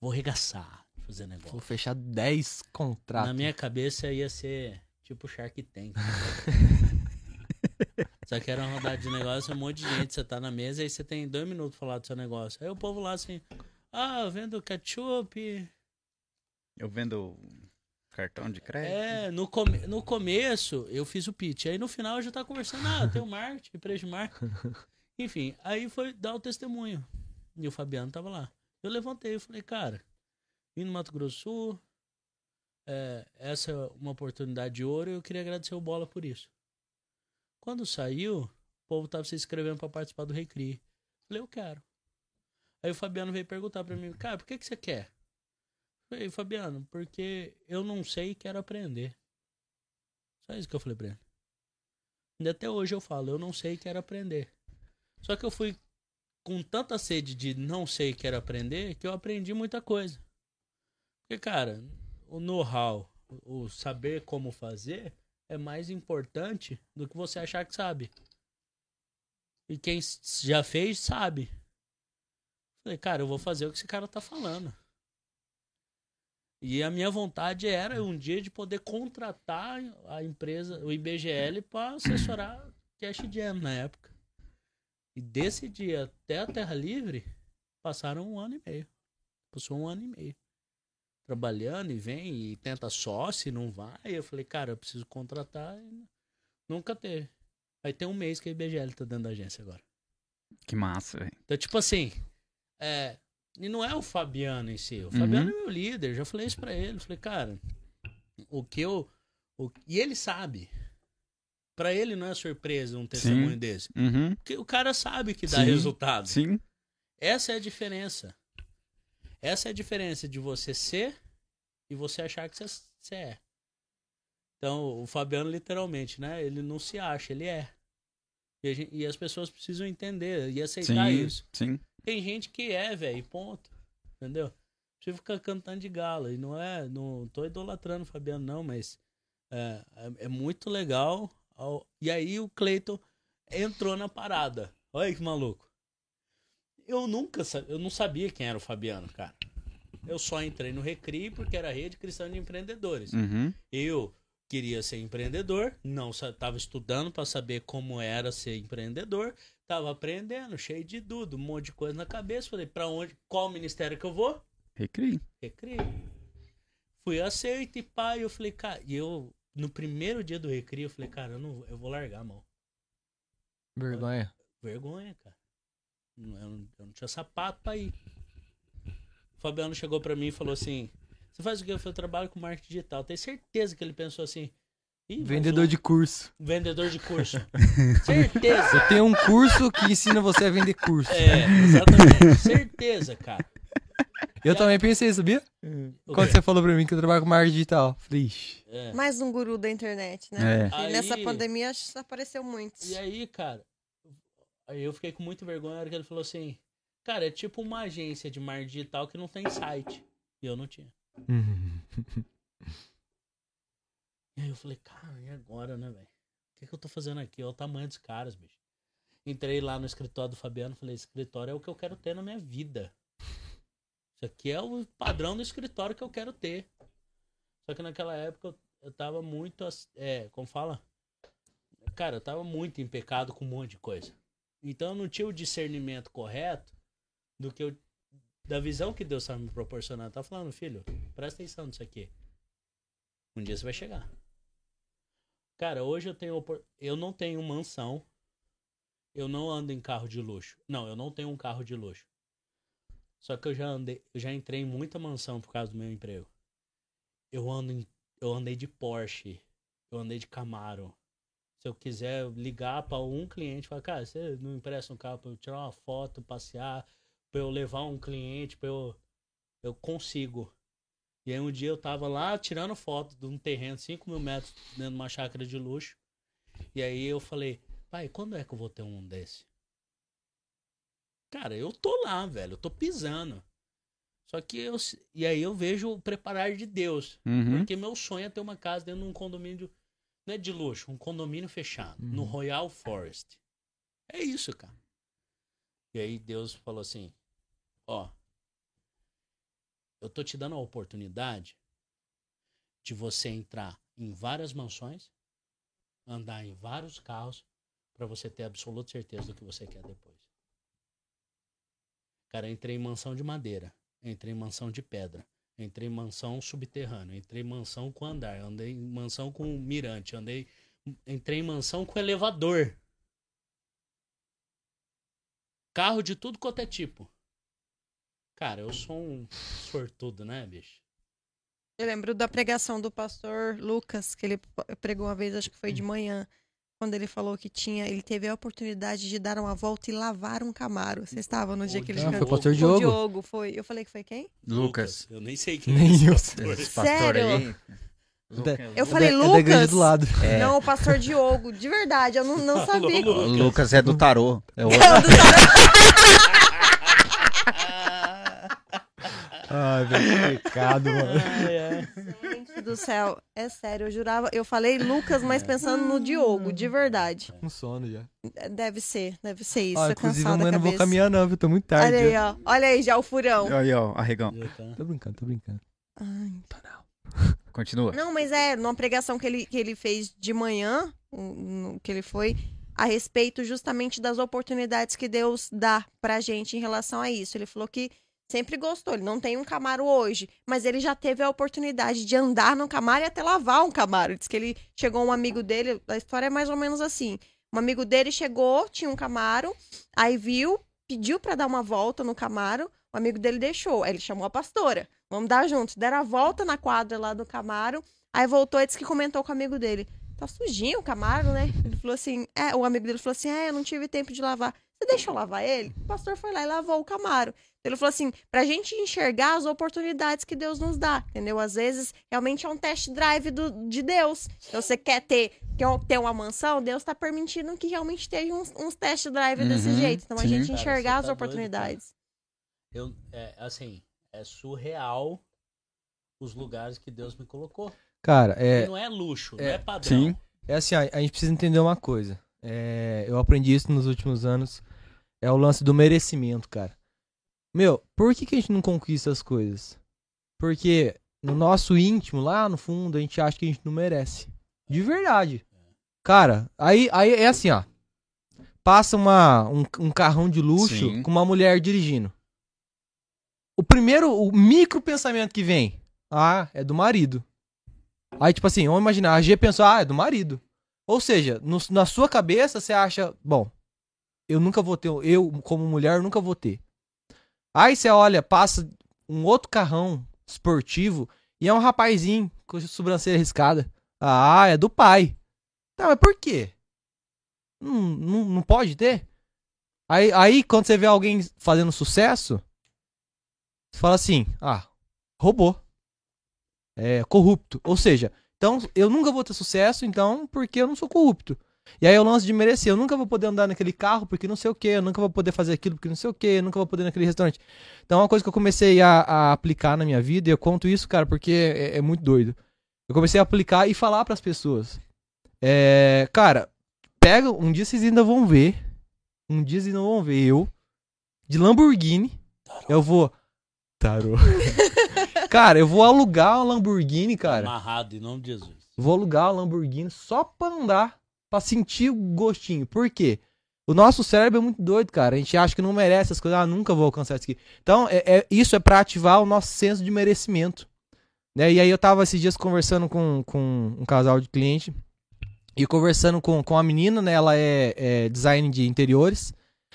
vou regaçar, fazer negócio. Vou fechar 10 contratos. Na minha cabeça ia ser tipo Shark Tank. Só que era uma rodada de negócio, um monte de gente, você tá na mesa e você tem dois minutos pra falar do seu negócio. Aí o povo lá assim, ah, eu vendo ketchup. Eu vendo cartão de crédito. É, no, come no começo eu fiz o pitch. Aí no final eu já tava conversando, ah, tem o marketing, empresa de marketing. Enfim, aí foi dar o testemunho. E o Fabiano tava lá. Eu levantei e falei, cara, vim no Mato Grosso do Sul, é, essa é uma oportunidade de ouro e eu queria agradecer o Bola por isso. Quando saiu, o povo tava se inscrevendo pra participar do Recri. Falei, eu quero. Aí o Fabiano veio perguntar pra mim, cara, por que, que você quer? Falei, Fabiano, porque eu não sei e quero aprender. Só isso que eu falei pra ele. Até hoje eu falo, eu não sei e quero aprender. Só que eu fui com tanta sede de não sei e quero aprender que eu aprendi muita coisa. Porque, cara, o know-how, o saber como fazer é mais importante do que você achar que sabe. E quem já fez, sabe. Falei, cara, eu vou fazer o que esse cara tá falando. E a minha vontade era um dia de poder contratar a empresa, o IBGL, para assessorar Cash Jam na época. E desse dia até a Terra Livre, passaram um ano e meio. Passou um ano e meio. Trabalhando e vem e tenta sócio e não vai. Eu falei, cara, eu preciso contratar. E nunca teve. Aí tem um mês que a IBGL tá dentro da agência agora. Que massa, velho. Então, tipo assim, é, e não é o Fabiano em si. O Uhum. Fabiano é meu líder. Já falei isso pra ele. Falei, cara, o que eu. o- e ele sabe. Pra ele não é surpresa um testemunho Sim. desse. Uhum. Porque o cara sabe que dá Sim, resultado. Sim. Essa é a diferença. Essa é a diferença de você ser e você achar que você, é. Então, o Fabiano, literalmente, né? Ele não se acha, ele é. E, a gen- e as pessoas precisam entender e aceitar Sim. isso. Sim. Tem gente que é, velho, ponto. Entendeu? Você fica cantando de gala. E não é. Não tô idolatrando o Fabiano, não, mas é, é, é muito legal. E aí o Cleiton entrou na parada. Olha que maluco. Eu nunca eu não sabia quem era o Fabiano, cara. Eu só entrei no Recri porque era a rede cristã de empreendedores. Uhum. Eu queria ser empreendedor, não estava estudando para saber como era ser empreendedor, tava aprendendo, cheio de dúvida, um monte de coisa na cabeça. Falei, para onde, qual ministério que eu vou? Recri. Recri. Fui aceito e pai, eu falei, cara, e eu no primeiro dia do Recri, eu falei, cara, eu não, eu vou largar a mão. Vergonha. Vergonha, cara. Não- Eu não, eu não tinha sapato pra ir. O Fabiano chegou pra mim e falou assim: Você faz o quê? Eu falei, eu trabalho com marketing digital. Tenho certeza que ele pensou assim: Vendedor vazou. de curso. Vendedor de curso. Certeza. Eu tenho um curso que ensina você a vender curso. É, exatamente. Certeza, cara. Eu também pensei, sabia? O Quando você falou pra mim que eu trabalho com marketing digital. Falei, ixi. É. Mais um guru da internet, né? É. E Aí- nessa pandemia acho que apareceu muitos. E aí, cara, aí eu fiquei com muita vergonha na hora que ele falou assim, cara, é tipo uma agência de marketing digital que não tem site. E eu não tinha. E aí eu falei, cara, e agora, né, velho? O que, que eu tô fazendo aqui? Olha o tamanho dos caras, bicho. Entrei lá no escritório do Fabiano falei, escritório é o que eu quero ter na minha vida. Isso aqui é o padrão do escritório que eu quero ter. Só que naquela época eu, eu tava muito, é, como fala? Cara, eu tava muito em pecado com um monte de coisa. Então eu não tinha o discernimento correto do que eu, da visão que Deus estava me proporcionando. Tá falando, filho, presta atenção nisso aqui. Um dia você vai chegar. Cara, hoje eu tenho eu não tenho mansão. Eu não ando em carro de luxo. Não, eu não tenho um carro de luxo. Só que eu já andei, eu já entrei em muita mansão por causa do meu emprego. Eu ando em, eu andei de Porsche, eu andei de Camaro. Se eu quiser ligar para um cliente, falar, cara, você não empresta um carro para eu tirar uma foto, passear, para eu levar um cliente, para eu eu consigo. E aí um dia eu tava lá tirando foto de um terreno 5 mil metros dentro de uma chácara de luxo. E aí eu falei, pai, quando é que eu vou ter um desse? Cara, eu tô lá, velho, eu tô pisando. Só que eu. E aí eu vejo o preparar de Deus. Uhum. Porque meu sonho é ter uma casa dentro de um condomínio. Não é de luxo, um condomínio fechado. No Uhum. Royal Forest. É isso, cara. E aí Deus falou assim: Ó, eu tô te dando a oportunidade de você entrar em várias mansões, andar em vários carros, pra você ter absoluta certeza do que você quer depois. Cara, entrei em mansão de madeira, entrei em mansão de pedra, entrei em mansão subterrânea, entrei em mansão com andar, andei em mansão com mirante, andei, entrei em mansão com elevador. Carro de tudo quanto é tipo. Cara, eu sou um sortudo, né, bicho? Eu lembro da pregação do pastor Lucas, que ele pregou uma vez, acho que foi de manhã, quando ele falou que tinha, ele teve a oportunidade de dar uma volta e lavar um Camaro. Você estava no dia O que ele Ah, Diogo. cantou? foi o pastor O Diogo. Diogo, foi. Eu falei que foi quem? Lucas. Eu nem sei quem Nem é eu pastor Sério? aí. Da- Eu É falei, da- é da igreja Lucas? do lado. É. Não, o pastor Diogo. De verdade, eu não, não Alô, sabia. Lucas. O Lucas é do tarô. É outro. Ai, velho, que pecado, mano. Ai. Gente do céu, é sério, eu jurava. Eu falei Lucas, mas pensando no Diogo, de verdade. Com sono já. Deve ser, deve ser isso. É inclusive, amanhã não vou caminhar, não, viu? Tô muito tarde. Olha aí, já. ó. Olha aí já o furão. Aí, ó, arregão. Tô brincando, tô brincando. Ai. Continua. Não, mas é, numa pregação que ele, que ele fez de manhã, que ele foi, a respeito justamente das oportunidades que Deus dá pra gente em relação a isso. Ele falou que sempre gostou, ele não tem um Camaro hoje, mas ele já teve a oportunidade de andar no Camaro e até lavar um Camaro. Diz que ele chegou um amigo dele, a história é mais ou menos assim. Um amigo dele chegou, tinha um Camaro, aí viu, pediu pra dar uma volta no Camaro, o amigo dele deixou. Aí ele chamou a pastora. Vamos dar juntos. Deram a volta na quadra lá do Camaro. Aí voltou e disse que comentou com o amigo dele. Tá sujinho o Camaro, né? Ele falou assim: é, o amigo dele falou assim: é, eu não tive tempo de lavar. Você deixou lavar ele? O pastor foi lá e lavou o Camaro. Ele falou assim: pra gente enxergar as oportunidades que Deus nos dá, entendeu? Às vezes, realmente é um test drive do, de Deus. Então, você quer ter, quer ter uma mansão, Deus tá permitindo que realmente tenha uns, uns test drive desse Uhum, jeito. Então, a sim. gente Cara, enxergar você as tá oportunidades. Eu, é, assim, é surreal os lugares que Deus me colocou. Cara, E é, não é luxo, é, não é padrão. sim. é assim, ó, a gente precisa entender uma coisa. É, eu aprendi isso nos últimos anos. É o lance do merecimento, cara. Meu, por que, que a gente não conquista as coisas? Porque no nosso íntimo, lá no fundo, a gente acha que a gente não merece. De verdade. Cara, aí, aí é assim, ó. Passa uma, um, um carrão de luxo Sim. com uma mulher dirigindo. O primeiro, o micro pensamento que vem, ah, é do marido. Aí, tipo assim, vamos imaginar, a G pensou, ah, é do marido. Ou seja, no- na sua cabeça você acha, bom, eu nunca vou ter, eu como mulher nunca vou ter. Aí você olha, passa um outro carrão esportivo e é um rapazinho com sobrancelha riscada. Ah, é do pai. Tá, mas por quê? Não, não, não pode ter? Aí, aí, quando você vê alguém fazendo sucesso, você fala assim: ah, roubou. É corrupto. Ou seja, então eu nunca vou ter sucesso, então, porque eu não sou corrupto. E aí é o lance de merecer. Eu nunca vou poder andar naquele carro porque não sei o que. Eu nunca vou poder fazer aquilo porque não sei o que. Eu nunca vou poder naquele restaurante. Então é uma coisa que eu comecei a, a aplicar na minha vida. E eu conto isso, cara, porque é, é muito doido. Eu comecei a aplicar e falar pras pessoas. É, cara, pega. Um dia vocês ainda vão ver. Um dia vocês não vão ver eu. De Lamborghini. Eu vou. Tarô. cara, eu vou alugar uma Lamborghini, cara. Amarrado em nome de Jesus. Vou alugar uma Lamborghini só pra andar, pra sentir o gostinho. Por quê? O nosso cérebro é muito doido, cara. A gente acha que não merece as coisas. Ah, nunca vou alcançar isso aqui. Então, é, é- isso é pra ativar o nosso senso de merecimento. Né? E aí eu tava esses dias conversando com, com um casal de cliente. E conversando com, com a menina, né? Ela é, é design de interiores.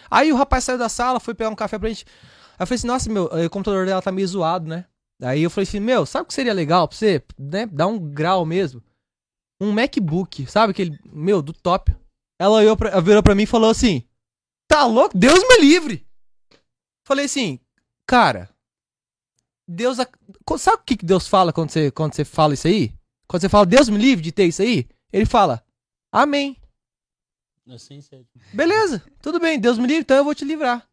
Aí o rapaz saiu da sala, foi pegar um café pra gente. Eu falei assim, nossa, meu, o computador dela tá meio zoado, né? Aí eu falei assim, meu, sabe o que seria legal pra você? Né? Dar um grau mesmo. Um MacBook, sabe? Aquele, meu, do top. Ela olhou pra, virou pra mim e falou assim: Tá louco? Deus me livre! Falei assim, cara, Deus. Sabe o que Deus fala quando você, quando você fala isso aí? Quando você fala, Deus me livre de ter isso aí? Ele fala, Amém. Assim. Beleza, tudo bem, Deus me livre, então eu vou te livrar.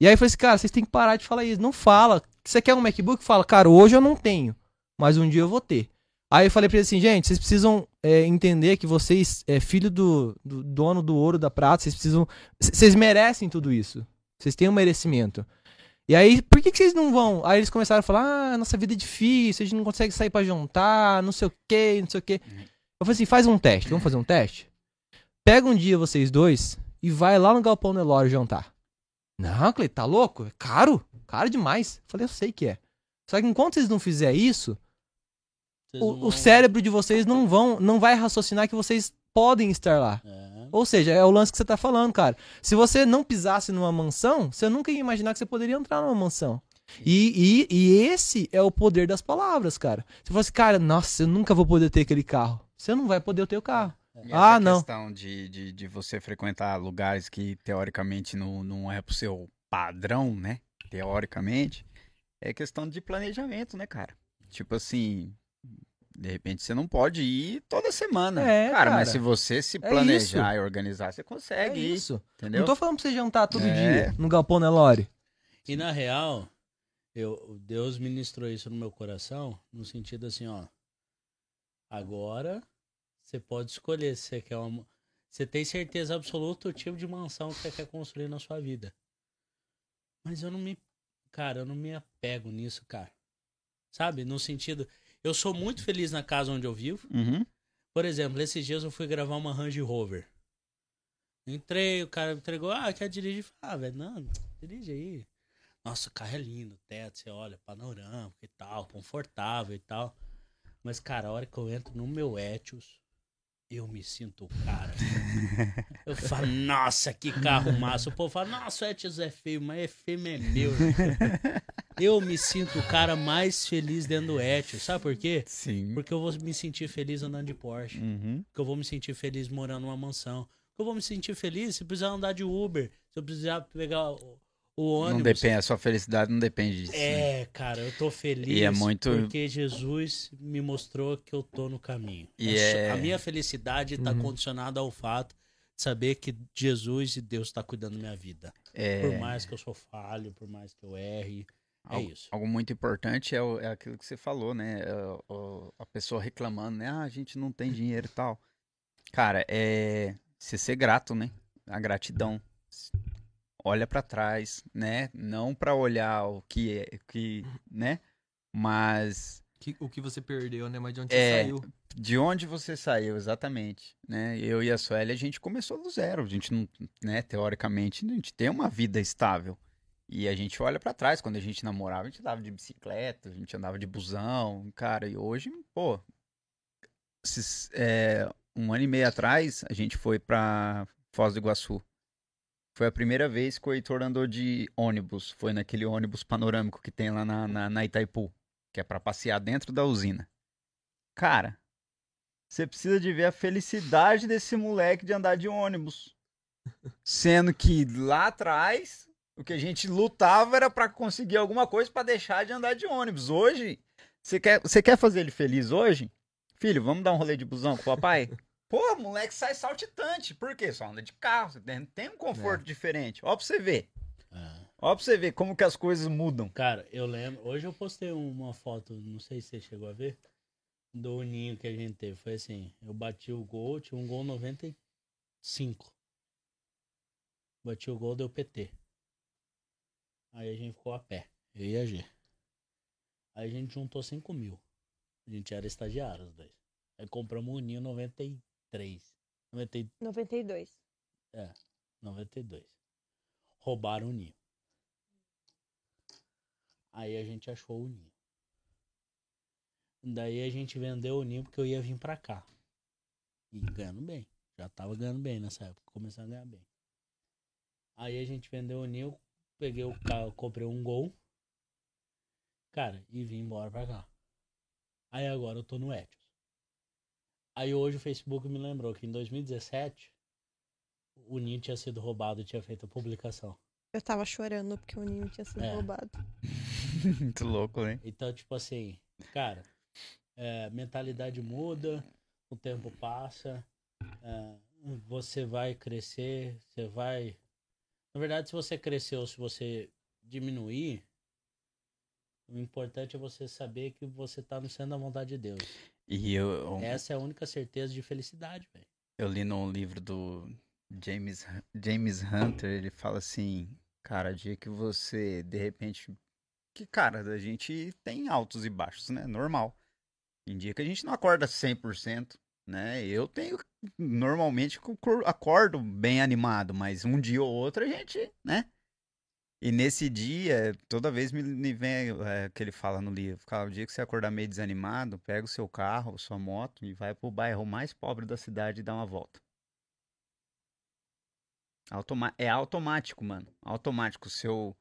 E aí eu falei assim, cara, vocês têm que parar de falar isso. Não fala. Você quer um MacBook? Fala, cara, hoje eu não tenho, mas um dia eu vou ter. Aí eu falei pra ele assim, gente, vocês precisam é, entender que vocês é filho do, do dono do ouro, da prata, vocês precisam. Vocês merecem tudo isso. Vocês têm um merecimento. E aí, por que, que vocês não vão? Aí eles começaram a falar, ah, nossa vida é difícil, a gente não consegue sair pra jantar, não sei o que, não sei o que. Eu falei assim, faz um teste, vamos fazer um teste? Pega um dia vocês dois e vai lá no Galpão Nelore jantar. Não, Cleiton, tá louco? É caro? Caro demais. Eu falei, eu sei que é. Só que enquanto vocês não fizerem isso, Vocês não o, o cérebro de vocês não vão, não vai raciocinar que vocês podem estar lá. É. Ou seja, é o lance que você tá falando, cara. Se você não pisasse numa mansão, você nunca ia imaginar que você poderia entrar numa mansão. E, e, e esse é o poder das palavras, cara. Você fala assim, cara, nossa, eu nunca vou poder ter aquele carro. Você não vai poder ter o carro. E Ah, essa não. questão de, de, de você frequentar lugares que teoricamente não, não é pro seu padrão, né? Teoricamente, é questão de planejamento, né, cara? Tipo assim, de repente você não pode ir toda semana. É, cara, mas cara. se você se É planejar e organizar, você É consegue ir, isso. entendeu? Não tô falando pra você jantar todo É. dia no Galpão Nelore. E na real, eu, Deus ministrou isso no meu coração, no sentido assim, ó. Agora você pode escolher se você quer uma. Você tem certeza absoluta o tipo de mansão que você quer construir na sua vida. Mas eu não me. Cara, eu não me apego nisso, cara. Sabe? No sentido. Eu sou muito feliz na casa onde eu vivo. Uhum. Por exemplo, esses dias eu fui gravar uma Range Rover. Entrei, o cara me entregou, ah, quer dirigir? Ah, velho, não, dirige aí. Nossa, o carro é lindo, o teto, você olha, panorâmico e tal, confortável e tal. Mas, cara, a hora que eu entro no meu Etios, eu me sinto o cara. Eu falo, nossa, que carro massa. O povo fala, nossa, o Etios é feio, mas é feio, mas é meu. Eu me sinto o cara mais feliz dentro do Etios. Sabe por quê? Sim. Porque eu vou me sentir feliz andando de Porsche. Uhum. Que eu vou me sentir feliz morando numa mansão. Que eu vou me sentir feliz se precisar andar de Uber. Se eu precisar pegar o, ônibus. Não depende, a sua felicidade não depende disso. né? É, cara, eu tô feliz. É muito- Porque Jesus me mostrou que eu tô no caminho. E É é- A minha felicidade tá Uhum. condicionada ao fato de saber que Jesus e Deus tá cuidando da minha vida. É, Por mais que eu sou falho, por mais que eu erre. É algo, isso. algo muito importante é, o- é aquilo que você falou, né? É, o- a pessoa reclamando, né? Ah, a gente não tem dinheiro e tal. Cara, é você ser grato, né? A gratidão. Olha pra trás, né? Não pra olhar o que é, que, né? Mas o que você perdeu, né? Mas de onde É. de onde você saiu, exatamente, né? Eu e a Sueli, a gente começou do zero. A gente não, né, teoricamente, a gente tem uma vida estável. E a gente olha pra trás, quando a gente namorava, a gente andava de bicicleta, a gente andava de busão, cara, e hoje, pô, esses, é, um ano e meio atrás, a gente foi pra Foz do Iguaçu. Foi a primeira vez que o Heitor andou de ônibus. Foi naquele ônibus panorâmico que tem lá na, na, na Itaipu, que é pra passear dentro da usina. Cara, Você precisa de ver a felicidade desse moleque de andar de ônibus. Sendo que lá atrás, o que a gente lutava era pra conseguir alguma coisa pra deixar de andar de ônibus. Hoje, você quer, você quer fazer ele feliz hoje? Filho, vamos dar um rolê de busão com o papai? Pô, moleque sai saltitante. Por quê? Só anda de carro. Você tem, um conforto diferente. Ó pra você ver. É. Ó pra você ver como que as coisas mudam. Cara, eu lembro. Hoje eu postei uma foto, não sei se você chegou a ver, do ninho que a gente teve. Foi assim: eu bati o gol, tinha um gol 95. Bati o gol, deu PT. Aí a gente ficou a pé, eu e a G. Aí a gente juntou 5 mil. A gente era estagiário, os dois. Aí compramos um ninho 93. 90, 92. 92. Roubaram o ninho. Aí a gente achou o ninho. Daí a gente vendeu o ninho porque eu ia vir pra cá. E ganhando bem. Já tava ganhando bem nessa época. Começando a ganhar bem. Aí a gente vendeu o ninho. Peguei o carro, comprei um gol. Cara, e vim embora pra cá. Aí agora eu tô no Etios. Aí hoje o Facebook me lembrou que em 2017 o ninho tinha sido roubado e tinha feito a publicação. Eu tava chorando porque o ninho tinha sido É. roubado. Muito louco, né? Então, tipo assim, cara, é, mentalidade muda, o tempo passa, é, você vai crescer, você vai. Na verdade, se você crescer ou se você diminuir, o importante é você saber que você tá no centro da vontade de Deus. E eu, Essa é a única certeza de felicidade, velho. eu li num livro do James, James Hunter, ele fala assim, cara, dia que você, de repente, que, cara, a gente tem altos e baixos, né? Normal. Em dia que a gente não acorda 100%, né? Eu tenho, normalmente, acordo bem animado, mas um dia ou outro a gente, né? E nesse dia, toda vez me, me vem é, que ele fala no livro, cara, o dia que você acordar meio desanimado, pega o seu carro, sua moto e vai pro bairro mais pobre da cidade e dá uma volta. Automa é automático, mano. Automático. O seu,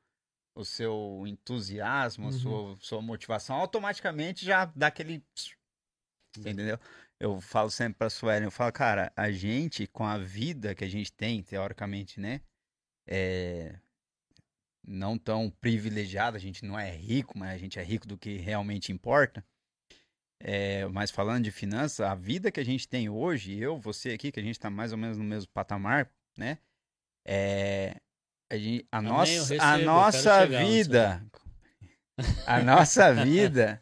o seu entusiasmo, a Uhum. sua, sua motivação, automaticamente já dá aquele. Entendeu? Eu falo sempre pra Suelen, eu falo, cara, a gente, com a vida que a gente tem, teoricamente, né? É. Não tão privilegiado, a gente não é rico, mas a gente é rico do que realmente importa. É, mas falando de finanças, a vida que a gente tem hoje, eu, você aqui, que a gente tá mais ou menos no mesmo patamar, né? É, a, gente, a, Amém, nossa, eu a nossa vida, a nossa vida,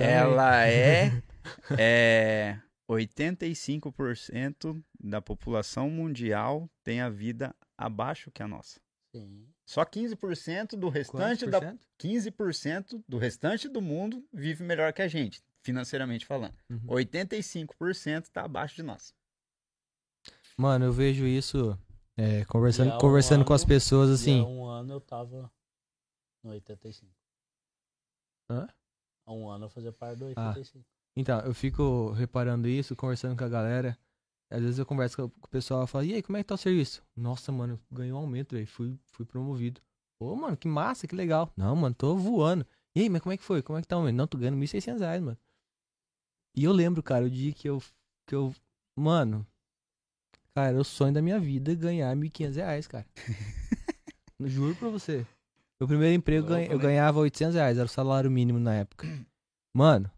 ela é, é 85% da população mundial tem a vida abaixo que a nossa. Sim. Só 15% do restante por da cento? 15% do restante do mundo vive melhor que a gente, financeiramente falando. Uhum. 85% tá abaixo de nós. Mano, eu vejo isso é, conversando, um conversando com as ano- pessoas assim. há um ano eu tava no 85. Hã? Há um ano eu fazia parte do Ah. 85. Então, eu fico reparando isso, conversando com a galera. Às vezes eu converso com o pessoal e falo, e aí, como é que tá o serviço? Nossa, mano, ganhei um aumento, velho. Fui, fui promovido. Pô, mano, que massa, que legal. Não, mano, tô voando. E aí, mas como é que foi? Como é que tá o aumento? Não, tô ganhando 1.600 reais, mano. E eu lembro, cara, o dia que eu. Que eu mano. Cara, o sonho da minha vida ganhar 1.500 reais, cara. Juro pra você. Meu primeiro emprego ganha- eu né? ganhava 800 reais, era o salário mínimo na época. Mano,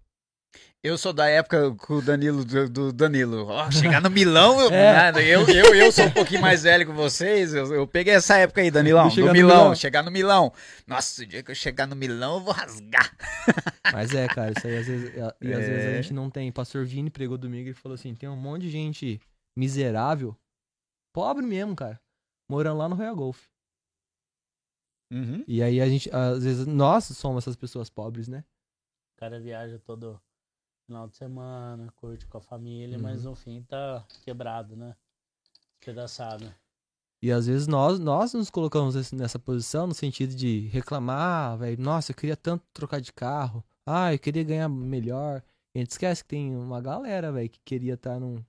Eu sou da época com o Danilo, do, do Danilo. Ó, chegar no Milão, eu, É. nada, eu, eu, eu sou um pouquinho mais velho que vocês. Eu, eu peguei essa época aí, Danilão. Chegar Do no Milão, Milão. chegar no Milão. Nossa, o dia que eu chegar no Milão, eu vou rasgar. Mas é, cara, isso aí às vezes, e às vezes a É. gente não tem. Pastor Vini pregou domingo e falou assim: tem um monte de gente miserável, pobre mesmo, cara, morando lá no Royal Golf. Uhum. E aí a gente, às vezes, nós somos essas pessoas pobres, né? O cara viaja todo final de semana, curte com a família, Uhum. mas no fim tá quebrado, né? Despedaçado. E às vezes nós, nós nos colocamos nessa posição no sentido de reclamar, velho, nossa, eu queria tanto trocar de carro, ah, eu queria ganhar melhor. E a gente esquece que tem uma galera, velho, que queria estar num,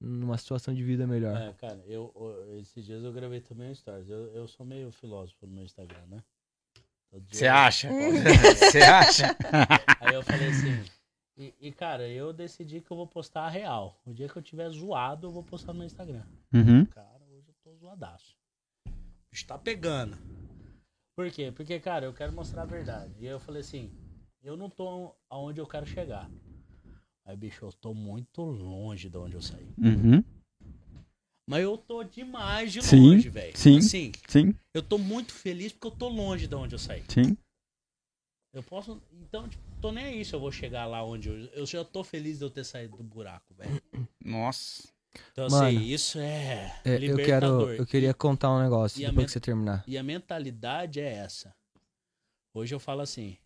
numa situação de vida melhor. É, cara, eu, eu- esses dias eu gravei também um stories. Eu, eu sou meio filósofo no meu Instagram, né? Você acha? Você acha? Aí eu falei assim, E, e, cara, eu decidi que eu vou postar a real. O dia que eu tiver zoado, eu vou postar no Instagram. Uhum. Cara, hoje eu tô zoadaço. O bicho tá pegando. Por quê? Porque, cara, eu quero mostrar a verdade. E eu falei assim, eu não tô aonde eu quero chegar. Aí, bicho, eu tô muito longe de onde eu saí. Uhum. Mas eu tô demais de longe, velho. sim. Assim, Sim, eu tô muito feliz porque eu tô longe de onde eu saí. sim. Eu posso. Então, tipo, tô nem aí se eu vou chegar lá onde eu. Eu já tô feliz de eu ter saído do buraco, velho. Nossa. Então, Mano, assim, isso é. É, eu quero. Eu queria contar um negócio E depois que você terminar. E a mentalidade é essa. Hoje eu falo assim: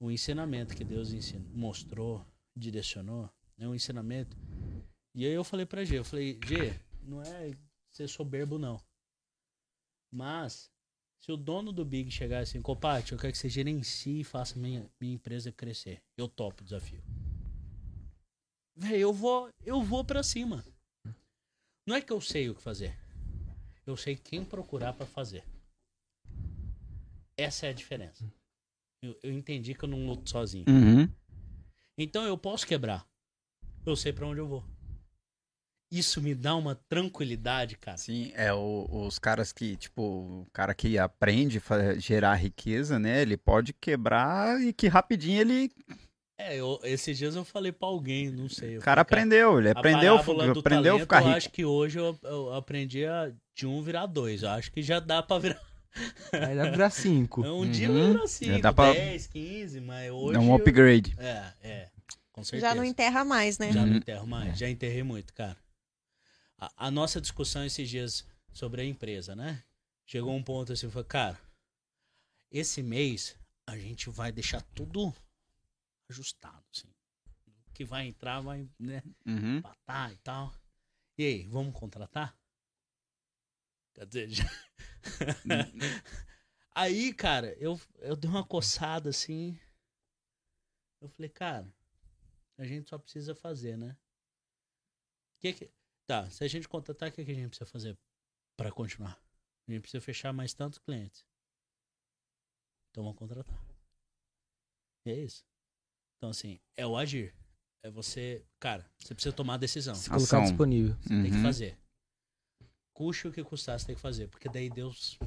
o ensinamento que Deus ensina, mostrou, direcionou, é um ensinamento. E aí eu falei pra G, eu falei, G, não é ser soberbo, não. Mas, se o dono do Big chegar assim, Copate, eu quero que você gerencie e faça minha, minha empresa crescer. Eu topo o desafio. Véi, eu vou, eu vou pra cima. Não é que eu sei o que fazer. Eu sei quem procurar pra fazer. Essa é a diferença. Eu, eu entendi que eu não luto sozinho. Uhum. Então eu posso quebrar. Eu sei pra onde eu vou. Isso me dá uma tranquilidade, cara. Sim, é o- os caras que, tipo, o cara que aprende a gerar riqueza, né? Ele pode quebrar e que rapidinho ele. É, eu, esses dias eu falei pra alguém, não sei. O cara aprendeu, ele A aprendeu, do aprendeu a talento, ficar Eu rico. acho que hoje eu, eu aprendi a de um virar dois. Eu acho que já dá pra virar. Aí dá pra virar cinco. Um dia Uhum. eu viro assim, dá pra- 10, 15, mas hoje. É um eu- upgrade. É, é. Com certeza. Já não enterra mais, né? Já não Uhum. enterro mais. Já enterrei muito, cara. A, a nossa discussão esses dias sobre a empresa, né? Chegou um ponto assim, foi, cara, esse mês a gente vai deixar tudo ajustado, assim. O que vai entrar vai, né, Uhum. batar e tal. E aí, vamos contratar? Quer dizer, já... aí, cara, eu, eu dei uma coçada assim. Eu falei, cara, a gente só precisa fazer, né? Que que... Tá, se a gente contratar, o que, que a gente precisa fazer pra continuar? A gente precisa fechar mais tantos clientes. Então vamos contratar. E é isso. Então, assim, é o agir. É você. Cara, você precisa tomar a decisão. Se colocar Ação. disponível. Você tem que Uhum. fazer. Custe o que custar, você tem que fazer. Porque daí Deus.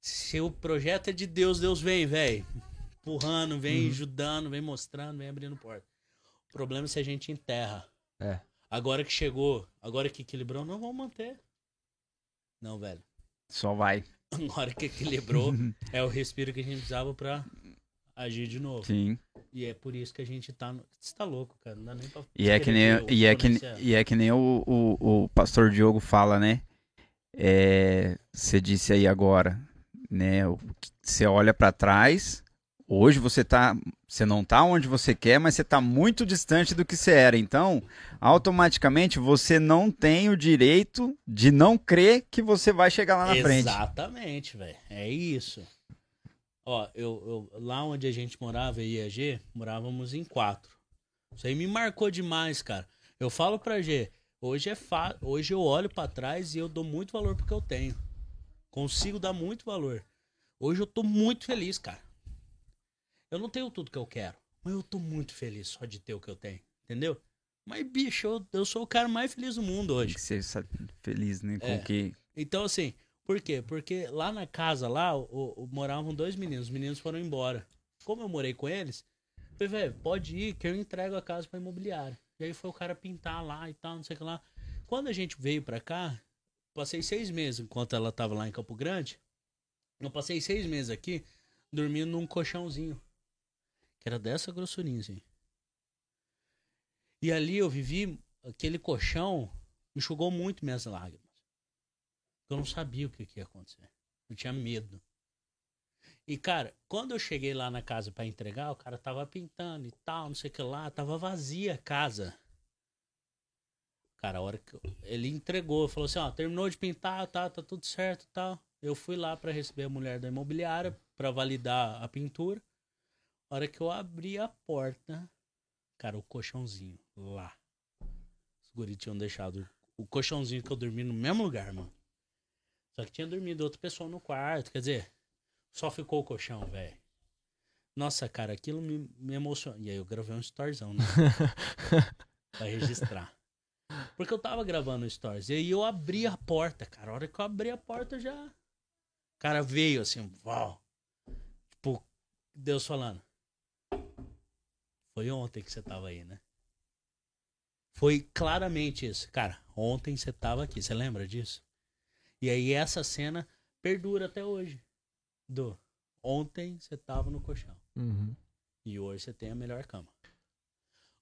Se o projeto é de Deus, Deus vem, velho. Empurrando, vem Uhum. ajudando, vem mostrando, vem abrindo porta. O problema é se a gente enterra. É. Agora que chegou, agora que equilibrou, não vamos manter. Não, velho. Só vai. Agora que equilibrou, é o respiro que a gente precisava pra agir de novo. Sim. E é por isso que a gente tá. No... Você tá louco, cara. Não dá nem pra. E é que nem, e é que, e é que nem o, o, o pastor Diogo fala, né? É, Você disse aí agora, né? Você olha pra trás. Hoje você tá, você não tá onde você quer, mas você tá muito distante do que você era. Então, automaticamente você não tem o direito de não crer que você vai chegar lá na frente. Exatamente, velho. É isso. Ó, eu, eu- lá onde a gente morava, IAG, morávamos em quatro. Isso aí me marcou demais, cara. Eu falo pra G, hoje é fa... hoje eu olho pra trás e eu dou muito valor porque eu tenho. Consigo dar muito valor. Hoje eu tô muito feliz, cara. Eu não tenho tudo que eu quero, mas eu tô muito feliz só de ter o que eu tenho, entendeu? Mas, bicho, eu, eu sou o cara mais feliz do mundo Tem hoje. que ser sabe, feliz, né? Com É. que. Então, assim, por quê? Porque lá na casa, lá, o- o- moravam dois meninos. Os meninos foram embora. Como eu morei com eles, eu falei, velho, pode ir que eu entrego a casa pra imobiliária. E aí foi o cara pintar lá e tal, não sei o que lá. Quando a gente veio pra cá, passei seis meses enquanto ela tava lá em Campo Grande. Eu passei seis meses aqui dormindo num colchãozinho. Era dessa grossurinha, assim. E ali eu vivi, aquele colchão enxugou muito minhas lágrimas. Eu não sabia o que, que ia acontecer. Eu tinha medo. E, cara, quando eu cheguei lá na casa pra entregar, o cara tava pintando e tal, não sei o que lá, tava vazia a casa. Cara, a hora que eu- ele entregou, falou assim, ó, terminou de pintar, tá, tá tudo certo tal. Eu fui lá pra receber a mulher da imobiliária pra validar a pintura. A hora que eu abri a porta, cara, o colchãozinho lá. Os guris tinham deixado o colchãozinho que eu dormi no mesmo lugar, mano. Só que tinha dormido outra pessoa no quarto, quer dizer, só ficou o colchão, velho. Nossa, cara, aquilo me, me emocionou. E aí eu gravei um storyzão, né? pra registrar. Porque eu tava gravando stories. E aí eu abri a porta, cara. A hora que eu abri a porta já. O cara veio assim, uau. Tipo, Deus falando. Foi ontem que você tava aí, né? Foi claramente isso. Cara, ontem você tava aqui. Você lembra disso? E aí essa cena perdura até hoje. Do ontem você tava no colchão. Uhum. E hoje você tem a melhor cama.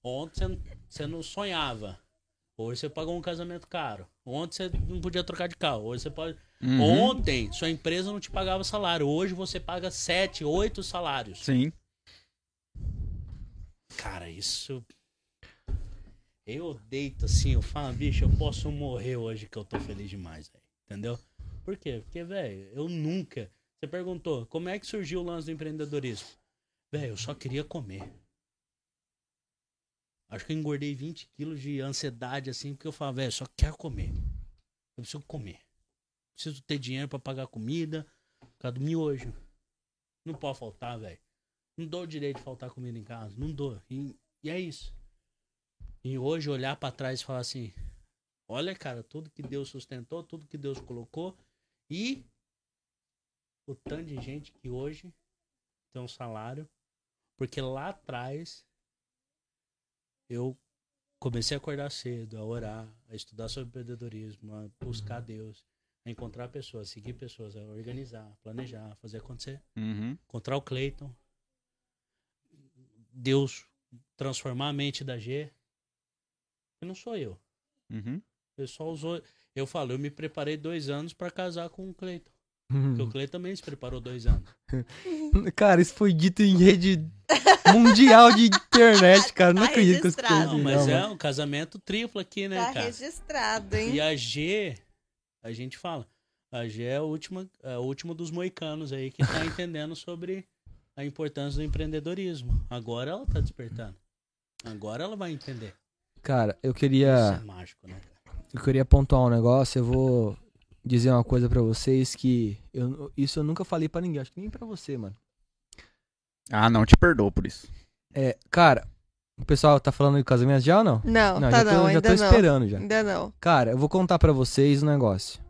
Ontem você não- sonhava. Hoje você pagou um casamento caro. Ontem você não podia trocar de carro. Hoje você pode. Uhum. Ontem sua empresa não te pagava salário. Hoje você paga sete, oito salários. Sim. Cara, isso. Eu deito assim, eu falo, bicho, eu posso morrer hoje que eu tô feliz demais, velho. Entendeu? Por quê? Porque, velho, eu nunca. Você perguntou, como é que surgiu o lance do empreendedorismo? Velho, eu só queria comer. Acho que eu engordei 20 quilos de ansiedade, assim, porque eu falo, velho, só quero comer. Eu preciso comer. Preciso ter dinheiro pra pagar comida, por causa do miojo. Não pode faltar, velho. Não dou o direito de faltar comida em casa. Não dou. E, e é isso. E hoje olhar pra trás e falar assim: olha, cara, tudo que Deus sustentou, tudo que Deus colocou. E o tanto de gente que hoje tem um salário. Porque lá atrás eu comecei a acordar cedo, a orar, a estudar sobre empreendedorismo, a buscar Deus, a encontrar pessoas, seguir pessoas, a organizar, planejar, fazer acontecer Uhum. encontrar o Cleiton. Deus transformar a mente da G. E não sou eu. Uhum. Eu só usou. Eu falo, eu me preparei dois anos pra casar com o Cleiton. Uhum. Porque o Cleiton também se preparou dois anos. Cara, isso foi dito em rede mundial de internet, cara. Não Tá acredito que eu escutei. Não, mas não, é um casamento triplo aqui, né, Tá cara? registrado, hein? E a G, a gente fala, a G é a última, é a última dos moicanos aí que tá entendendo sobre a importância do empreendedorismo. Agora ela tá despertando. Agora ela vai entender. Cara, eu Isso queria, é mágico, né, eu queria pontuar um negócio. Eu vou dizer uma coisa pra vocês que eu, isso eu nunca falei pra ninguém. Acho que nem pra você, mano. Ah, não te perdoo por isso. É, cara, o pessoal tá falando de casamento já ou não? Não, não, tá já tô, não, já ainda tô não. esperando já. Ainda não. Cara, eu vou contar pra vocês um negócio.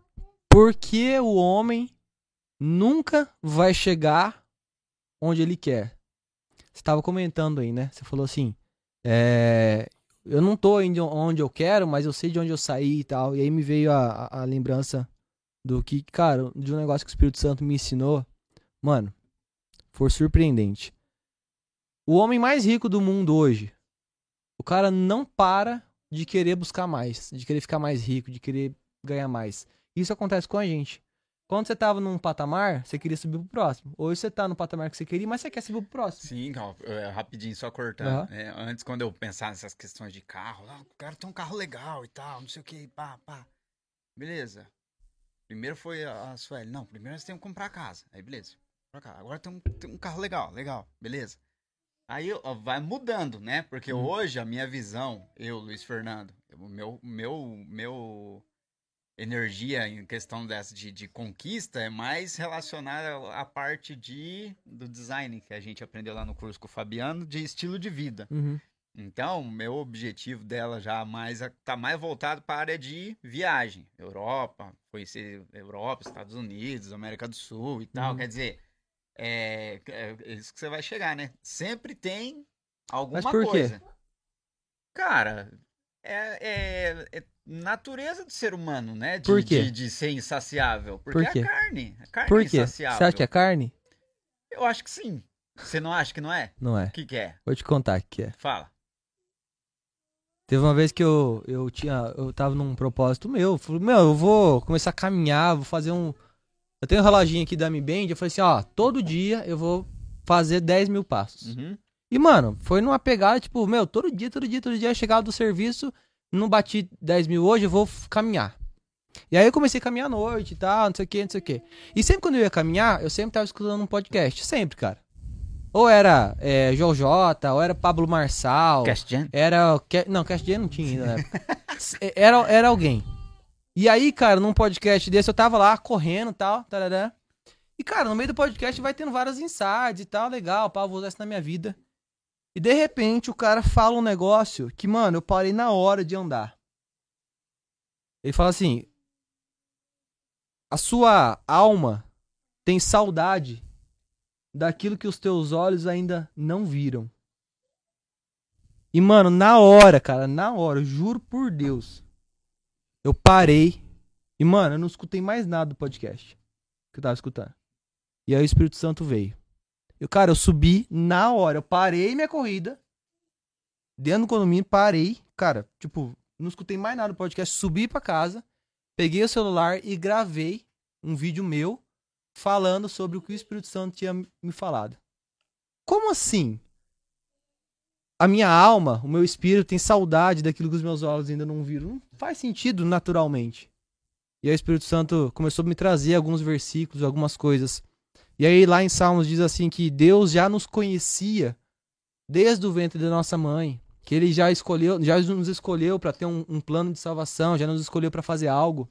Por que o homem nunca vai chegar onde ele quer? Você tava comentando aí, né? Você falou assim, é, eu não tô indo onde eu quero, mas eu sei de onde eu saí e tal. E aí me veio a, a- a lembrança do que, cara, de um negócio que o Espírito Santo me ensinou. Mano, foi surpreendente. O homem mais rico do mundo hoje, o cara não para de querer buscar mais, de querer ficar mais rico, de querer ganhar mais. Isso acontece com a gente. Quando você tava num patamar, você queria subir pro próximo. Hoje você tá no patamar que você queria, mas você quer subir pro próximo. Sim, ó, é, rapidinho, só cortando. É, antes, quando eu pensava nessas questões de carro, ah, o cara tem um carro legal e tal, não sei o que, pá, pá. Beleza. Primeiro foi a, a Sueli. Não, primeiro nós temos que comprar a casa. Aí, beleza. Agora tem um, tem um carro legal, legal, beleza. Aí ó, vai mudando, né? Porque Hum. hoje a minha visão, eu, Luiz Fernando, o meu, meu, meu energia em questão dessa de, de conquista é mais relacionada à parte de do design que a gente aprendeu lá no curso com o Fabiano de estilo de vida. Uhum. Então, meu objetivo dela já mais tá mais voltado para a área de viagem, Europa, conhecer Europa, Estados Unidos, América do Sul e tal. Uhum. Quer dizer, é, é isso que você vai chegar, né? Sempre tem alguma Mas por quê? coisa. Cara, é, é- é natureza do ser humano, né? De, Por quê? De, de ser insaciável. Porque Por quê? é a carne. A carne Por é quê? Você insaciável. acha que é carne? Eu acho que sim. Você não acha que não é? Não é. O que, que é? Vou te contar o que é. Fala. Teve uma vez que eu, eu tinha. Eu tava num propósito meu. eu Falei, meu, eu vou começar a caminhar, vou fazer um. Eu tenho um reloginho aqui da Mi Band, eu falei assim, ó, todo dia eu vou fazer 10 mil passos. Uhum. E, mano, foi numa pegada, tipo, meu, todo dia, todo dia, todo dia, eu chegava do serviço, não bati 10 mil hoje, eu vou caminhar. E aí eu comecei a caminhar à noite e tal, não sei o que, não sei o que. E sempre quando eu ia caminhar, eu sempre tava escutando um podcast, sempre, cara. Ou era é, Jojota, ou era Pablo Marçal. Cast Gen? Era. Não, Cast Jam não tinha ainda na época. S- era, era alguém. E aí, cara, num podcast desse, eu tava lá correndo e tal. tarará, E, cara, no meio do podcast vai tendo vários insights e tal, legal, pá, vou usar isso na minha vida. E de repente o cara fala um negócio que, mano, eu parei na hora de andar. Ele fala assim: A sua alma tem saudade daquilo que os teus olhos ainda não viram. E, mano, na hora, cara, na hora, juro por Deus, eu parei e, mano, eu não escutei mais nada do podcast que eu tava escutando. E aí o Espírito Santo veio. Eu, cara, eu subi na hora, eu parei minha corrida, dentro do condomínio, parei, cara, tipo, não escutei mais nada do podcast, subi pra casa, peguei o celular e gravei um vídeo meu falando sobre o que o Espírito Santo tinha me falado. Como assim? A minha alma, o meu espírito tem saudade daquilo que os meus olhos ainda não viram. Não faz sentido naturalmente. E aí o Espírito Santo começou a me trazer alguns versículos, algumas coisas. E aí lá em Salmos diz assim que Deus já nos conhecia desde o ventre da nossa mãe, que ele já escolheu, já nos escolheu para ter um, um plano de salvação, já nos escolheu para fazer algo.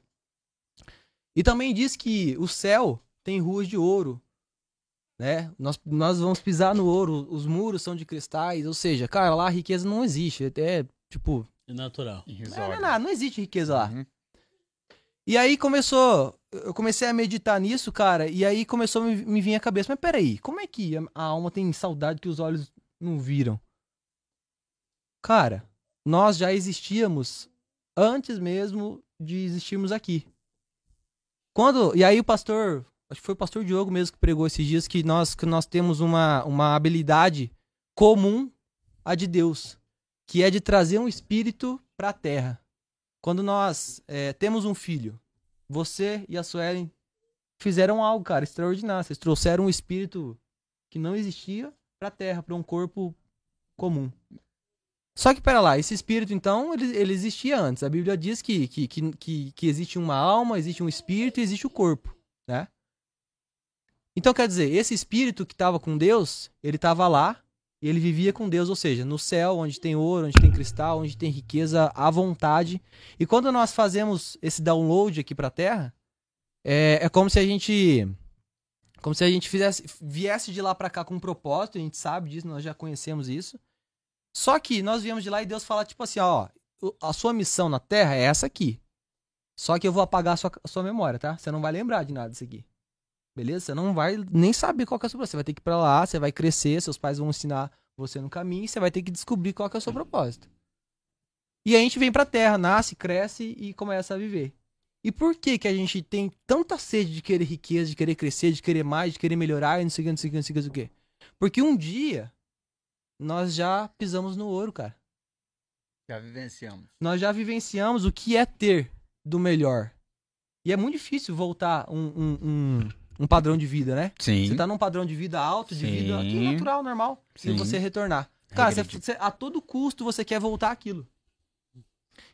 E também diz que o céu tem ruas de ouro, né? Nós, nós vamos pisar no ouro, os muros são de cristais, ou seja, cara, lá a riqueza não existe, é tipo, É natural. não, é Irrisório. nada, não existe riqueza lá. Uhum. E aí começou, eu comecei a meditar nisso, cara, e aí começou a me, me vir a cabeça, mas peraí, como é que a, alma tem saudade que os olhos não viram? Cara, nós já existíamos antes mesmo de existirmos aqui. Quando, e aí o pastor, acho que foi o pastor Diogo mesmo que pregou esses dias que nós que nós temos uma uma habilidade comum a de Deus, que é de trazer um espírito para a terra. Quando nós é, temos um filho, você e a Suelen fizeram algo, cara, extraordinário. Vocês trouxeram um espírito que não existia para a terra, para um corpo comum. Só que, pera lá, esse espírito, então, ele, ele existia antes. A Bíblia diz que, que, que, que, que existe uma alma, existe um espírito e existe o corpo, né? Então, quer dizer, esse espírito que estava com Deus, ele estava lá e ele vivia com Deus, ou seja, no céu, onde tem ouro, onde tem cristal, onde tem riqueza à vontade. E quando nós fazemos esse download aqui para a Terra, é, é como se a gente como se a gente fizesse viesse de lá para cá com um propósito, a gente sabe disso, nós já conhecemos isso. Só que nós viemos de lá e Deus fala tipo assim, ó, a sua missão na Terra é essa aqui. Só que eu vou apagar a sua, a sua memória, tá? Você não vai lembrar de nada disso aqui. Beleza? Você não vai nem saber qual é a sua Você vai ter que ir pra lá, você vai crescer, seus pais vão ensinar você no caminho e você vai ter que descobrir qual que é o seu propósito. E a gente vem pra Terra, nasce, cresce e começa a viver. E por que que a gente tem tanta sede de querer riqueza, de querer crescer, de querer mais, de querer melhorar e não sei o que, não sei o que, não sei o que, não sei o que? Porque um dia nós já pisamos no ouro, cara. Já vivenciamos. Nós já vivenciamos o que é ter do melhor. E é muito difícil voltar um, um, um, um padrão de vida, né? Sim. Você tá num padrão de vida alto, de vida que é Sim. natural, normal. E Sim. você retornar. Cara, você, você- a todo custo você quer voltar aquilo.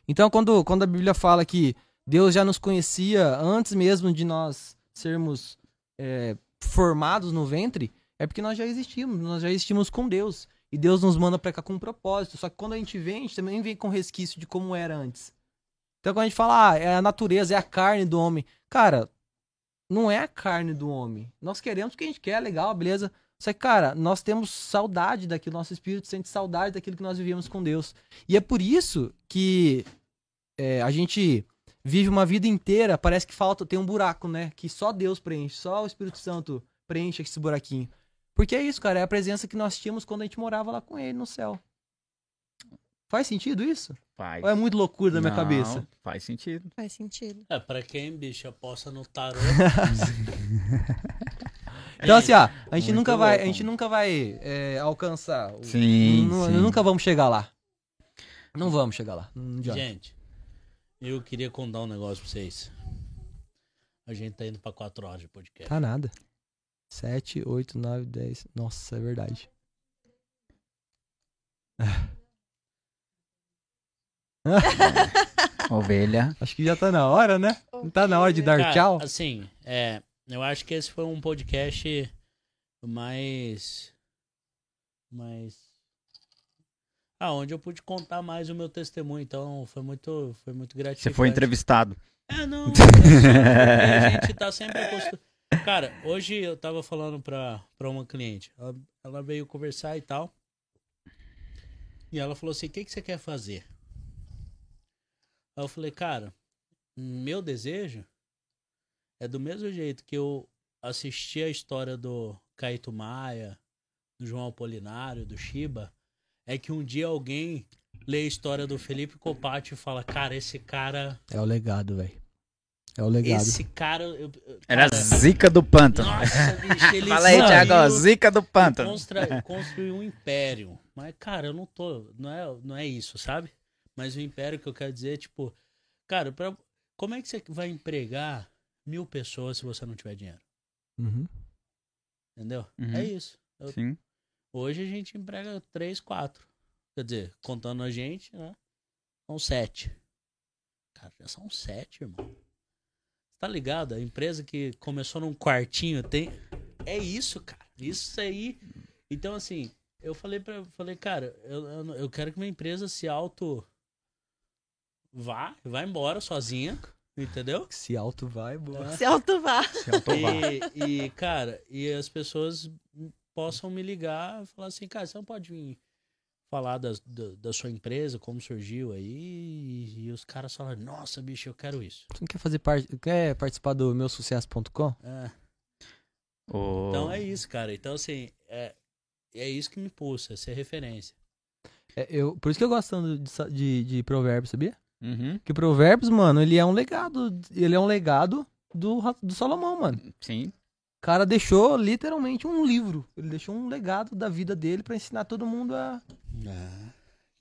Então, quando, quando a Bíblia fala que Deus já nos conhecia antes mesmo de nós sermos é, formados no ventre, é porque nós já existimos, nós já existimos com Deus. E Deus nos manda pra cá com um propósito. Só que quando a gente vem, a gente também vem com resquício de como era antes. Então, quando a gente fala, ah, é a natureza, é a carne do homem. Cara, não é a carne do homem. Nós queremos o que a gente quer, legal, beleza. Só que, cara, nós temos saudade daquilo, nosso espírito sente saudade daquilo que nós vivíamos com Deus. E é por isso que é, a gente vive uma vida inteira, parece que falta, tem um buraco, né? Que só Deus preenche, só o Espírito Santo preenche esse buraquinho. Porque é isso, cara, é a presença que nós tínhamos quando a gente morava lá com ele no céu. Faz sentido isso? Faz. Ou é muito loucura da minha Não, cabeça? Faz sentido. Faz sentido. É, pra quem, bicho, aposta no tarô. Então, assim, ó, a gente Muito nunca vai, a louco. gente nunca vai é, alcançar. o- Sim, sim. Nunca vamos chegar lá. Não vamos chegar lá. Gente, eu queria contar um negócio pra vocês. A gente tá indo pra 4 horas de podcast. Tá nada. 7, 8, 9, 10. Nossa, é verdade. Ovelha. Acho que já tá na hora, né? Não tá na hora de dar Cara, tchau? Assim, é, eu acho que esse foi um podcast mais. mais. Ah, onde eu pude contar mais o meu testemunho, então foi muito, foi muito gratificante. Você foi entrevistado. É, não, a gente tá sempre acostumado. Cara, hoje eu tava falando pra, pra uma cliente. Ela, ela veio conversar e tal. E ela falou assim: o que, que você quer fazer? Aí eu falei, cara, meu desejo é do mesmo jeito que eu assisti a história do Caíto Maia, do João Apolinário, do Shiba, é que um dia alguém lê a história do Felipe Copati e fala, cara, esse cara. É o legado, velho. É o legado. Esse cara. eu- eu- Era cara, zica do pântano. Nossa, bicho, ele Fala aí, Thiago, zica do pântano. Construir um império. Mas, cara, eu não tô. Não é, não é isso, sabe? Mas o império que eu quero dizer é, tipo, cara, pra, como é que você vai empregar mil pessoas se você não tiver dinheiro? Uhum. Entendeu? Uhum. É isso. Eu- Sim. hoje a gente emprega três, quatro. Quer dizer, contando a gente, né? São sete. Cara, já são sete, irmão. Tá ligado? A empresa que começou num quartinho tem. É isso, cara. Isso aí. Então, assim, eu falei pra. Falei, cara, eu, eu, eu quero que minha empresa se auto. Vá, vá embora sozinha. Entendeu? Se alto vai, boa. Se alto vá. Se autovar. E, e, cara, e as pessoas possam me ligar e falar assim, cara, você não pode vir falar das- da, da sua empresa, como surgiu aí, e, e os caras falam, nossa, bicho, eu quero isso. Você não quer fazer parte. Quer participar do meu sucesso.com? É, O- Então é isso, cara. Então, assim, é, é isso que me pulsa, ser referência. É, eu, por isso que eu gosto tanto de, de, de provérbios, sabia? Uhum. Porque provérbios, mano, ele é um legado. Ele é um legado do, do Salomão, mano. Sim. O cara deixou literalmente um livro. Ele deixou um legado da vida dele pra ensinar todo mundo a.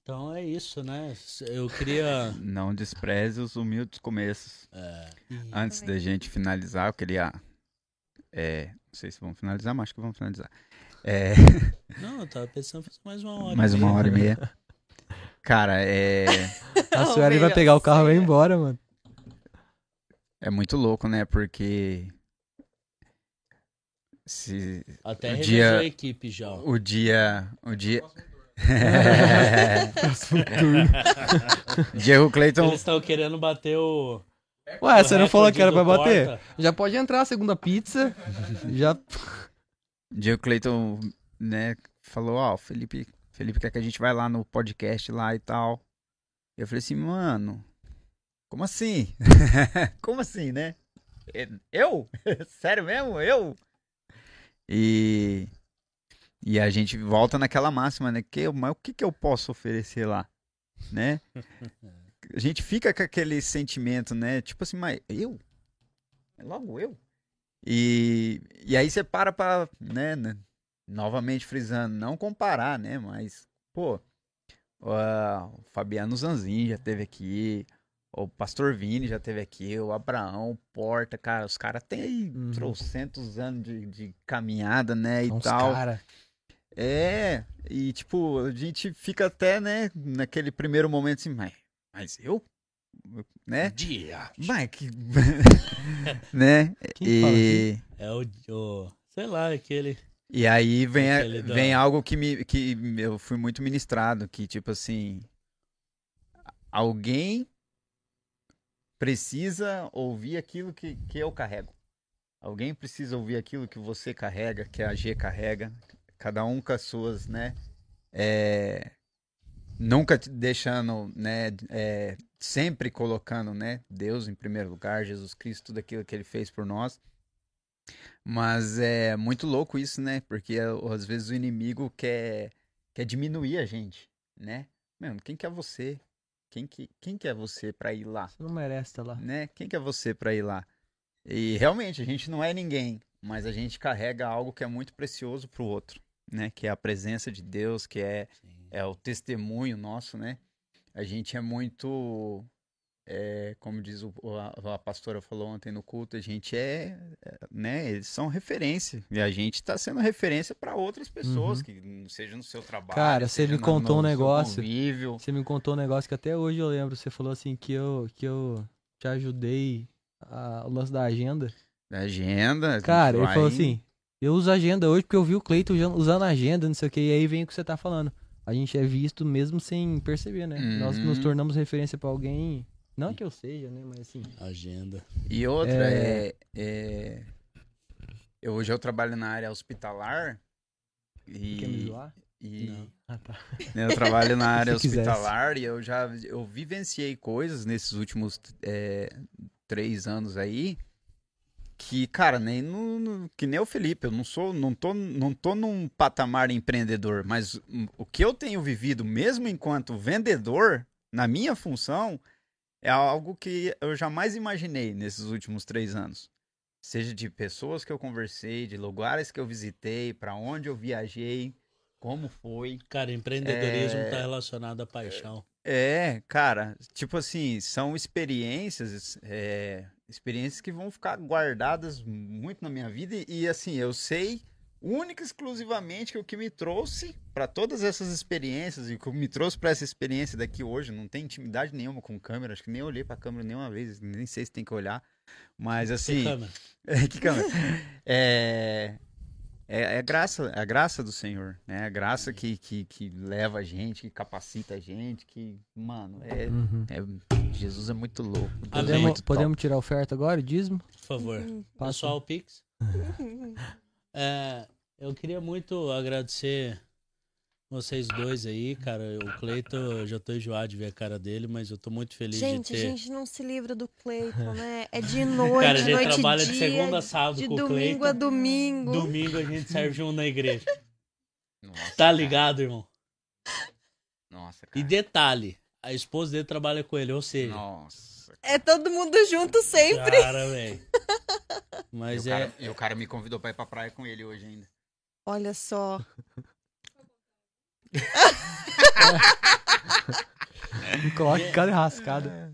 Então é isso, né? Eu queria. Não despreze os humildes começos. é, Antes da gente finalizar, eu queria. É, não sei se vamos finalizar, mas acho que vamos finalizar. É, Não, eu tava pensando em fazer mais uma hora. mais uma hora e meia. Cara, é, A Sueli vai pegar o carro e vai embora, mano. é muito louco, né? Porque. Se Até O dia- a equipe já. ó. o dia. O dia. Diego Clayton. Eles estão querendo bater o. Ué, você não falou que era pra bater? Porta. Já pode entrar a segunda pizza. Já. Diego Clayton, né, falou, ó, o Felipe, Felipe quer que a gente vai lá no podcast lá e tal. Eu falei assim, mano, como assim? como assim, né? Eu? Sério mesmo? Eu? E e a gente volta naquela máxima, né? Que, mas o que, que eu posso oferecer lá? Né? A gente fica com aquele sentimento, né? Tipo assim, mas eu? É Logo eu? E, e aí você para pra, né, né, novamente frisando, não comparar, né, mas, pô, o Fabiano Zanzin já teve aqui, o Pastor Vini já teve aqui, o Abraão, o Porta, cara, os caras têm Uhum. trocentos anos de, de caminhada, né, e Uns tal. cara. É, e tipo, a gente fica até, né, naquele primeiro momento assim, mas, mas eu? Né? Dia. Mas que... né? Quem fala E... É o, o. Sei lá, aquele. E aí vem, a- vem algo que, me, que eu fui muito ministrado, que tipo assim, alguém precisa ouvir aquilo que, que eu carrego. Alguém precisa ouvir aquilo que você carrega, que a G carrega, cada um com as suas, né? É, nunca deixando, né? é, sempre colocando, né? Deus em primeiro lugar, Jesus Cristo, tudo aquilo que ele fez por nós. Mas é muito louco isso, né? Porque às vezes o inimigo quer, quer diminuir a gente, né? Mano, quem que é você? Quem que, quem que é você pra ir lá? Você não merece estar lá. Né? Quem que é você pra ir lá? E realmente, a gente não é ninguém, mas a gente carrega algo que é muito precioso pro outro, né? Que é a presença de Deus, que é, é o testemunho nosso, né? A gente é muito, é, como diz o, a, a pastora falou ontem no culto, a gente é, é, né? Eles são referência e a gente tá sendo referência para outras pessoas Uhum. que seja no seu trabalho, Cara, você me contou um no seu negócio. Você me contou um negócio que até hoje eu lembro. Você falou assim que eu, que eu te ajudei a, o lance da agenda. Da agenda. Cara, ele vai- falou assim: eu uso agenda hoje porque eu vi o Cleiton usa- usando agenda, não sei o que, e aí vem o que você tá falando. A gente é visto mesmo sem perceber, né? Nós Uhum. nos tornamos referência pra alguém. Não que eu seja, né? Mas assim. Agenda. E outra é, é Eu, hoje eu trabalho na área hospitalar. Quer me E, zoar? e Não. Ah, tá. né, eu trabalho na área Se quisesse. hospitalar e eu já eu vivenciei coisas nesses últimos é, três anos aí que, cara, nem no, no- que nem o Felipe, eu não sou, não tô, não tô num patamar empreendedor, mas o que eu tenho vivido, mesmo enquanto vendedor, na minha função, é algo que eu jamais imaginei nesses últimos três anos. Seja de pessoas que eu conversei, de lugares que eu visitei, para onde eu viajei, como foi. Cara, empreendedorismo É. tá relacionado à paixão. É, cara, tipo assim, são experiências, é, experiências que vão ficar guardadas muito na minha vida e, e, assim, eu sei única e exclusivamente que o que me trouxe para todas essas experiências e o que me trouxe para essa experiência daqui hoje, não tem intimidade nenhuma com câmera, acho que nem olhei para câmera nenhuma vez, nem sei se tem que olhar, mas Que assim, câmera. que câmera? É, é, é graça, é a graça do Senhor, né? A graça que, que, que leva a gente, que capacita a gente, que, mano, é, Uhum. é- Jesus é muito louco. É Podemos, muito top. podemos tirar a oferta agora, o dízimo? Por favor. Passa. Pessoal, Pix. É, eu queria muito agradecer vocês dois aí, cara. O Cleito, eu já tô enjoado de ver a cara dele, mas eu tô muito feliz Gente, de a ter. gente não se livra do Cleiton, né? É de noite, Cara, a gente noite e trabalha dia, de segunda a sábado de com o domingo a domingo. Domingo a gente serve junto na igreja. Nossa, Tá cara. ligado, irmão? Nossa, E cara. detalhe, a esposa dele trabalha com ele, ou seja, Nossa. É todo mundo junto sempre. cara, velho. Mas e, o é. cara, e o cara me convidou pra ir pra praia com ele hoje ainda. Olha só. Me coloque cada rascada.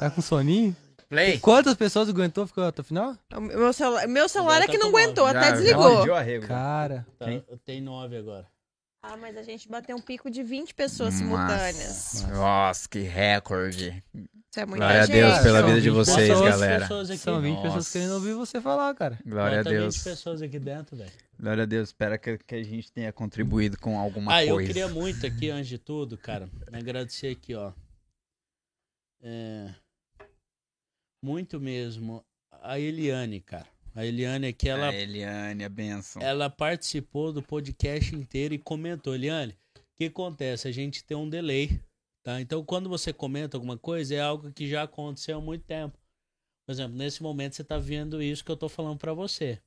Tá com soninho? Play! Quantas pessoas aguentou ficou até o final? O Meu celular, meu celular é tá que não com aguentou, até Já- já desligou. pediu arrego. Cara, Tá, tem nove agora. Ah, mas a gente bateu um pico de 20 pessoas simultâneas. Nossa, que recorde. Isso é muita Glória a. Deus pela São vida de 20 vocês, pessoas, galera. pessoas aqui. são 20 pessoas Nossa. querendo ouvir você falar, cara. Glória a Bota 20 Deus. pessoas aqui dentro, velho. Glória a Deus. Espero que, que a gente tenha contribuído com alguma Ah, eu coisa. queria muito aqui, antes de tudo, cara, agradecer aqui, ó. É, muito mesmo. A Eliane, cara. A Eliane aqui, ela, A Eliane, a benção. ela participou do podcast inteiro e comentou. Eliane, o que acontece? A gente tem um delay, tá? Então, quando você comenta alguma coisa, é algo que já aconteceu há muito tempo. Por exemplo, nesse momento você tá vendo isso que eu tô falando pra você.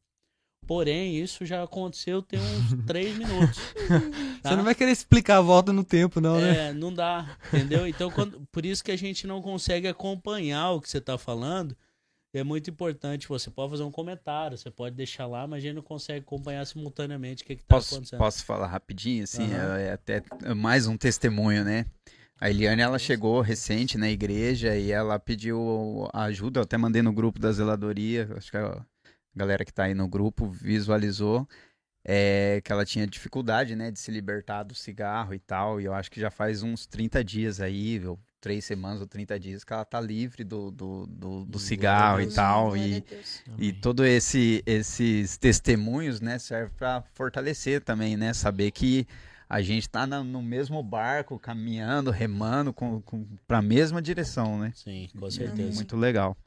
Porém, isso já aconteceu tem uns três minutos. tá? Você não vai querer explicar a volta no tempo, não, né? É, não dá, entendeu? Então, quando- por isso que a gente não consegue acompanhar o que você tá falando. É muito importante. Você pode fazer um comentário, você pode deixar lá, mas a gente não consegue acompanhar simultaneamente o que, que tá Posso, acontecendo. posso falar rapidinho, assim? Aham. É até mais um testemunho, né? A Eliane, ela chegou recente na igreja e ela pediu ajuda. Eu até mandei no grupo da zeladoria. Acho que a galera que tá aí no grupo visualizou é, que ela tinha dificuldade, né, de se libertar do cigarro e tal. E eu acho que já faz uns 30 dias aí, ou três semanas ou 30 dias, que ela tá livre do, do, do, do cigarro e Amém, tal. E, Deus. e todo esse esses testemunhos, né, serve para fortalecer também, né, saber que a gente tá na- no mesmo barco, caminhando, remando com, com, para a mesma direção, né? Sim, com É certeza. muito legal.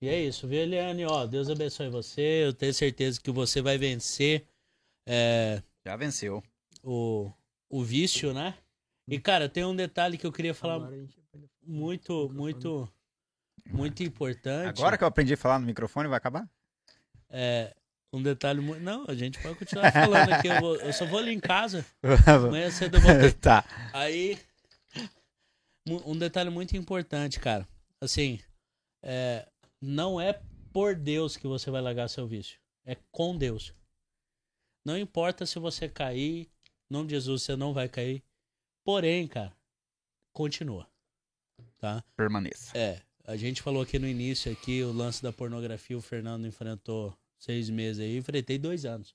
E é isso, viu, Eliane? Ó, Deus abençoe você. Eu tenho certeza que você vai vencer é, Já venceu. o, o vício, né? E, cara, tem um detalhe que eu queria falar muito, muito, muito importante. Agora que eu aprendi a falar no microfone, vai acabar? É, um detalhe muito. Não, a gente pode continuar falando aqui. Eu, vou- eu só vou ali em casa. Amanhã cedo eu vou ter. tá. Aí, um detalhe muito importante, cara. Assim, é, não é por Deus que você vai largar seu vício. É com Deus. Não importa se você cair, em nome de Jesus você não vai cair. Porém, cara, continua. Tá? Permaneça. É, a gente falou aqui no início aqui o lance da pornografia, o Fernando enfrentou seis meses aí, eu enfrentei dois anos.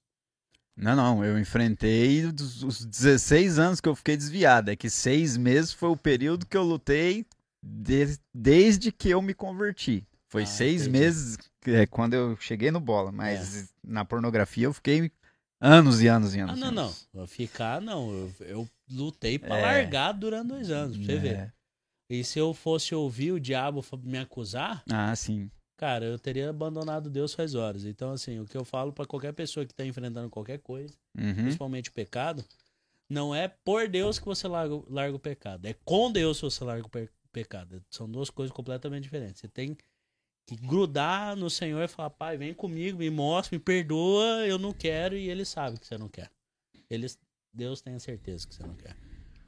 Não, não, eu enfrentei os os 16 anos que eu fiquei desviado. É que seis meses foi o período que eu lutei de- desde que eu me converti. Foi Ah, seis entendi. meses é, quando eu cheguei no bola, mas na pornografia eu fiquei anos e anos e Ah, anos. e não, não. anos. Vou Ficar, não. Eu, eu lutei pra É. largar durante dois anos, pra você ver. É. E se eu fosse ouvir o diabo me acusar, Ah, sim. Cara, eu teria abandonado Deus faz horas. Então, assim, o que eu falo pra qualquer pessoa que tá enfrentando qualquer coisa, Uhum. principalmente o pecado, não é por Deus que você larga, larga o pecado. É com Deus que você larga o pe- pecado. São duas coisas completamente diferentes. Você tem que grudar no Senhor e falar, pai, vem comigo, me mostra, me perdoa, eu não quero, e ele sabe que você não quer. Ele, Deus tem a certeza que você não quer.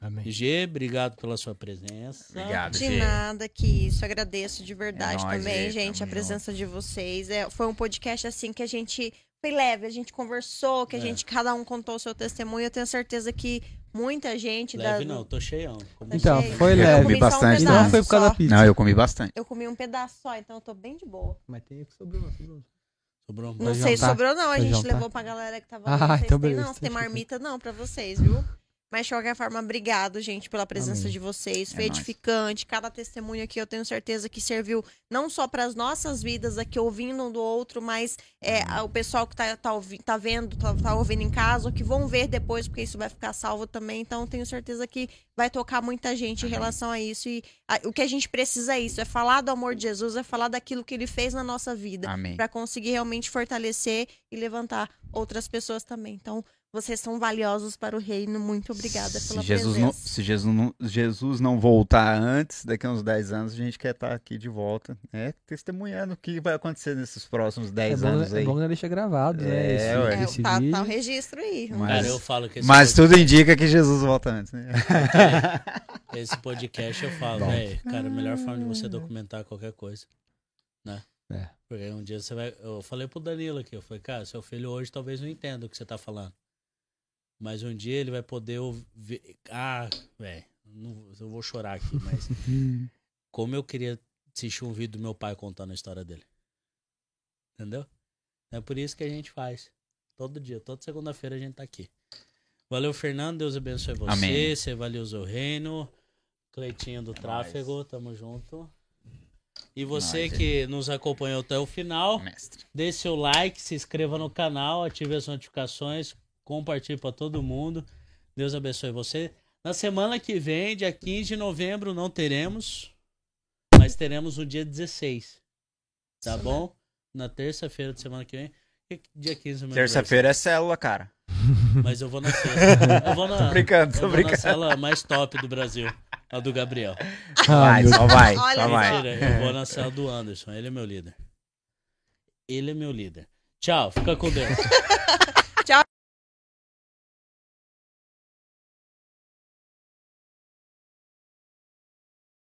Amém. G, obrigado pela sua presença. Obrigado, De Gê. nada, que isso. Agradeço de verdade É nóis, também, gente, a presença de vocês. É, foi um podcast assim que a gente foi leve, a gente conversou, que a É. gente, cada um contou o seu testemunho. Eu tenho certeza que muita gente Leve da. não, tô cheião. Como Então, cheio. foi Eu leve. comi um Bastante pedaço Não foi por causa só. da pizza. Não, eu comi bastante. Eu comi um pedaço só, então eu tô bem de boa. Mas tem que sobrou, sobrou. sobrou um Não sei jantar? sobrou, não. A gente jantar? levou pra galera que tava Ah, lá. Não sei então se tem, beleza, não. Se tem então marmita, não, pra vocês, viu? Mas, de qualquer forma, obrigado, gente, pela presença Amém. de vocês. Foi É nóis. edificante. Cada testemunho aqui eu tenho certeza que serviu não só para as nossas vidas aqui, ouvindo um do outro, mas é, o pessoal que tá, tá, ouvi- tá vendo, tá, tá ouvindo em casa, ou que vão ver depois, porque isso vai ficar salvo também. Então, tenho certeza que vai tocar muita gente em relação a isso. E a- o que a gente precisa é isso: é falar do amor de Jesus, é falar daquilo que ele fez na nossa vida Amém. para conseguir realmente fortalecer e levantar outras pessoas também. Então, vocês são valiosos para o reino. Muito obrigada se pela Jesus não, presença. se Jesus não, Jesus não voltar antes, daqui a uns 10 anos, a gente quer estar aqui de volta, né? Testemunhando o que vai acontecer nesses próximos 10 é bom, anos é aí. bom que não deixa gravado, É, né? Esse, ué. É, esse tá, vídeo. tá o registro aí. Mas- Cara, eu falo que esse, Mas pod- tudo indica que Jesus volta antes, né? esse podcast eu falo, Bom. velho, cara, a melhor forma de você documentar qualquer coisa, né? É. Porque um dia você vai. Eu falei pro Danilo aqui, eu falei, cara, seu filho hoje talvez não entenda o que você tá falando. Mas um dia ele vai poder ouvir. Ah, velho, não- eu vou chorar aqui, mas. como eu queria assistir um vídeo do meu pai contando a história dele. Entendeu? É por isso que a gente faz. Todo dia, toda segunda-feira a gente tá aqui. Valeu, Fernando. Deus abençoe você. Amém. Você valeu o reino. Cleitinho do Tráfego, tamo junto. E você que nos acompanhou até o final, Mestre. dê seu like, se inscreva no canal, ative as notificações, compartilhe para todo mundo. Deus abençoe você. Na semana que vem, dia 15 de novembro, não teremos, mas teremos no dia 16. Tá bom? Na terça-feira de semana que vem. Dia 15 é meu Terça-feira é célula, cara. Mas eu vou na sexta. Eu vou na, Tô brincando, tô eu vou na brincando. mais top do Brasil. A do Gabriel. Vai, só vai, só vai. Mentira, eu vou na cela do Anderson. Ele é meu líder. Ele é meu líder. Tchau, fica com Deus.